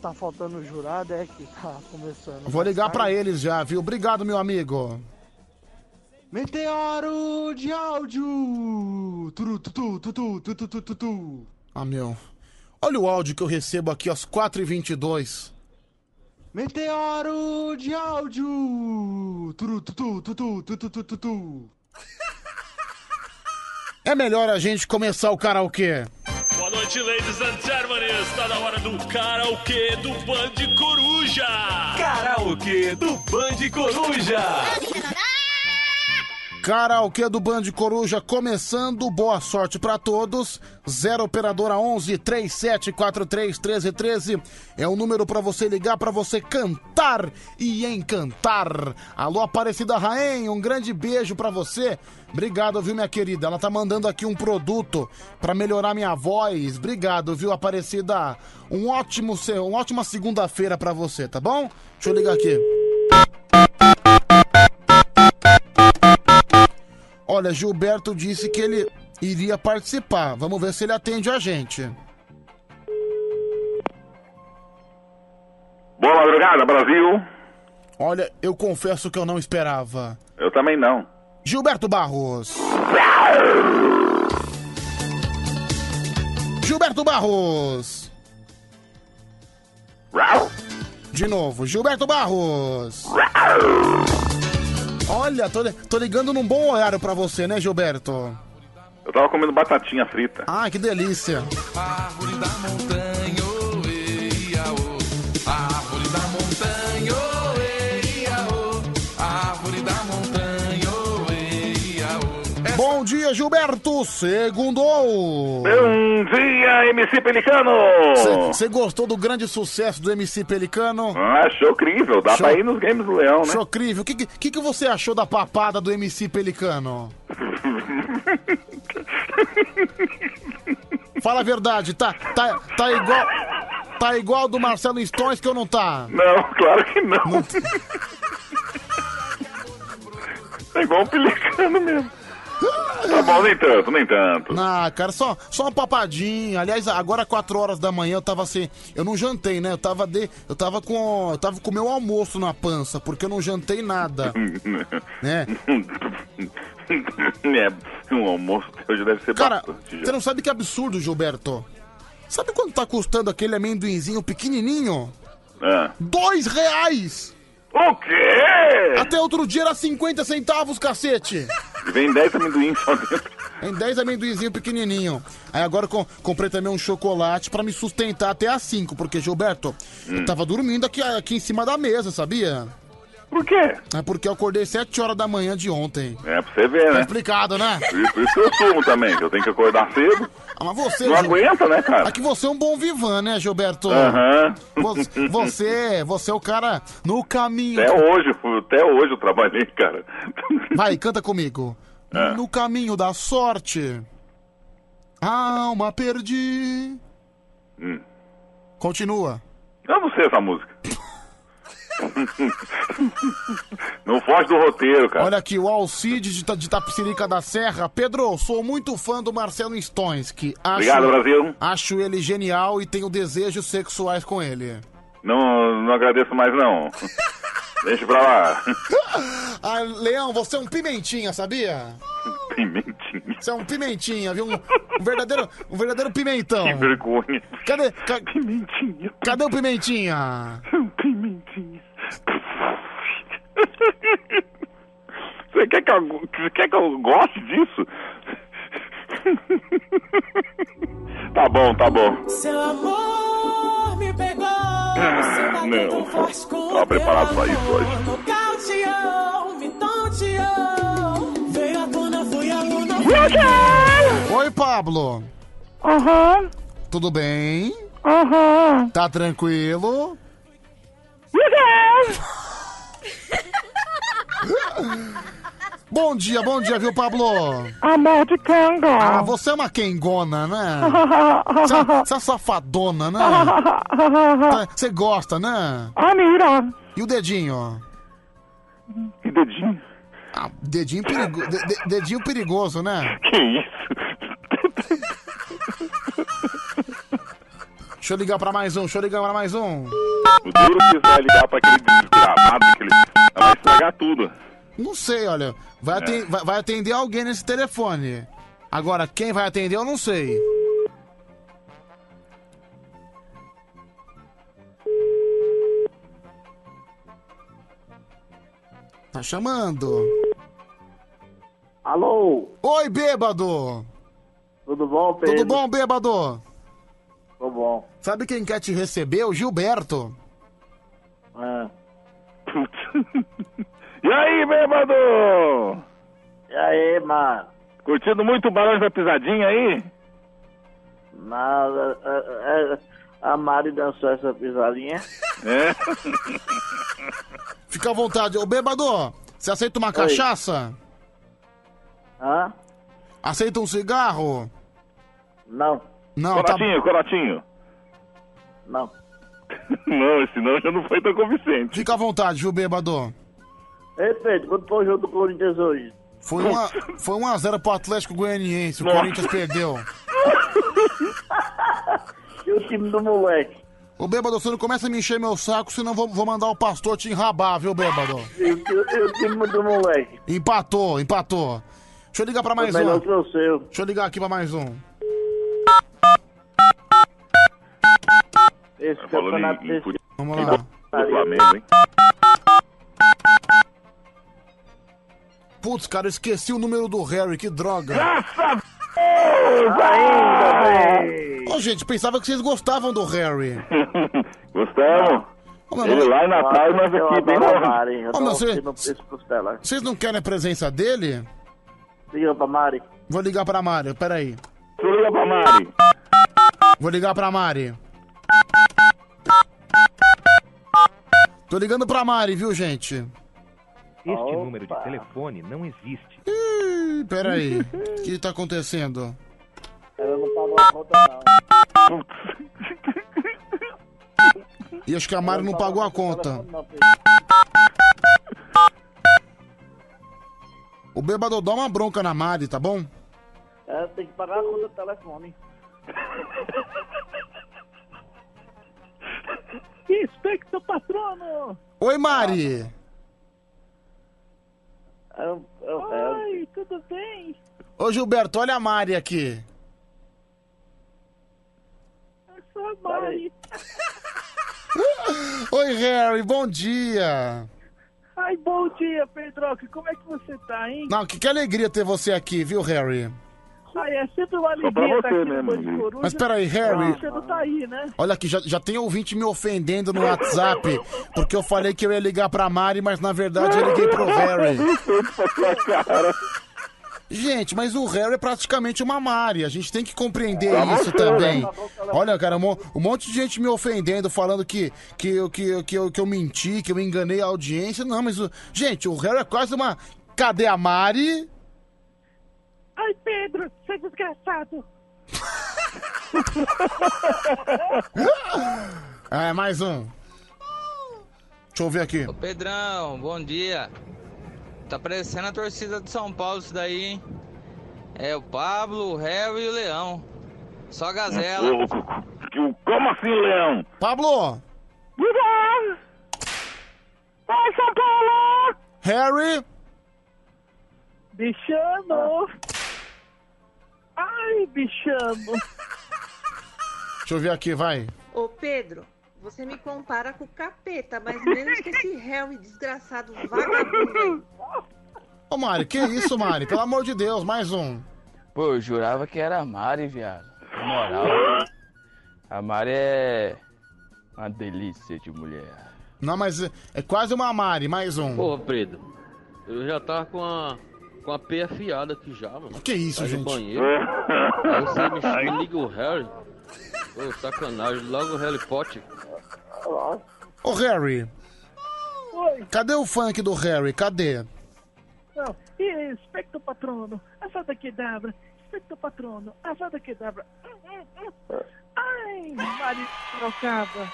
tá faltando o jurado, é que tá começando. Vou ligar pra eles já, viu? Obrigado, meu amigo. Meteoro de áudio! Turu, tutu, tutu, tutu, tutu, tutu. Ah, meu. Olha o áudio que eu recebo aqui às 4h22. Meteoro de áudio! Turu, tutu, tutu, tutu, tutu, tutu. É melhor a gente começar o karaokê. Boa noite, ladies and gentlemen. Está na hora do karaokê do Band Coruja. Karaokê do Band Coruja. Karaokê do Band Coruja começando. Boa sorte pra todos. 0 operadora 11 3743 1313 é o número pra você ligar pra você cantar e encantar. Alô Aparecida Raem, um grande beijo pra você. Obrigado, viu, minha querida? Ela tá mandando aqui um produto pra melhorar minha voz. Obrigado, viu, Aparecida? Um ótimo, uma ótima segunda-feira pra você, tá bom? Deixa eu ligar aqui. Olha, Gilberto disse que ele iria participar. Vamos ver se ele atende a gente. Boa madrugada, Brasil. Olha, eu confesso que eu não esperava. Eu também não. Gilberto Barros. Gilberto Barros. De novo, Gilberto Barros. Olha, tô, tô ligando num bom horário pra você, né, Gilberto? Eu tava comendo batatinha frita. Ah, que delícia. Dia, Gilberto. Segundou. Bom dia, MC Pelicano. Você gostou do grande sucesso do MC Pelicano? Ah, Achou incrível. Dá Show. pra ir nos games do Leão, né? Achou incrível. O que, que, que você achou da papada do MC Pelicano? Fala a verdade, tá, tá, tá igual. Tá igual do Marcelo Stones que eu não tá? Não, claro que não. É igual um pelicano mesmo. Tá bom, nem tanto, nem tanto. Ah, cara, só, só uma papadinha. Aliás, agora 4 horas da manhã eu tava assim. Eu não jantei, né? Eu tava de. Eu tava com. Eu tava com o meu almoço na pança, porque eu não jantei nada. né? É, um almoço hoje deve ser Cara, bastante. você não sabe que absurdo, Gilberto? Sabe quanto tá custando aquele amendoinzinho pequenininho? Ah. Dois reais! O quê? Até outro dia era 50 centavos, cacete! Vem 10 amendoim só dentro. Em 10 amendoinzinho pequenininho. Aí agora eu com- comprei também um chocolate pra me sustentar até às 5, porque, Gilberto, eu tava dormindo aqui, aqui em cima da mesa, sabia? Por quê? É porque eu acordei 7 horas da manhã de ontem. É pra você ver, né? explicado, né? Por isso, por isso que eu sumo também, que eu tenho que acordar cedo. Ah, mas você. Não Gil- aguenta, né, cara? Aqui você é um bom vivan, né, Gilberto? Aham. Você, você, você é o cara no caminho. Até hoje, até hoje eu trabalhei, cara. Vai, canta comigo. É. No caminho da sorte. Alma perdi. Hum. Continua. Eu não sei essa música. Não foge do roteiro, cara. Olha aqui, o Alcide de, Ta- de Tapicirica da Serra. Pedro, sou muito fã do Marcelo Stonski. Acho, Obrigado, Brasil. Acho ele genial e tenho desejos sexuais com ele. Não, não agradeço mais, não. Deixa pra lá. Ah, Leão, você é um pimentinha, sabia? Pimentinha. Você é um pimentinha, viu? Um, um verdadeiro, um verdadeiro pimentão. Que vergonha. Cadê? ca- Pimentinha. Cadê o pimentinha? Pimentinha. Você quer que eu, você quer que eu goste disso? Tá bom, tá bom. Seu amor me pegou. Você bateu Não, tão forte com tava preparado pra isso hoje. Nocauteou, me tonteou. Veio tona, foi a luna. Oi, Pablo. Aham. Tudo bem? Aham. Tá tranquilo? Bom dia, bom dia, viu, Pablo? Amor de canga. Ah, você é uma quengona, né? Você é- Você é safadona, né? Tá, Você gosta, né? Amira. E o dedinho? Que dedinho? Ah, dedinho, perigo... de- de- dedinho perigoso, né? Que isso? Deixa eu ligar pra mais um, deixa eu ligar pra mais um. O duro que vai ligar pra aquele desgramado, aquele... vai estragar tudo. Não sei, olha. Vai, aten- vai- vai atender alguém nesse telefone. Agora, quem vai atender, eu não sei. Tá chamando. Alô? Oi, bêbado! Tudo bom, Pedro? Tudo bom, bêbado? Tudo bom. Sabe quem quer te receber? O Gilberto. É. E aí, bêbado? E aí, mano? Curtindo muito o Barões da Pisadinha aí? Nada. é, é, a Mari dançou essa pisadinha. É? Fica à vontade. Ô, bêbado, você aceita uma cachaça? Hã? Aceita um cigarro? Não. Não, tá... Corotinho, Não. Não, senão já não foi tão convincente. Fica à vontade, viu, bêbado? Ei, Pedro, quanto foi o jogo do Corinthians hoje? Foi 1 a, foi 1 a 0 pro Atlético Goianiense. O Corinthians perdeu. E o time do moleque? Ô, bêbado, você não começa a me encher meu saco, senão vou, vou mandar o pastor te enrabar, viu, bêbado? E o, time do moleque? Empatou, empatou. Deixa eu ligar pra mais um. Deixa eu ligar aqui pra mais um. Esse Falando campeonato em, em desse... Vamos lá. do Flamengo, hein? Putz, cara, eu esqueci o número do Harry, que droga. Graças ainda, Ô, gente, pensava que vocês gostavam do Harry. Gostamos. Ô, meu, Ele lá em Natal e nós aqui bem longe. Ô, meu, você- costela. Vocês não querem a presença dele? Liga pra Mari. Vou ligar pra Mari, peraí. Eu ligar pra Mari. Vou ligar pra Mari. Tô ligando pra Mari, viu, gente? Este número de telefone não existe. Ih, peraí. O que tá acontecendo? Ela não pagou a conta, não. E acho que a Mari não pagou a conta. O bêbado dá uma bronca na Mari, tá bom? Ela tem que pagar a conta do telefone. Inspector patrono! Oi, Mari. Eu, Oi, tudo bem? Ô, Gilberto, olha a Mari aqui. Eu sou a Mari. Oi, Harry, bom dia. Ai, bom dia, Pedroca. Como é que você tá, hein? Não, que, que alegria ter você aqui, viu, Harry? Ai, é sempre uma Só pra alegria você estar aqui mesmo, Band viu? Coruja. Mas peraí, Harry. Você não tá aí, né? Olha aqui, já, já tem ouvinte me ofendendo no WhatsApp, porque eu falei que eu ia ligar pra Mari, mas na verdade eu liguei pro Harry. Gente, mas o Harry é praticamente uma Mari, a gente tem que compreender Tá isso você, também. Olha, cara, um, um monte de gente me ofendendo, falando que, que, eu- que, eu- que, eu, que eu menti, que eu enganei a audiência. Não, mas, o- gente, o Harry é quase uma... Cadê a Mari? Ai, Pedro, você é desgraçado. É, mais um. Deixa eu ver aqui. Ô Pedrão, bom dia. Tá parecendo a torcida de São Paulo isso daí, hein? É o Pablo, o Harry e o Leão. Só gazela. Cu- cu- Como assim, Leão? Pablo! Vai, São Paulo! Harry! Bichano! Ai, bichano! Deixa eu ver aqui, vai. Ô Pedro, você me compara com o capeta, mas menos que esse Harry desgraçado vagabundo. Ô, Mari, que isso, Mari? Pelo amor de Deus, mais um. Pô, eu jurava que era a Mari, viado. Na moral. A Mari é uma delícia de mulher. Não, mas é- é quase uma Mari, mais um. Pô, Pedro, eu já tava com a, com a peia afiada aqui já, mano. Que isso, Sai do gente? banheiro. Aí você me, me liga o Harry. Pô, sacanagem, logo o Harry Potter. Ô, Harry, Oi, cadê o funk do Harry? Cadê? não. E Inspector Patrono, que dabra. Inspector Patrono, assada que dabra. Ai, Mari trocava.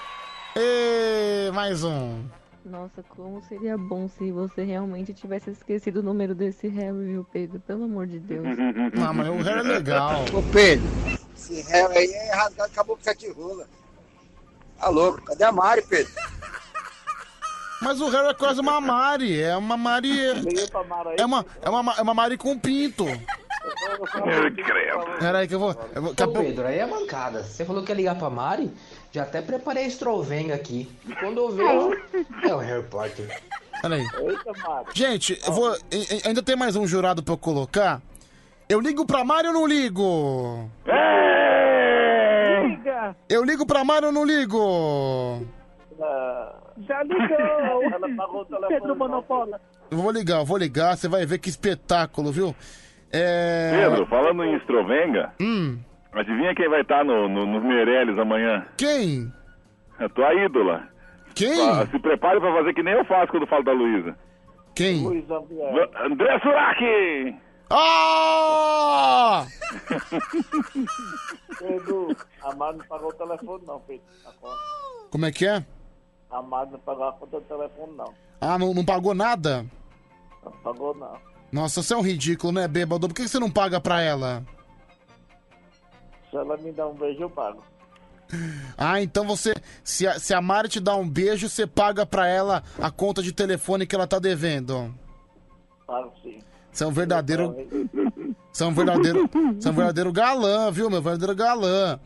Ê, mais um. Nossa, como seria bom se você realmente tivesse esquecido o número desse Harry, viu, Pedro? Pelo amor de Deus. Não, mas o Harry é legal. Ô Pedro, esse réu aí é rasgado com a boca de rola. Tá louco? Cadê a Mari, Pedro? Mas o Harry é quase uma Mari. É uma Mari. É uma, é uma, é uma Mari com pinto. Peraí que eu vou. Eu vou Ô, Pedro, aí é mancada. Você falou que ia ligar pra Mari? Já até preparei a estrovenga aqui. E quando eu vejo, é o Harry Potter. Peraí. Eita. Gente, eu vou. Ainda tem mais um jurado pra eu colocar. Eu ligo pra Mari ou não ligo? Liga! Eu ligo pra Mari ou não ligo? Já ligou! Pedro Monopola. Eu vou ligar, eu vou ligar, você vai ver que espetáculo, viu? É... Pedro, falando em Estrovenga, Hum, adivinha quem vai estar no, no, nos Meirelles amanhã? quem? A tua ídola. Quem? Ah, se prepare pra fazer que nem eu faço quando falo da Luísa. Quem? André Suraki! Ah! Pedro, a Mari não pagou o telefone não, Pedro. Conta. Como é que é? A Mari não pagou a conta do telefone não. Ah, não, não pagou nada? Não pagou não. Nossa, você é um ridículo, né, bêbado? Por que você não paga pra ela? Se ela me dá um beijo, eu pago. Ah, então você. Se a, se a Mari te dá um beijo, você paga pra ela a conta de telefone que ela tá devendo. Pago sim. Você é um verdadeiro. Você é um verdadeiro. Você é um verdadeiro galã, viu, meu? Verdadeiro galã.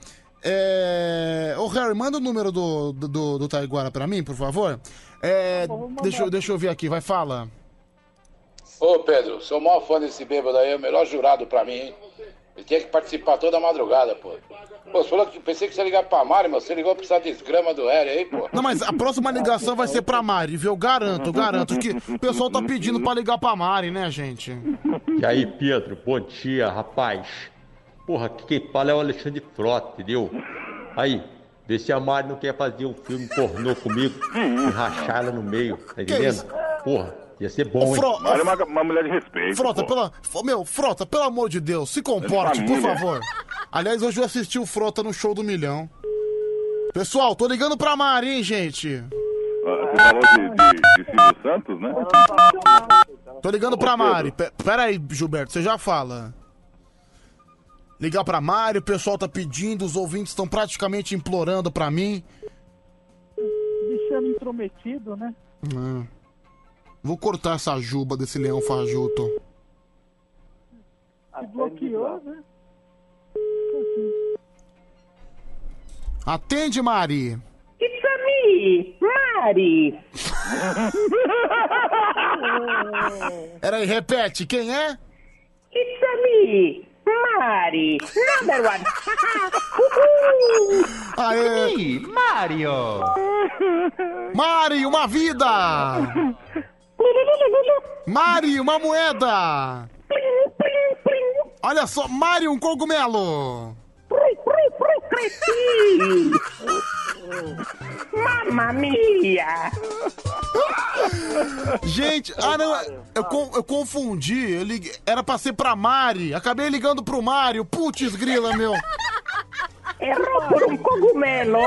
É... Ô, Harry, manda o número do, do, do, do Taiguara pra mim, por favor. É... Deixa, eu- deixa eu ver aqui, vai, fala. Ô Pedro, sou o maior fã desse bêbado aí, é o melhor jurado pra mim, hein? Ele tinha que participar toda a madrugada, pô. Pô, você falou que pensei que você ia ligar pra Mari, mas você ligou pra essa desgrama do Harry aí, pô. Não, mas a próxima ligação vai ser pra Mari, viu? Eu garanto, garanto. Que o pessoal tá pedindo pra ligar pra Mari, né, gente? E aí, Pedro, bom dia, rapaz. Porra, que quem fala é o Alexandre Frota, entendeu? Aí, vê se a Mari não quer fazer um filme pornô comigo e rachar ela no meio, tá entendendo? Porra, ia ser bom, hein? Fro- Mari é uma, uma mulher de respeito. Frota, pô. pela. Meu, Frota, pelo amor de Deus, se comporte, por família. favor. Aliás, hoje eu assisti o Frota no show do Milhão. Pessoal, tô ligando pra Mari, hein, gente? Ah, Você falou de, de, de Silvio Santos, né? Tô ligando pra Mari. Pe- Pera aí, Gilberto, você já fala. Ligar pra Mari, o pessoal tá pedindo, os ouvintes estão praticamente implorando pra mim. Bichano intrometido, né? Ah. Vou cortar essa juba desse leão fajuto. Se bloqueou, né? Atende, Mari. It's a me, Mari. Peraí, repete, quem é? It's a me, Mari. Number one. Uhul. Aê! Mario. Mari, uma vida! Mari, uma moeda! Olha só, Mari, um cogumelo! Mamma mia. Gente, ah não, eu, con- eu confundi, eu liguei- era pra ser pra Mari, acabei ligando pro Mário, putz grila, meu. Errou por um cogumelo.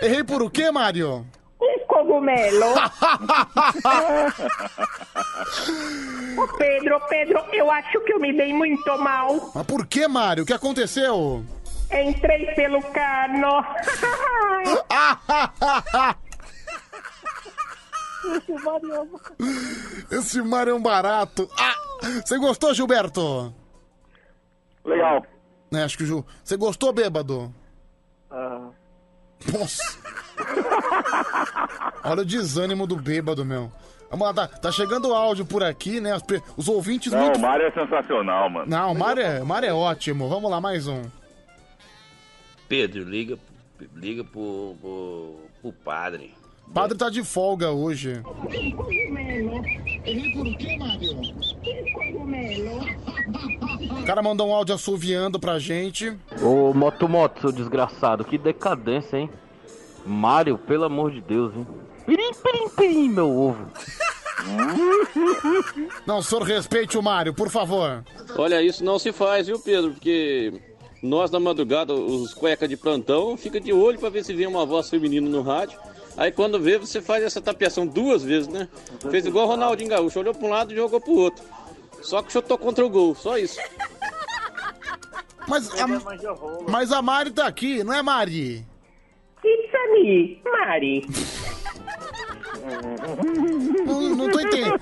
Errei por o quê, Mário? Um cogumelo. Ô Pedro, Pedro, eu acho que eu me dei muito mal. Mas por que, Mário? O que aconteceu? Entrei pelo cano. Esse Mariano. Esse Mário é um barato. Ah, você gostou, Gilberto? Legal. É, acho que o Gil... Você gostou, bêbado? Ah, Nossa. Olha o desânimo do bêbado, meu. Vamos lá, tá, tá chegando áudio por aqui, né? Os ouvintes Não, muito... o Mário é sensacional, mano. Não, o Mário é, o Mário é ótimo. Vamos lá, mais um. Pedro, liga, liga pro, pro, pro padre. O padre tá de folga hoje. O cara mandou um áudio assoviando pra gente. Ô, Moto Moto, seu desgraçado, que decadência, hein? Mário, pelo amor de Deus, hein? Pirim, pirim, pirim, meu ovo. Não, senhor, respeite o Mário, por favor. Olha, isso não se faz, viu, Pedro? Porque nós na madrugada, os cueca de plantão, fica de olho pra ver se vem uma voz feminina no rádio. Aí quando vê, você faz essa tapeação duas vezes, né? Fez igual o Ronaldinho Gaúcho, olhou pra um lado e jogou pro outro. Só que chutou contra o gol, só isso. Mas a, mas a Mari tá aqui, não é Mari? It's a me, Mari. Não, não tô entendendo.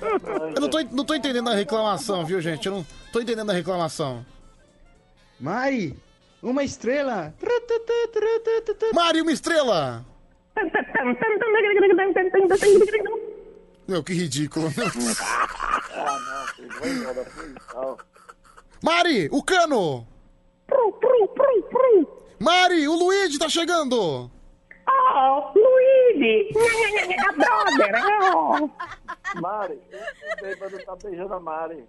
Eu não tô, não tô entendendo a reclamação, viu, gente? Eu não tô entendendo a reclamação. Mari, uma estrela. Mari, uma estrela! Meu, que ridículo. ah, não. Mari, o cano! Mari, o Luigi tá chegando! Oh, Luigi! Brother! Oh. Mari, o bêbado tá beijando a Mari.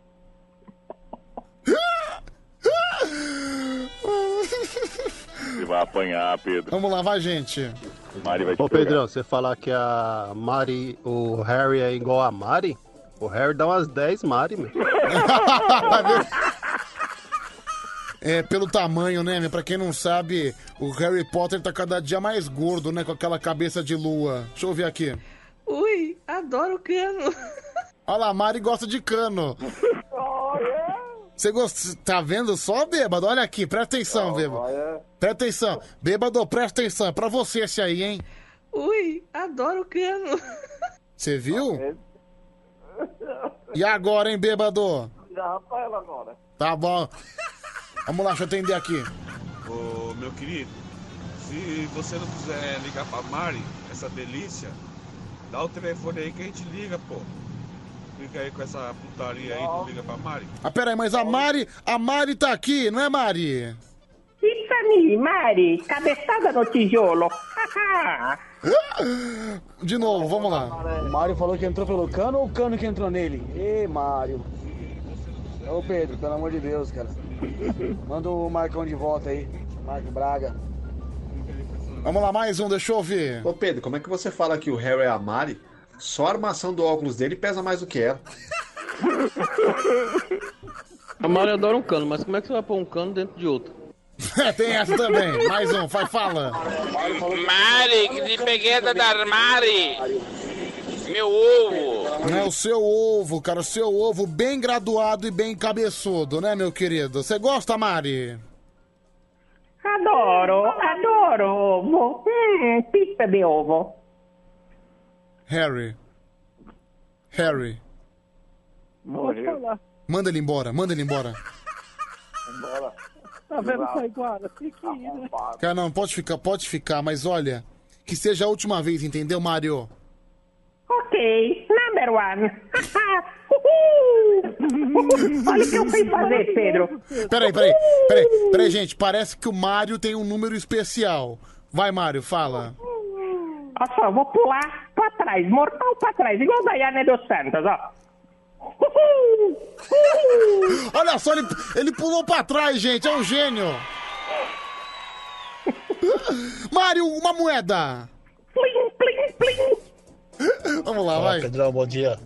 Você vai apanhar, Pedro. Vamos lá, vai, gente. Mari vai te Ô pegar. Pedrão, você falar que a Mari, o Harry é igual a Mari, o Harry dá umas 10 Mari, meu. É, pelo tamanho, né, meu? Pra quem não sabe, o Harry Potter tá cada dia mais gordo, né? Com aquela cabeça de lua. Deixa eu ver aqui. Ui, adoro cano. Olha lá, a Mari gosta de cano. Você gosta... Tá vendo só, bêbado? Olha aqui, presta atenção, bêbado. Presta atenção. Bêbado, presta atenção. É pra você esse aí, hein? Ui, adoro cano. Você viu? E agora, hein, bêbado? Já Rafaela agora. Tá bom. Vamos lá, deixa eu atender aqui. Ô, meu querido, se você não quiser ligar pra Mari, essa delícia, dá o telefone aí que a gente liga, pô. Fica aí com essa putaria aí, não liga pra Mari. Ah, pera aí, mas a Mari, a Mari tá aqui, não é, Mari? Me, Mari! Cabeçada no tijolo! De novo, vamos lá. O Mário falou que entrou pelo cano ou o cano que entrou nele? Ê, Mário. Ô, Pedro, pelo amor de Deus, cara. Manda o Marcão de volta aí. Marco Braga. Vamos lá, mais um, deixa eu ver. Ô Pedro, como é que você fala que o Harry é a Mari? Só a armação do óculos dele pesa mais do que ela. A Mari adora um cano, mas como é que você vai pôr um cano dentro de outro? É, tem essa também. Mais um, vai, fala. Mari, que de pegueta da Mari. Meu ovo. Não é o seu ovo, cara, o seu ovo bem graduado e bem cabeçudo, né, meu querido? Você gosta, Mari? Adoro, adoro ovo. Hum, pizza de ovo. Harry. Harry. Falar. Manda ele embora, manda ele embora. Bora. Tá vendo, Taiguara? Fica aí, né? Cara, não, pode ficar, pode ficar, mas olha, que seja a última vez, entendeu, Mário? Ok, number one. Uhul. Olha o que eu fui fazer, Pedro. Peraí, peraí, peraí, peraí, gente, parece que o Mário tem um número especial. Vai, Mário, fala. Olha só, vou pular pra trás, mortal pra trás, igual Daiane dos Santos, ó. Olha só, ele, ele pulou pra trás, gente, é um gênio. Mário, uma moeda. Plim, plim, plim. Vamos lá, Fala, vai. Pedrão, bom dia.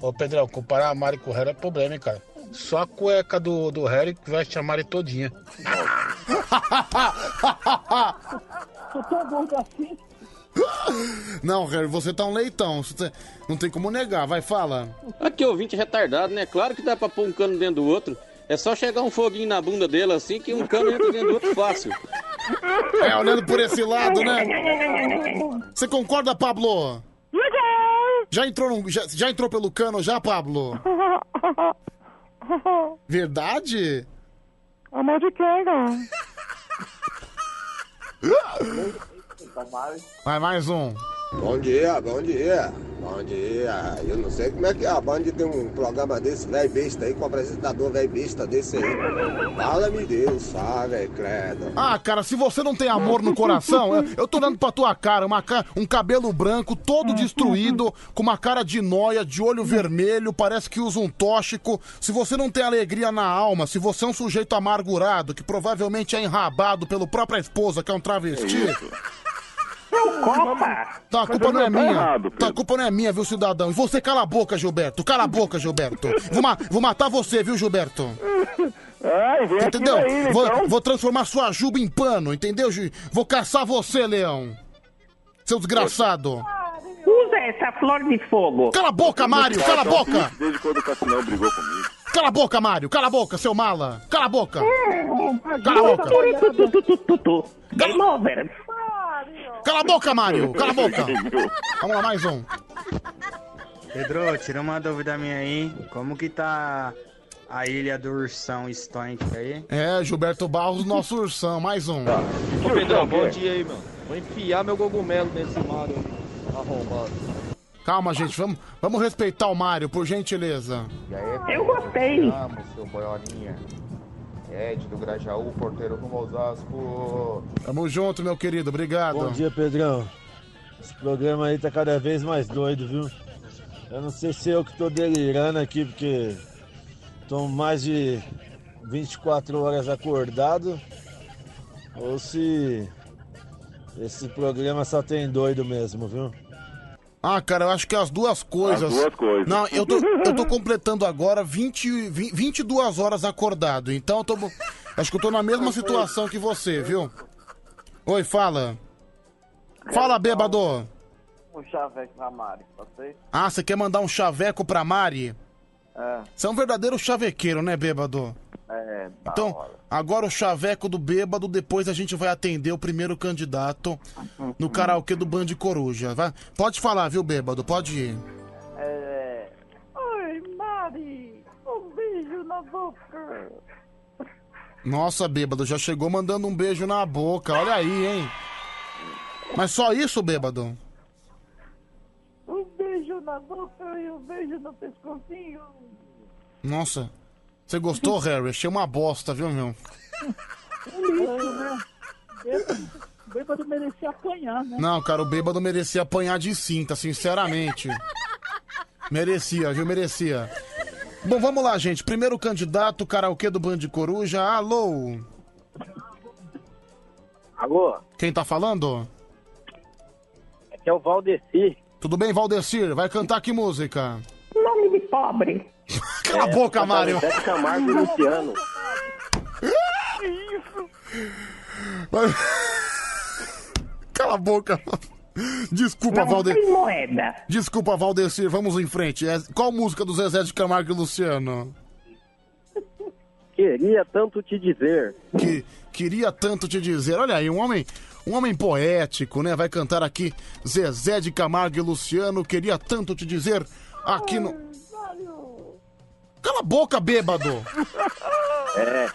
Ô, Pedrão, comparar a Mari com o Harry é problema, hein, cara. Só a cueca do, do Harry que veste a Mari todinha. Tô tão bom assim. Não, Harry, você tá um leitão. você Não tem como negar, vai, fala. Aqui, ouvinte retardado, né? Claro que dá pra pôr um cano dentro do outro. É só chegar um foguinho na bunda dele assim que um cano entra dentro do outro fácil. É, olhando por esse lado, né? Você concorda, Pablo? Já entrou, no- já, já entrou pelo cano já, Pablo? Verdade? Amor de quem, não? Vai, mais um. Bom dia, bom dia, bom dia. Eu não sei como é que a Band tem um programa desse velho besta aí, com apresentador velho besta desse aí. Fala-me Deus, sabe, credo. Ah, cara, se você não tem amor no coração, eu, eu tô olhando pra tua cara, uma ca- um cabelo branco, todo destruído, com uma cara de noia, de olho vermelho, parece que usa um tóxico. Se você não tem alegria na alma, se você é um sujeito amargurado, que provavelmente é enrabado pela própria esposa, que é um travesti. Copa. Tá, a culpa não é Tá minha. errado, Tá, a culpa não é minha, viu, cidadão? E você cala a boca, Gilberto. Cala a boca, Gilberto. Vou, ma- vou matar você, viu, Gilberto? Ai, vem aqui Entendeu? daí, vou, então. vou transformar sua juba em pano, entendeu? Vou caçar você, leão. Seu desgraçado. Usa essa flor de fogo. Cala a boca, Mário, cala a boca. Desde quando o Cassinão brigou comigo. Cala a boca, Mário. Cala a boca, seu mala. Cala a boca. Cala a boca. Game over. Cala a boca, Mário. Cala a boca. Vamos lá, mais um. Pedro, tira uma dúvida minha aí. Como que tá a ilha do ursão Stonk aí? É, Gilberto Barros, nosso ursão. Mais um. Ô Pedrão, bom dia aí, mano. Vou enfiar meu cogumelo nesse Mario arrombado. Calma, gente. Vamos, vamos respeitar o Mário, por gentileza. Eu gostei. Amo, seu boiolinha. Ed do Grajaú, porteiro aos Osasco. Tamo junto, meu querido. Obrigado. Bom dia, Pedrão. Esse programa aí tá cada vez mais doido, viu? Eu não sei se eu que tô delirando aqui, porque tô mais de 24 horas acordado, ou se esse programa só tem doido mesmo, viu? Ah, cara, eu acho que as duas coisas. As duas coisas. Não, eu tô, eu tô completando agora 20, 20, 22 horas acordado. Então eu tô. Acho que eu tô na mesma situação que você, viu? Oi, fala. Fala, bêbado. Um chaveco pra Mari, pode ser? Ah, você quer mandar um chaveco pra Mari? É, Você é um verdadeiro chavequeiro, né, bêbado? É, Então, hora. agora o chaveco do bêbado, depois a gente vai atender o primeiro candidato no karaokê do Band Coruja. Vai? Pode falar, viu, bêbado? Pode ir. É, Oi, Mari, um beijo na boca. Nossa, bêbado, já chegou mandando um beijo na boca. Olha aí, hein? Mas só isso, bêbado? Um beijo na boca e um beijo no pescocinho. Nossa. Você gostou, Harry? Achei uma bosta, viu, meu? Lixo, né? Bêbado, bêbado merecia apanhar, né? Não, cara, o bêbado merecia apanhar de cinta, sinceramente. Merecia, viu? Merecia. Bom, vamos lá, gente. Primeiro candidato, karaokê do Band Coruja. Alô? Alô? Quem tá falando? Aqui é o Valdeci. Tudo bem, Valdecir? Vai cantar que música? Nome de pobre. Cala a boca, Mário. Zé Camargo e Luciano. Cala a boca. Desculpa, Não tem moeda. Desculpa, Valdecir. Vamos em frente. É- Qual música do Zezé de Camargo e Luciano? Queria tanto te dizer. Que queria tanto te dizer. Olha aí, um homem, um homem poético, né? Vai cantar aqui Zezé de Camargo e Luciano. Queria tanto te dizer aqui no. Cala a boca, bêbado. É.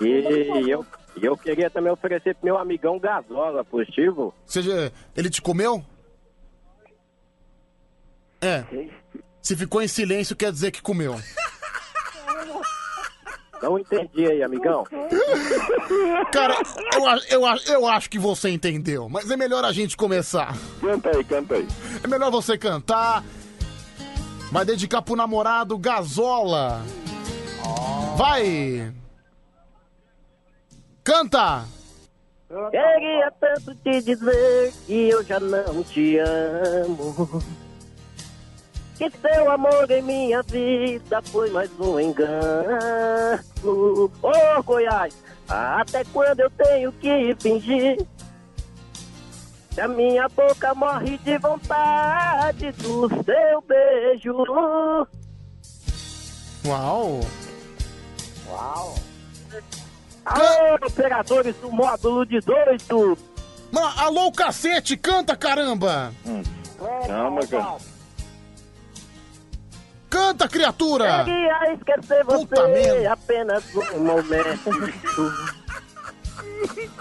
E eu, eu queria também oferecer pro meu amigão Gasola, positivo. Seja, ele te comeu? É. Se ficou em silêncio, quer dizer que comeu. Não entendi aí, amigão. Cara, eu, a- eu, a- eu acho que você entendeu, mas é melhor a gente começar. Canta aí, canta aí. É melhor você cantar. Vai dedicar pro namorado Gasola. Vai! Canta! Queria tanto te dizer que eu já não te amo. Que seu amor em minha vida foi mais um engano. Ô Goiás, até quando eu tenho que fingir? A minha boca morre de vontade do seu beijo. Uau! Uau! Alô, operadores do módulo 18! Ma- alô, cacete, canta, caramba! Calma, cara. Canta, criatura! Queria esquecer Puta você merda. apenas um momento.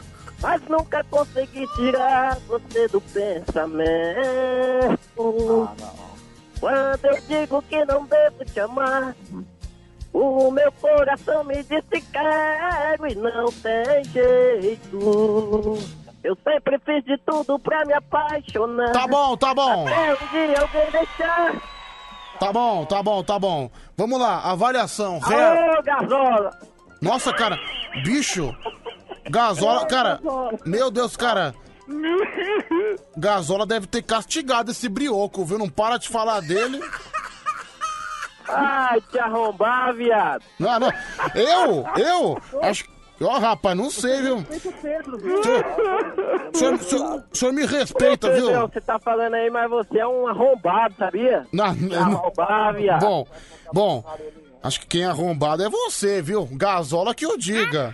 Mas nunca consegui tirar você do pensamento. Quando eu digo que não devo te amar, o meu coração me diz que quero e não tem jeito. Eu sempre fiz de tudo pra me apaixonar. Tá bom, tá bom. Até um dia alguém deixar. Tá bom, tá bom, tá bom. Vamos lá, avaliação. Alô, Gasola! Nossa, cara, bicho. Gasola, cara. Meu Deus, cara. Gasola deve ter castigado esse brioco, viu? Não para de falar dele. Ai, te arrombar, viado. Não, não. Eu? Eu? Acho que. Ó, rapaz, não sei, viu? O senhor, me respeita, Pedrão, viu? você tá falando aí, mas você é um arrombado, sabia? Não, não- arrombar, viado. Bom, bom. Acho que quem é arrombado é você, viu? Gasola que eu diga.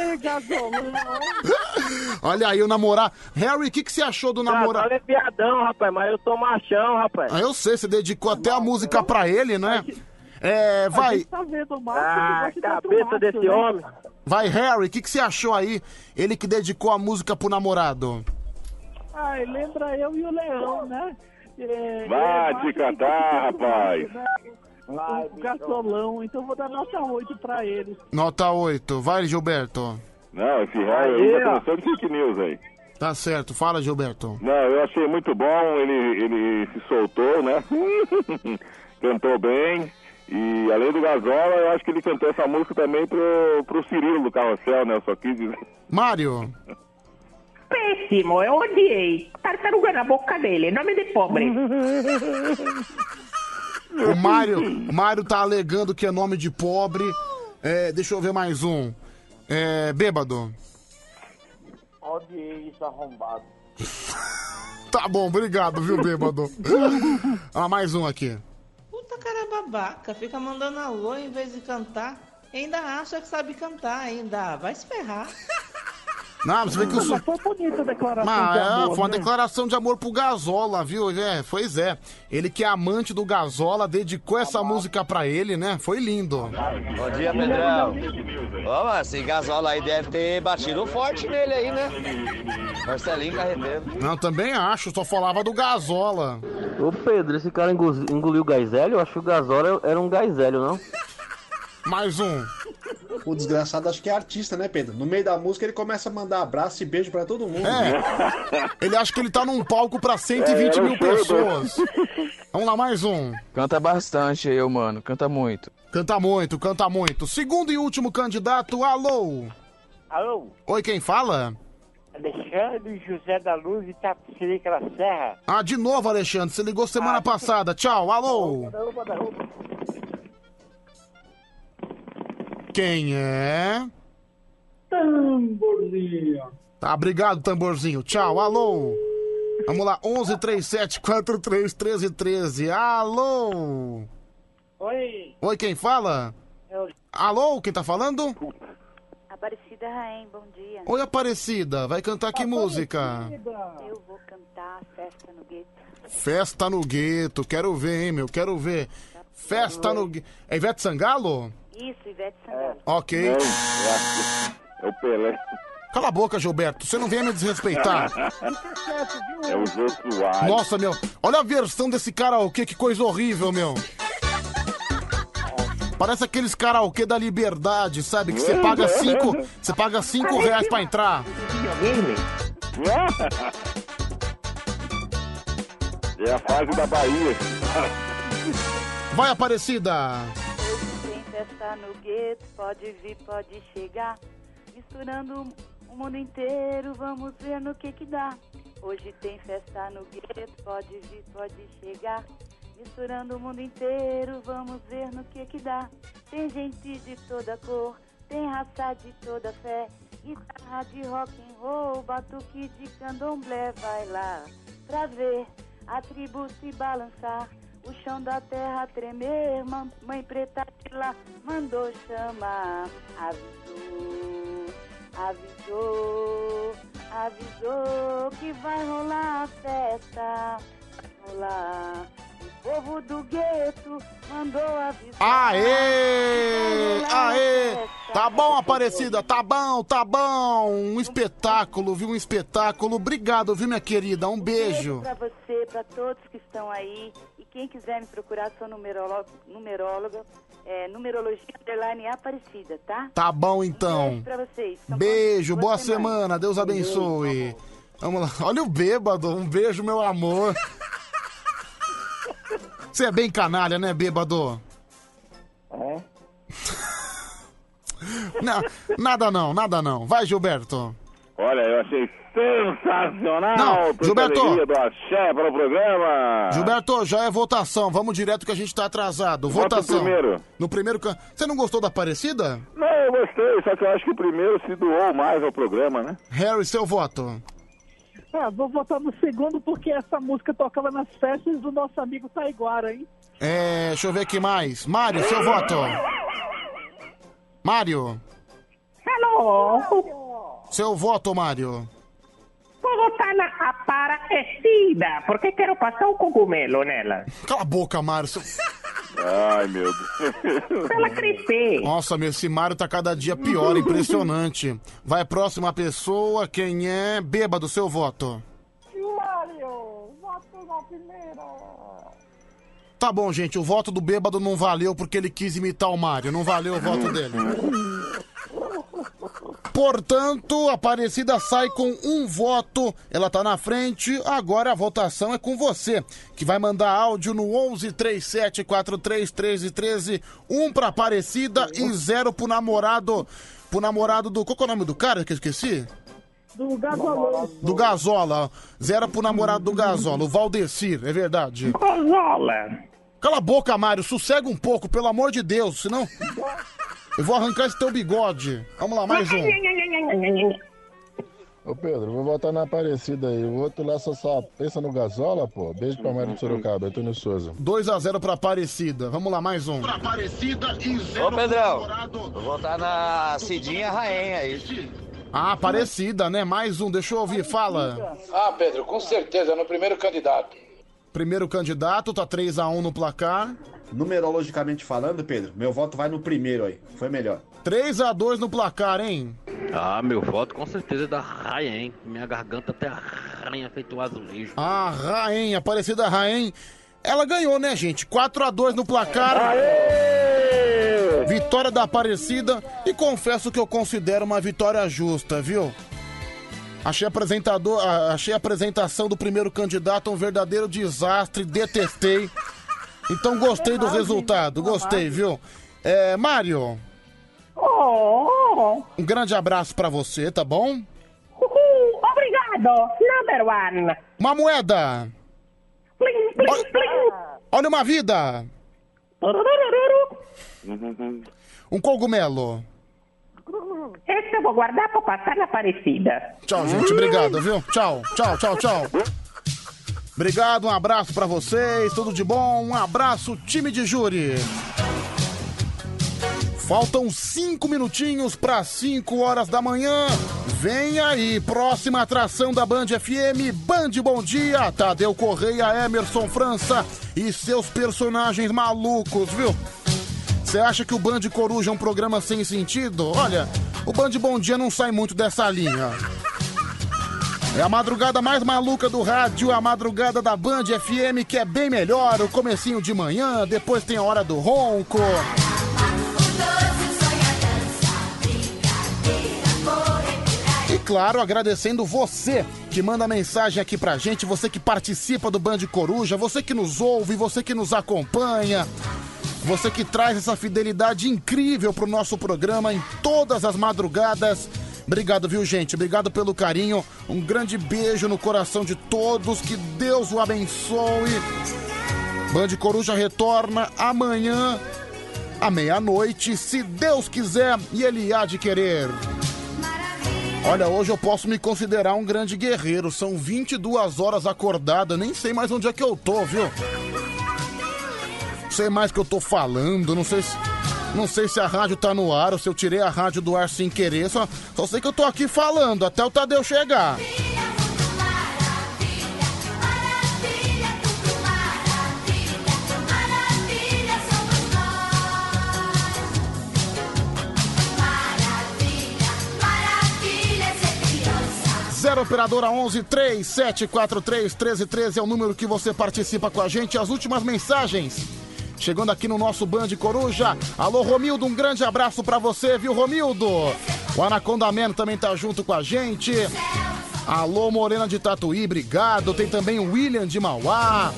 Olha aí o namorado. Harry, o que, que você achou do namorado? Gasola é viadão, rapaz, mas eu sou machão, rapaz. Ah, eu sei, você dedicou até a música pra ele, né? É, vai. Tá vendo o macho Ah, que cabeça macho, desse né? homem. Vai, Harry, o que, que você achou aí? Ele que dedicou a música pro namorado. Ai, lembra eu e o leão, né? É, Vai te tem que ser rapaz. né? O gasolão, então eu vou dar nota 8 pra eles. Nota 8. Vai, Gilberto. Não, esse Harry Aí, tá começando fake news aí. Tá certo. Fala, Gilberto. Não, eu achei muito bom, ele, ele se soltou, né? Cantou bem. E além do Gasola, eu acho que ele cantou essa música também pro, pro Cirilo do Carrossel, né? Eu só quis dizer. Mário. Péssimo, eu odiei. Tartaruga na boca dele, nome de pobre. O Mário, o Mário tá alegando que é nome de pobre. É, deixa eu ver mais um. É, bêbado. Odiei isso arrombado. Tá bom, obrigado, viu, bêbado? ah, mais um aqui. Puta cara babaca, fica mandando alô em vez de cantar. Ainda acha que sabe cantar ainda. Vai se ferrar. Não, você vê que o Mas foi bonita a declaração Mas de é, amor, foi uma né? declaração de amor pro Gasola, viu? É, pois é. Ele que é amante do Gasola, dedicou essa música pra ele, né? Foi lindo. Bom dia, Pedrão. Ô, mas esse gasola aí deve ter batido forte nele aí, né? Marcelinho Carreteiro. Não, também acho, só falava do Gasola. Ô Pedro, esse cara engoliu o gás hélio? Eu acho que o Gasola era um gás hélio, não? Mais um. O desgraçado acho que é artista, né, Pedro? No meio da música ele começa a mandar abraço e beijo pra todo mundo. É. Ele acha que ele tá num palco pra 120 É, mil pessoas. Vamos lá, mais um. Canta bastante aí, ô, mano. Canta muito. Canta muito, canta muito. Segundo e último candidato, alô. Alô, Oi, quem fala? Alexandre José da Luz e Tapicerica da Serra. Ah, de novo, Alexandre. Você ligou semana passada. Tchau, alô. Quem é? Tamborzinho. Tá, obrigado, tamborzinho. Tchau, alô. Vamos lá, 11 37 43 13 13. Alô. Oi. Oi, quem fala? Eu... Alô, quem tá falando? Aparecida Raem, bom dia. Oi, Aparecida. Vai cantar que música? Eu vou cantar Festa no Gueto. Festa no gueto. Quero ver, hein, meu. Quero ver. Festa no gueto. É Ivete Sangalo? Isso, Ivete Sangalo. Ok. Não, é, é o Pelé. Cala a boca, Gilberto. Você não venha me desrespeitar. É o Jô Soares. Nossa, meu. Olha a versão desse karaokê, que coisa horrível, meu. Parece aqueles karaokê da liberdade, sabe? Que você paga cinco, você paga cinco reais pra entrar. É a fase da Bahia. Vai, Aparecida. Festa no gueto, pode vir, pode chegar. Misturando o mundo inteiro, vamos ver no que que dá. Hoje tem festa no gueto, pode vir, pode chegar. Misturando o mundo inteiro, vamos ver no que que dá. Tem gente de toda cor, tem raça de toda fé. Guitarra de rock and roll, batuque de candomblé, vai lá pra ver a tribo se balançar. O chão da terra tremer, mãe preta de lá mandou chamar. Avisou, avisou, avisou que vai rolar a festa. Vai rolar. O povo do gueto mandou avisar. Aê! Aê! Tá bom, Aparecida, tá bom, tá bom. Um espetáculo, viu? Um espetáculo. Obrigado, viu, minha querida? Um beijo. Pra você, pra todos que estão aí. Quem quiser me procurar, sou numerolo- numeróloga. É, numerologia underline Aparecida, tá? Tá bom, então. Beijo pra vocês. São Beijo, boa boa semana. Deus abençoe. Vamos lá. Olha o bêbado. Um beijo, meu amor. Você é bem canalha, né, bêbado? É? Não, nada não, nada não. Vai, Gilberto. Olha, eu achei sensacional. Não, Gilberto. do axé para o programa. Gilberto, já é votação. Vamos direto que a gente tá atrasado. Vota Votação. primeiro. No primeiro. can- Você não gostou da Aparecida? Não, eu gostei, só que eu acho que o primeiro se doou mais ao programa, né? Harry, seu voto. Ah, vou votar no segundo porque essa música tocava nas festas do nosso amigo Taiguara, hein? É, deixa eu ver aqui mais. Mário, seu voto. Mário, Hello! Seu voto, Mário. Vou votar na Aparecida, porque quero passar o cogumelo nela. Cala a boca, Mário. seu- Ai, meu Deus. Pra ela crescer. Nossa, meu, esse Mário tá cada dia pior, impressionante. Vai, próxima pessoa, quem é? Bêbado, seu voto. Mário, voto na primeira. Tá bom, gente, o voto do bêbado não valeu porque ele quis imitar o Mário. Não valeu o voto dele. Portanto, a Aparecida sai com um voto. Ela tá na frente. Agora a votação é com você, que vai mandar áudio no 11 37 43 13 13. Um pra Aparecida e zero pro namorado. Pro namorado do. Qual que é o nome do cara que eu esqueci? Do gasolão. Do Gazola. Zero pro namorado do Gazola, o Valdecir, é verdade. Gazola. Cala a boca, Mário, sossega um pouco, pelo amor de Deus, senão. Eu vou arrancar esse teu bigode. Vamos lá, mais um. Ô Pedro, vou voltar na Aparecida aí. O outro lá só, só pensa no Gasola, pô. Beijo pra Mário de Sorocaba, Antônio Souza. 2x0 pra Aparecida. Vamos lá, mais um. Pra Aparecida e Ô Pedrão, vou voltar na Cidinha Rainha aí. Ah, Aparecida, né? Mais um, deixa eu ouvir, fala. Ah, Pedro, com certeza, no primeiro candidato. Primeiro candidato, tá 3x1 no placar. Numerologicamente falando, Pedro, meu voto vai no primeiro aí. Foi melhor. 3x2 no placar, hein? Ah, meu voto com certeza é da raia, hein? Minha garganta até arranha feito azulejo. A Raen, Aparecida Raen. Ela ganhou, né, gente? 4x2 no placar. Vitória da Aparecida. E confesso que eu considero uma vitória justa, viu? Achei, apresentador, achei a apresentação do primeiro candidato um verdadeiro desastre, detestei. Então gostei do resultado, gostei, viu? É, Mário, Oh, um grande abraço pra você, tá bom? obrigado. Number one. Uma moeda! Plim, plim, plim. Olha uma vida! Um cogumelo. Esse eu vou guardar pra passar na Aparecida. Tchau, gente. Obrigado, viu? Tchau, tchau, tchau, tchau. Obrigado, um abraço pra vocês, tudo de bom. Um abraço, time de júri. Faltam cinco minutinhos para 5 horas da manhã. Vem aí, próxima atração da Band FM, Band Bom Dia, Tadeu Correia, Emerson França e seus personagens malucos, viu? Você acha que o Band Coruja é um programa sem sentido? Olha, o Band Bom Dia não sai muito dessa linha. É a madrugada mais maluca do rádio, a madrugada da Band FM, que é bem melhor, o comecinho de manhã, depois tem a hora do ronco. E claro, agradecendo você que manda mensagem aqui pra gente, você que participa do Band Coruja, você que nos ouve, você que nos acompanha, você que traz essa fidelidade incrível pro nosso programa em todas as madrugadas. Obrigado, viu, gente? Obrigado pelo carinho. Um grande beijo no coração de todos. Que Deus o abençoe. Band Coruja retorna amanhã à meia-noite, se Deus quiser e Ele há de querer. Olha, hoje eu posso me considerar um grande guerreiro. São 22 horas acordado, eu nem sei mais onde é que eu tô, viu? Sei mais o que eu tô falando, não sei se. Não sei se a rádio tá no ar ou se eu tirei a rádio do ar sem querer. Só, só sei que eu tô aqui falando até o Tadeu chegar. Zero operadora 11 3743 1313 é o número que você participa com a gente. As últimas mensagens chegando aqui no nosso Band Coruja. Alô, Romildo, um grande abraço pra você, viu, Romildo? O Anaconda Man também tá junto com a gente. Alô, Morena de Tatuí, obrigado. Tem também o William de Mauá.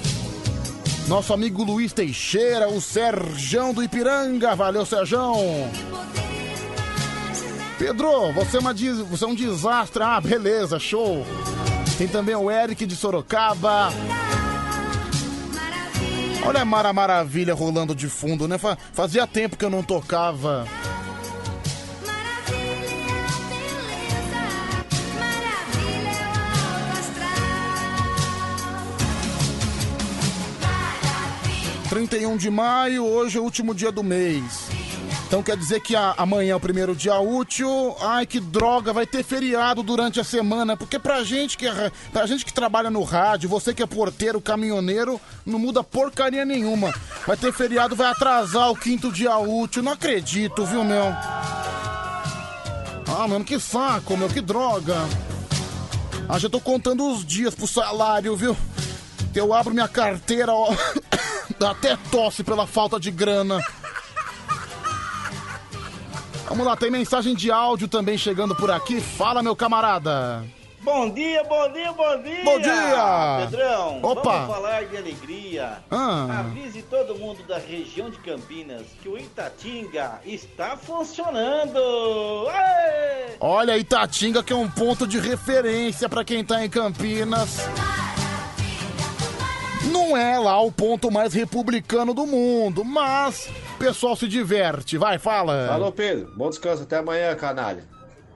Nosso amigo Luiz Teixeira, o Serjão do Ipiranga. Valeu, Serjão. Pedro, você é, uma você é um desastre. Ah, beleza, show. Tem também o Eric de Sorocaba. Olha a Mara Maravilha rolando de fundo, né? Fa- Fazia tempo que eu não tocava. E um de maio, hoje é o último dia do mês. Então quer dizer que a- amanhã é o primeiro dia útil. Ai, que droga, vai ter feriado durante a semana. Porque pra gente que, é- pra gente que trabalha no rádio, você que é porteiro, caminhoneiro, não muda porcaria nenhuma. Vai ter feriado, vai atrasar o quinto dia útil. Não acredito, viu, meu? Ah, mano, que saco, meu, que droga. Ah, já tô contando os dias pro salário, viu? Eu abro minha carteira, ó. até tosse pela falta de grana. Vamos lá, tem mensagem de áudio também chegando por aqui. Fala, meu camarada. Bom dia, bom dia, bom dia! Bom dia! Pedrão, Opa! vamos falar de alegria. Ah. Avise todo mundo da região de Campinas que o Itatinga está funcionando! Aê! Olha, Itatinga que é um ponto de referência pra quem tá em Campinas. Não é lá o ponto mais republicano do mundo, mas pessoal se diverte. Vai, fala. Alô, Pedro. Bom descanso. Até amanhã, canalha.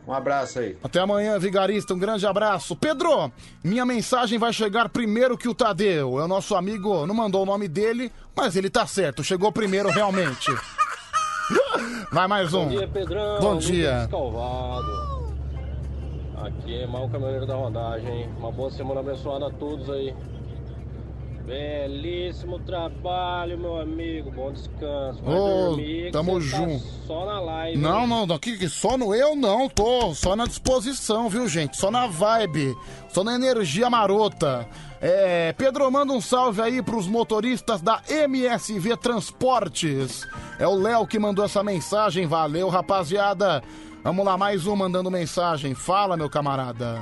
Um abraço aí. Até amanhã, Vigarista. Um grande abraço. Pedro, minha mensagem vai chegar primeiro que o Tadeu. É o nosso amigo, não mandou o nome dele, mas ele tá certo. Chegou primeiro realmente. Vai mais um. Bom dia, Pedrão. Bom Lucas dia. Calvado. Aqui é Mal Caminhoneiro da Rodagem. Uma boa semana abençoada a todos aí. Belíssimo trabalho, meu amigo. Bom descanso. Vai Ô, dormir, que tamo tá junto. só na live. Não, hein? não, não, que, que só no eu não, tô só na disposição, viu, gente? Só na vibe, só na energia marota. É, Pedro, manda um salve aí pros motoristas da MSV Transportes. É o Léo que mandou essa mensagem, valeu, rapaziada. Vamos lá, mais um mandando mensagem. Fala, meu camarada.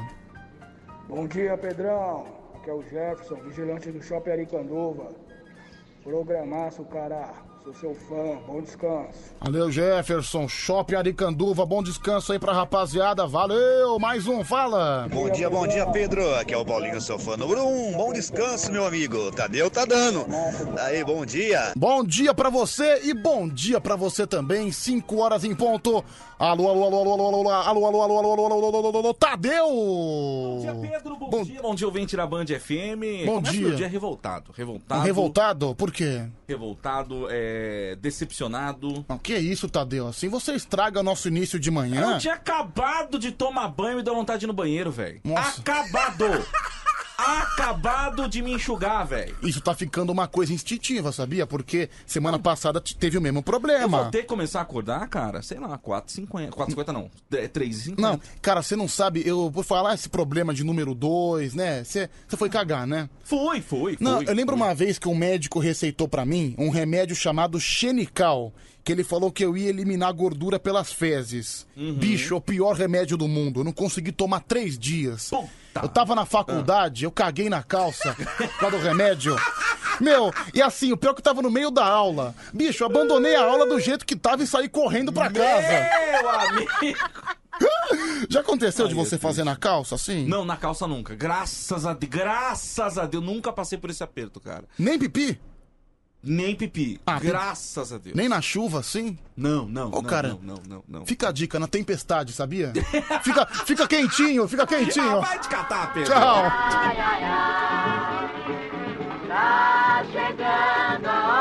Bom dia, Pedrão. Aqui é o Jefferson, vigilante do Shopping Aricanduva. Programaço, cara. Sou seu fã. Bom descanso. Valeu, Jefferson, Shopping Aricanduva, bom descanso aí pra rapaziada, valeu, mais um, fala. Bom dia, bom dia, Pedro. Aqui é o Paulinho, seu fã número um. Bom descanso, meu amigo. Tadeu tá dando. Aí, bom dia. Bom dia pra você e bom dia pra você também. 5 horas em ponto. Alô, alô, alô, alô, alô, alô, alô, alô, alô, alô, alô, alô, alô, alô, alô, alô, Tadeu! Bom dia, Pedro. Bom, dia. Bom dia, ouvinte da Band FM. Bom dia. meu dia revoltado. Revoltado. Revoltado? Por quê? Revoltado, é, decepcionado. O que é isso, Tadeu? Assim você estraga nosso início de manhã. Eu tinha acabado de tomar banho e deu vontade de ir no banheiro, velho. Acabado! Acabado de me enxugar, velho. Isso tá ficando uma coisa instintiva, sabia? Porque semana passada t- teve o mesmo Eu problema. vou ter que começar a acordar, cara, sei lá, 4,50. 4,50 não, é 3,50. Não, cara, você não sabe, eu vou falar esse problema de número 2, né? Você você foi cagar, né? Fui, fui, Não, fui, eu lembro uma vez que um médico receitou pra mim um remédio chamado Xenical, que ele falou que eu ia eliminar gordura pelas fezes. Uhum. Bicho, é o pior remédio do mundo. Eu não consegui tomar três dias. Eu tava na faculdade, eu caguei na calça por causa do remédio. Meu, e assim, o pior é que eu tava no meio da aula. Bicho, eu abandonei a aula do jeito que tava e saí correndo pra casa. Meu amigo! Já aconteceu de você fazer na calça, assim? Não, na calça nunca. Graças a Deus, graças a Deus, nunca passei por esse aperto, cara. Nem pipi? Nem pipi. Ah, Graças a Deus. Nem na chuva, sim? Não, não. Ô, não, cara, não, não, não, não, Fica a dica, na tempestade, sabia? fica, fica quentinho, fica quentinho. Ah, vai te catar, Pedro. Tchau. Ai, ai, ai, tá chegando a